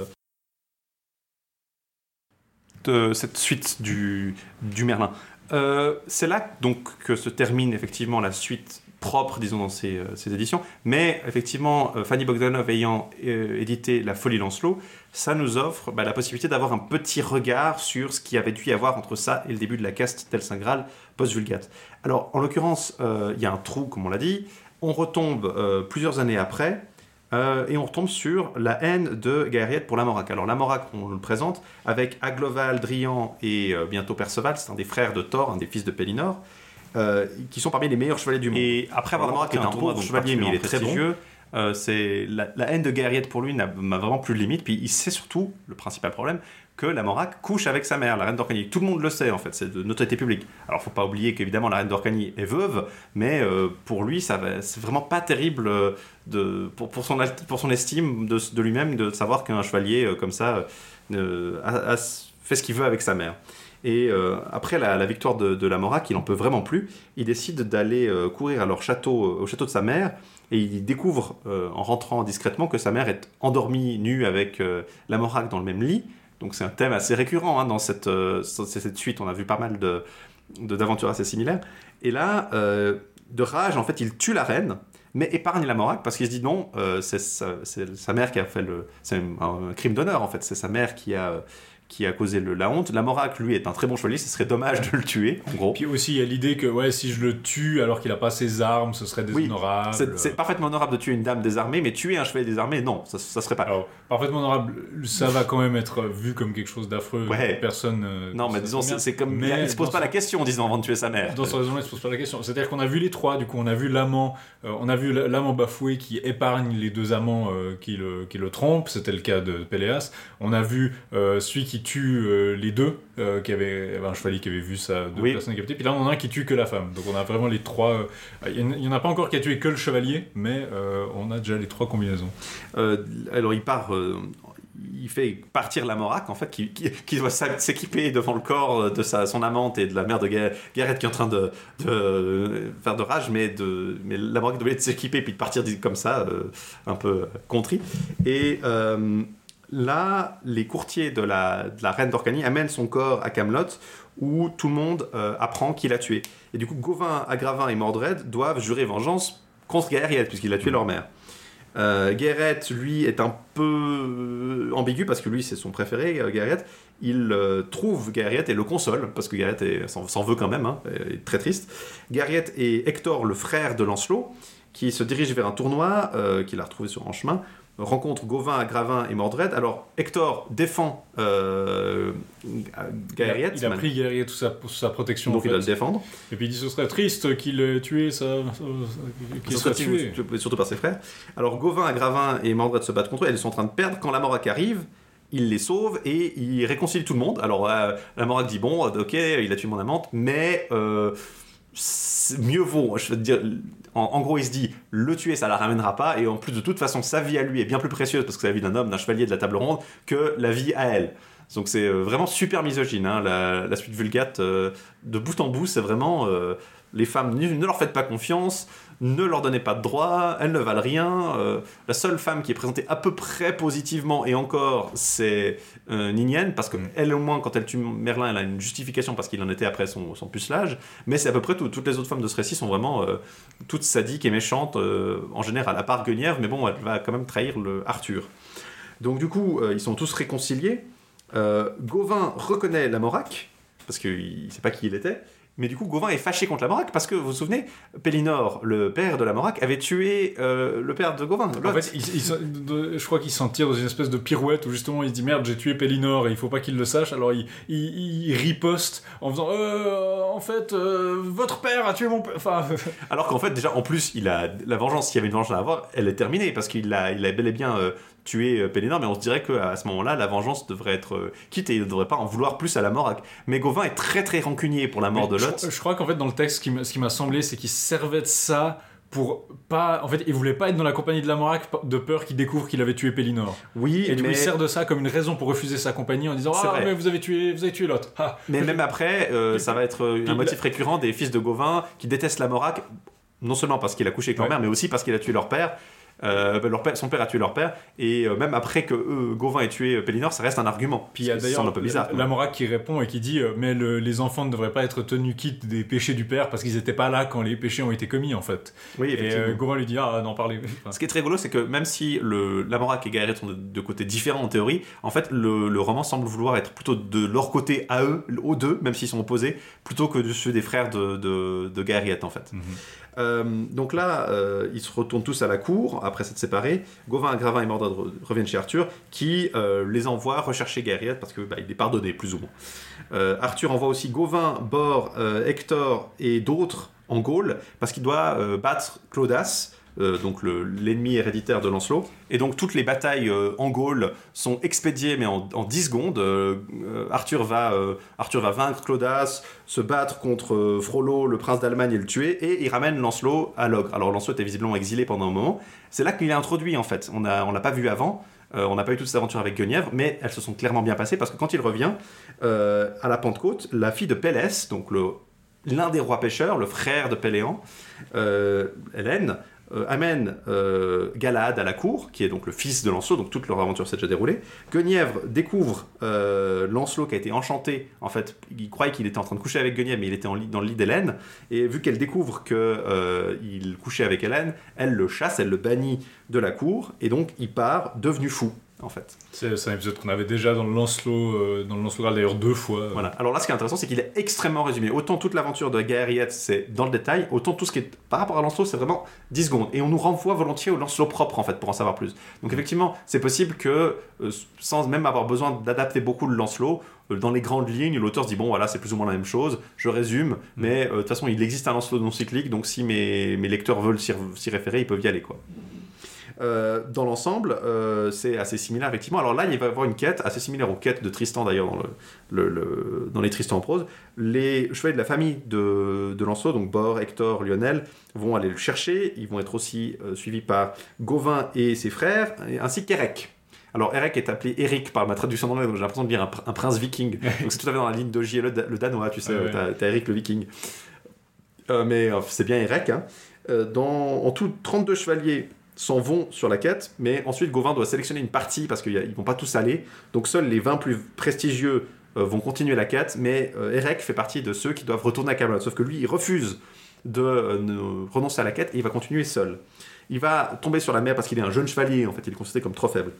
euh, cette suite du, du Merlin. Euh, c'est là donc que se termine effectivement la suite propre, disons, dans ces, euh, ces éditions. Mais effectivement, euh, Fanny Bogdanov ayant euh, édité La Folie Lancelot, ça nous offre bah, la possibilité d'avoir un petit regard sur ce qu'il y avait dû y avoir entre ça et le début de la caste Tel Saint post-Vulgate. Alors, en l'occurrence, euh, il y a un trou, comme on l'a dit. On retombe euh, plusieurs années après. Euh, et on retombe sur la haine de Gaëriette pour Lamorac. Alors Lamorac, on le présente avec Agloval, Drian et euh, bientôt Perceval, c'est un des frères de Thor, un des fils de Pellinor, euh, qui sont parmi les meilleurs chevaliers du monde. Et après avoir est un pauvre chevalier, mais il est très prestigieux. euh, c'est la, la haine de Gaëriette pour lui n'a vraiment plus de limite. Puis il sait surtout, le principal problème, que Lamorac couche avec sa mère, la reine d'Orcanie. Tout le monde le sait en fait, c'est de notoriété publique. Alors faut pas oublier qu'évidemment la reine d'Orcanie est veuve, mais euh, pour lui ça c'est vraiment pas terrible euh, de, pour, pour, son, alt- pour son estime de, de lui-même de savoir qu'un chevalier comme ça a- a- fait ce qu'il veut avec sa mère. Et euh, après la, la victoire de, de Lamorac, il en peut vraiment plus. Il décide d'aller euh, courir à leur château, au château de sa mère, et il découvre euh, en rentrant discrètement que sa mère est endormie nue avec euh, Lamorac dans le même lit. Donc c'est un thème assez récurrent hein, dans cette, euh, suite. On a vu pas mal d'aventures assez similaires. Et là, euh, de rage, en fait, il tue la reine, mais épargne Lamorac parce qu'il se dit non, euh, c'est sa, mère qui a fait le. C'est un crime d'honneur, en fait. C'est sa mère qui a, qui a causé le- la honte. Lamorac, lui, est un très bon chevalier. Ce serait dommage de le tuer, en gros. Puis aussi il y a l'idée que ouais, si je le tue alors qu'il a pas ses armes, ce serait déshonorable. C'est c'est parfaitement honorable de tuer une dame désarmée, mais tuer un chevalier désarmé, non, ça, ça serait pas. Alors, parfaitement honorable, ça va quand même être vu comme quelque chose d'affreux. Ouais. Personne. euh, non, mais disons, c'est comme. Mais il se pose pas son- la question en disant avant de tuer sa mère. Dans ce raisonnement, il se pose pas la question. C'est-à-dire qu'on a vu les trois, du coup, on a vu l'amant, euh, on a vu l'amant bafoué qui épargne les deux amants euh, qui, le, qui le trompent, c'était le cas de Péléas. On a vu celui qui tue euh, les deux, euh, qui avait un chevalier qui avait vu sa deux Oui. personnes décapitées. Puis là, on en a un qui tue que la femme. Donc on a vraiment les trois. euh, Il y en- a pas encore qui a tué que le chevalier, mais on a déjà les trois combinaisons. Alors il part, il fait partir Lamorac en fait, qui, qui, qui doit s'équiper devant le corps de sa, son amante et de la mère de Ga- Gareth qui est en train de, de faire de rage, mais, de, mais Lamorac doit s'équiper puis de partir comme ça, euh, un peu contrit. Et euh, là, les courtiers de la, reine d'Orcanie amènent son corps à Camelot où tout le monde euh, apprend qu'il a tué. Et du coup, Gauvin, Agravin et Mordred doivent jurer vengeance contre Gaëriel puisqu'il a tué leur mère. Euh, Garrett, lui, est un peu euh, ambigu parce que lui, c'est son préféré, euh, Garrett. Il euh, trouve Garrett et le console parce que Garrett est- s'en veut quand même, hein, est très triste. Garrett et Hector, le frère de Lancelot, qui se dirige vers un tournoi qu'il a retrouvé sur en chemin, rencontre Gauvin, Gravin et Mordred. Alors, Hector défend euh, il a pris Guerrier sous sa, sous sa protection. donc en il doit le défendre. Et puis il dit ce serait triste qu'il ait tué sa. qu'il soit tué. Surtout- par ses frères. Alors Gauvin, Gravin et Mordred se battent contre eux, elles sont en train de perdre. Quand Lamorac arrive, il les sauve et il réconcilie tout le monde. Alors euh, Lamorac dit bon, ok, il a tué mon amante, mais euh, mieux vaut, je veux te dire, en, gros il se dit, le tuer ça la ramènera pas, et en plus de toute façon sa vie à lui est bien plus précieuse, parce que c'est la vie d'un homme, d'un chevalier de la table ronde, que la vie à elle. Donc c'est euh, vraiment super misogyne, hein, la, suite Vulgate, euh, de bout en bout, c'est vraiment... euh, les femmes, ne leur faites pas confiance, ne leur donnez pas de droits, elles ne valent rien. euh, la seule femme qui est présentée à peu près positivement, et encore, c'est euh, Ninienne, parce qu'elle, au moins, quand elle tue Merlin, elle a une justification parce qu'il en était après son, son pucelage. Mais c'est à peu près tout. Toutes les autres femmes de ce récit sont vraiment euh, toutes sadiques et méchantes, euh, en général, à part Guenièvre, mais bon, elle va quand même trahir le Arthur. Donc, du coup, ils sont tous réconciliés. Gauvin reconnaît Lamorac, parce qu'il ne sait pas qui il était. Mais du coup, Gauvin est fâché contre la Morac parce que vous vous souvenez, Pellinor, le père de la Morac, avait tué euh, le père de Gauvin. En fait, il- il je crois qu'il s'en tire dans une espèce de pirouette où justement il se dit merde, j'ai tué Pellinor et il faut pas qu'il le sache. Alors il, il, il riposte en faisant euh, en fait, euh, votre père a tué mon père. Enfin, Alors qu'en fait, déjà, en plus, il a la vengeance, s'il y avait une vengeance à avoir, elle est terminée parce qu'il a, il a bel et bien tué euh, Pellinor, mais on se dirait qu'à ce moment-là, la vengeance devrait être euh, quitte et il ne devrait pas en vouloir plus à la Morac. Mais Gauvin est très très rancunier pour la mort de Lot. je crois qu'en fait dans le texte, ce qui m'a- semblé, c'est qu'il servait de ça pour pas. En fait, il voulait pas être dans la compagnie de la Morac de peur qu'il découvre qu'il avait tué Pellinor. Oui, Et du coup, il sert de ça comme une raison pour refuser sa compagnie en disant ah vrai. mais vous avez tué, vous avez tué l'autre. Ah. mais même après, euh, ça va être un motif récurrent des fils de Gauvin qui détestent la Morac, non seulement parce qu'il a couché avec leur Ouais. mère, mais aussi parce qu'il a tué leur père. Euh, leur père, son père a tué leur père, et euh, même après que eux, Gauvin ait tué Pellinor, ça reste un argument. Puis il y a d'ailleurs semble un peu bizarre. la, la Morac qui répond et qui dit euh, mais le- les enfants ne devraient pas être tenus quittes des péchés du père parce qu'ils n'étaient pas là quand les péchés ont été commis en fait. Oui, Et euh, Gauvin lui dit ah n'en parlez. Enfin, Ce qui est très rigolo, c'est que même si le, la Morac et Gaëret sont de, de côtés différents en théorie, en fait, le, le roman semble vouloir être plutôt de leur côté à eux, aux deux, même s'ils sont opposés, plutôt que de ceux des frères de, de, en fait. Mhm. Euh, donc là, euh, ils se retournent tous à la cour, après s'être séparés. Gauvin, Gravin et Mordred re- reviennent chez Arthur, qui euh, les envoie rechercher Gaëriette, parce qu'il bah, est pardonné, plus ou moins. Euh, Arthur envoie aussi Gauvin, Bor, euh, Hector et d'autres en Gaule, parce qu'il doit euh, battre Claudas, euh, donc le- l'ennemi héréditaire de Lancelot. Et donc toutes les batailles euh, en Gaule sont expédiées, mais en, en 10 secondes. Euh, Arthur, va, Arthur va vaincre Claudas, se battre contre Frollo, le prince d'Allemagne, et le tuer, et il ramène Lancelot à l'ogre. Alors Lancelot était visiblement exilé pendant un moment. C'est là qu'il est introduit en fait. On a- on l'a pas vu avant. On n'a pas eu toute cette aventure avec Guenièvre, mais elles se sont clairement bien passées parce que quand il revient à la Pentecôte, la fille de Pélès, donc l'un des rois pêcheurs, le frère de Péléan, Hélène, euh, amène euh, Galad à la cour, qui est donc le fils de Lancelot, donc toute leur aventure s'est déjà déroulée. Guenièvre découvre euh, Lancelot qui a été enchanté. En fait, il croyait qu'il était en train de coucher avec Guenièvre, mais il était en lit- dans le lit d'Hélène. Et vu qu'elle découvre qu'il couchait avec Hélène, elle le chasse, elle le bannit de la cour, et donc il part devenu fou, en fait. c'est un épisode qu'on avait déjà dans le Lancelot, euh, dans le Lancelot d'ailleurs deux fois. Voilà. Alors là, ce qui est intéressant, c'est qu'il est extrêmement résumé. Autant toute l'aventure de Gaëriette, c'est dans le détail, autant tout ce qui est par rapport à Lancelot, c'est vraiment 10 secondes. Et on nous renvoie volontiers au Lancelot propre, en fait, pour en savoir plus. Donc effectivement, c'est possible que, euh, sans même avoir besoin d'adapter beaucoup le Lancelot, euh, dans les grandes lignes, l'auteur se dit, bon, voilà, c'est plus ou moins la même chose, je résume, mais euh, de toute façon, il existe un Lancelot non cyclique, donc si mes, mes lecteurs veulent s'y s'y référer, ils peuvent y aller, quoi. Euh, dans l'ensemble, euh, c'est assez similaire effectivement. Alors là, il va y avoir une quête assez similaire aux quêtes de Tristan d'ailleurs dans, le, le- le- dans les Tristan en prose. Les chevaliers de la famille de, de Lancelot, donc Bor, Hector, Lionel, vont aller le chercher. Ils vont être aussi euh, suivis par Gauvin et ses frères, ainsi qu'Eric. Alors Eric est appelé Eric par ma traduction d'anglais, donc j'ai l'impression de dire un, pr- un prince viking. Donc c'est tout à fait dans la ligne de J.L. le, le danois, tu sais, Ouais, ouais. t'as t'as Eric le viking. Mais c'est bien Eric. hein. Dans, en tout, 32 chevaliers s'en vont sur la quête, mais ensuite Gauvin doit sélectionner une partie parce qu'ils ne vont pas tous aller. Donc seuls les 20 plus prestigieux euh, vont continuer la quête, mais euh, Eric fait partie de ceux qui doivent retourner à Camelot. Sauf que lui, il refuse de euh, renoncer à la quête et il va continuer seul. Il va tomber sur la mer parce qu'il est un jeune chevalier, en fait, il est considéré comme trop faible.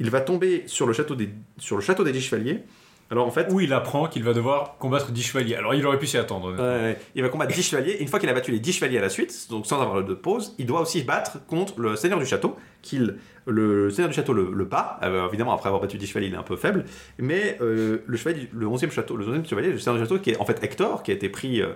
Il va tomber sur le château des, sur le château des dix chevaliers. Alors en fait, Où il apprend qu'il va devoir combattre 10 chevaliers. Alors il aurait pu s'y attendre. Ouais. Il va combattre 10 chevaliers. Une fois qu'il a battu les 10 chevaliers à la suite, donc sans avoir de pause, il doit aussi se battre contre le seigneur du château, qu'il le seigneur du château le, le bat. Euh, évidemment, après avoir battu 10 chevaliers, il est un peu faible. Mais euh, le, chevalier, le 11e château, le 11e chevalier, le seigneur du château, qui est en fait Hector, qui a été pris euh,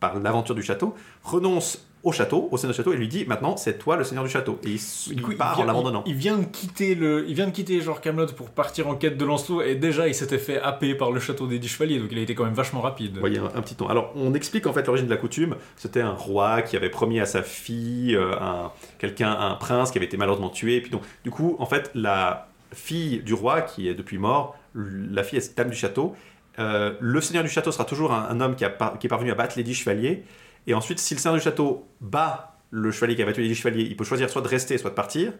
par l'aventure du château, renonce au château, au seigneur du château, et lui dit maintenant c'est toi le seigneur du château. Et il, s- Du coup, il part vient- en l'abandonnant. Il, il vient de quitter le, il vient de quitter genre Camelot pour partir en quête de Lancelot et déjà il s'était fait happer par le château des dix chevaliers donc il a été quand même vachement rapide. Voyez, un, un petit temps. Alors, on explique en fait l'origine de la coutume. C'était un roi qui avait promis à sa fille, euh, un, quelqu'un, un prince qui avait été malheureusement tué. Et puis donc, du coup, en fait, la fille du roi qui est depuis mort, la fille est dame du château. Euh, le seigneur du château sera toujours un, homme qui, a qui est parvenu à battre les dix chevaliers. Et ensuite, si le seigneur du château bat le chevalier qui a battu les dix chevaliers, il peut choisir soit de rester, soit de partir.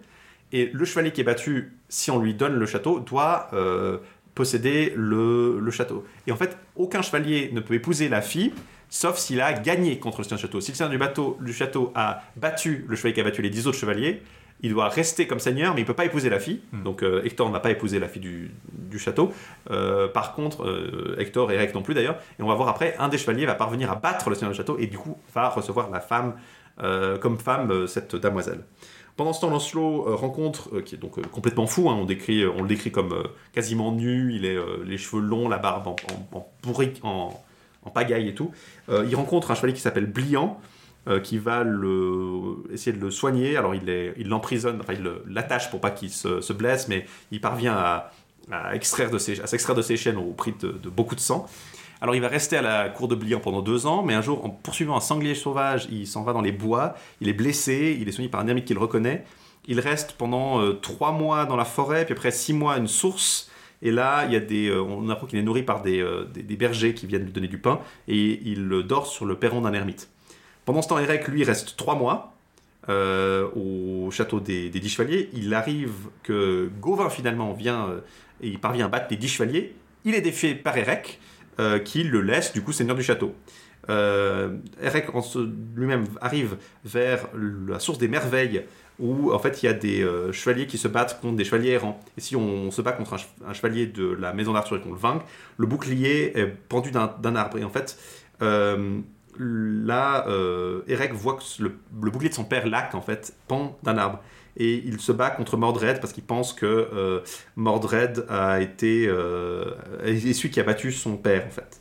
Et le chevalier qui est battu, si on lui donne le château, doit euh, posséder le, le château. Et en fait, aucun chevalier ne peut épouser la fille, sauf s'il a gagné contre le seigneur du château. Si le seigneur du, bateau, du château a battu le chevalier qui a battu les dix autres chevaliers, il doit rester comme seigneur, mais il peut pas épouser la fille. Mm. Donc euh, Hector n'a pas épousé la fille du, du château. Euh, par contre, euh, Hector et Eric non plus d'ailleurs. Et on va voir après, un des chevaliers va parvenir à battre le seigneur du château et du coup va recevoir la femme euh, comme femme cette damoiselle. Pendant ce temps, Lancelot rencontre, qui est donc complètement fou, hein, on, décrit, on le décrit comme quasiment nu, il est les cheveux longs, la barbe en, en, en bourrique, en, en pagaille et tout. Il rencontre un chevalier qui s'appelle Bliant, euh, qui va essayer de le soigner. Alors il l'emprisonne, enfin il l'attache pour pas qu'il se, se blesse, mais il parvient à, extraire à s'extraire de ses chaînes au prix de, beaucoup de sang. Alors il va rester à la cour de Bliant pendant deux ans, mais un jour, en poursuivant un sanglier sauvage, il s'en va dans les bois, il est blessé, il est soigné par un ermite qu'il reconnaît. Il reste pendant euh, trois mois dans la forêt, puis après six mois à une source. Et là, il y a des, euh, on apprend qu'il est nourri par des, bergers qui viennent lui donner du pain, et il dort sur le perron d'un ermite. Pendant ce temps, Eric, lui, reste trois mois euh, au château des, des Dix Chevaliers. Il arrive que Gauvin, finalement, vient euh, et il parvient à battre les Dix Chevaliers. Il est défié par Eric, euh, qui le laisse, du coup, seigneur du château. Eric lui-même arrive vers la source des merveilles où en fait il y a des chevaliers qui se battent contre des chevaliers errants. Et si on se bat contre un, che- un chevalier de la maison d'Arthur et qu'on le vainque, le bouclier est pendu d'un arbre. Et en fait, là, euh, Eric voit que le, bouclier de son père, Lac, en fait, pend d'un arbre. Et il se bat contre Mordred parce qu'il pense que euh, Mordred a été euh, est celui qui a battu son père, en fait.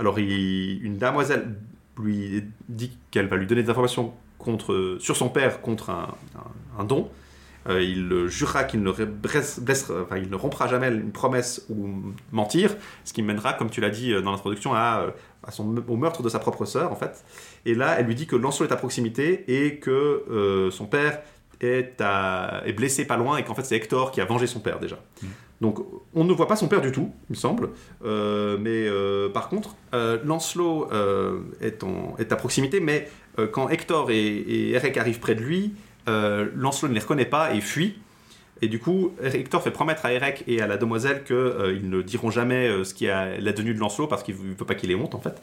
Alors, une damoiselle lui dit qu'elle va lui donner des informations contre, sur son père contre un, don. Euh, il jurera qu'il ne, ne rompra jamais une promesse ou mentir, ce qui mènera, comme tu l'as dit dans l'introduction, à, à son, au meurtre de sa propre sœur, en fait. Et là, elle lui dit que Lancelot est à proximité et que euh, son père est, à- est blessé pas loin et qu'en fait c'est Hector qui a vengé son père déjà. Donc on ne voit pas son père du tout, il me semble. Euh, mais euh, par contre, euh, Lancelot est, en- est à proximité, mais quand Hector et, et Eric arrivent près de lui, Lancelot ne les reconnaît pas et fuit. Et du coup, Hector fait promettre à Eric et à la demoiselle qu'ils ne diront jamais euh, ce qui est la tenue de Lancelot parce qu'il ne veut pas qu'il ait honte en fait.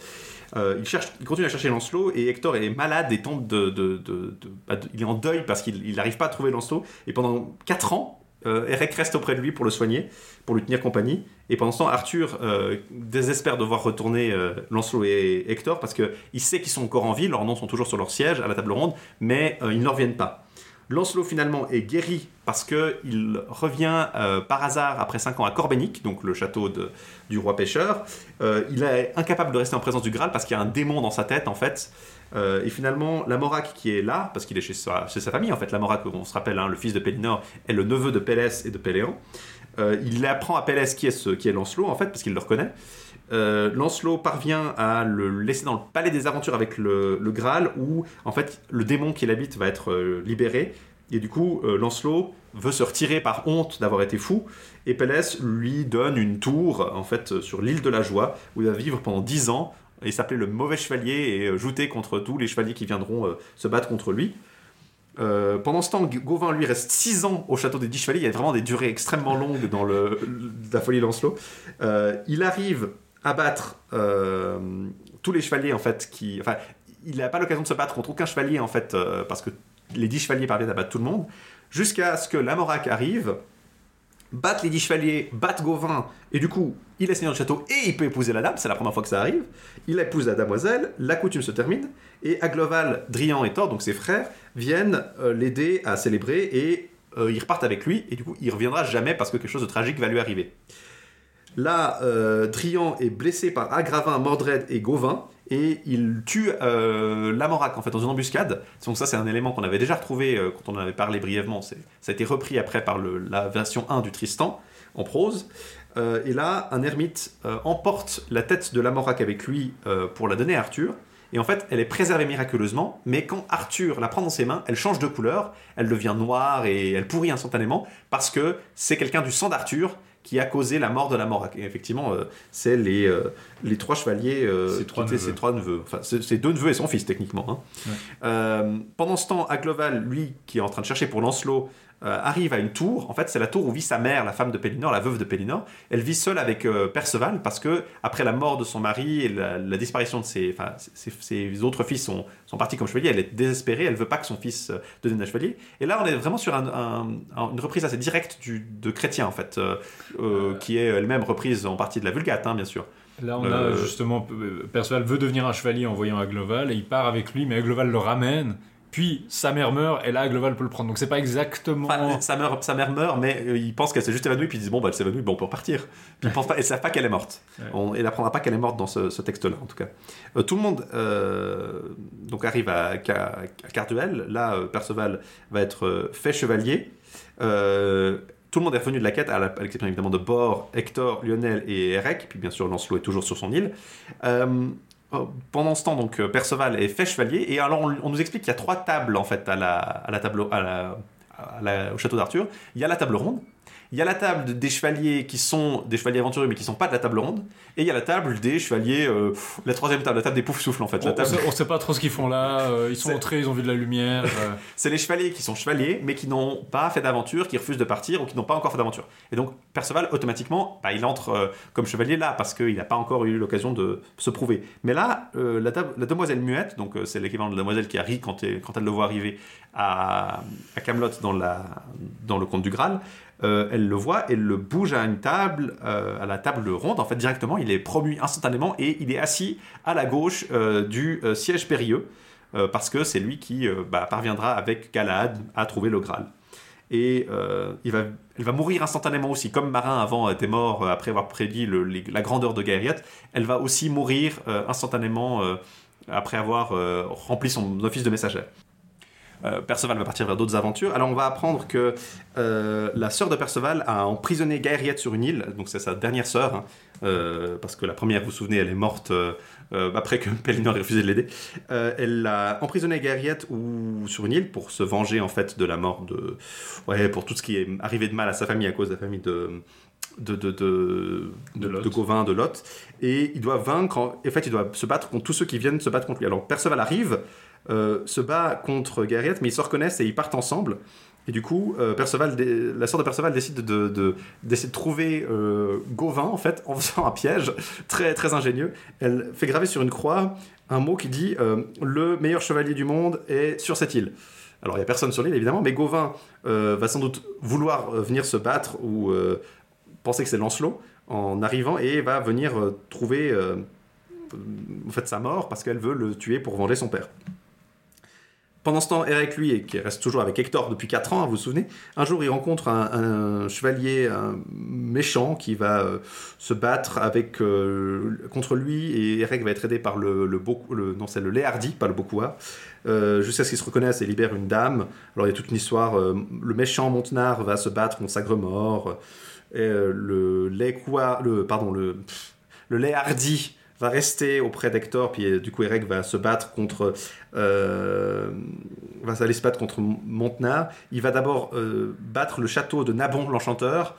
Euh, il, cherche, il continue à chercher Lancelot et Hector est malade et tente de. de- bah, il est en deuil parce qu'il il n'arrive pas à trouver Lancelot. Et pendant 4 ans, euh, Eric reste auprès de lui pour le soigner, pour lui tenir compagnie. Et pendant ce temps, Arthur euh, désespère de voir retourner euh, Lancelot et Hector parce qu'il sait qu'ils sont encore en vie, leurs noms sont toujours sur leur siège à la table ronde, mais euh, ils ne reviennent pas. Lancelot finalement est guéri parce qu'il revient euh, par hasard après 5 ans à Corbenic, donc le château du roi pêcheur. Euh, il est incapable de rester en présence du Graal parce qu'il y a un démon dans sa tête en fait. Euh, et finalement, Lamorac qui est là, parce qu'il est chez sa, chez sa famille en fait, Lamorac, on se rappelle, hein, le fils de Pélinor, est le neveu de Pélès et de Péléan. Euh, il apprend à Pélès qui est, qui est Lancelot en fait, parce qu'il le reconnaît. Euh, Lancelot parvient à le laisser dans le palais des aventures avec le, Graal, où en fait le démon qui l'habite va être euh, libéré. Et du coup, euh, Lancelot veut se retirer par honte d'avoir été fou. Et Pélès lui donne une tour en fait sur l'île de la Joie, où il va vivre pendant 10 ans et s'appeler le mauvais chevalier et jouter contre tous les chevaliers qui viendront se battre contre lui. Pendant ce temps, Gauvin lui reste 6 ans au château des 10 chevaliers. Il y a vraiment des durées extrêmement longues dans la folie Lancelot. Il arrive à battre euh, tous les chevaliers en fait qui. Enfin, il n'a pas l'occasion de se battre contre aucun chevalier en fait euh, parce que les 10 chevaliers parviennent à battre tout le monde. Jusqu'à ce que Lamorac arrive, batte les 10 chevaliers, batte Gauvin, et du coup, il est seigneur du château et il peut épouser la dame, c'est la première fois que ça arrive. Il épouse la damoiselle, la coutume se termine, et Agloval, Drian et Thor, donc ses frères, viennent euh, l'aider à célébrer et ils repartent avec lui, et du coup, il reviendra jamais parce que quelque chose de tragique va lui arriver. Là, euh, est blessé par Agravin, Mordred et Gauvin, et il tue euh, Lamorac en fait dans une embuscade. Donc ça c'est un élément qu'on avait déjà retrouvé euh, quand on en avait parlé brièvement. Ça a été repris après par le- la version 1 du Tristan en prose. Euh, et là, un ermite euh, emporte la tête de Lamorac avec lui pour la donner à Arthur. Et en fait, elle est préservée miraculeusement, mais quand Arthur la prend dans ses mains, elle change de couleur, elle devient noire et elle pourrit instantanément parce que c'est quelqu'un du sang d'Arthur qui a causé la mort de Lamorac. Et effectivement, euh, c'est les, euh, les trois chevaliers, euh, Ses trois ses trois neveux. Enfin, c'est deux neveux et son fils, techniquement. hein. Euh, pendant ce temps, Agloval, lui, qui est en train de chercher pour Lancelot, euh, arrive à une tour. En fait, c'est la tour où vit sa mère, la femme de Pélinor, la veuve de Pélinor. Elle vit seule avec euh, Perceval parce que après la mort de son mari et la, la disparition de ses, enfin, ses, ses autres fils sont, sont partis comme chevaliers, elle est désespérée. Elle veut pas que son fils euh, devienne un chevalier. Et là, on est vraiment sur un- un- un- une reprise assez directe du, de Chrétien, en fait, qui est elle-même reprise en partie de la Vulgate, hein, bien sûr. Là, on a justement. Perceval veut devenir un chevalier en voyant Agloval et il part avec lui, mais Agloval le ramène. Puis sa mère meurt et là, Agloval peut le prendre. Donc c'est pas exactement. Enfin, sa, mère, sa mère meurt, mais euh, il pense qu'elle s'est juste évanouie, puis ils disent bon, bah, elle s'est évanouie, bon, on peut repartir. Puis ils pensent pas, ils savent pas qu'elle est morte. Ouais. On, elle apprendra pas qu'elle est morte dans ce, ce texte-là, en tout cas. Euh, tout le monde euh, donc arrive à, Ca- à Carduel. Là, euh, Perceval va être fait chevalier. Tout le monde est revenu de la quête, à à l'exception évidemment de Bor, Hector, Lionel et Eric. Puis bien sûr, Lancelot est toujours sur son île. Euh, pendant ce temps, donc, euh, Perceval est fait chevalier. Et alors, on, nous explique qu'il y a trois tables, en fait, à la- au château d'Arthur. Il y a la table ronde. Il y a la table de- des chevaliers qui sont des chevaliers aventuriers mais qui sont pas de la table ronde. Et il y a la table des chevaliers, euh, la troisième table, la table des poufs souffles en fait. On, La on table- sait, on sait pas trop ce qu'ils font là. euh, ils sont entrés, ils ont vu de la lumière. euh. C'est les chevaliers qui sont chevaliers, mais qui n'ont pas fait d'aventure, qui refusent de partir ou qui n'ont pas encore fait d'aventure. Et donc, Perceval, automatiquement, bah, il entre comme chevalier là, parce qu'il n'a pas encore eu l'occasion de se prouver. Mais là, la, table- la demoiselle muette, donc c'est l'équivalent de la demoiselle qui quand, elle- quand elle le voit arriver à, à Camelot dans, la, dans le conte du Graal, euh, elle le voit, elle le bouge à une table, euh, à la table ronde, en fait, directement, il est promu instantanément et il est assis à la gauche euh, du siège périlleux parce que c'est lui qui bah, parviendra avec Galahad à trouver le Graal. Et il va, elle va mourir instantanément aussi, comme Marin avant était mort après avoir prédit la grandeur de Gaeriot, elle va aussi mourir instantanément après avoir rempli son office de messagère. Euh, Perceval va partir vers d'autres aventures. Alors on va apprendre que euh, la sœur de Perceval a emprisonné Gaeriette sur une île, donc c'est sa dernière sœur, hein, euh, parce que la première, vous vous souvenez, elle est morte après que Pellinor ait refusé de l'aider. Elle a emprisonné Gaeriette ou sur une île pour se venger en fait de la mort de, ouais, pour tout ce qui est arrivé de mal à sa famille à cause de la famille de de, de, de, De Lot. de Gauvin, de Lot, et il doit vaincre, en en fait il doit se battre contre tous ceux qui viennent se battre contre lui. Alors Perceval arrive, se bat contre Gaeriette, mais ils se reconnaissent et ils partent ensemble. Et du coup, euh, Perceval, la sœur de Perceval décide de, de- de trouver euh, Gauvin, en fait, en faisant un piège très, très ingénieux. Elle fait graver sur une croix un mot qui dit euh, Le meilleur chevalier du monde est sur cette île ». Alors, il n'y a personne sur l'île, évidemment, mais Gauvin euh, va sans doute vouloir euh, venir se battre ou euh, penser que c'est Lancelot en arrivant et va venir euh, trouver euh, en fait, sa mort parce qu'elle veut le tuer pour venger son père. Pendant ce temps, Eric, lui, qui reste toujours avec Hector depuis 4 ans, hein, vous vous souvenez, un jour il rencontre un, chevalier méchant qui va euh, se battre avec, euh, contre lui et Eric va être aidé par le, Beau- le- non, c'est le Léhardi, pas le Beaucoua, euh, jusqu'à ce qu'ils se reconnaissent et libèrent une dame. Alors il y a toute une histoire, euh, le méchant Montenard va se battre contre Sagre-Mort, et le Lécoua, le, le, va rester auprès d'Hector, puis euh, du coup Eric va se battre contre, euh, va aller se battre contre Montenard. Il va d'abord euh, battre le château de Nabon l'Enchanteur,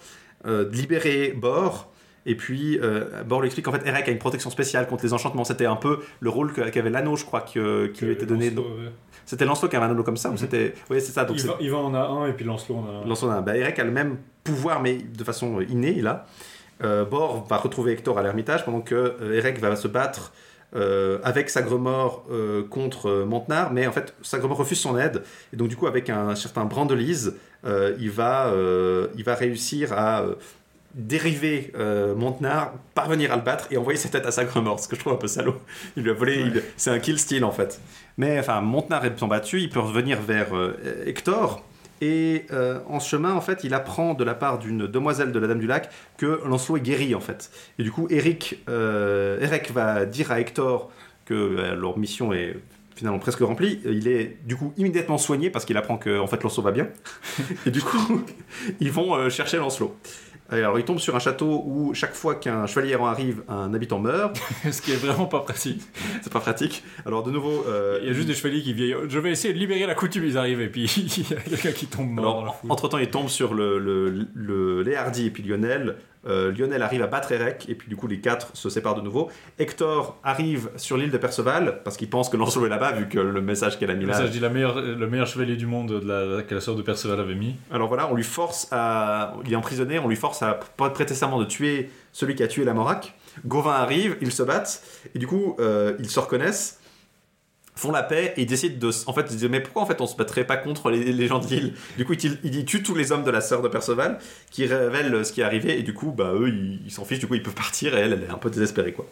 euh, libérer Bor. Et puis, Bor lui explique qu'en fait, Eric a une protection spéciale contre les enchantements. C'était un peu le rôle qu'avait l'anneau, je crois, qui lui était donné. Lancelot, ouais. C'était Lancelot qui avait un anneau comme ça ou c'était. Oui, c'est ça. Donc Yvan, Yvan en a un et puis Lancelot en a un. Lancelot, bah, Eric a le même pouvoir, mais de façon innée, il a. Euh, Bor va retrouver Hector à l'ermitage pendant que euh, Eric va se battre euh, avec Sagremor euh, contre euh, Montenard, mais en fait, Sagremor refuse son aide, et donc du coup, avec un certain Brandelise, il, va, il va réussir à dériver Montenard, parvenir à le battre et envoyer sa tête à Sagremor, ce que je trouve un peu salaud. Il lui a volé, c'est un kill steal en fait. Mais enfin, Montenard étant battu, il peut revenir vers Hector. Et euh, en ce chemin, en fait, il apprend de la part d'une demoiselle de la Dame du Lac que Lancelot est guéri, en fait. Et du coup, Eric, euh, va dire à Hector que euh, leur mission est finalement presque remplie. Il est du coup immédiatement soigné parce qu'il apprend que en fait Lancelot va bien. Et du coup, ils vont chercher Lancelot. Alors, ils tombent sur un château où chaque fois qu'un chevalier errant arrive, un habitant meurt. Ce qui est vraiment pas pratique. C'est pas pratique. Alors, de nouveau, euh, Il y a juste des chevaliers qui vieillent. Je vais essayer de libérer la coutume, ils arrivent et puis il y a quelqu'un qui tombe mort entre temps, il tombe sur le, le, le Léhardi et puis Lionel. Euh, Lionel arrive à battre Erec, et puis du coup les quatre se séparent de nouveau. Hector arrive sur l'île de Perceval, parce qu'il pense que Lancelot est là-bas, vu que le message qu'elle a mis là. je dis la meilleure, le meilleur chevalier du monde de la, que la sœur de Perceval avait mis. Alors voilà, on lui force à. Il est emprisonné, on lui force à prêter serment de tuer celui qui a tué la Morac. Gauvin arrive, ils se battent, et du coup, euh, ils se reconnaissent, font la paix, et ils décident de. En fait, ils mais pourquoi en fait on se battrait pas contre les, gens de l'île Du coup, il, il tue tous les hommes de la sœur de Perceval, qui révèlent ce qui est arrivé, et du coup, bah eux, ils ils s'en fichent, du coup, ils peuvent partir, et elle, elle est un peu désespérée, quoi.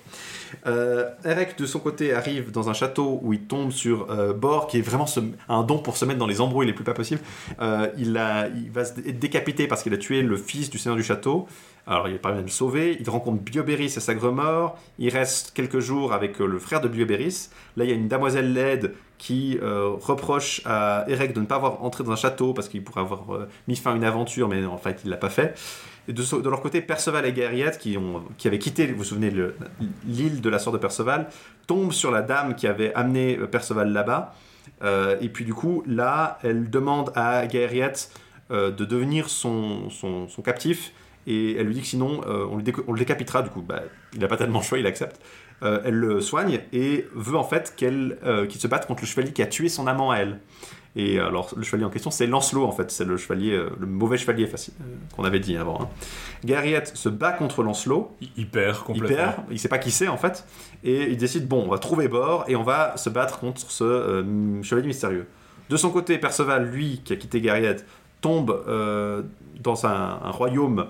Euh, Eric, de son côté, arrive dans un château où il tombe sur euh, Bor, qui est vraiment un don pour se mettre dans les embrouilles les plus pas possibles. Euh, il, a, il va se dé- être décapité parce qu'il a tué le fils du seigneur du château. Alors il parvient à le sauver. Il rencontre Biobéris et Sagremort. Il reste quelques jours avec euh, le frère de Biobéris. Là, il y a une damoiselle laide qui euh, reproche à Eric de ne pas avoir entré dans un château parce qu'il pourrait avoir euh, mis fin à une aventure, mais en fait, il l'a pas fait. Et de, leur côté, Perceval et Guerriette, qui, qui avaient quitté, vous vous souvenez, le- l'île de la sœur de Perceval, tombent sur la dame qui avait amené Perceval là-bas. Et puis du coup, là, elle demande à Guerriette de devenir son, son captif. Et elle lui dit que sinon, euh, on, le déco- on le décapitera. Du coup, bah, il n'a pas tellement le choix, il accepte. Euh, elle le soigne et veut en fait euh, qu'il se batte contre le chevalier qui a tué son amant à elle. Et alors, le chevalier en question, c'est Lancelot, en fait. C'est le chevalier, le mauvais chevalier facile, qu'on avait dit avant. Hein. Se bat contre Lancelot. Il, il perd Il complètement. perd, il sait pas qui c'est, en fait. Et il décide, bon, on va trouver Bord et on va se battre contre ce euh, chevalier mystérieux. De son côté, Perceval, lui, qui a quitté Guerriette, tombe euh, dans un, un royaume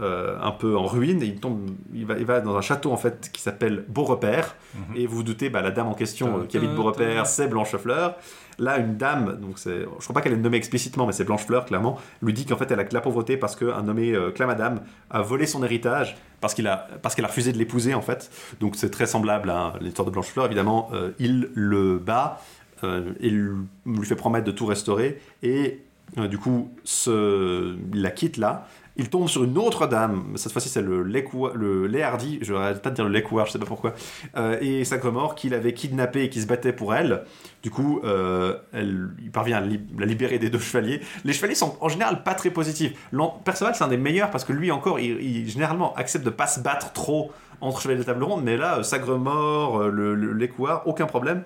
euh, un peu en ruine. Et il, tombe, il, va, il va dans un château, en fait, qui s'appelle Beaurepaire. Mhm. Et vous vous doutez, bah, la dame en question euh, qui habite Beaurepaire, ta- c'est Blanchefleur. Là, une dame, donc c'est, je crois pas qu'elle est nommée explicitement, mais c'est Blanchefleur, clairement, lui dit qu'en fait, elle a que la pauvreté parce qu'un nommé euh, Clamadame a volé son héritage parce qu'il a, parce qu'elle a refusé de l'épouser, en fait. Donc c'est très semblable à l'histoire de Blanchefleur, évidemment. euh, il le bat euh, et lui lui fait promettre de tout restaurer. Et euh, du coup, ce, il la quitte là. Il tombe sur une autre dame, cette fois-ci c'est le, le Léhardi, je n'arrête pas de dire le Lécoua, je sais pas pourquoi, euh, et Sacremort qu'il avait kidnappé et qui se battait pour elle. Du coup, euh, elle, il parvient à li- la libérer des deux chevaliers. Les chevaliers sont en général pas très positifs. Perceval c'est un des meilleurs parce que lui encore, il, il généralement accepte de pas se battre trop entre chevaliers de table ronde, mais là, euh, Sagremort, euh, le, aucun problème.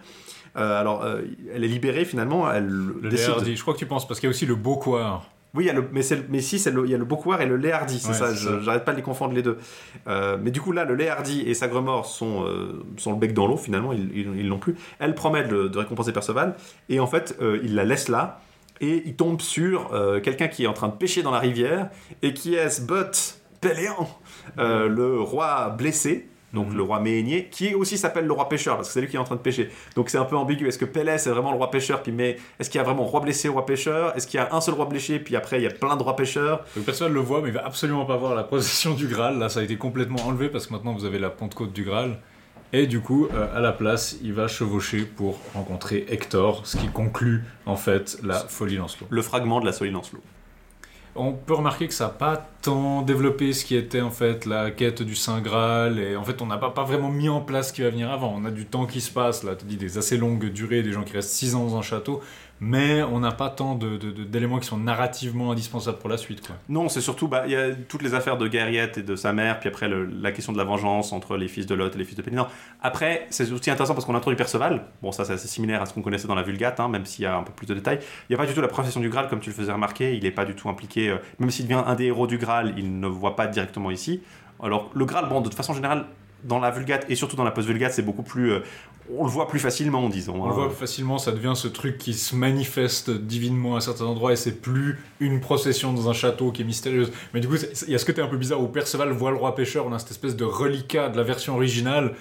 Euh, alors, euh, elle est libérée finalement, elle Le décide... Je crois que tu penses, parce qu'il y a aussi le Beaucoir. Oui, il y a le, mais, c'est le- mais si, c'est le- il y a le Beaucoir et le Léhardi, c'est Ouais, ça, j'arrête pas de les confondre les deux. Euh, mais du coup, là, le Léhardi et Sagremort sont, euh, sont le bec dans l'eau, finalement, ils l'ont plus. Elle promet de, de récompenser Perceval, et en fait, euh, il la laisse là, et il tombe sur quelqu'un qui est en train de pêcher dans la rivière, et qui est But Péléan, le roi blessé. Donc Mhm. le roi Méhénier, qui aussi s'appelle le roi pêcheur, parce que c'est lui qui est en train de pêcher. Donc c'est un peu ambigu. Est-ce que Pélès c'est vraiment le roi pêcheur, puis mais est-ce qu'il y a vraiment roi blessé, roi pêcheur? Est-ce qu'il y a un seul roi blessé, puis après il y a plein de rois pêcheurs? Donc Perceval le voit, mais il va absolument pas voir la possession du Graal. Là, ça a été complètement enlevé parce que maintenant vous avez la Pentecôte du Graal. Et du coup, euh, à la place, il va chevaucher pour rencontrer Hector, ce qui conclut en fait la folie Lancelot. Le fragment de la Solie Lancelot. On peut remarquer que ça n'a pas tant développé ce qui était en fait la quête du Saint Graal et en fait on n'a pas, pas vraiment mis en place ce qui va venir avant. On a du temps qui se passe, là tu dis des assez longues durées, des gens qui restent 6 ans dans un château, mais on n'a pas tant d'éléments qui sont narrativement indispensables pour la suite. Non, c'est surtout, bah, il y a toutes les affaires de Guerriette et de sa mère, puis après la question de la vengeance entre les fils de Lot et les fils de Pénidan. Après, c'est aussi intéressant parce qu'on introduit Perceval. Bon, ça, c'est assez similaire à ce qu'on connaissait dans la Vulgate, hein, même s'il y a un peu plus de détails. Il n'y a pas du tout la procession du Graal, comme tu le faisais remarquer. Il n'est pas du tout impliqué. euh, même s'il devient un des héros du Graal, il ne voit pas directement ici. Alors, le Graal, bon, de façon générale, dans la Vulgate et surtout dans la post-Vulgate, c'est beaucoup plus. euh, on le voit plus facilement, disons. On le hein. voit facilement, ça devient ce truc qui se manifeste divinement à certains endroits et c'est plus une procession dans un château qui est mystérieuse. Mais du coup, il y a ce côté un peu bizarre où Perceval voit le roi pêcheur, on a cette espèce de reliquat de la version originale.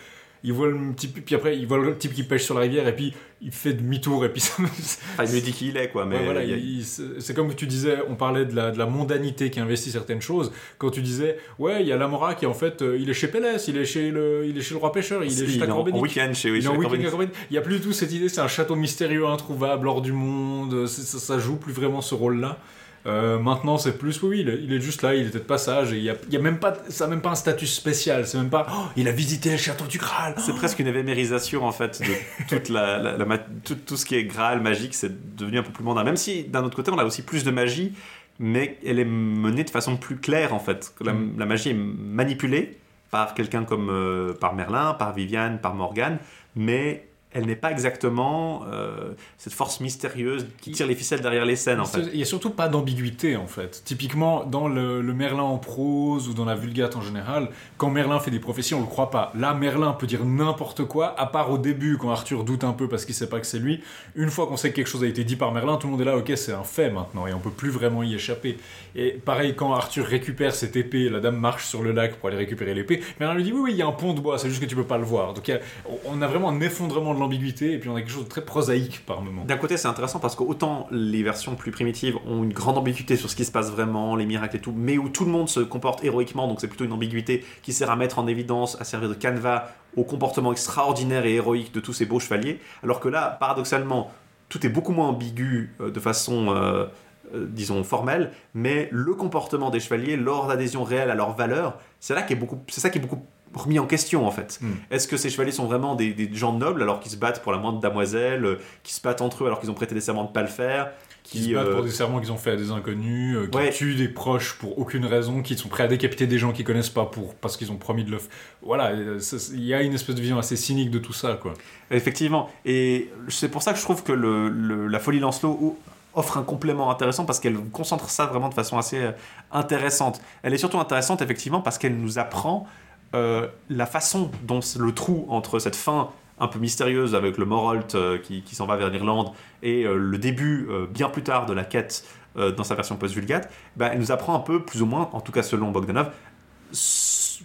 Il voit le type, puis après il voit le type qui pêche sur la rivière et puis il fait demi-tour et puis ça. Enfin, il lui dit qui il est, quoi. Mais Ouais, voilà, y c'est comme tu disais, on parlait de la, de la mondanité qui investit certaines choses. Quand tu disais, ouais, il y a l'Amora qui en fait, euh, il est chez Pélès, il est chez le, il est chez le roi pêcheur, il est il chez est en, week-end chez, oui, Il est chez en. Il n'y a plus du tout cette idée, c'est un château mystérieux, introuvable, hors du monde, ça, ça joue plus vraiment ce rôle-là. Euh, maintenant, c'est plus, oui, oui, il est, il est juste là, il était de passage, et il y a, il y a même pas, ça a même pas un statut spécial, c'est même pas, oh, il a visité le château du Graal. C'est presque une évémérisation en fait de toute la, la- la ma- tout, tout ce qui est Graal magique, c'est devenu un peu plus mondain. Même si d'un autre côté on a aussi plus de magie mais elle est menée de façon plus claire en fait. La, Mm. la magie est manipulée par quelqu'un comme euh, par Merlin, par Viviane, par Morgane, mais elle n'est pas exactement euh, cette force mystérieuse qui tire les ficelles derrière les scènes en fait. Il n'y a surtout pas d'ambiguïté en fait. Typiquement, dans le, le Merlin en prose ou dans la Vulgate en général, quand Merlin fait des prophéties, on le croit pas. Là, Merlin peut dire n'importe quoi, à part au début quand Arthur doute un peu parce qu'il sait pas que c'est lui. Une fois qu'on sait que quelque chose a été dit par Merlin, tout le monde est là, ok, c'est un fait maintenant et on peut plus vraiment y échapper. Et pareil, quand Arthur récupère cette épée, la dame marche sur le lac pour aller récupérer l'épée. Merlin lui dit oui, oui, il y a un pont de bois, c'est juste que tu peux pas le voir. Donc a- on a vraiment un effondrement de l'ambiguïté et puis on a quelque chose de très prosaïque par moment. D'un côté, c'est intéressant parce que autant les versions plus primitives ont une grande ambiguïté sur ce qui se passe vraiment, les miracles et tout, mais où tout le monde se comporte héroïquement, donc c'est plutôt une ambiguïté qui sert à mettre en évidence, à servir de canevas au comportement extraordinaire et héroïque de tous ces beaux chevaliers. Alors que là, paradoxalement, tout est beaucoup moins ambigu euh, de façon, euh, euh, disons, formelle, mais le comportement des chevaliers, leur adhésion réelle à leur valeur, c'est là qui est beaucoup, c'est ça qui est beaucoup remis en question en fait. Mm. Est-ce que ces chevaliers sont vraiment des, des gens nobles alors qu'ils se battent pour la moindre damoiselle, euh, qui se battent entre eux alors qu'ils ont prêté des serments de pas le faire, qui se battent euh, pour des serments qu'ils ont fait à des inconnus, euh, qui Ouais. tuent des proches pour aucune raison, qui sont prêts à décapiter des gens qu'ils connaissent pas pour parce qu'ils ont promis de le. Voilà, euh, il y a une espèce de vision assez cynique de tout ça, quoi. Effectivement. Et c'est pour ça que je trouve que le, le- la folie Lancelot offre un complément intéressant parce qu'elle concentre ça vraiment de façon assez euh, intéressante. Elle est surtout intéressante effectivement parce qu'elle nous apprend euh, la façon dont le trou entre cette fin un peu mystérieuse avec le Morolt euh, qui, s'en va vers l'Irlande et euh, le début bien plus tard de la quête dans sa version post-vulgate, bah, elle nous apprend un peu plus ou moins, en tout cas selon Bogdanov,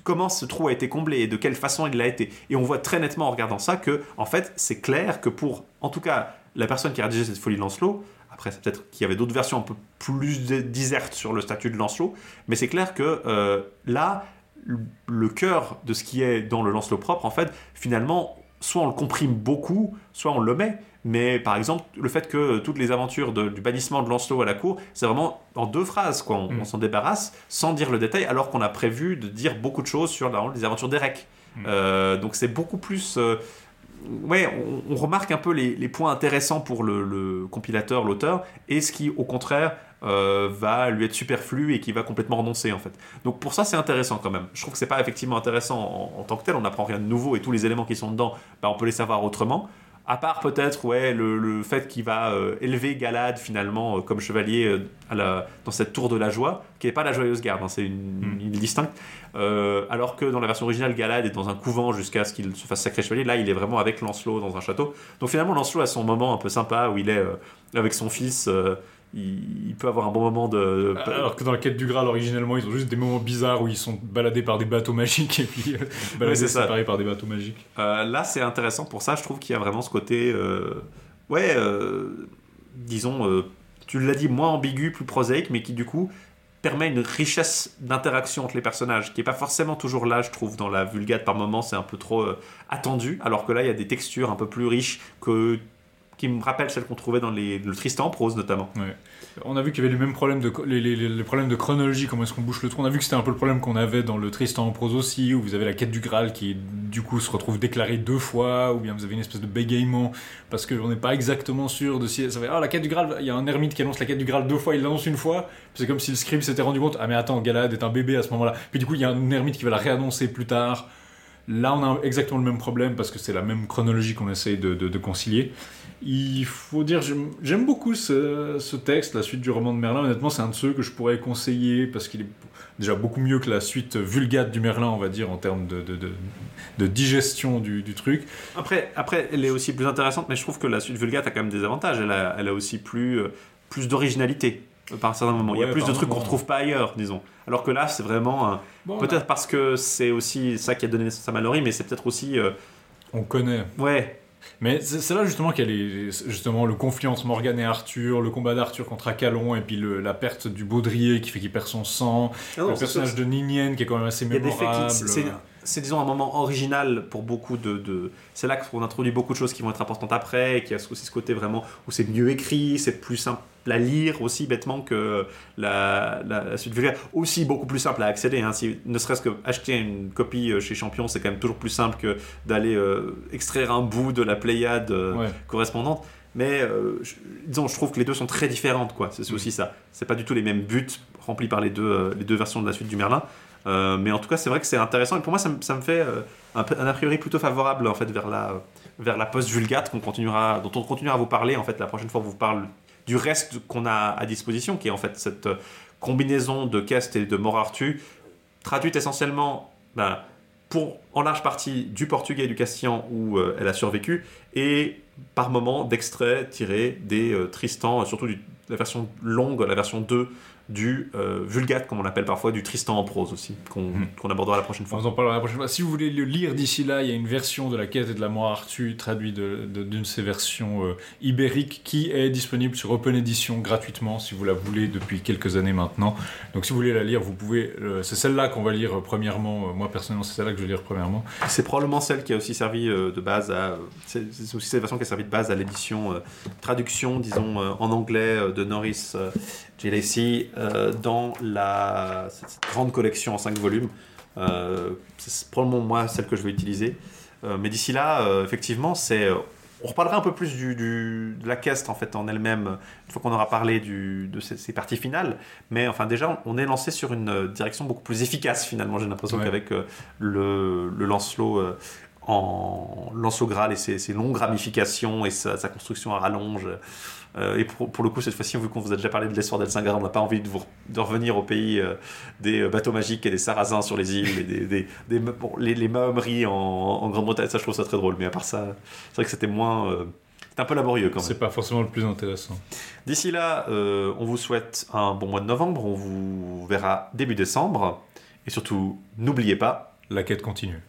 comment ce trou a été comblé et de quelle façon il l'a été. Et on voit très nettement en regardant ça que, en fait, c'est clair que pour, en tout cas, la personne qui a rédigé cette folie Lancelot, après, c'est peut-être qu'il y avait d'autres versions un peu plus dé- disertes sur le statut de Lancelot, mais c'est clair que là, le- cœur de ce qui est dans le Lancelot propre, en fait, finalement, soit on le comprime beaucoup, soit on le met. Mais par exemple, le fait que toutes les aventures de- du bannissement de Lancelot à la cour, c'est vraiment en deux phrases, quoi. On, Mm. on s'en débarrasse sans dire le détail, alors qu'on a prévu de dire beaucoup de choses sur les aventures d'Erec. Mm. Euh, donc c'est beaucoup plus. euh, ouais, on, on remarque un peu les, les points intéressants pour le, le compilateur, l'auteur, et ce qui, au contraire, euh, va lui être superflu et qui va complètement renoncer en fait. Donc pour ça c'est intéressant quand même. Je trouve que c'est pas effectivement intéressant en, en tant que tel, on n'apprend rien de nouveau et tous les éléments qui sont dedans, bah, on peut les savoir autrement. À part peut-être ouais, le, le fait qu'il va euh, élever Galad finalement euh, comme chevalier euh, à la- dans cette tour de la joie, qui n'est pas la joyeuse garde, hein, c'est une, Mm. île distincte. Euh, alors que dans la version originale, Galad est dans un couvent jusqu'à ce qu'il se fasse sacré chevalier. Là, il est vraiment avec Lancelot dans un château. Donc finalement, Lancelot a son moment un peu sympa où il est avec son fils. Il, il peut avoir un bon moment de. Alors que dans la quête du Graal, originellement, ils ont juste des moments bizarres où ils sont baladés par des bateaux magiques et puis euh, baladés ça. séparés par des bateaux magiques. Euh, là, c'est intéressant pour ça. Je trouve qu'il y a vraiment ce côté, euh, ouais, euh, disons, tu l'as dit, moins ambigu, plus prosaïque, mais qui du coup permet une richesse d'interaction entre les personnages, qui est pas forcément toujours là, je trouve, dans la Vulgate par moment, c'est un peu trop euh, attendu, alors que là, il y a des textures un peu plus riches que qui me rappellent celles qu'on trouvait dans le Tristan en prose notamment. On a vu qu'il y avait les mêmes problèmes de, chronologie, comment est-ce qu'on bouche le trou. On a vu que c'était un peu le problème qu'on avait dans le Tristan en prose aussi, où vous avez la quête du Graal qui, du coup, se retrouve déclarée deux fois, ou bien vous avez une espèce de bégaiement, parce qu'on n'est pas exactement sûr de si. Ah, la quête du Graal, il y a un ermite qui annonce la quête du Graal deux fois, il l'annonce une fois, c'est comme si le scribe s'était rendu compte, ah, mais attends, Galad est un bébé à ce moment-là. Puis du coup, il y a un ermite qui va la réannoncer plus tard. Là, on a exactement le même problème parce que c'est la même chronologie qu'on essaye de concilier. Il faut dire, j'aime beaucoup ce, ce texte, la suite du roman de Merlin. Honnêtement, c'est un de ceux que je pourrais conseiller parce qu'il est déjà beaucoup mieux que la suite vulgate du Merlin, on va dire, en termes de, de, de- de digestion du, du truc. Après, après, elle est aussi plus intéressante, mais je trouve que la suite Vulgate a quand même des avantages. Elle a, elle a aussi plus, euh, plus d'originalité euh, par un certain moment. Il y a Ouais, plus de trucs qu'on moment. retrouve pas ailleurs, disons. Alors que là, c'est vraiment. Bon, peut-être parce que c'est aussi ça qui a donné naissance à Mallory, mais c'est peut-être aussi. euh, On connaît. ouais. Mais c'est là justement qu'il y a justement le conflit entre Morgane et Arthur, le combat d'Arthur contre Acalon, et puis le- la perte du baudrier qui fait qu'il perd son sang, Ah non, le personnage de Ninienne qui est quand même assez mémorable. C'est, disons, un moment original pour beaucoup de. de- C'est là qu'on introduit beaucoup de choses qui vont être importantes après, et qui a aussi ce côté vraiment où c'est mieux écrit, c'est plus simple à lire aussi bêtement que la, la, la suite vulgaire. Aussi beaucoup plus simple à accéder. Hein. Si, ne serait-ce que acheter une copie euh, chez Champion, c'est quand même toujours plus simple que d'aller euh, extraire un bout de la Pléiade euh, Ouais. correspondante. mais euh, je, disons, je trouve que les deux sont très différentes, quoi. C'est aussi ça. C'est pas du tout les mêmes buts remplis par les deux, les deux versions de la suite du Merlin. Euh, mais en tout cas, c'est vrai que c'est intéressant. Et pour moi, ça, me- ça me fait euh, un, a priori plutôt favorable en fait vers la, vers la post-vulgate qu'on continuera, dont on continuera à vous parler en fait la prochaine fois. On vous parle du reste qu'on a à disposition, qui est en fait cette euh, combinaison de Kest et de Morartu, traduite essentiellement ben, pour en large partie du portugais et du castillan où euh, elle a survécu, et par moments d'extraits tirés des euh, Tristan, surtout du- la version longue, la version 2 du euh, Vulgate, comme on l'appelle parfois, du Tristan en prose aussi, qu'on Mhm. qu'on abordera la prochaine On fois. vous en parlera la prochaine fois. Si vous voulez le lire d'ici là, il y a une version de la quête et de la mort Arthur traduite d'une de ces versions euh, ibériques qui est disponible sur Open Edition gratuitement si vous la voulez depuis quelques années maintenant. Donc si vous voulez la lire, vous pouvez. euh, c'est celle-là qu'on va lire euh, premièrement. Moi personnellement, c'est celle-là que je vais lire premièrement. C'est probablement celle qui a aussi servi de base à. C'est aussi cette version qui a servi de base à l'édition, traduction, disons, en anglais de Norris euh, dans la cette- grande collection en 5 volumes. Euh, c'est probablement moi celle que je vais utiliser. Euh, mais d'ici là, euh, effectivement, c'est. euh, on reparlera un peu plus du, du- de la caste en fait en elle-même une fois qu'on aura parlé du, de ces, ces parties finales. Mais enfin déjà, on est lancé sur une euh, direction beaucoup plus efficace finalement. J'ai l'impression Ouais. qu'avec euh, le, le Lancelot euh, en Lancelot Graal et ses, ses longues ramifications et sa, sa construction à rallonge. euh, et pour, pour le coup, cette fois-ci, vu qu'on vous a déjà parlé de l'histoire d'Elsingar, on n'a pas envie de, vous, de revenir au pays euh, des euh, bateaux magiques et des sarrasins sur les îles et des, des, des- bon, les, les Mahomeries en, en Grande-Bretagne. Ça, je trouve ça très drôle. Mais à part ça, c'est vrai que c'était moins. euh, un peu laborieux quand même. C'est pas forcément le plus intéressant. D'ici là, euh, on vous souhaite un bon mois de novembre. On vous verra début décembre. Et surtout, n'oubliez pas, La quête continue.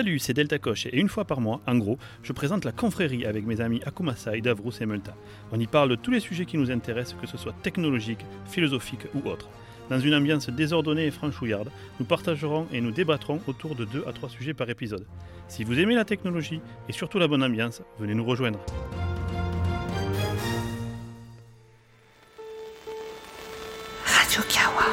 Salut, c'est Delta Coche et une fois par mois, en gros, je présente la confrérie avec mes amis Akumasa et Davrous et Multa. On y parle de tous les sujets qui nous intéressent, que ce soit technologique, philosophique ou autre. Dans une ambiance désordonnée et franchouillarde, nous partagerons et nous débattrons autour de 2 à 3 sujets par épisode. Si vous aimez la technologie et surtout la bonne ambiance, venez nous rejoindre. Radio Kawa.